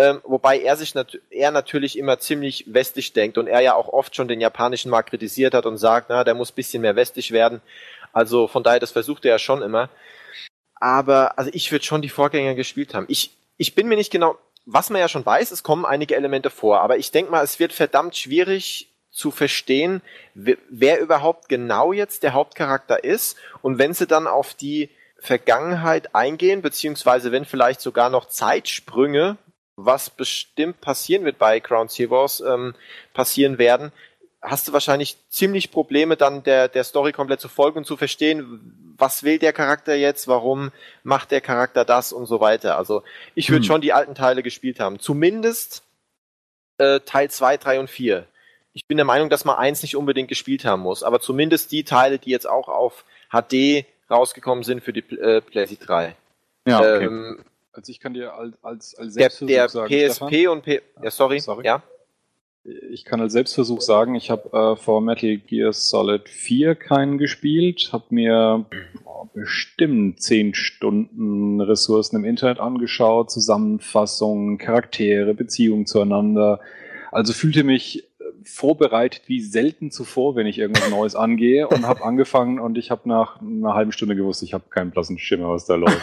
Ähm, wobei er sich nat er natürlich immer ziemlich westlich denkt und er ja auch oft schon den japanischen Markt kritisiert hat und sagt, na, der muss bisschen mehr westlich werden. Also von daher, das versucht er ja schon immer. Aber also ich würde schon die Vorgänger gespielt haben. Ich, ich bin mir nicht genau, was man ja schon weiß, es kommen einige Elemente vor, aber ich denke mal, es wird verdammt schwierig zu verstehen, wer überhaupt genau jetzt der Hauptcharakter ist und wenn sie dann auf die Vergangenheit eingehen, beziehungsweise wenn vielleicht sogar noch Zeitsprünge was bestimmt passieren wird bei Ground Zeroes, ähm, passieren werden, hast du wahrscheinlich ziemlich Probleme, dann der, der Story komplett zu folgen und zu verstehen, was will der Charakter jetzt, warum macht der Charakter das und so weiter. Also ich würde hm. schon die alten Teile gespielt haben. Zumindest äh, Teil 2, 3 und 4. Ich bin der Meinung, dass man eins nicht unbedingt gespielt haben muss, aber zumindest die Teile, die jetzt auch auf HD rausgekommen sind für die äh, PlayStation 3. Ja, okay. Ähm, also ich kann dir als, als, als Selbstversuch der, der sagen, PSP Stefan? und P ja, sorry, sorry, ja. Ich kann als Selbstversuch sagen, ich habe äh, vor Metal Gear Solid 4 keinen gespielt, habe mir oh, bestimmt 10 Stunden Ressourcen im Internet angeschaut, Zusammenfassungen, Charaktere, Beziehungen zueinander. Also fühlte mich vorbereitet wie selten zuvor, wenn ich irgendwas Neues angehe und habe angefangen und ich habe nach einer halben Stunde gewusst, ich habe keinen blassen Schimmer, was da läuft.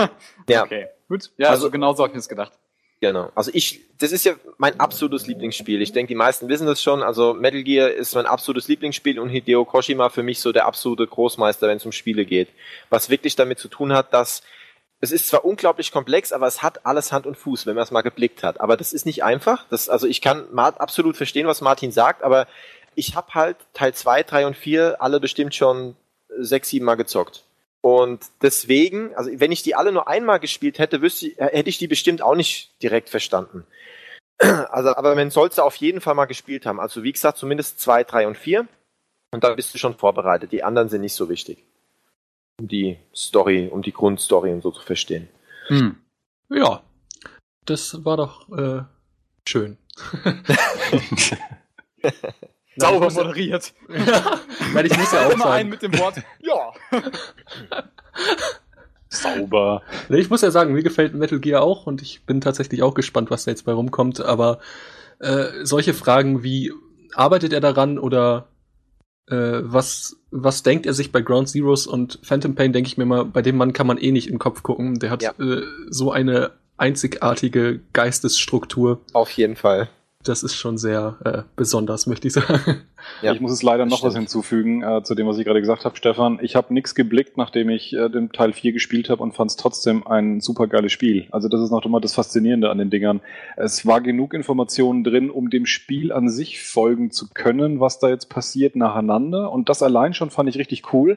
ja. Okay, gut. Ja, also, also genau so habe ich es gedacht. Genau. Also ich, das ist ja mein absolutes Lieblingsspiel. Ich denke, die meisten wissen das schon. Also Metal Gear ist mein absolutes Lieblingsspiel und Hideo Koshima für mich so der absolute Großmeister, wenn es um Spiele geht. Was wirklich damit zu tun hat, dass es ist zwar unglaublich komplex, aber es hat alles Hand und Fuß, wenn man es mal geblickt hat. Aber das ist nicht einfach. Das, also ich kann absolut verstehen, was Martin sagt, aber ich habe halt Teil 2, 3 und 4 alle bestimmt schon sechs, sieben Mal gezockt. Und deswegen, also wenn ich die alle nur einmal gespielt hätte, wüsste, hätte ich die bestimmt auch nicht direkt verstanden. Also, aber man sollte auf jeden Fall mal gespielt haben. Also wie gesagt, zumindest zwei, drei und vier. Und dann bist du schon vorbereitet. Die anderen sind nicht so wichtig. Um die Story, um die Grundstory und so zu verstehen. Hm. Ja, das war doch äh, schön. Sauber moderiert. Ja, weil ich muss ja auch immer sagen. einen mit dem Wort ja. Sauber. Ich muss ja sagen, mir gefällt Metal Gear auch und ich bin tatsächlich auch gespannt, was da jetzt bei rumkommt. Aber äh, solche Fragen wie arbeitet er daran oder äh, was was denkt er sich bei Ground Zeroes und Phantom Pain, denke ich mir mal, bei dem Mann kann man eh nicht in den Kopf gucken. Der hat ja. äh, so eine einzigartige Geistesstruktur. Auf jeden Fall das ist schon sehr äh, besonders, möchte ich sagen. Ja, ich muss jetzt leider noch stimmt. was hinzufügen äh, zu dem, was ich gerade gesagt habe, Stefan. Ich habe nichts geblickt, nachdem ich äh, den Teil 4 gespielt habe und fand es trotzdem ein super geiles Spiel. Also das ist noch immer das Faszinierende an den Dingern. Es war genug Informationen drin, um dem Spiel an sich folgen zu können, was da jetzt passiert nacheinander. Und das allein schon fand ich richtig cool.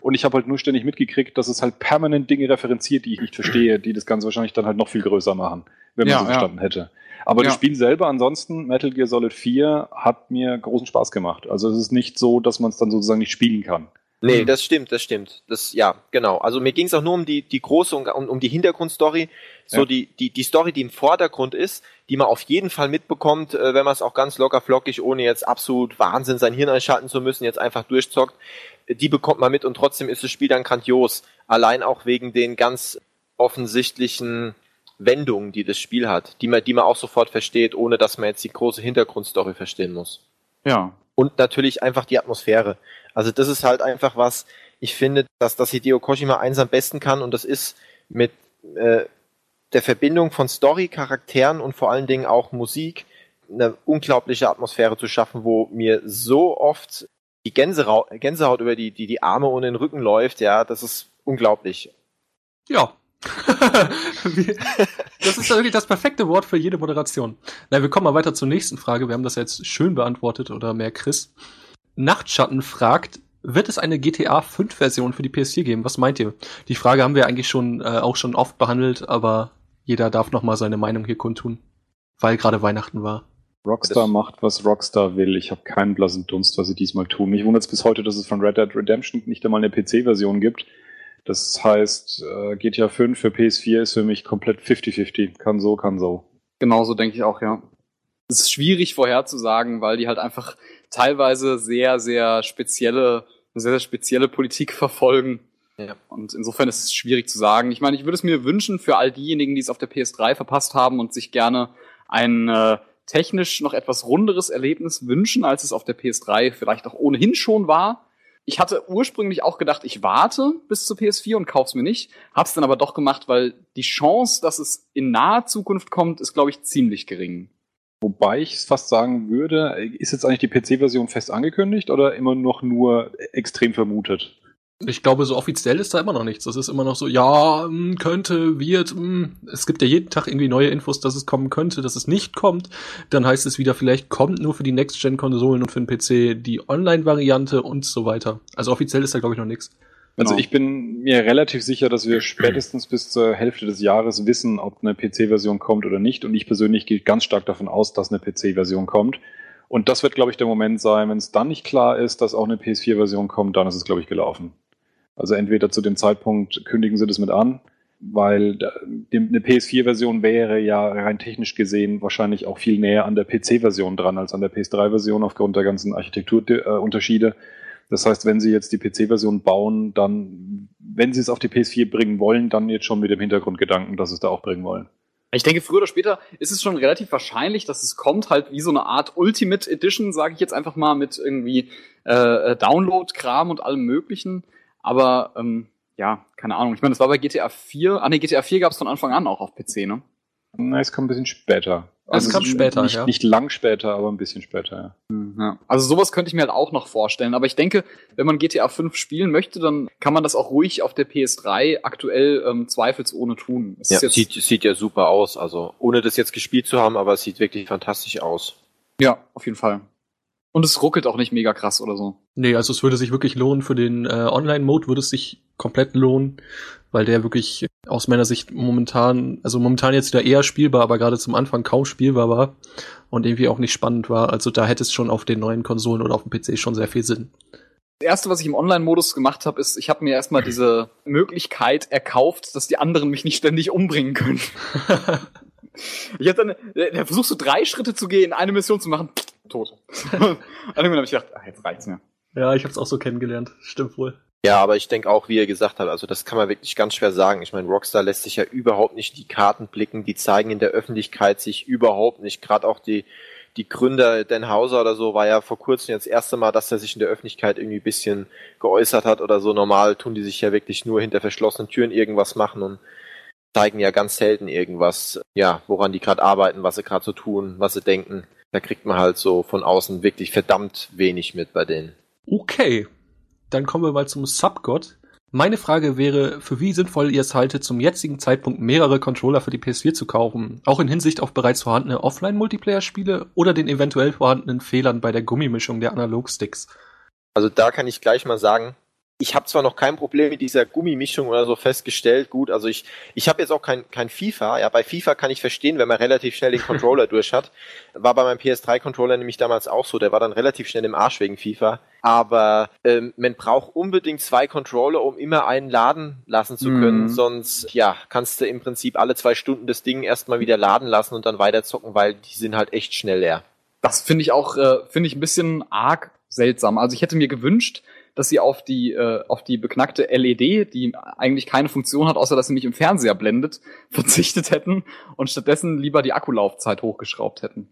Und ich habe halt nur ständig mitgekriegt, dass es halt permanent Dinge referenziert, die ich nicht verstehe, die das Ganze wahrscheinlich dann halt noch viel größer machen, wenn man ja, so verstanden ja. hätte. Aber ja. das Spiel selber ansonsten, Metal Gear Solid 4, hat mir großen Spaß gemacht. Also es ist nicht so, dass man es dann sozusagen nicht spielen kann. Nee, mhm. das stimmt, das stimmt. Das, ja, genau. Also mir ging es auch nur um die, die große, um, um die Hintergrundstory. So ja. die, die, die Story, die im Vordergrund ist, die man auf jeden Fall mitbekommt, äh, wenn man es auch ganz locker flockig, ohne jetzt absolut Wahnsinn sein Hirn einschalten zu müssen, jetzt einfach durchzockt. Die bekommt man mit und trotzdem ist das Spiel dann grandios. Allein auch wegen den ganz offensichtlichen Wendungen, die das Spiel hat, die man, die man auch sofort versteht, ohne dass man jetzt die große Hintergrundstory verstehen muss. Ja. Und natürlich einfach die Atmosphäre. Also das ist halt einfach was, ich finde, dass das Hideo Kojima eins am besten kann und das ist mit äh, der Verbindung von Story, Charakteren und vor allen Dingen auch Musik eine unglaubliche Atmosphäre zu schaffen, wo mir so oft die Gänsehaut, Gänsehaut über die, die, die Arme und den Rücken läuft, ja, das ist unglaublich. Ja, das ist ja wirklich das perfekte Wort für jede Moderation. Na, wir kommen mal weiter zur nächsten Frage. Wir haben das jetzt schön beantwortet oder mehr Chris. Nachtschatten fragt, wird es eine GTA 5 Version für die PS4 geben? Was meint ihr? Die Frage haben wir eigentlich schon äh, auch schon oft behandelt, aber jeder darf noch mal seine Meinung hier kundtun, weil gerade Weihnachten war. Rockstar macht, was Rockstar will. Ich habe keinen blassen Dunst, was sie diesmal tun. Mich wundert es bis heute, dass es von Red Dead Redemption nicht einmal eine PC-Version gibt. Das heißt, äh, GTA 5 für PS4 ist für mich komplett 50-50. Kann so, kann so. Genauso denke ich auch, ja. Es ist schwierig vorherzusagen, weil die halt einfach teilweise sehr, sehr spezielle, sehr, sehr spezielle Politik verfolgen. Ja. Und insofern ist es schwierig zu sagen. Ich meine, ich würde es mir wünschen für all diejenigen, die es auf der PS3 verpasst haben und sich gerne ein äh, technisch noch etwas runderes Erlebnis wünschen, als es auf der PS3 vielleicht auch ohnehin schon war ich hatte ursprünglich auch gedacht, ich warte bis zur PS4 und kauf's mir nicht. Hab's dann aber doch gemacht, weil die Chance, dass es in naher Zukunft kommt, ist, glaube ich, ziemlich gering. Wobei ich fast sagen würde, ist jetzt eigentlich die PC-Version fest angekündigt oder immer noch nur extrem vermutet? Ich glaube, so offiziell ist da immer noch nichts. Das ist immer noch so, ja, hm, könnte, wird. Hm. Es gibt ja jeden Tag irgendwie neue Infos, dass es kommen könnte, dass es nicht kommt. Dann heißt es wieder, vielleicht kommt nur für die Next-Gen-Konsolen und für den PC die Online-Variante und so weiter. Also offiziell ist da, glaube ich, noch nichts. Also genau. ich bin mir relativ sicher, dass wir spätestens bis zur Hälfte des Jahres wissen, ob eine PC-Version kommt oder nicht. Und ich persönlich gehe ganz stark davon aus, dass eine PC-Version kommt. Und das wird, glaube ich, der Moment sein, wenn es dann nicht klar ist, dass auch eine PS4-Version kommt, dann ist es, glaube ich, gelaufen. Also entweder zu dem Zeitpunkt kündigen sie das mit an, weil eine PS4-Version wäre ja rein technisch gesehen wahrscheinlich auch viel näher an der PC-Version dran als an der PS3-Version aufgrund der ganzen Architekturunterschiede. Das heißt, wenn sie jetzt die PC-Version bauen, dann, wenn sie es auf die PS4 bringen wollen, dann jetzt schon mit dem Hintergrundgedanken, dass sie es da auch bringen wollen. Ich denke, früher oder später ist es schon relativ wahrscheinlich, dass es kommt, halt wie so eine Art Ultimate Edition, sage ich jetzt einfach mal, mit irgendwie äh, Download-Kram und allem möglichen. Aber ähm, ja, keine Ahnung. Ich meine, das war bei GTA 4. Ah ne, GTA 4 gab es von Anfang an auch auf PC, ne? Na, es kam ein bisschen später. Also es kam später, nicht, ja. Nicht lang später, aber ein bisschen später, ja. Hm, ja. Also sowas könnte ich mir halt auch noch vorstellen. Aber ich denke, wenn man GTA 5 spielen möchte, dann kann man das auch ruhig auf der PS3 aktuell ähm, zweifelsohne tun. Es ja, sieht, sieht ja super aus. Also ohne das jetzt gespielt zu haben, aber es sieht wirklich fantastisch aus. Ja, auf jeden Fall. Und es ruckelt auch nicht mega krass oder so. Nee, also es würde sich wirklich lohnen für den äh, Online-Mode, würde es sich komplett lohnen, weil der wirklich aus meiner Sicht momentan, also momentan jetzt wieder eher spielbar, aber gerade zum Anfang kaum spielbar war und irgendwie auch nicht spannend war. Also da hätte es schon auf den neuen Konsolen oder auf dem PC schon sehr viel Sinn. Das erste, was ich im Online-Modus gemacht habe, ist, ich habe mir erstmal diese Möglichkeit erkauft, dass die anderen mich nicht ständig umbringen können. ich hab dann, der versucht so drei Schritte zu gehen, eine Mission zu machen, tot. Und irgendwann habe ich gedacht, ach, jetzt reicht's mir. Ja, ich habe es auch so kennengelernt. Stimmt wohl. Ja, aber ich denke auch, wie ihr gesagt habt, also das kann man wirklich ganz schwer sagen. Ich meine, Rockstar lässt sich ja überhaupt nicht die Karten blicken, die zeigen in der Öffentlichkeit sich überhaupt nicht. Gerade auch die, die Gründer Dan Hauser oder so war ja vor kurzem jetzt das erste Mal, dass er sich in der Öffentlichkeit irgendwie bisschen geäußert hat oder so. Normal tun die sich ja wirklich nur hinter verschlossenen Türen irgendwas machen und zeigen ja ganz selten irgendwas, ja, woran die gerade arbeiten, was sie gerade so tun, was sie denken. Da kriegt man halt so von außen wirklich verdammt wenig mit bei denen. Okay, dann kommen wir mal zum Subgod. Meine Frage wäre, für wie sinnvoll ihr es haltet, zum jetzigen Zeitpunkt mehrere Controller für die PS4 zu kaufen, auch in Hinsicht auf bereits vorhandene Offline-Multiplayer-Spiele oder den eventuell vorhandenen Fehlern bei der Gummimischung der Analogsticks. Also da kann ich gleich mal sagen, ich habe zwar noch kein Problem mit dieser Gummimischung oder so festgestellt, gut, also ich, ich habe jetzt auch kein, kein FIFA, ja, bei FIFA kann ich verstehen, wenn man relativ schnell den Controller durch hat. War bei meinem PS3-Controller nämlich damals auch so, der war dann relativ schnell im Arsch wegen FIFA. Aber ähm, man braucht unbedingt zwei Controller, um immer einen laden lassen zu können, mhm. sonst, ja, kannst du im Prinzip alle zwei Stunden das Ding erstmal wieder laden lassen und dann weiter zocken, weil die sind halt echt schnell leer. Das finde ich auch, äh, finde ich ein bisschen arg seltsam. Also ich hätte mir gewünscht, dass sie auf die, äh, auf die beknackte LED, die eigentlich keine Funktion hat, außer dass sie mich im Fernseher blendet, verzichtet hätten und stattdessen lieber die Akkulaufzeit hochgeschraubt hätten.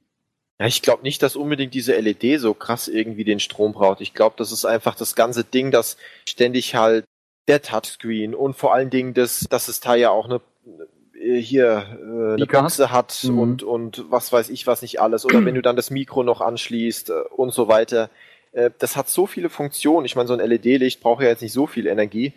Ja, ich glaube nicht, dass unbedingt diese LED so krass irgendwie den Strom braucht. Ich glaube, das ist einfach das ganze Ding, das ständig halt der Touchscreen und vor allen Dingen, das, dass das Teil ja auch eine äh, hier äh, eine Boxe hat mhm. und und was weiß ich was nicht alles oder wenn du dann das Mikro noch anschließt äh, und so weiter. Äh, das hat so viele Funktionen. Ich meine, so ein LED-Licht braucht ja jetzt nicht so viel Energie.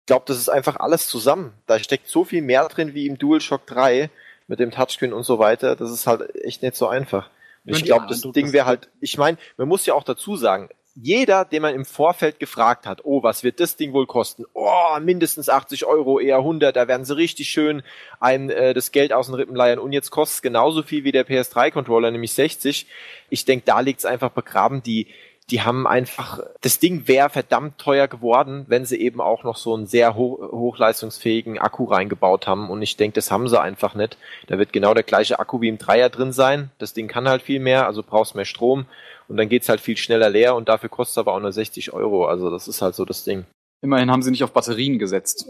Ich glaube, das ist einfach alles zusammen. Da steckt so viel mehr drin wie im DualShock 3 mit dem Touchscreen und so weiter. Das ist halt echt nicht so einfach. Und ich glaube, das Ding wäre halt, ich meine, man muss ja auch dazu sagen, jeder, den man im Vorfeld gefragt hat, oh, was wird das Ding wohl kosten? Oh, mindestens 80 Euro, eher 100, da werden sie richtig schön ein äh, das Geld aus den Rippen leiern. Und jetzt kostet es genauso viel wie der PS3-Controller, nämlich 60. Ich denke, da liegt es einfach begraben. Die die haben einfach, das Ding wäre verdammt teuer geworden, wenn sie eben auch noch so einen sehr hoch, hochleistungsfähigen Akku reingebaut haben. Und ich denke, das haben sie einfach nicht. Da wird genau der gleiche Akku wie im Dreier drin sein. Das Ding kann halt viel mehr, also brauchst mehr Strom. Und dann geht's halt viel schneller leer und dafür kostet es aber auch nur 60 Euro. Also das ist halt so das Ding. Immerhin haben sie nicht auf Batterien gesetzt.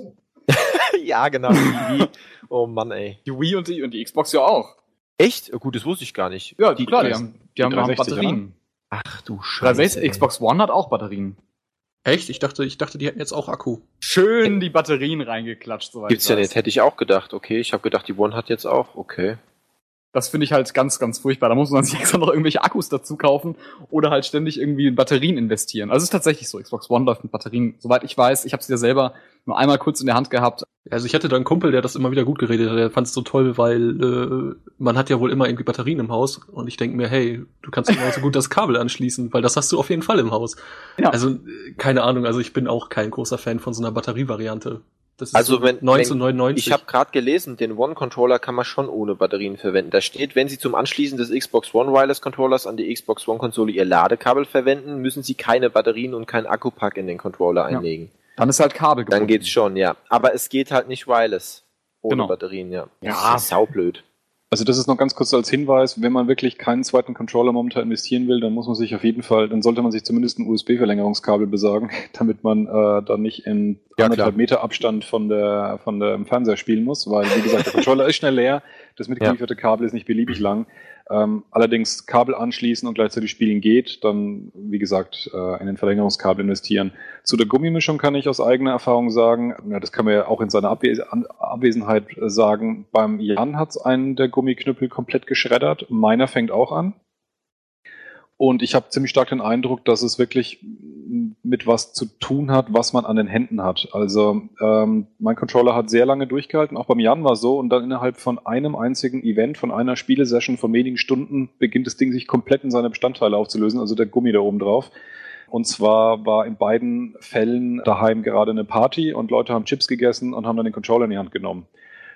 ja, genau. Die Wii. Oh Mann, ey. Die Wii und die, und die Xbox ja auch. Echt? Gut, das wusste ich gar nicht. Ja, die, klar, die, haben, die, die haben, haben Batterien. Ach du Scheiße. 360 Xbox One hat auch Batterien. Echt? Ich dachte, ich dachte, die hätten jetzt auch Akku. Schön die Batterien reingeklatscht, soweit Gibt's ja nicht, hätte ich auch gedacht. Okay, ich habe gedacht, die One hat jetzt auch. Okay. Das finde ich halt ganz, ganz furchtbar. Da muss man sich extra noch irgendwelche Akkus dazu kaufen oder halt ständig irgendwie in Batterien investieren. Also es ist tatsächlich so, Xbox One läuft mit Batterien. Soweit ich weiß, ich habe es ja selber nur einmal kurz in der Hand gehabt. Also ich hatte da einen Kumpel, der das immer wieder gut geredet hat. Der fand es so toll, weil äh, man hat ja wohl immer irgendwie Batterien im Haus. Und ich denke mir, hey, du kannst genauso gut das Kabel anschließen, weil das hast du auf jeden Fall im Haus. Ja. Also äh, keine Ahnung, also ich bin auch kein großer Fan von so einer Batterievariante. Das ist Also so wenn- 1999. Ich habe gerade gelesen, den One-Controller kann man schon ohne Batterien verwenden. Da steht, wenn Sie zum Anschließen des Xbox One Wireless Controllers an die Xbox One-Konsole Ihr Ladekabel verwenden, müssen Sie keine Batterien und keinen Akkupack in den Controller Ja. einlegen. Dann ist halt Kabel Dann gebunden. geht's schon, ja. Aber es geht halt nicht wireless. Ohne Genau. Batterien, ja. Ja. Das ist saublöd. Also das ist noch ganz kurz als Hinweis, wenn man wirklich keinen zweiten Controller momentan investieren will, dann muss man sich auf jeden Fall, dann sollte man sich zumindest ein USB-Verlängerungskabel besorgen, damit man äh, dann nicht in Ja, anderthalb. Meter Abstand von der von dem Fernseher spielen muss, weil wie gesagt, der Controller ist schnell leer, das mitgelieferte Kabel ist nicht beliebig lang. Ähm, allerdings Kabel anschließen und gleichzeitig spielen geht, dann wie gesagt äh, in den Verlängerungskabel investieren. Zu der Gummimischung kann ich aus eigener Erfahrung sagen, ja, das kann man ja auch in seiner Abwes Abwesenheit sagen, beim Jan hat's einen der Gummiknüppel komplett geschreddert, meiner fängt auch an. Und ich habe ziemlich stark den Eindruck, dass es wirklich mit was zu tun hat, was man an den Händen hat. Also ähm, mein Controller hat sehr lange durchgehalten, auch beim Jan war so, und dann innerhalb von einem einzigen Event, von einer Spielesession von wenigen Stunden, beginnt das Ding sich komplett in seine Bestandteile aufzulösen, also der Gummi da oben drauf. Und zwar war in beiden Fällen daheim gerade eine Party und Leute haben Chips gegessen und haben dann den Controller in die Hand genommen.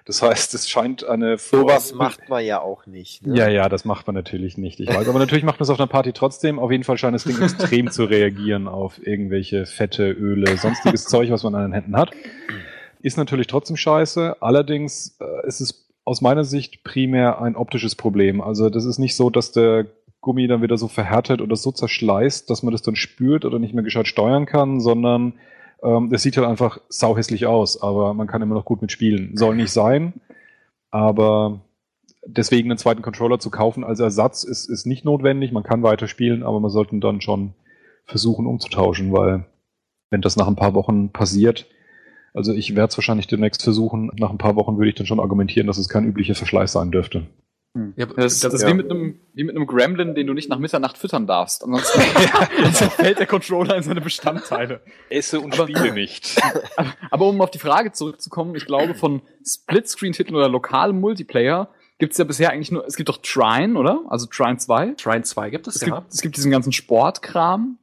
Das heißt, es scheint eine Sowas macht man ja auch nicht. Ne? ja, ja, das macht man natürlich nicht. Ich weiß, aber natürlich macht man es auf einer Party trotzdem. Auf jeden Fall scheint das Ding extrem zu reagieren auf irgendwelche Fette, Öle, sonstiges Zeug, was man an den Händen hat. Ist natürlich trotzdem scheiße. Allerdings äh, ist es aus meiner Sicht primär ein optisches Problem. Also das ist nicht so, dass der Gummi dann wieder so verhärtet oder so zerschleißt, dass man das dann spürt oder nicht mehr gescheit steuern kann, sondern ähm, das sieht halt einfach sauhässlich aus, aber man kann immer noch gut mitspielen. Soll nicht sein, aber deswegen einen zweiten Controller zu kaufen als Ersatz ist, ist nicht notwendig. Man kann weiterspielen, aber man sollte dann schon versuchen umzutauschen, weil wenn das nach ein paar Wochen passiert, also ich werde es wahrscheinlich demnächst versuchen, nach ein paar Wochen würde ich dann schon argumentieren, dass es kein üblicher Verschleiß sein dürfte. Ja, Das, das ist Ja. wie, mit einem, wie mit einem Gremlin, den du nicht nach Mitternacht füttern darfst. Ansonsten zerfällt der Controller in seine Bestandteile. Esse und Aber- spiele nicht. Aber um auf die Frage zurückzukommen, ich glaube, von Splitscreen-Titeln oder lokalem Multiplayer gibt's ja bisher eigentlich nur, es gibt doch Trine, oder? Also Trine 2. Trine 2 gibt es, Es, ja. gibt, es gibt diesen ganzen Sportkram.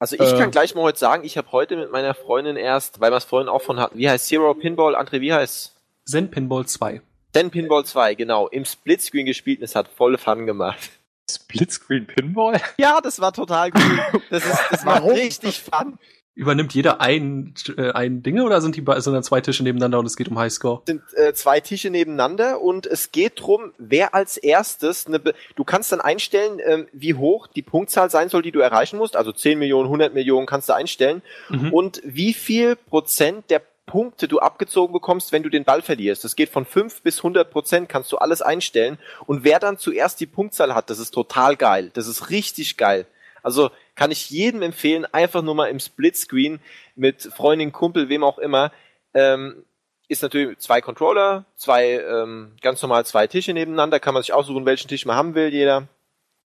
Also ich Äh. kann gleich mal heute sagen, ich habe heute mit meiner Freundin erst, weil wir es vorhin auch von hatten, wie heißt Zero Pinball, André, wie heißt Zen Pinball 2. Ten Pinball 2, genau, im Splitscreen gespielt und es hat voll Fun gemacht. Splitscreen Pinball? Ja, das war total cool. Das, ist, das war richtig fun. Übernimmt jeder ein, äh, ein Dinge oder sind die sind dann zwei Tische nebeneinander und es geht um Highscore? Es sind äh, zwei Tische nebeneinander und es geht drum, wer als erstes eine Be du kannst dann einstellen, ähm, wie hoch die Punktzahl sein soll, die du erreichen musst, also 10 Millionen, 100 Millionen kannst du einstellen Mhm. und wie viel Prozent der Punkte du abgezogen bekommst, wenn du den Ball verlierst. Das geht von 5 bis 100 Prozent, kannst du alles einstellen. Und wer dann zuerst die Punktzahl hat, das ist total geil. Das ist richtig geil. Also kann ich jedem empfehlen, einfach nur mal im Splitscreen mit Freundin, Kumpel, wem auch immer, ähm, ist natürlich zwei Controller, zwei, ähm, ganz normal zwei Tische nebeneinander, kann man sich aussuchen, welchen Tisch man haben will, jeder.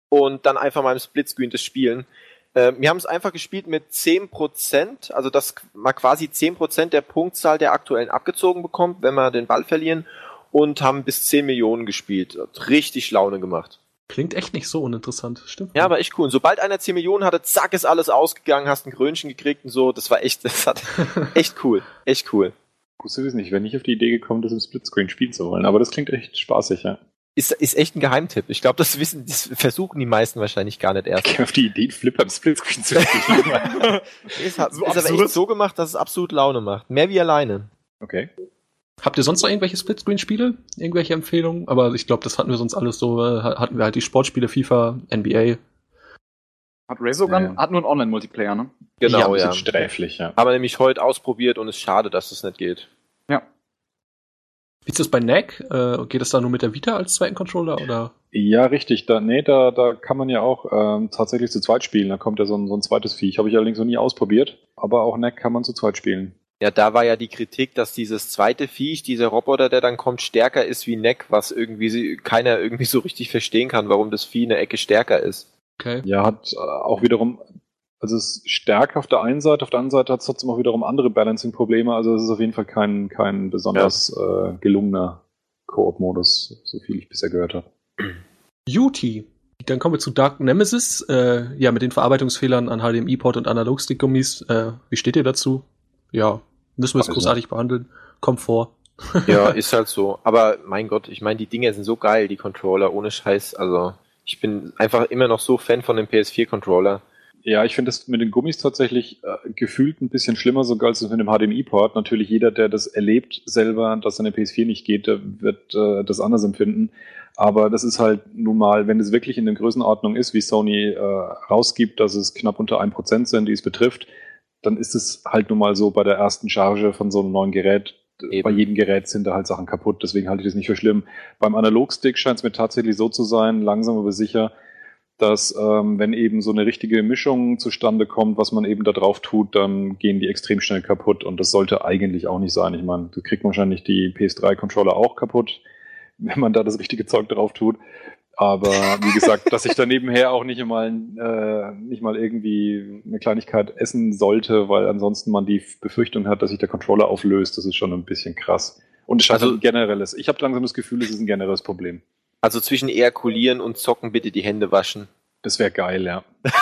Und dann einfach mal im Splitscreen das spielen. Äh, wir haben es einfach gespielt mit 10%, also dass man quasi 10% der Punktzahl der aktuellen abgezogen bekommt, wenn wir den Ball verlieren und haben bis 10 Millionen gespielt. Hat richtig Laune gemacht. Klingt echt nicht so uninteressant, stimmt. Ja, aber echt cool. Und sobald einer 10 Millionen hatte, zack, ist alles ausgegangen, hast ein Krönchen gekriegt und so. Das war echt, das hat echt cool. Echt cool. Gut zu wissen, ich wäre nicht auf die Idee gekommen, das im Splitscreen spielen zu wollen, aber das klingt echt spaßig, ja. Ist, ist echt ein Geheimtipp. Ich glaube, das wissen, das versuchen die meisten wahrscheinlich gar nicht erst. Ich auf die Idee, Flipper im Splitscreen zu spielen. Ist, hat, So ist aber echt so gemacht, dass es absolut Laune macht. Mehr wie alleine. okay. Habt ihr sonst noch irgendwelche Splitscreen-Spiele? Irgendwelche Empfehlungen? Aber ich glaube, das hatten wir sonst alles so. Äh, hatten wir halt die Sportspiele FIFA, NBA. Hat Resogun, Ja. hat nur einen Online-Multiplayer, ne? Genau, ja. ja. Sträflich, ja. Haben wir nämlich heute ausprobiert und es ist schade, dass es nicht geht. Wie ist das bei NAC? Äh, geht es da nur mit der Vita als zweiten Controller oder? Ja, richtig. Da, nee, da, da kann man ja auch ähm, tatsächlich zu zweit spielen. Da kommt ja so ein, so ein zweites Viech. Habe ich allerdings noch nie ausprobiert. Aber auch NEC kann man zu zweit spielen. Ja, da war ja die Kritik, dass dieses zweite Viech, dieser Roboter, der dann kommt, stärker ist wie Neck, was irgendwie keiner irgendwie so richtig verstehen kann, warum das Vieh eine Ecke stärker ist. Okay. Ja, hat äh, auch wiederum, also es ist stärker auf der einen Seite, auf der anderen Seite hat es trotzdem auch wiederum andere Balancing-Probleme, also es ist auf jeden Fall kein, kein besonders ja. äh, gelungener Koop-Modus, so viel ich bisher gehört habe. Duty. Dann kommen wir zu Dark Nemesis, äh, ja, mit den Verarbeitungsfehlern an HDMI-Port und Analogstick-Gummis. Äh, wie steht ihr dazu? Ja, müssen wir es großartig behandeln. Kommt vor. ja, ist halt so. Aber mein Gott, ich meine, die Dinger sind so geil, die Controller, ohne Scheiß. Also, ich bin einfach immer noch so Fan von dem PS4-Controller. Ja, ich finde das mit den Gummis tatsächlich äh, gefühlt ein bisschen schlimmer sogar als mit dem HDMI-Port. Natürlich jeder, der das erlebt selber, dass seine PS4 nicht geht, der wird äh, das anders empfinden. Aber das ist halt nun mal, wenn es wirklich in der Größenordnung ist, wie Sony äh, rausgibt, dass es knapp unter 1% sind, die es betrifft, dann ist es halt nun mal so bei der ersten Charge von so einem neuen Gerät. Eben. Bei jedem Gerät sind da halt Sachen kaputt, deswegen halte ich das nicht für schlimm. Beim Analogstick scheint es mir tatsächlich so zu sein, langsam aber sicher, dass ähm, wenn eben so eine richtige Mischung zustande kommt, was man eben da drauf tut, dann gehen die extrem schnell kaputt und das sollte eigentlich auch nicht sein. Ich meine, du kriegst wahrscheinlich die PS3-Controller auch kaputt, wenn man da das richtige Zeug drauf tut. Aber wie gesagt, dass ich da nebenher auch nicht mal, äh, nicht mal irgendwie eine Kleinigkeit essen sollte, weil ansonsten man die Befürchtung hat, dass sich der Controller auflöst, das ist schon ein bisschen krass. Und es scheint also, ein generelles. Ich habe langsam das Gefühl, es ist ein generelles Problem. Also zwischen ejakulieren und zocken bitte die Hände waschen. Das wäre geil, ja.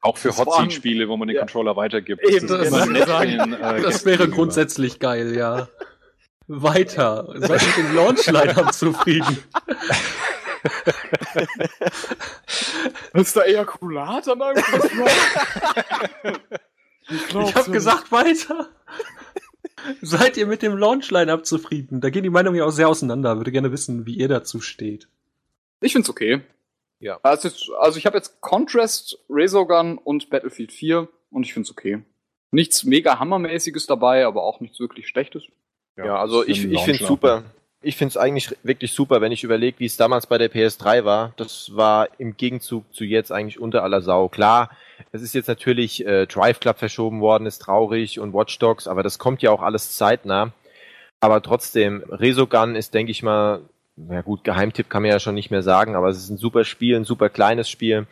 Auch für Hotseat-Spiele, wo man den ja. Controller weitergibt. Eben, das, das, bisschen, äh, das wäre grundsätzlich geil, ja. Weiter. Seid mit dem Launchline zufrieden. ist da Ejakulat an einem Ich, ich hab gesagt, weiter. Seid ihr mit dem Launch-Line-Up zufrieden? Da gehen die Meinungen ja auch sehr auseinander. Würde gerne wissen, wie ihr dazu steht. Ich find's okay. Ja. Also, also ich habe jetzt Contrast, Razorgun und Battlefield 4 und ich find's okay. Nichts mega hammermäßiges dabei, aber auch nichts wirklich Schlechtes. Ja, ja also ich, ich finde super. Ich finde es eigentlich wirklich super, wenn ich überlege, wie es damals bei der PS3 war. Das war im Gegenzug zu jetzt eigentlich unter aller Sau. Klar, es ist jetzt natürlich äh, Drive Club verschoben worden, ist traurig und Watch Dogs, aber das kommt ja auch alles zeitnah. Aber trotzdem, Resogun ist, denke ich mal, na gut, Geheimtipp kann man ja schon nicht mehr sagen, aber es ist ein super Spiel, ein super kleines Spiel.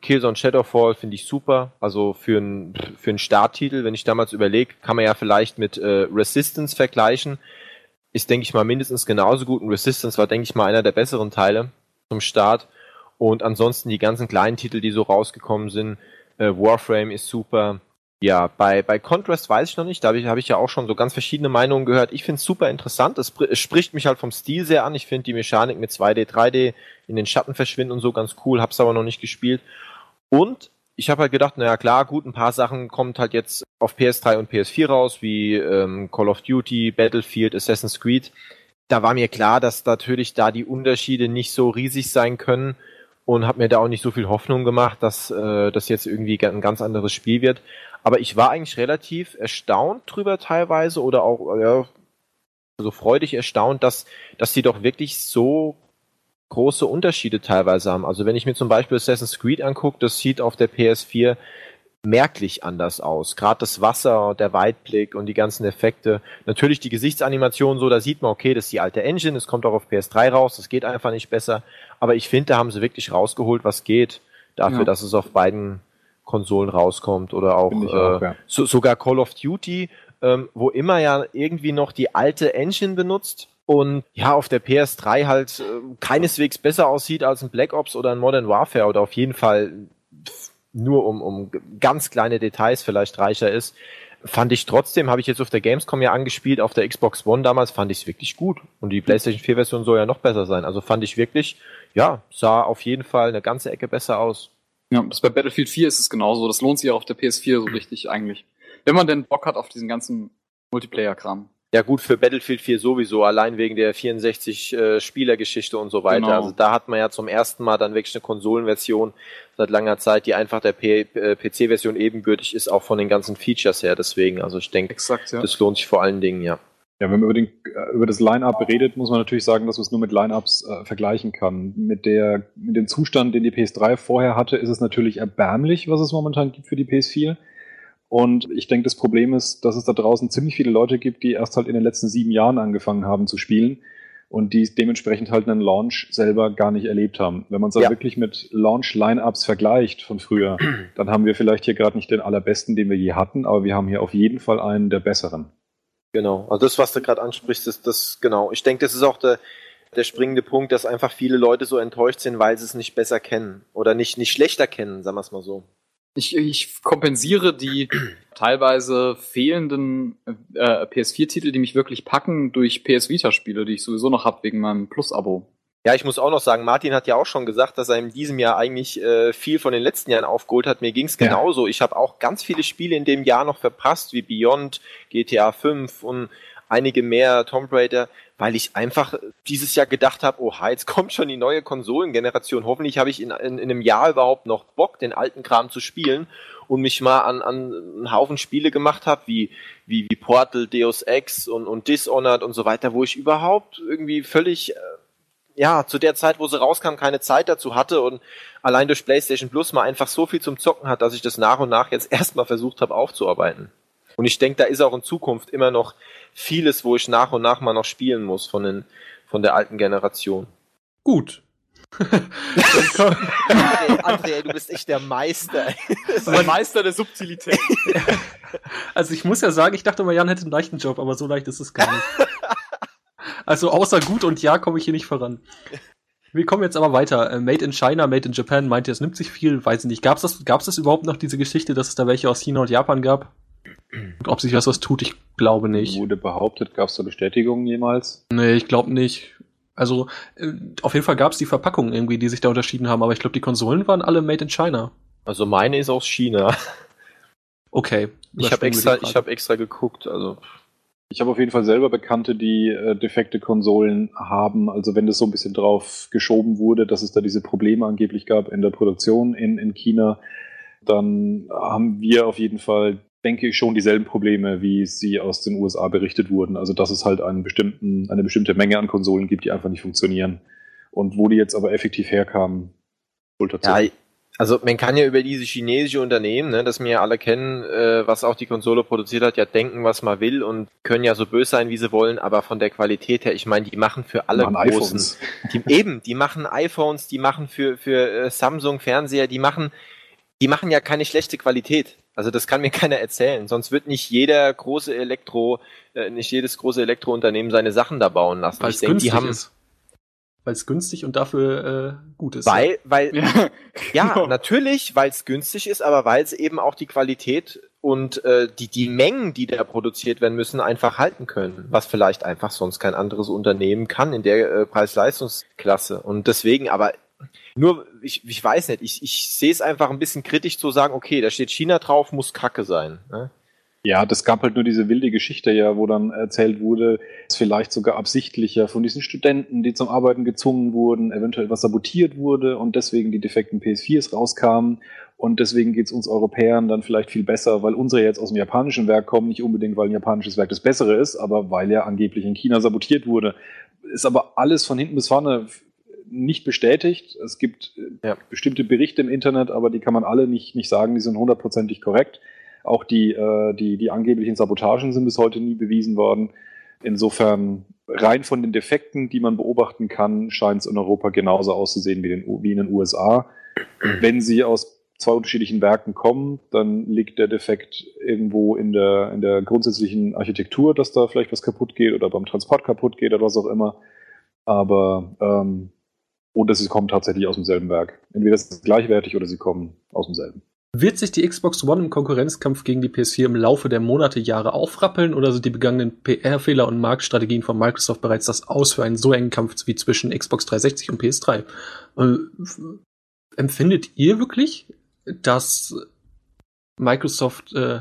Killzone Shadowfall finde ich super. Also für einen für Starttitel, wenn ich damals überlege, kann man ja vielleicht mit äh, Resistance vergleichen. Ist, denke ich mal, mindestens genauso gut. Und Resistance war, denke ich mal, einer der besseren Teile zum Start. Und ansonsten die ganzen kleinen Titel, die so rausgekommen sind. Äh, Warframe ist super. Ja, bei, bei Contrast weiß ich noch nicht. Da habe ich, hab ich ja auch schon so ganz verschiedene Meinungen gehört. Ich finde es super interessant. Es, es, spricht mich halt vom Stil sehr an. Ich finde die Mechanik mit 2D, 3D in den Schatten verschwinden und so ganz cool. Hab's aber noch nicht gespielt. Und ich habe halt gedacht, naja klar, gut, ein paar Sachen kommt halt jetzt auf PS3 und PS4 raus, wie ähm, Call of Duty, Battlefield, Assassin's Creed. Da war mir klar, dass natürlich da die Unterschiede nicht so riesig sein können und habe mir da auch nicht so viel Hoffnung gemacht, dass äh, das jetzt irgendwie ein ganz anderes Spiel wird. Aber ich war eigentlich relativ erstaunt drüber teilweise oder auch ja, so freudig erstaunt, dass dass die doch wirklich so große Unterschiede teilweise haben. Also wenn ich mir zum Beispiel Assassin's Creed angucke, das sieht auf der PS4 merklich anders aus. Gerade das Wasser, der Weitblick und die ganzen Effekte. Natürlich die Gesichtsanimation so, da sieht man, okay, das ist die alte Engine, es kommt auch auf PS3 raus, das geht einfach nicht besser. Aber ich finde, da haben sie wirklich rausgeholt, was geht, dafür, ja. dass es auf beiden Konsolen rauskommt oder auch, äh, auch ja. so, sogar Call of Duty, ähm, wo immer ja irgendwie noch die alte Engine benutzt und ja, auf der PS3 halt äh, keineswegs besser aussieht als ein Black Ops oder ein Modern Warfare oder auf jeden Fall nur um, um ganz kleine Details vielleicht reicher ist, fand ich trotzdem, habe ich jetzt auf der Gamescom ja angespielt, auf der Xbox One damals fand ich es wirklich gut. Und die PlayStation 4 Version soll ja noch besser sein. Also fand ich wirklich, ja, sah auf jeden Fall eine ganze Ecke besser aus. Ja, das bei Battlefield 4 ist es genauso. Das lohnt sich auch auf der PS4 so richtig eigentlich. Wenn man denn Bock hat auf diesen ganzen Multiplayer-Kram. Ja gut, für Battlefield 4 sowieso, allein wegen der 64 äh, Spielergeschichte und so weiter. Genau. Also da hat man ja zum ersten Mal dann wirklich eine Konsolenversion seit langer Zeit, die einfach der äh, PC-Version ebenbürtig ist, auch von den ganzen Features her. Deswegen, also ich denke, ja. das lohnt sich vor allen Dingen, ja. Ja, wenn man über, den, äh, über das Line-Up redet, muss man natürlich sagen, dass man es nur mit Line-Ups äh, vergleichen kann. Mit, der, mit dem Zustand, den die PS3 vorher hatte, ist es natürlich erbärmlich, was es momentan gibt für die PS4. Und ich denke, das Problem ist, dass es da draußen ziemlich viele Leute gibt, die erst halt in den letzten sieben Jahren angefangen haben zu spielen und die dementsprechend halt einen Launch selber gar nicht erlebt haben. Wenn man es ja. wirklich mit Launch-Lineups vergleicht von früher, dann haben wir vielleicht hier gerade nicht den allerbesten, den wir je hatten, aber wir haben hier auf jeden Fall einen der besseren. Genau, also das, was du gerade ansprichst, ist das, genau. Ich denke, das ist auch der, der springende Punkt, dass einfach viele Leute so enttäuscht sind, weil sie es nicht besser kennen oder nicht, nicht schlechter kennen, sagen wir es mal so. Ich, ich kompensiere die teilweise fehlenden äh, PS4-Titel, die mich wirklich packen, durch PS Vita-Spiele, die ich sowieso noch habe wegen meinem Plus-Abo. Ja, ich muss auch noch sagen, Martin hat ja auch schon gesagt, dass er in diesem Jahr eigentlich äh, viel von den letzten Jahren aufgeholt hat. Mir ging's genauso. Ja. Ich habe auch ganz viele Spiele in dem Jahr noch verpasst, wie Beyond, GTA 5 und einige mehr, Tomb Raider, weil ich einfach dieses Jahr gedacht habe, oha, jetzt kommt schon die neue Konsolengeneration. Hoffentlich habe ich in, in, in, einem Jahr überhaupt noch Bock, den alten Kram zu spielen und mich mal an, an einen Haufen Spiele gemacht habe, wie, wie, wie Portal, Deus Ex und, und Dishonored und so weiter, wo ich überhaupt irgendwie völlig, äh, ja, zu der Zeit, wo sie rauskam, keine Zeit dazu hatte und allein durch PlayStation Plus mal einfach so viel zum Zocken hat, dass ich das nach und nach jetzt erstmal versucht habe aufzuarbeiten. Und ich denke, da ist auch in Zukunft immer noch vieles, wo ich nach und nach mal noch spielen muss von, den, von der alten Generation. Gut. André, André, du bist echt der Meister. der Meister der Subtilität. Also ich muss ja sagen, ich dachte mal, Jan hätte einen leichten Job, aber so leicht ist es gar nicht. Also außer gut und ja komme ich hier nicht voran. Wir kommen jetzt aber weiter. Äh, Made in China, Made in Japan meint ihr, es nimmt sich viel, weiß ich nicht. Gab es das, gab's das überhaupt noch, diese Geschichte, dass es da welche aus China und Japan gab? Ob sich das was tut, ich glaube nicht. Wurde behauptet, gab es da Bestätigungen jemals? Nee, ich glaube nicht. Also äh, auf jeden Fall gab es die Verpackungen irgendwie, die sich da unterschieden haben, aber ich glaube, die Konsolen waren alle made in China. Also meine ist aus China. Okay. Ich habe extra, ich habe extra geguckt. Also ich habe auf jeden Fall selber Bekannte, die äh, defekte Konsolen haben. Also wenn das so ein bisschen drauf geschoben wurde, dass es da diese Probleme angeblich gab in der Produktion in, in China, dann haben wir auf jeden Fall denke ich, schon dieselben Probleme, wie sie aus den USA berichtet wurden. Also, dass es halt einen bestimmten, eine bestimmte Menge an Konsolen gibt, die einfach nicht funktionieren. Und wo die jetzt aber effektiv herkamen, Ja, also man kann ja über diese chinesische Unternehmen, ne, das wir ja alle kennen, äh, was auch die Konsole produziert hat, ja denken, was man will und können ja so böse sein, wie sie wollen, aber von der Qualität her, ich meine, die machen für alle machen großen, die, eben, die machen iPhones, die machen für für äh, Samsung Fernseher, die machen, die machen ja keine schlechte Qualität. Also das kann mir keiner erzählen. Sonst wird nicht jeder große Elektro, äh, nicht jedes große Elektrounternehmen seine Sachen da bauen lassen. Weil es günstig haben, ist. Weil es günstig und dafür äh, gut ist. Weil, ja. weil, ja, ja genau. natürlich, weil es günstig ist, aber weil es eben auch die Qualität und äh, die, die Mengen, die da produziert werden müssen, einfach halten können. Was vielleicht einfach sonst kein anderes Unternehmen kann in der äh, Preis-Leistungsklasse. Und deswegen, aber nur, ich, ich weiß nicht, ich, ich sehe es einfach ein bisschen kritisch zu sagen, okay, da steht China drauf, muss Kacke sein. Ne? Ja, das gab halt nur diese wilde Geschichte ja, wo dann erzählt wurde, dass vielleicht sogar absichtlicher von diesen Studenten, die zum Arbeiten gezwungen wurden, eventuell was sabotiert wurde und deswegen die defekten PS4s rauskamen. Und deswegen geht's uns Europäern dann vielleicht viel besser, weil unsere jetzt aus dem japanischen Werk kommen, nicht unbedingt, weil ein japanisches Werk das bessere ist, aber weil er angeblich in China sabotiert wurde. Ist aber alles von hinten bis vorne nicht bestätigt. Es gibt äh, ja. bestimmte Berichte im Internet, aber die kann man alle nicht, nicht sagen, die sind hundertprozentig korrekt. Auch die, äh, die, die angeblichen Sabotagen sind bis heute nie bewiesen worden. Insofern, rein von den Defekten, die man beobachten kann, scheint es in Europa genauso auszusehen wie, den, wie in den USA. Wenn sie aus zwei unterschiedlichen Werken kommen, dann liegt der Defekt irgendwo in der, in der grundsätzlichen Architektur, dass da vielleicht was kaputt geht oder beim Transport kaputt geht oder was auch immer. Aber ähm, oder sie kommen tatsächlich aus demselben Werk. Entweder ist es gleichwertig oder sie kommen aus demselben. Wird sich die Xbox One im Konkurrenzkampf gegen die PS4 im Laufe der Monate, Jahre aufrappeln oder sind die begangenen PR-Fehler und Marktstrategien von Microsoft bereits das Aus für einen so engen Kampf wie zwischen Xbox 360 und PS3? Äh, empfindet ihr wirklich, dass Microsoft äh,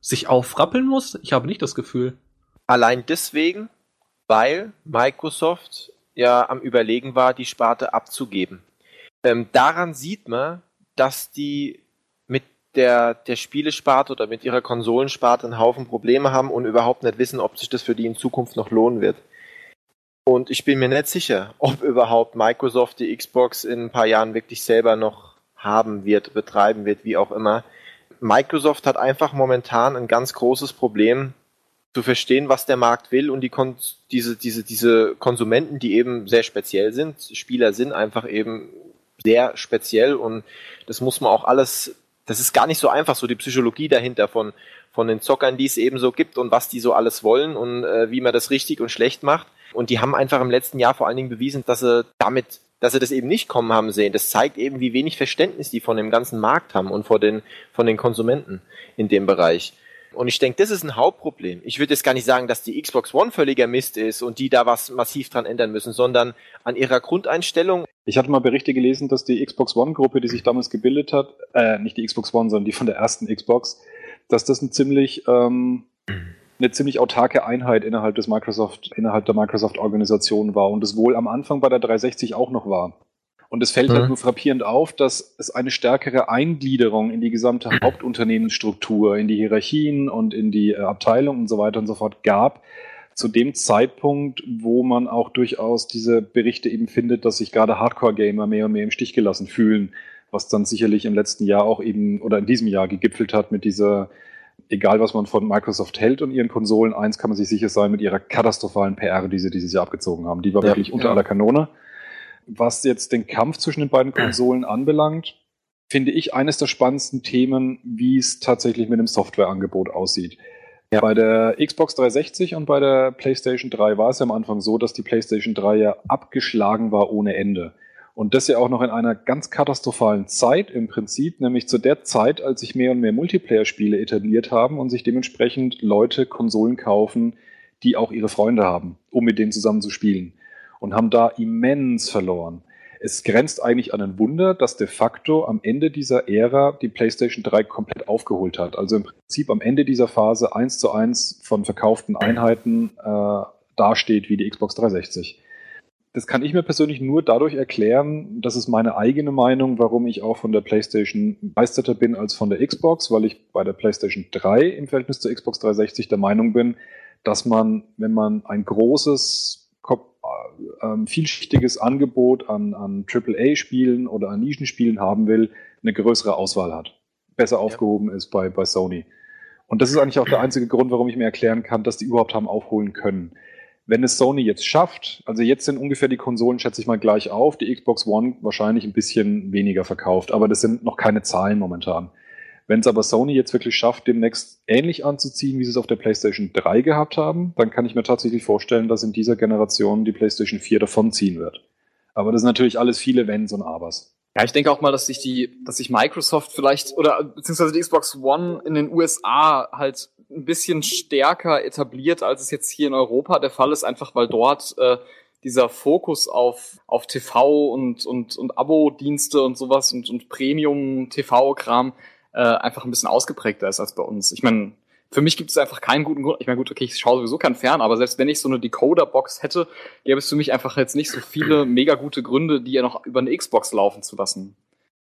sich aufrappeln muss? Ich habe nicht das Gefühl. Allein deswegen, weil Microsoft ja am Überlegen war, die Sparte abzugeben. Ähm, daran sieht man, dass die mit der, der Spielesparte oder mit ihrer Konsolensparte einen Haufen Probleme haben und überhaupt nicht wissen, ob sich das für die in Zukunft noch lohnen wird. Und ich bin mir nicht sicher, ob überhaupt Microsoft die Xbox in ein paar Jahren wirklich selber noch haben wird, betreiben wird, wie auch immer. Microsoft hat einfach momentan ein ganz großes Problem zu verstehen, was der Markt will und die Kon diese, diese, diese Konsumenten, die eben sehr speziell sind, Spieler sind einfach eben sehr speziell und das muss man auch alles, das ist gar nicht so einfach, so die Psychologie dahinter von, von den Zockern, die es eben so gibt und was die so alles wollen und äh, wie man das richtig und schlecht macht. Und die haben einfach im letzten Jahr vor allen Dingen bewiesen, dass sie damit dass sie das eben nicht kommen haben sehen. Das zeigt eben, wie wenig Verständnis die von dem ganzen Markt haben und vor den, von den Konsumenten in dem Bereich. Und ich denke, das ist ein Hauptproblem. Ich würde jetzt gar nicht sagen, dass die Xbox One völliger Mist ist und die da was massiv dran ändern müssen, sondern an ihrer Grundeinstellung. Ich hatte mal Berichte gelesen, dass die Xbox One-Gruppe, die sich damals gebildet hat, äh, nicht die Xbox One, sondern die von der ersten Xbox, dass das ein ziemlich ähm, eine ziemlich autarke Einheit innerhalb des Microsoft, innerhalb der Microsoft-Organisation war und es wohl am Anfang bei der 360 auch noch war. Und es fällt halt mhm. halt nur frappierend auf, dass es eine stärkere Eingliederung in die gesamte Hauptunternehmensstruktur, in die Hierarchien und in die äh, Abteilung und so weiter und so fort gab, zu dem Zeitpunkt, wo man auch durchaus diese Berichte eben findet, dass sich gerade Hardcore-Gamer mehr und mehr im Stich gelassen fühlen, was dann sicherlich im letzten Jahr auch eben oder in diesem Jahr gegipfelt hat mit dieser egal was man von Microsoft hält und ihren Konsolen, eins kann man sich sicher sein mit ihrer katastrophalen PR, die sie dieses Jahr abgezogen haben. Die war ja, wirklich unter ja. aller Kanone. Was jetzt den Kampf zwischen den beiden Konsolen anbelangt, finde ich eines der spannendsten Themen, wie es tatsächlich mit dem Softwareangebot aussieht. Ja. Bei der Xbox 360 und bei der PlayStation 3 war es ja am Anfang so, dass die PlayStation 3 ja abgeschlagen war ohne Ende. Und das ja auch noch in einer ganz katastrophalen Zeit im Prinzip, nämlich zu der Zeit, als sich mehr und mehr Multiplayer-Spiele etabliert haben und sich dementsprechend Leute Konsolen kaufen, die auch ihre Freunde haben, um mit denen zusammen zu spielen. Und haben da immens verloren. Es grenzt eigentlich an ein Wunder, dass de facto am Ende dieser Ära die PlayStation 3 komplett aufgeholt hat. Also im Prinzip am Ende dieser Phase eins zu eins von verkauften Einheiten äh, dasteht wie die Xbox 360 das kann ich mir persönlich nur dadurch erklären, das ist meine eigene Meinung, warum ich auch von der PlayStation begeisterter bin als von der Xbox, weil ich bei der PlayStation 3 im Verhältnis zur Xbox 360 der Meinung bin, dass man, wenn man ein großes, ähm, vielschichtiges Angebot an, an AAA-Spielen oder an Nischenspielen haben will, eine größere Auswahl hat. Besser aufgehoben ja. ist bei, bei Sony. Und das ist eigentlich auch der einzige Grund, warum ich mir erklären kann, dass die überhaupt haben aufholen können. Wenn es Sony jetzt schafft, also jetzt sind ungefähr die Konsolen, schätze ich mal, gleich auf, die Xbox One wahrscheinlich ein bisschen weniger verkauft, aber das sind noch keine Zahlen momentan. Wenn es aber Sony jetzt wirklich schafft, demnächst ähnlich anzuziehen, wie sie es auf der PlayStation 3 gehabt haben, dann kann ich mir tatsächlich vorstellen, dass in dieser Generation die PlayStation 4 davonziehen wird. Aber das sind natürlich alles viele Wenns und Abers. Ja, ich denke auch mal, dass sich die, dass sich Microsoft vielleicht oder beziehungsweise die Xbox One in den USA halt ein bisschen stärker etabliert, als es jetzt hier in Europa der Fall ist, einfach weil dort äh, dieser Fokus auf, auf TV und, und, und Abo-Dienste und sowas und, und Premium-TV-Kram äh, einfach ein bisschen ausgeprägter ist als bei uns. Ich meine, für mich gibt es einfach keinen guten Grund. Ich meine, gut, okay, ich schaue sowieso kein Fern, aber selbst wenn ich so eine Decoder-Box hätte, gäbe es für mich einfach jetzt nicht so viele mega gute Gründe, die ja noch über eine Xbox laufen zu lassen.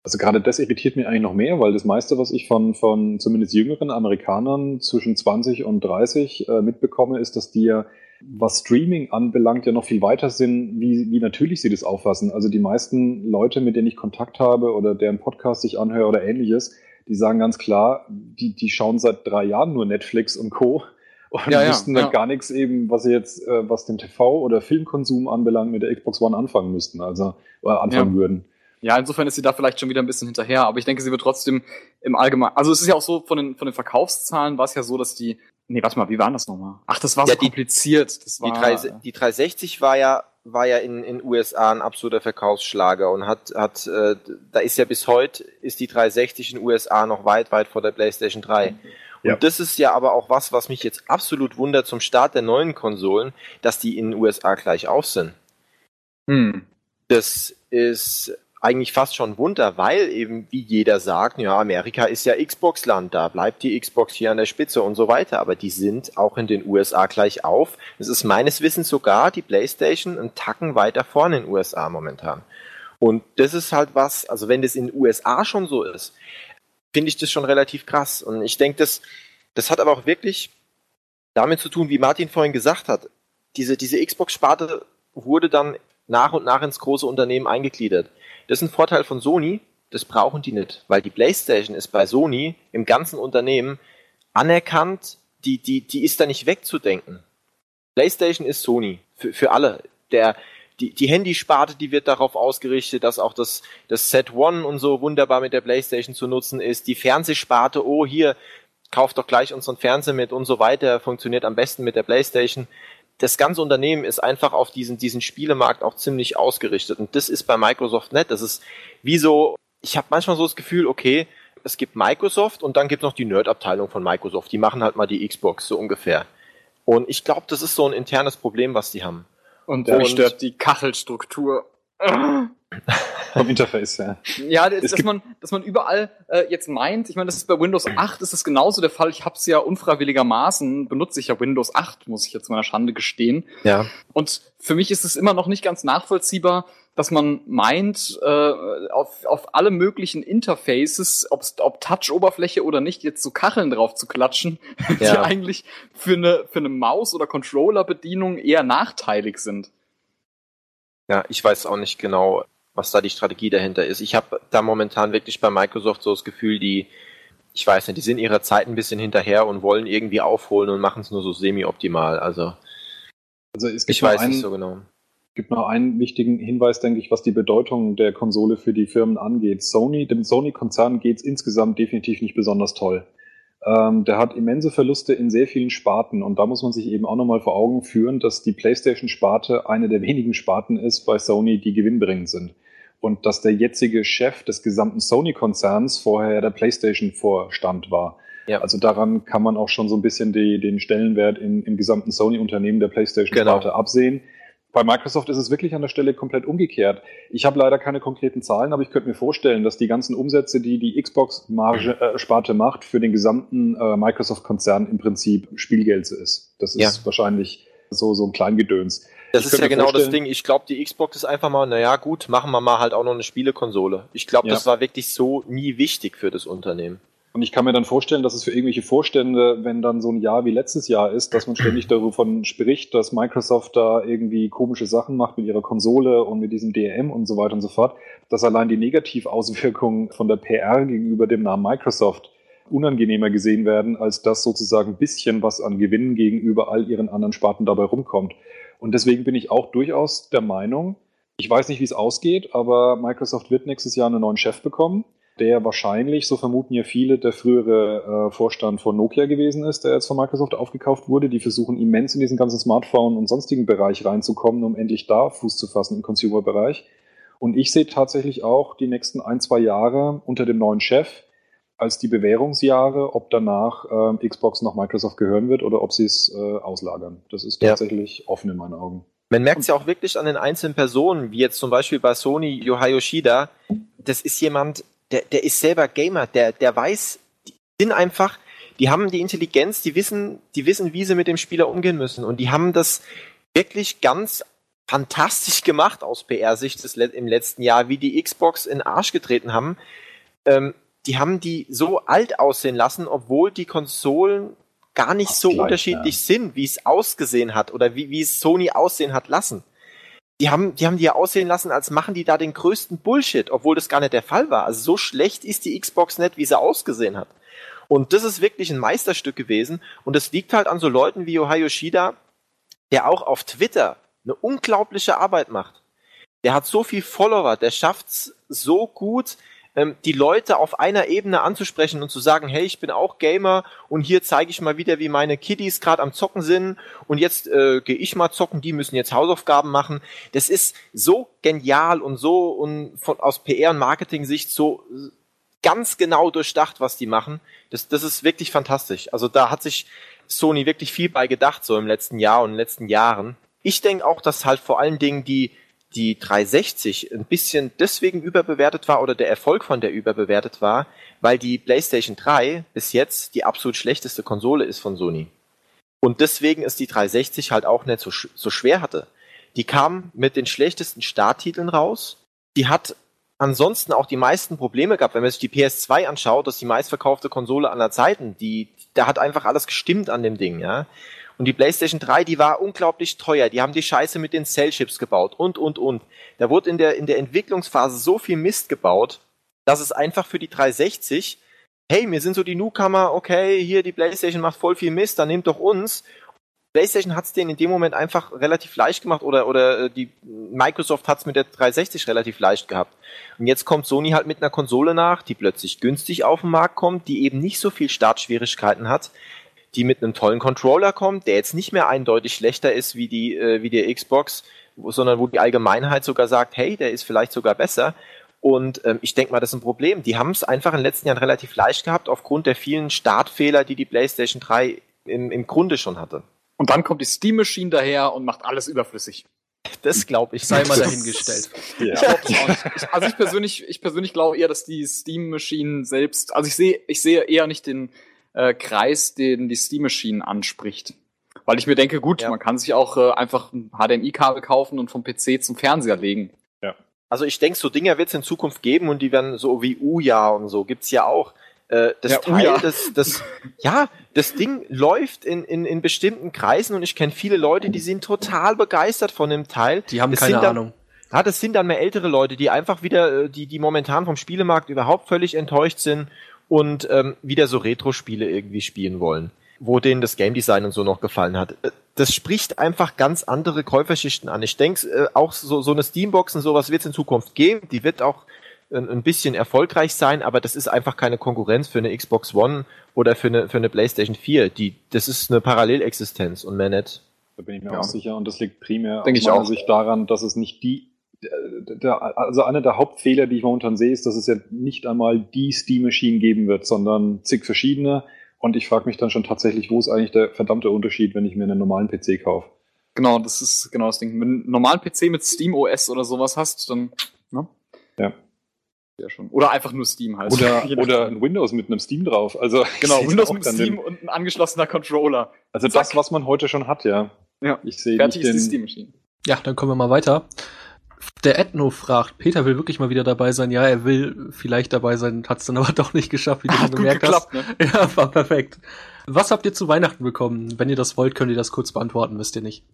Also gerade das irritiert mich eigentlich noch mehr, weil das meiste, was ich von, von zumindest jüngeren Amerikanern zwischen 20 und 30 äh, mitbekomme, ist, dass die ja, was Streaming anbelangt, ja noch viel weiter sind, wie, wie natürlich sie das auffassen. Also die meisten Leute, mit denen ich Kontakt habe oder deren Podcast ich anhöre oder ähnliches, die sagen ganz klar, die, die schauen seit drei Jahren nur Netflix und Co. Und ja, wüssten ja, dann ja. gar nichts eben, was sie jetzt, äh, was den TV- oder Filmkonsum anbelangt, mit der Xbox One anfangen müssten, also oder anfangen ja. würden. Ja, insofern ist sie da vielleicht schon wieder ein bisschen hinterher, aber ich denke, sie wird trotzdem im Allgemeinen, also es ist ja auch so, von den, von den Verkaufszahlen war es ja so, dass die, nee, warte mal, wie war das nochmal? Ach, das war ja, so die, kompliziert. Das war, die, 3, die 360 war ja, war ja in, in USA ein absoluter Verkaufsschlager und hat, hat, äh, da ist ja bis heute, ist die 360 in USA noch weit, weit vor der PlayStation 3. Und ja. das ist ja aber auch was, was mich jetzt absolut wundert zum Start der neuen Konsolen, dass die in den USA gleich auf sind. Hm. Das ist eigentlich fast schon Wunder, weil eben, wie jeder sagt, ja, Amerika ist ja Xbox-Land, da bleibt die Xbox hier an der Spitze und so weiter, aber die sind auch in den USA gleich auf. Es ist meines Wissens sogar die PlayStation einen Tacken weiter vorne in den USA momentan. Und das ist halt was, also wenn das in den USA schon so ist, finde ich das schon relativ krass. Und ich denke, das, das hat aber auch wirklich damit zu tun, wie Martin vorhin gesagt hat, diese, diese Xbox-Sparte wurde dann nach und nach ins große Unternehmen eingegliedert. Das ist ein Vorteil von Sony, Das brauchen die nicht, weil die PlayStation ist bei Sony im ganzen Unternehmen anerkannt, die, die, die ist da nicht wegzudenken. PlayStation ist Sony für, für alle. Der, die, die Handysparte, die wird darauf ausgerichtet, dass auch das, das Set One und so wunderbar mit der PlayStation zu nutzen ist. Die Fernsehsparte, oh hier, kauft doch gleich unseren Fernseher mit und so weiter, funktioniert am besten mit der PlayStation. Das ganze Unternehmen ist einfach auf diesen, diesen Spielemarkt auch ziemlich ausgerichtet. Und das ist bei Microsoft nicht. Das ist wie so, ich habe manchmal so das Gefühl, okay, es gibt Microsoft und dann gibt es noch die Nerd-Abteilung von Microsoft. Die machen halt mal die Xbox, so ungefähr. Und ich glaube, das ist so ein internes Problem, was die haben. Und, und stört die Kachelstruktur. Vom Interface, ja. Ja, das, dass, man, dass man überall äh, jetzt meint, ich meine, das ist bei Windows 8 ist das genauso der Fall. Ich habe es ja unfreiwilligermaßen, benutze ich ja Windows 8, muss ich jetzt meiner Schande gestehen. Ja. Und für mich ist es immer noch nicht ganz nachvollziehbar, dass man meint, äh, auf, auf alle möglichen Interfaces, ob's, ob Touch-Oberfläche oder nicht, jetzt so Kacheln drauf zu klatschen, ja. die eigentlich für eine, für eine Maus- oder Controller-Bedienung eher nachteilig sind. Ja, ich weiß auch nicht genau, was da die Strategie dahinter ist. Ich habe da momentan wirklich bei Microsoft so das Gefühl, die, ich weiß nicht, die sind ihrer Zeit ein bisschen hinterher und wollen irgendwie aufholen und machen es nur so semi-optimal. Also, also ich weiß einen, nicht so genau. Es gibt noch einen wichtigen Hinweis, denke ich, was die Bedeutung der Konsole für die Firmen angeht. Sony, dem Sony-Konzern geht es insgesamt definitiv nicht besonders toll. Ähm, der hat immense Verluste in sehr vielen Sparten und da muss man sich eben auch nochmal vor Augen führen, dass die PlayStation-Sparte eine der wenigen Sparten ist bei Sony, die gewinnbringend sind. Und dass der jetzige Chef des gesamten Sony-Konzerns vorher der PlayStation-Vorstand war. Ja. Also daran kann man auch schon so ein bisschen die, den Stellenwert in, im gesamten Sony-Unternehmen der PlayStation-Sparte genau. absehen. Bei Microsoft ist es wirklich an der Stelle komplett umgekehrt. Ich habe leider keine konkreten Zahlen, aber ich könnte mir vorstellen, dass die ganzen Umsätze, die die Xbox-Sparte äh, macht, für den gesamten äh, Microsoft-Konzern im Prinzip Spielgeld ist. Das ist ja. wahrscheinlich so, so ein Kleingedöns. Das ich ist ja genau das Ding. Ich glaube, die Xbox ist einfach mal, naja, gut, machen wir mal halt auch noch eine Spielekonsole. Ich glaube, ja. das war wirklich so nie wichtig für das Unternehmen. Und ich kann mir dann vorstellen, dass es für irgendwelche Vorstände, wenn dann so ein Jahr wie letztes Jahr ist, dass man ständig davon spricht, dass Microsoft da irgendwie komische Sachen macht mit ihrer Konsole und mit diesem DRM und so weiter und so fort, dass allein die Negativauswirkungen von der PR gegenüber dem Namen Microsoft unangenehmer gesehen werden, als das sozusagen ein bisschen was an Gewinnen gegenüber all ihren anderen Sparten dabei rumkommt. Und deswegen bin ich auch durchaus der Meinung, ich weiß nicht, wie es ausgeht, aber Microsoft wird nächstes Jahr einen neuen Chef bekommen der wahrscheinlich, so vermuten ja viele, der frühere äh, Vorstand von Nokia gewesen ist, der jetzt von Microsoft aufgekauft wurde. Die versuchen immens in diesen ganzen Smartphone- und sonstigen Bereich reinzukommen, um endlich da Fuß zu fassen im Consumer-Bereich. Und ich sehe tatsächlich auch die nächsten ein, zwei Jahre unter dem neuen Chef als die Bewährungsjahre, ob danach äh, Xbox noch Microsoft gehören wird oder ob sie es äh, auslagern. Das ist tatsächlich ja. offen in meinen Augen. Man merkt es ja auch wirklich an den einzelnen Personen, wie jetzt zum Beispiel bei Sony Yohai Yoshida. Das ist jemand, der, der ist selber Gamer, der, der weiß, die sind einfach, die haben die Intelligenz, die wissen, die wissen, wie sie mit dem Spieler umgehen müssen. Und die haben das wirklich ganz fantastisch gemacht aus PR-Sicht im letzten Jahr, wie die Xbox in den Arsch getreten haben. Ähm, die haben die so alt aussehen lassen, obwohl die Konsolen gar nicht Ach, so gleich, unterschiedlich ja. sind, wie es ausgesehen hat oder wie, wie es Sony aussehen hat lassen die haben, die haben die ja aussehen lassen, als machen die da den größten Bullshit, obwohl das gar nicht der Fall war. Also so schlecht ist die Xbox nicht, wie sie ausgesehen hat. Und das ist wirklich ein Meisterstück gewesen. Und es liegt halt an so Leuten wie Ohio Shida, der auch auf Twitter eine unglaubliche Arbeit macht. Der hat so viel Follower, der schafft's so gut, ähm, die Leute auf einer Ebene anzusprechen und zu sagen, hey, ich bin auch Gamer und hier zeige ich mal wieder, wie meine Kiddies gerade am Zocken sind und jetzt äh, gehe ich mal zocken, die müssen jetzt Hausaufgaben machen. Das ist so genial und so und von, aus PR- und Marketing-Sicht so ganz genau durchdacht, was die machen. Das, das ist wirklich fantastisch. Also da hat sich Sony wirklich viel bei gedacht, so im letzten Jahr und in den letzten Jahren. Ich denke auch, dass halt vor allen Dingen die die 360 ein bisschen deswegen überbewertet war oder der Erfolg von der überbewertet war, weil die PlayStation 3 bis jetzt die absolut schlechteste Konsole ist von Sony. Und deswegen ist die 360 halt auch nicht so, so schwer hatte. Die kam mit den schlechtesten Starttiteln raus. Die hat ansonsten auch die meisten Probleme gehabt. Wenn man sich die PS2 anschaut, das ist die meistverkaufte Konsole aller Zeiten. Die, da hat einfach alles gestimmt an dem Ding, ja. Und die PlayStation 3, die war unglaublich teuer. Die haben die Scheiße mit den Cell-Chips gebaut und, und, und. Da wurde in der, in der Entwicklungsphase so viel Mist gebaut. dass es einfach für die 360, hey, wir sind so die Newcomer, okay, hier die PlayStation macht voll viel Mist, dann nehmt doch uns. PlayStation hat es denen in dem Moment einfach relativ leicht gemacht oder, oder äh, die Microsoft hat es mit der 360 relativ leicht gehabt. Und jetzt kommt Sony halt mit einer Konsole nach, die plötzlich günstig auf den Markt kommt, die eben nicht so viel Startschwierigkeiten hat, die mit einem tollen Controller kommt, der jetzt nicht mehr eindeutig schlechter ist wie die, äh, wie die Xbox, sondern wo die Allgemeinheit sogar sagt, hey, der ist vielleicht sogar besser. Und ähm, ich denke mal, das ist ein Problem. Die haben es einfach in den letzten Jahren relativ leicht gehabt, aufgrund der vielen Startfehler, die die PlayStation 3 im, im Grunde schon hatte. Und dann kommt die Steam Machine daher und macht alles überflissig. Das glaube ich. Sei mal dahingestellt. ja. ich, also ich persönlich, ich persönlich glaube eher, dass die Steam Machine selbst, also ich sehe, ich sehe eher nicht den äh, Kreis, den die Steam Machine anspricht. Weil ich mir denke, gut, ja. man kann sich auch äh, einfach ein HDMI-Kabel kaufen und vom PC zum Fernseher legen. Ja. Also ich denke, so Dinger wird es in Zukunft geben und die werden so wie Uja und so gibt's ja auch. Äh, das ja, Teil, Uja. das, das, ja, das Ding läuft in, in, in bestimmten Kreisen und ich kenne viele Leute, die sind total begeistert von dem Teil. Die haben das keine Ahnung. Ja, das sind dann mehr ältere Leute, die einfach wieder, äh, die, die momentan vom Spielemarkt überhaupt völlig enttäuscht sind und ähm, wieder so Retro-Spiele irgendwie spielen wollen, wo denen das Game Design und so noch gefallen hat. Äh, das spricht einfach ganz andere Käuferschichten an. Ich denke, äh, auch so, so eine Steambox und sowas wird es in Zukunft geben. Die wird auch ein, ein bisschen erfolgreich sein, aber das ist einfach keine Konkurrenz für eine Xbox One oder für eine, für eine PlayStation 4. Die, das ist eine Parallelexistenz und mehr nicht. Da bin ich mir ja. auch sicher und das liegt primär Denk aus meiner Sicht daran, dass es nicht die der, also einer der Hauptfehler, die ich momentan sehe, ist, dass es ja nicht einmal die Steam Machine geben wird, sondern zig verschiedene. Und ich frage mich dann schon tatsächlich, wo ist eigentlich der verdammte Unterschied, wenn ich mir einen normalen PC kaufe? Genau, das ist genau das Ding. Wenn du einen normalen PC mit Steam OS oder sowas hast, dann, ne? Ja. Ja, schon. Oder einfach nur Steam halt. Oder, oder ein Windows mit einem Steam drauf. Also genau, Windows mit Steam und ein angeschlossener Controller. Also Zack. das, was man heute schon hat, ja. Ja. Ich sehe Fertig nicht ist die Steam Machine. Ja, dann kommen wir mal weiter. Der Ethno fragt, Peter will wirklich mal wieder dabei sein. Ja, er will vielleicht dabei sein, hat es dann aber doch nicht geschafft, wie du schon gemerkt geklappt, hast. Ne? Ja, war perfekt. Was habt ihr zu Weihnachten bekommen? Wenn ihr das wollt, könnt ihr das kurz beantworten, wisst ihr nicht.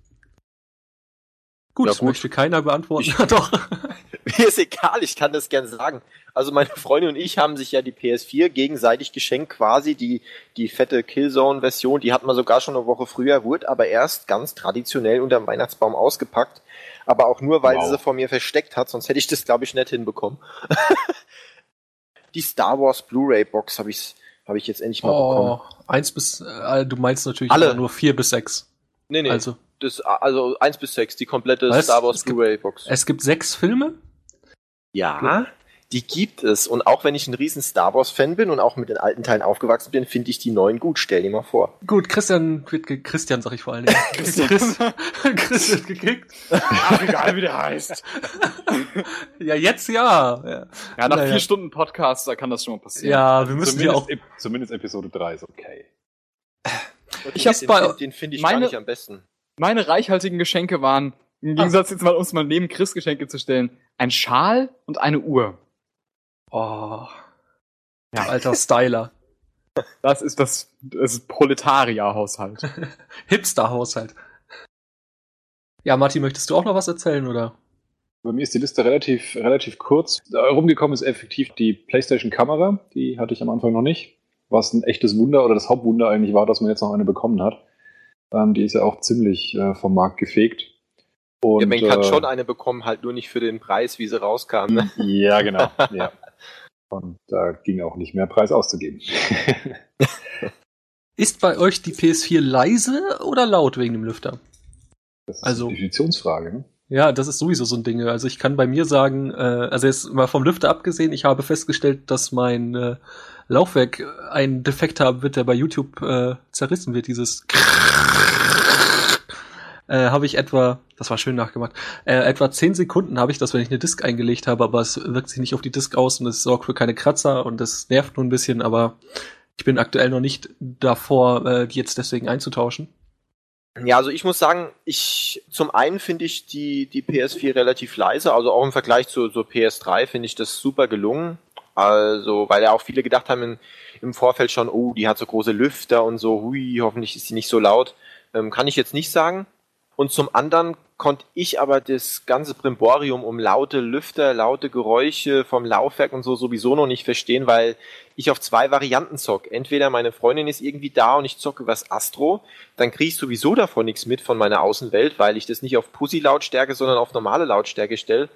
Gut, das gut. möchte keiner beantworten. Ich, doch. Mir ist egal, ich kann das gerne sagen. Also meine Freundin und ich haben sich ja die PS4 gegenseitig geschenkt, quasi die, die fette Killzone-Version, die hatten wir sogar schon eine Woche früher, wurde aber erst ganz traditionell unter dem Weihnachtsbaum ausgepackt aber auch nur, weil wow. sie sie vor mir versteckt hat, sonst hätte ich das, glaube ich, nicht hinbekommen. die Star Wars Blu-ray Box habe ich, hab ich jetzt endlich mal oh, bekommen. Eins bis, äh, du meinst natürlich Alle. nur vier bis sechs. Nee, nee. Also, das, also eins bis sechs, die komplette Was? Star Wars Blu-ray Box. Es gibt sechs Filme? Ja die gibt es. Und auch wenn ich ein riesen Star Wars-Fan bin und auch mit den alten Teilen aufgewachsen bin, finde ich die neuen gut. Stell dir mal vor. Gut, Christian wird Christian sag ich vor allen Dingen. Christian. Chris, Chris wird gekickt. Ach, egal wie der heißt. ja, jetzt ja. Ja, ja nach naja. vier Stunden Podcast, da kann das schon mal passieren. Ja, wir müssen ja auch. Zumindest Episode 3 ist okay. Ich hab's bei. Den finde ich meine, gar nicht am besten. Meine reichhaltigen Geschenke waren, im Gegensatz jetzt mal, um es mal neben Chris Geschenke zu stellen, ein Schal und eine Uhr. Oh. Ja, alter Styler. Das ist das, das Proletarier-Haushalt. Hipster-Haushalt. Ja, Martin, möchtest du auch noch was erzählen, oder? Bei mir ist die Liste relativ, relativ kurz. Rumgekommen ist effektiv die PlayStation-Kamera. Die hatte ich am Anfang noch nicht. Was ein echtes Wunder oder das Hauptwunder eigentlich war, dass man jetzt noch eine bekommen hat. Ähm, die ist ja auch ziemlich äh, vom Markt gefegt. Und, ja, man kann äh, schon eine bekommen, halt nur nicht für den Preis, wie sie rauskam. Ne? Ja, genau. ja. Und da ging auch nicht mehr Preis auszugeben. Ist bei euch die PS4 leise oder laut wegen dem Lüfter? Das ist also, eine Definitionsfrage, ne? Ja, das ist sowieso so ein Ding. Also ich kann bei mir sagen, äh, also jetzt mal vom Lüfter abgesehen, ich habe festgestellt, dass mein äh, Laufwerk einen Defekt haben wird, der bei YouTube äh, zerrissen wird, dieses äh, habe ich etwa, das war schön nachgemacht, äh, etwa zehn Sekunden habe ich das, wenn ich eine Disk eingelegt habe, aber es wirkt sich nicht auf die Disk aus und es sorgt für keine Kratzer und es nervt nur ein bisschen, aber ich bin aktuell noch nicht davor, äh, die jetzt deswegen einzutauschen. Ja, also ich muss sagen, ich zum einen finde ich die, die PS4 relativ leise, also auch im Vergleich zur, zur PS3 finde ich das super gelungen. Also, weil ja auch viele gedacht haben im, im Vorfeld schon, oh, die hat so große Lüfter und so, hui, hoffentlich ist sie nicht so laut. Ähm, kann ich jetzt nicht sagen. Und zum anderen konnte ich aber das ganze Brimborium um laute Lüfter, laute Geräusche vom Laufwerk und so sowieso noch nicht verstehen, weil ich auf zwei Varianten zock. Entweder meine Freundin ist irgendwie da und ich zocke was Astro, dann kriege ich sowieso davon nichts mit von meiner Außenwelt, weil ich das nicht auf Pussy-Lautstärke, sondern auf normale Lautstärke stelle.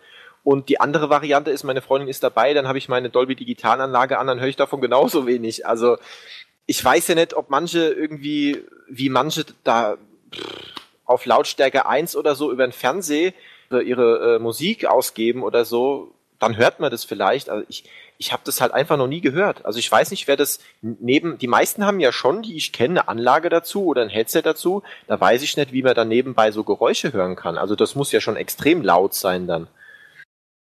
Und die andere Variante ist, meine Freundin ist dabei, dann habe ich meine Dolby Digitalanlage an, dann höre ich davon genauso wenig. Also ich weiß ja nicht, ob manche irgendwie, wie manche da auf Lautstärke 1 oder so über den Fernseher ihre äh, Musik ausgeben oder so, dann hört man das vielleicht. Also ich, ich habe das halt einfach noch nie gehört. Also ich weiß nicht, wer das neben, die meisten haben ja schon, die ich kenne, eine Anlage dazu oder ein Headset dazu. Da weiß ich nicht, wie man dann nebenbei so Geräusche hören kann. Also das muss ja schon extrem laut sein dann.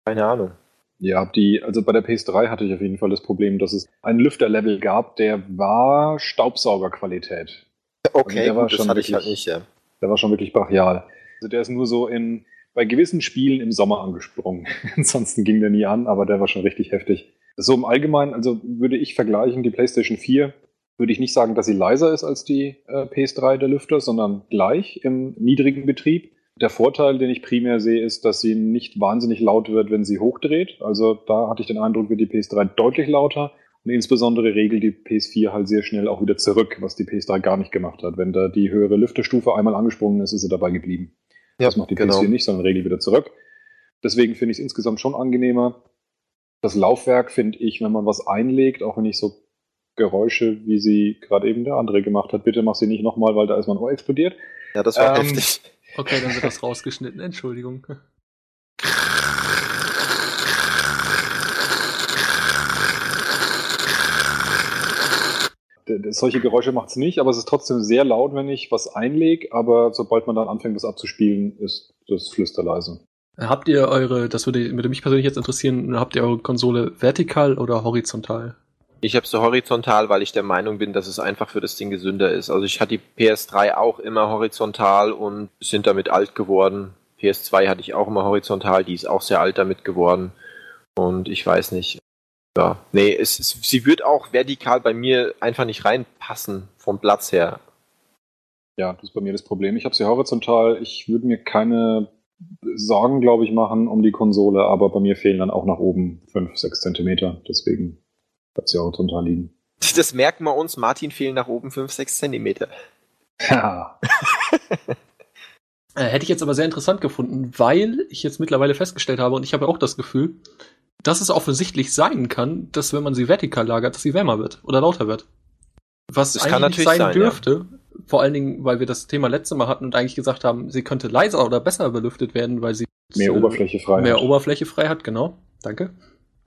Keine Ahnung. Ja, die, also bei der PS3 hatte ich auf jeden Fall das Problem, dass es einen Lüfterlevel gab, der war Staubsaugerqualität. Okay, also der war gut, das schon hatte ich halt nicht, ja. Der war schon wirklich brachial. Also der ist nur so in, bei gewissen Spielen im Sommer angesprungen. Ansonsten ging der nie an, aber der war schon richtig heftig. So im Allgemeinen, also würde ich vergleichen, die PlayStation 4 würde ich nicht sagen, dass sie leiser ist als die äh, PS3 der Lüfter, sondern gleich im niedrigen Betrieb. Der Vorteil, den ich primär sehe, ist, dass sie nicht wahnsinnig laut wird, wenn sie hochdreht. Also da hatte ich den Eindruck, wird die PS3 deutlich lauter. Und insbesondere regelt die PS4 halt sehr schnell auch wieder zurück, was die PS3 gar nicht gemacht hat. Wenn da die höhere Lüfterstufe einmal angesprungen ist, ist sie dabei geblieben. Ja, das macht die genau. PS4 nicht, sondern regelt wieder zurück. Deswegen finde ich es insgesamt schon angenehmer. Das Laufwerk finde ich, wenn man was einlegt, auch wenn ich so Geräusche, wie sie gerade eben der andere gemacht hat, bitte mach sie nicht nochmal, weil da ist mein Ohr explodiert. Ja, das war Ähm, heftig. Okay, dann wird das rausgeschnitten. Entschuldigung. Solche Geräusche macht es nicht, aber es ist trotzdem sehr laut, wenn ich was einlege, aber sobald man dann anfängt, das abzuspielen, ist das flüsterleise. Habt ihr eure, das würde, würde mich persönlich jetzt interessieren, habt ihr eure Konsole vertikal oder horizontal? Ich habe so horizontal, weil ich der Meinung bin, dass es einfach für das Ding gesünder ist. Also ich hatte die PS3 auch immer horizontal und sind damit alt geworden. PS2 hatte ich auch immer horizontal, die ist auch sehr alt damit geworden. Und ich weiß nicht. Ja, nee, es, es, sie wird auch vertikal bei mir einfach nicht reinpassen vom Platz her. Ja, das ist bei mir das Problem. Ich habe sie horizontal. Ich würde mir keine Sorgen, glaube ich, machen um die Konsole, aber bei mir fehlen dann auch nach oben 5, 6 Zentimeter. Deswegen bleibt sie horizontal liegen. Das merken wir uns, Martin fehlen nach oben 5, 6 Zentimeter. Ja. Äh, hätte ich jetzt aber sehr interessant gefunden, weil ich jetzt mittlerweile festgestellt habe und ich habe auch das Gefühl, dass es offensichtlich sein kann, dass wenn man sie vertikal lagert, dass sie wärmer wird oder lauter wird. Was Das eigentlich kann nicht natürlich sein sein, dürfte. Vor allen Dingen, weil wir das Thema letzte Mal hatten und eigentlich gesagt haben, sie könnte leiser oder besser belüftet werden, weil sie Mehr äh, Oberfläche frei. mehr hat. Oberfläche frei hat, genau. Danke.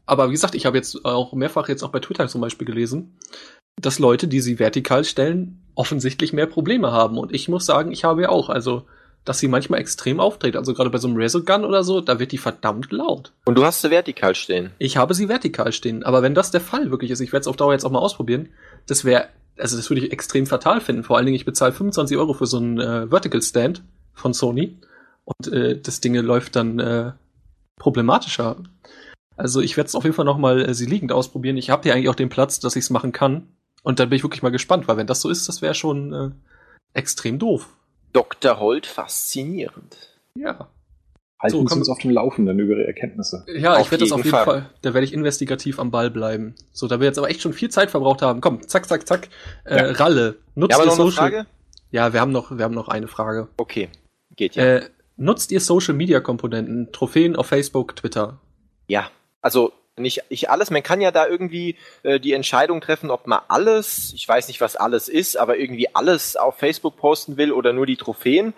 Aber wie gesagt, ich habe jetzt auch mehrfach jetzt auch bei Twitter zum Beispiel gelesen, dass Leute, die sie vertikal stellen, offensichtlich mehr Probleme haben. Und ich muss sagen, ich habe ja auch. Also, dass sie manchmal extrem auftritt. Also gerade bei so einem Razogun oder so, da wird die verdammt laut. Und du hast sie vertikal stehen. Ich habe sie vertikal stehen. Aber wenn das der Fall wirklich ist, ich werde es auf Dauer jetzt auch mal ausprobieren, das wäre, also das würde ich extrem fatal finden. Vor allen Dingen, ich bezahle 25 Euro für so einen äh, Vertical Stand von Sony. Und äh, das Ding läuft dann äh, problematischer. Also ich werde es auf jeden Fall nochmal äh, sie liegend ausprobieren. Ich habe hier eigentlich auch den Platz, dass ich es machen kann. Und dann bin ich wirklich mal gespannt, weil wenn das so ist, das wäre schon äh, extrem doof. Dr. Holt faszinierend. Ja. Halten So, Sie uns auf dem Laufenden über Ihre Erkenntnisse. Ja, Auf ich werde das auf jeden Fall. Fall. Da werde ich investigativ am Ball bleiben. So, da wir jetzt aber echt schon viel Zeit verbraucht haben. Komm, zack, zack, zack. Äh, Ja. Ralle, nutzt Ja, aber ihr noch eine Social? Frage? Ja, wir haben noch, wir haben noch eine Frage. Okay, geht ja. Äh, nutzt ihr Social Media Komponenten, Trophäen auf Facebook, Twitter? Ja, also nicht ich alles. Man kann ja da irgendwie äh, die Entscheidung treffen, ob man alles, ich weiß nicht, was alles ist, aber irgendwie alles auf Facebook posten will oder nur die Trophäen.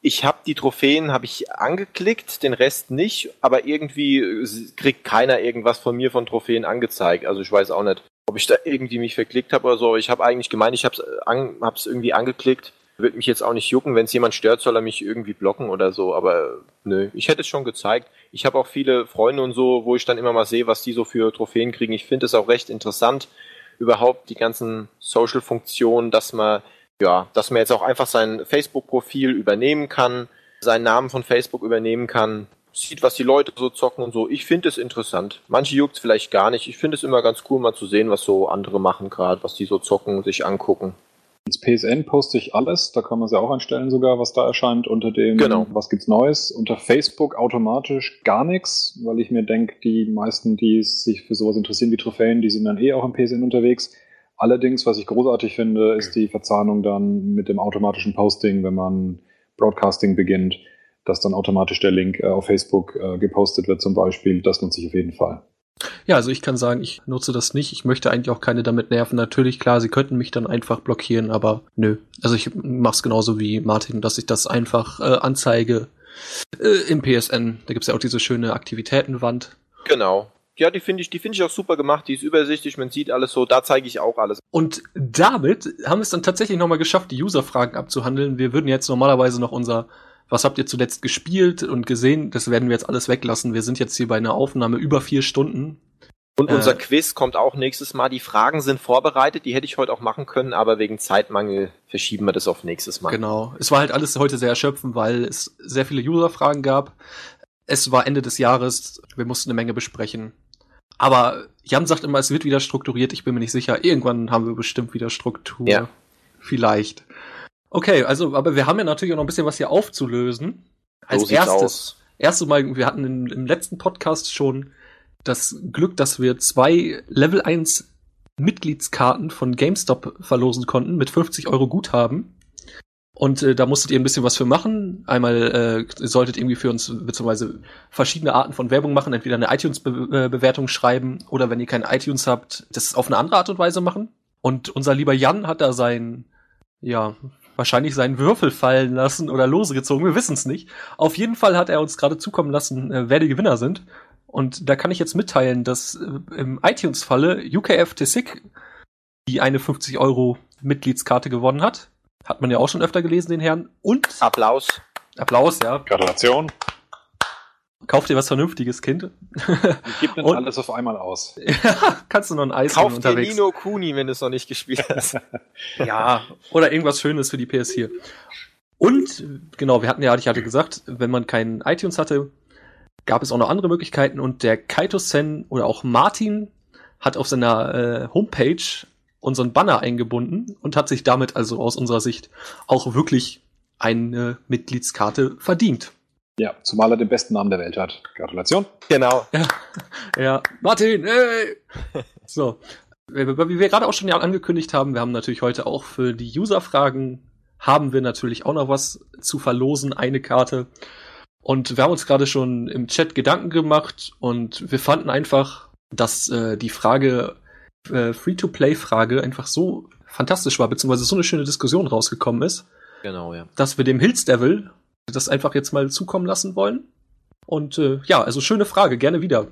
Ich habe die Trophäen habe ich angeklickt, den Rest nicht, aber irgendwie äh, kriegt keiner irgendwas von mir von Trophäen angezeigt. Also ich weiß auch nicht, ob ich da irgendwie mich verklickt habe oder so. Ich habe eigentlich gemeint, ich habe es an, hab's irgendwie angeklickt. Würde mich jetzt auch nicht jucken, wenn es jemand stört, soll er mich irgendwie blocken oder so. Aber nö, ich hätte es schon gezeigt. Ich habe auch viele Freunde und so, wo ich dann immer mal sehe, was die so für Trophäen kriegen. Ich finde es auch recht interessant, überhaupt die ganzen Social-Funktionen, dass man, ja, dass man jetzt auch einfach sein Facebook-Profil übernehmen kann, seinen Namen von Facebook übernehmen kann, sieht, was die Leute so zocken und so. Ich finde es interessant. Manche juckt es vielleicht gar nicht. Ich finde es immer ganz cool, mal zu sehen, was so andere machen gerade, was die so zocken, sich angucken. Ins PSN poste ich alles, da kann man es ja auch einstellen sogar, was da erscheint unter dem, Genau. was gibt's Neues. Unter Facebook automatisch gar nichts, weil ich mir denke, die meisten, die sich für sowas interessieren wie Trophäen, die sind dann eh auch im PSN unterwegs. Allerdings, was ich großartig finde, ist die Verzahnung dann mit dem automatischen Posting, wenn man Broadcasting beginnt, dass dann automatisch der Link äh, auf Facebook äh, gepostet wird zum Beispiel. Das nutze ich auf jeden Fall. Ja, also ich kann sagen, ich nutze das nicht. Ich möchte eigentlich auch keine damit nerven. Natürlich, klar, sie könnten mich dann einfach blockieren, aber nö. Also ich mach's genauso wie Martin, dass ich das einfach äh, anzeige äh, im PSN. Da gibt's ja auch diese schöne Aktivitätenwand. Genau. Ja, die finde ich, die finde ich auch super gemacht. Die ist übersichtlich, man sieht alles so. Da zeige ich auch alles. Und damit haben wir es dann tatsächlich nochmal geschafft, die User-Fragen abzuhandeln. Wir würden jetzt normalerweise noch unser Was habt ihr zuletzt gespielt und gesehen? Das werden wir jetzt alles weglassen. Wir sind jetzt hier bei einer Aufnahme über vier Stunden. Und Äh. unser Quiz kommt auch nächstes Mal. Die Fragen sind vorbereitet, die hätte ich heute auch machen können, aber wegen Zeitmangel verschieben wir das auf nächstes Mal. Genau. Es war halt alles heute sehr erschöpfend, weil es sehr viele User-Fragen gab. Es war Ende des Jahres. Wir mussten eine Menge besprechen. Aber Jan sagt immer, es wird wieder strukturiert. Ich bin mir nicht sicher. Irgendwann haben wir bestimmt wieder Struktur. Ja. Vielleicht. Okay, also, aber wir haben ja natürlich auch noch ein bisschen was hier aufzulösen. Als So erstes, aus. erste Mal, wir hatten im, im letzten Podcast schon das Glück, dass wir zwei Level 1 Mitgliedskarten von GameStop verlosen konnten mit 50 Euro Guthaben. Und äh, da musstet ihr ein bisschen was für machen. Einmal äh, ihr solltet irgendwie für uns beziehungsweise verschiedene Arten von Werbung machen, entweder eine iTunes-Bewertung schreiben oder wenn ihr kein iTunes habt, das auf eine andere Art und Weise machen. Und unser lieber Jan hat da sein, ja, wahrscheinlich seinen Würfel fallen lassen oder lose gezogen, wir wissen es nicht. Auf jeden Fall hat er uns gerade zukommen lassen, äh, wer die Gewinner sind. Und da kann ich jetzt mitteilen, dass äh, im iTunes-Falle UKF Tessic die eine 50 Euro Mitgliedskarte gewonnen hat. Hat man ja auch schon öfter gelesen, den Herrn. Und Applaus. Applaus, ja. Gratulation. Kauf dir was Vernünftiges, Kind. Ich gebe dann Und- alles auf einmal aus. Kannst du noch ein Eis Kauf dir unterwegs. Nino Kuni, wenn du es noch nicht gespielt hast. Ja, oder irgendwas Schönes für die PS4. Und, genau, wir hatten ja, ich hatte gesagt, wenn man keinen iTunes hatte, gab es auch noch andere Möglichkeiten und der Kaito-Sen oder auch Martin hat auf seiner äh, Homepage unseren Banner eingebunden und hat sich damit also aus unserer Sicht auch wirklich eine Mitgliedskarte verdient. Ja, zumal er den besten Namen der Welt hat. Gratulation. genau. Ja, Martin, hey! So, wie wie wir gerade auch schon ja angekündigt haben, wir haben natürlich heute auch für die User-Fragen haben wir natürlich auch noch was zu verlosen, eine Karte. Und wir haben uns gerade schon im Chat Gedanken gemacht und wir fanden einfach, dass äh, die Frage, äh, Free-to-Play-Frage einfach so fantastisch war, beziehungsweise so eine schöne Diskussion rausgekommen ist, Genau, ja. dass wir dem Hills Devil das einfach jetzt mal zukommen lassen wollen. Und äh, ja, also schöne Frage, gerne wieder.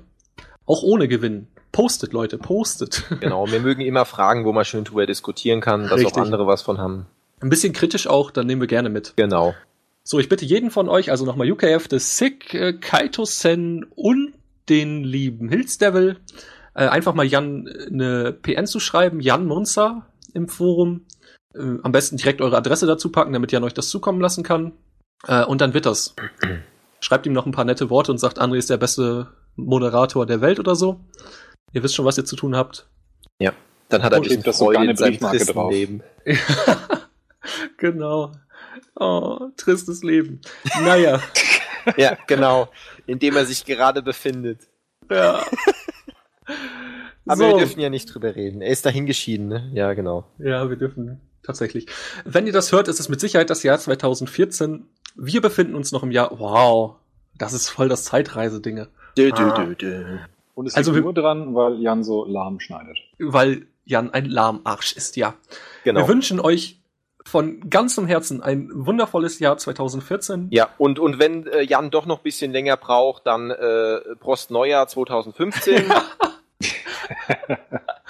Auch ohne Gewinn. Postet, Leute, postet. Genau. Wir mögen immer Fragen, wo man schön drüber diskutieren kann, dass Richtig. auch andere was von haben. Ein bisschen kritisch auch, dann nehmen wir gerne mit. Genau. So, ich bitte jeden von euch, also nochmal UKF, The Sick, äh, Kaito-Sen und den lieben Hills Devil, äh, einfach mal Jan äh, eine PN zu schreiben, Jan Munzer im Forum. Äh, am besten direkt eure Adresse dazu packen, damit Jan euch das zukommen lassen kann. Äh, und dann wird das. Schreibt ihm noch ein paar nette Worte und sagt, André ist der beste Moderator der Welt oder so. Ihr wisst schon, was ihr zu tun habt. Dann hat er ein Und bisschen steht da sogar Freude eine in seinem tristen drauf. Leben. genau. Oh, tristes Leben. Naja. Ja, genau. In dem er sich gerade befindet. ja. Aber So. wir dürfen ja nicht drüber reden. Er ist dahin geschieden, ne? Ja, genau. Ja, wir dürfen tatsächlich. Wenn ihr das hört, ist es mit Sicherheit das Jahr 2014. Wir befinden uns noch im Jahr. Wow, das ist voll das Zeitreisedinge. Dö. Und es Also liegt wir- nur dran, weil Jan so lahm schneidet. Weil Jan ein Lahmarsch ist, ja. Genau. Wir wünschen euch von ganzem Herzen ein wundervolles Jahr 2014. Ja, und, und wenn äh, Jan doch noch ein bisschen länger braucht, dann äh, Prost Neujahr 2015.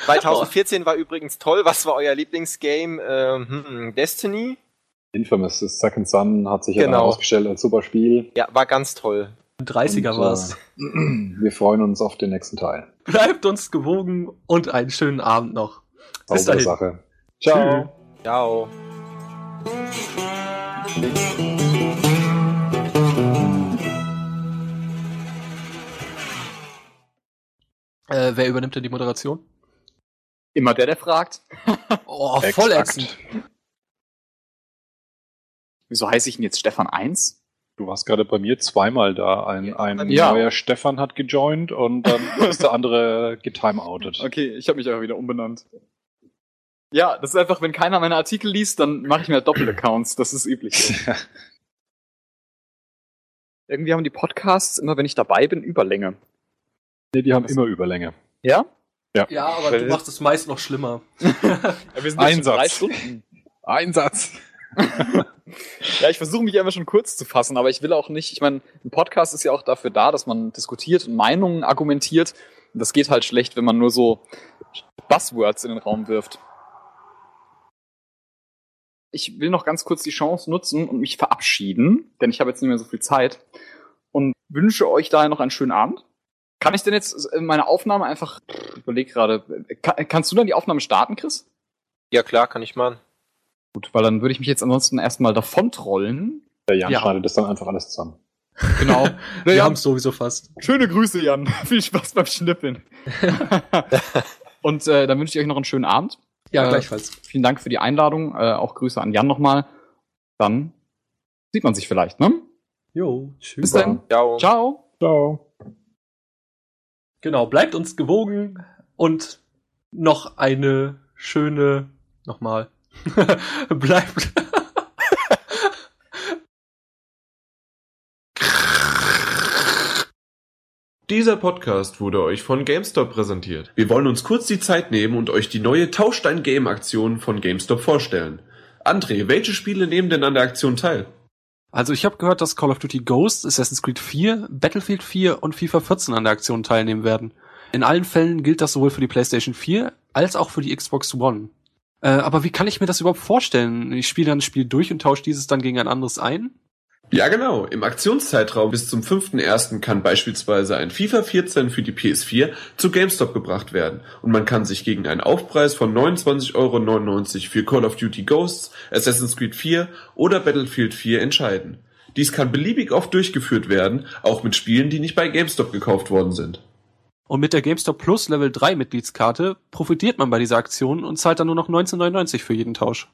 2014 war übrigens toll. Was war euer Lieblingsgame? Ähm, hm, Destiny? Infamous, das Second Son hat sich ja dann Genau. herausgestellt als super Spiel. Ja, war ganz toll. 30er Und, war's. äh, wir freuen uns auf den nächsten Teil. Bleibt uns gewogen und einen schönen Abend noch. Bis dahin. Sache. Ciao. Ciao. Äh, wer übernimmt denn die Moderation? Immer der, der fragt. Oh, voll Exakt. ätzend. Wieso heiße ich denn jetzt Stefan 1? Du warst gerade bei mir zweimal da. Ein, Ja, ein mir neuer Stefan hat gejoint und dann ist der andere getimeoutet. Okay, ich habe mich einfach wieder umbenannt. Ja, das ist einfach, wenn keiner meine Artikel liest, dann mache ich mir halt Doppelaccounts. Das ist üblich. Irgendwie haben die Podcasts immer, wenn ich dabei bin, Überlänge. nee, die haben immer Überlänge. Ja? Ja, aber du machst es meist noch schlimmer. ja wir sind Einsatz. drei Stunden. Einsatz! Ja, ich versuche mich einfach schon kurz zu fassen, aber ich will auch nicht, ich meine, ein Podcast ist ja auch dafür da, dass man diskutiert und Meinungen argumentiert. Und das geht halt schlecht, wenn man nur so Buzzwords in den Raum wirft. Ich will noch ganz kurz die Chance nutzen und mich verabschieden, denn ich habe jetzt nicht mehr so viel Zeit und wünsche euch daher noch einen schönen Abend. Kann ich denn jetzt meine Aufnahme einfach, ich überleg gerade, kann, kannst du dann die Aufnahme starten, Chris? Ja, klar, kann ich machen. Gut, weil dann würde ich mich jetzt ansonsten erstmal davontrollen. Der Jan Ja. schneidet das dann einfach alles zusammen. Genau. Wir Ja, haben es sowieso fast. Schöne Grüße, Jan. Viel Spaß beim Schnippeln. Und äh, dann wünsche ich euch noch einen schönen Abend. Ja, Äh, gleichfalls. Vielen Dank für die Einladung. Äh, auch Grüße an Jan nochmal. Dann sieht man sich vielleicht, ne? Jo, tschüss. Bis dann. Ciao. Ciao. Ciao. Genau, bleibt uns gewogen und noch eine schöne, nochmal, bleibt. Dieser Podcast wurde euch von GameStop präsentiert. Wir wollen uns kurz die Zeit nehmen und euch die neue Tauschstein Game Aktion von GameStop vorstellen. André, welche Spiele nehmen denn an der Aktion teil? Also ich habe gehört, dass Call of Duty Ghost, Assassin's Creed 4, Battlefield 4 und FIFA 14 an der Aktion teilnehmen werden. In allen Fällen gilt das sowohl für die PlayStation 4 als auch für die Xbox One. Äh, aber wie kann ich mir das überhaupt vorstellen? Ich spiele dann ein Spiel durch und tausche dieses dann gegen ein anderes ein? Ja, genau. Im Aktionszeitraum bis zum 5.1. kann beispielsweise ein FIFA 14 für die PS4 zu GameStop gebracht werden und man kann sich gegen einen Aufpreis von 29,99 Euro für Call of Duty Ghosts, Assassin's Creed 4 oder Battlefield 4 entscheiden. Dies kann beliebig oft durchgeführt werden, auch mit Spielen, die nicht bei GameStop gekauft worden sind. Und mit der GameStop Plus Level 3 Mitgliedskarte profitiert man bei dieser Aktion und zahlt dann nur noch 19,99 für jeden Tausch.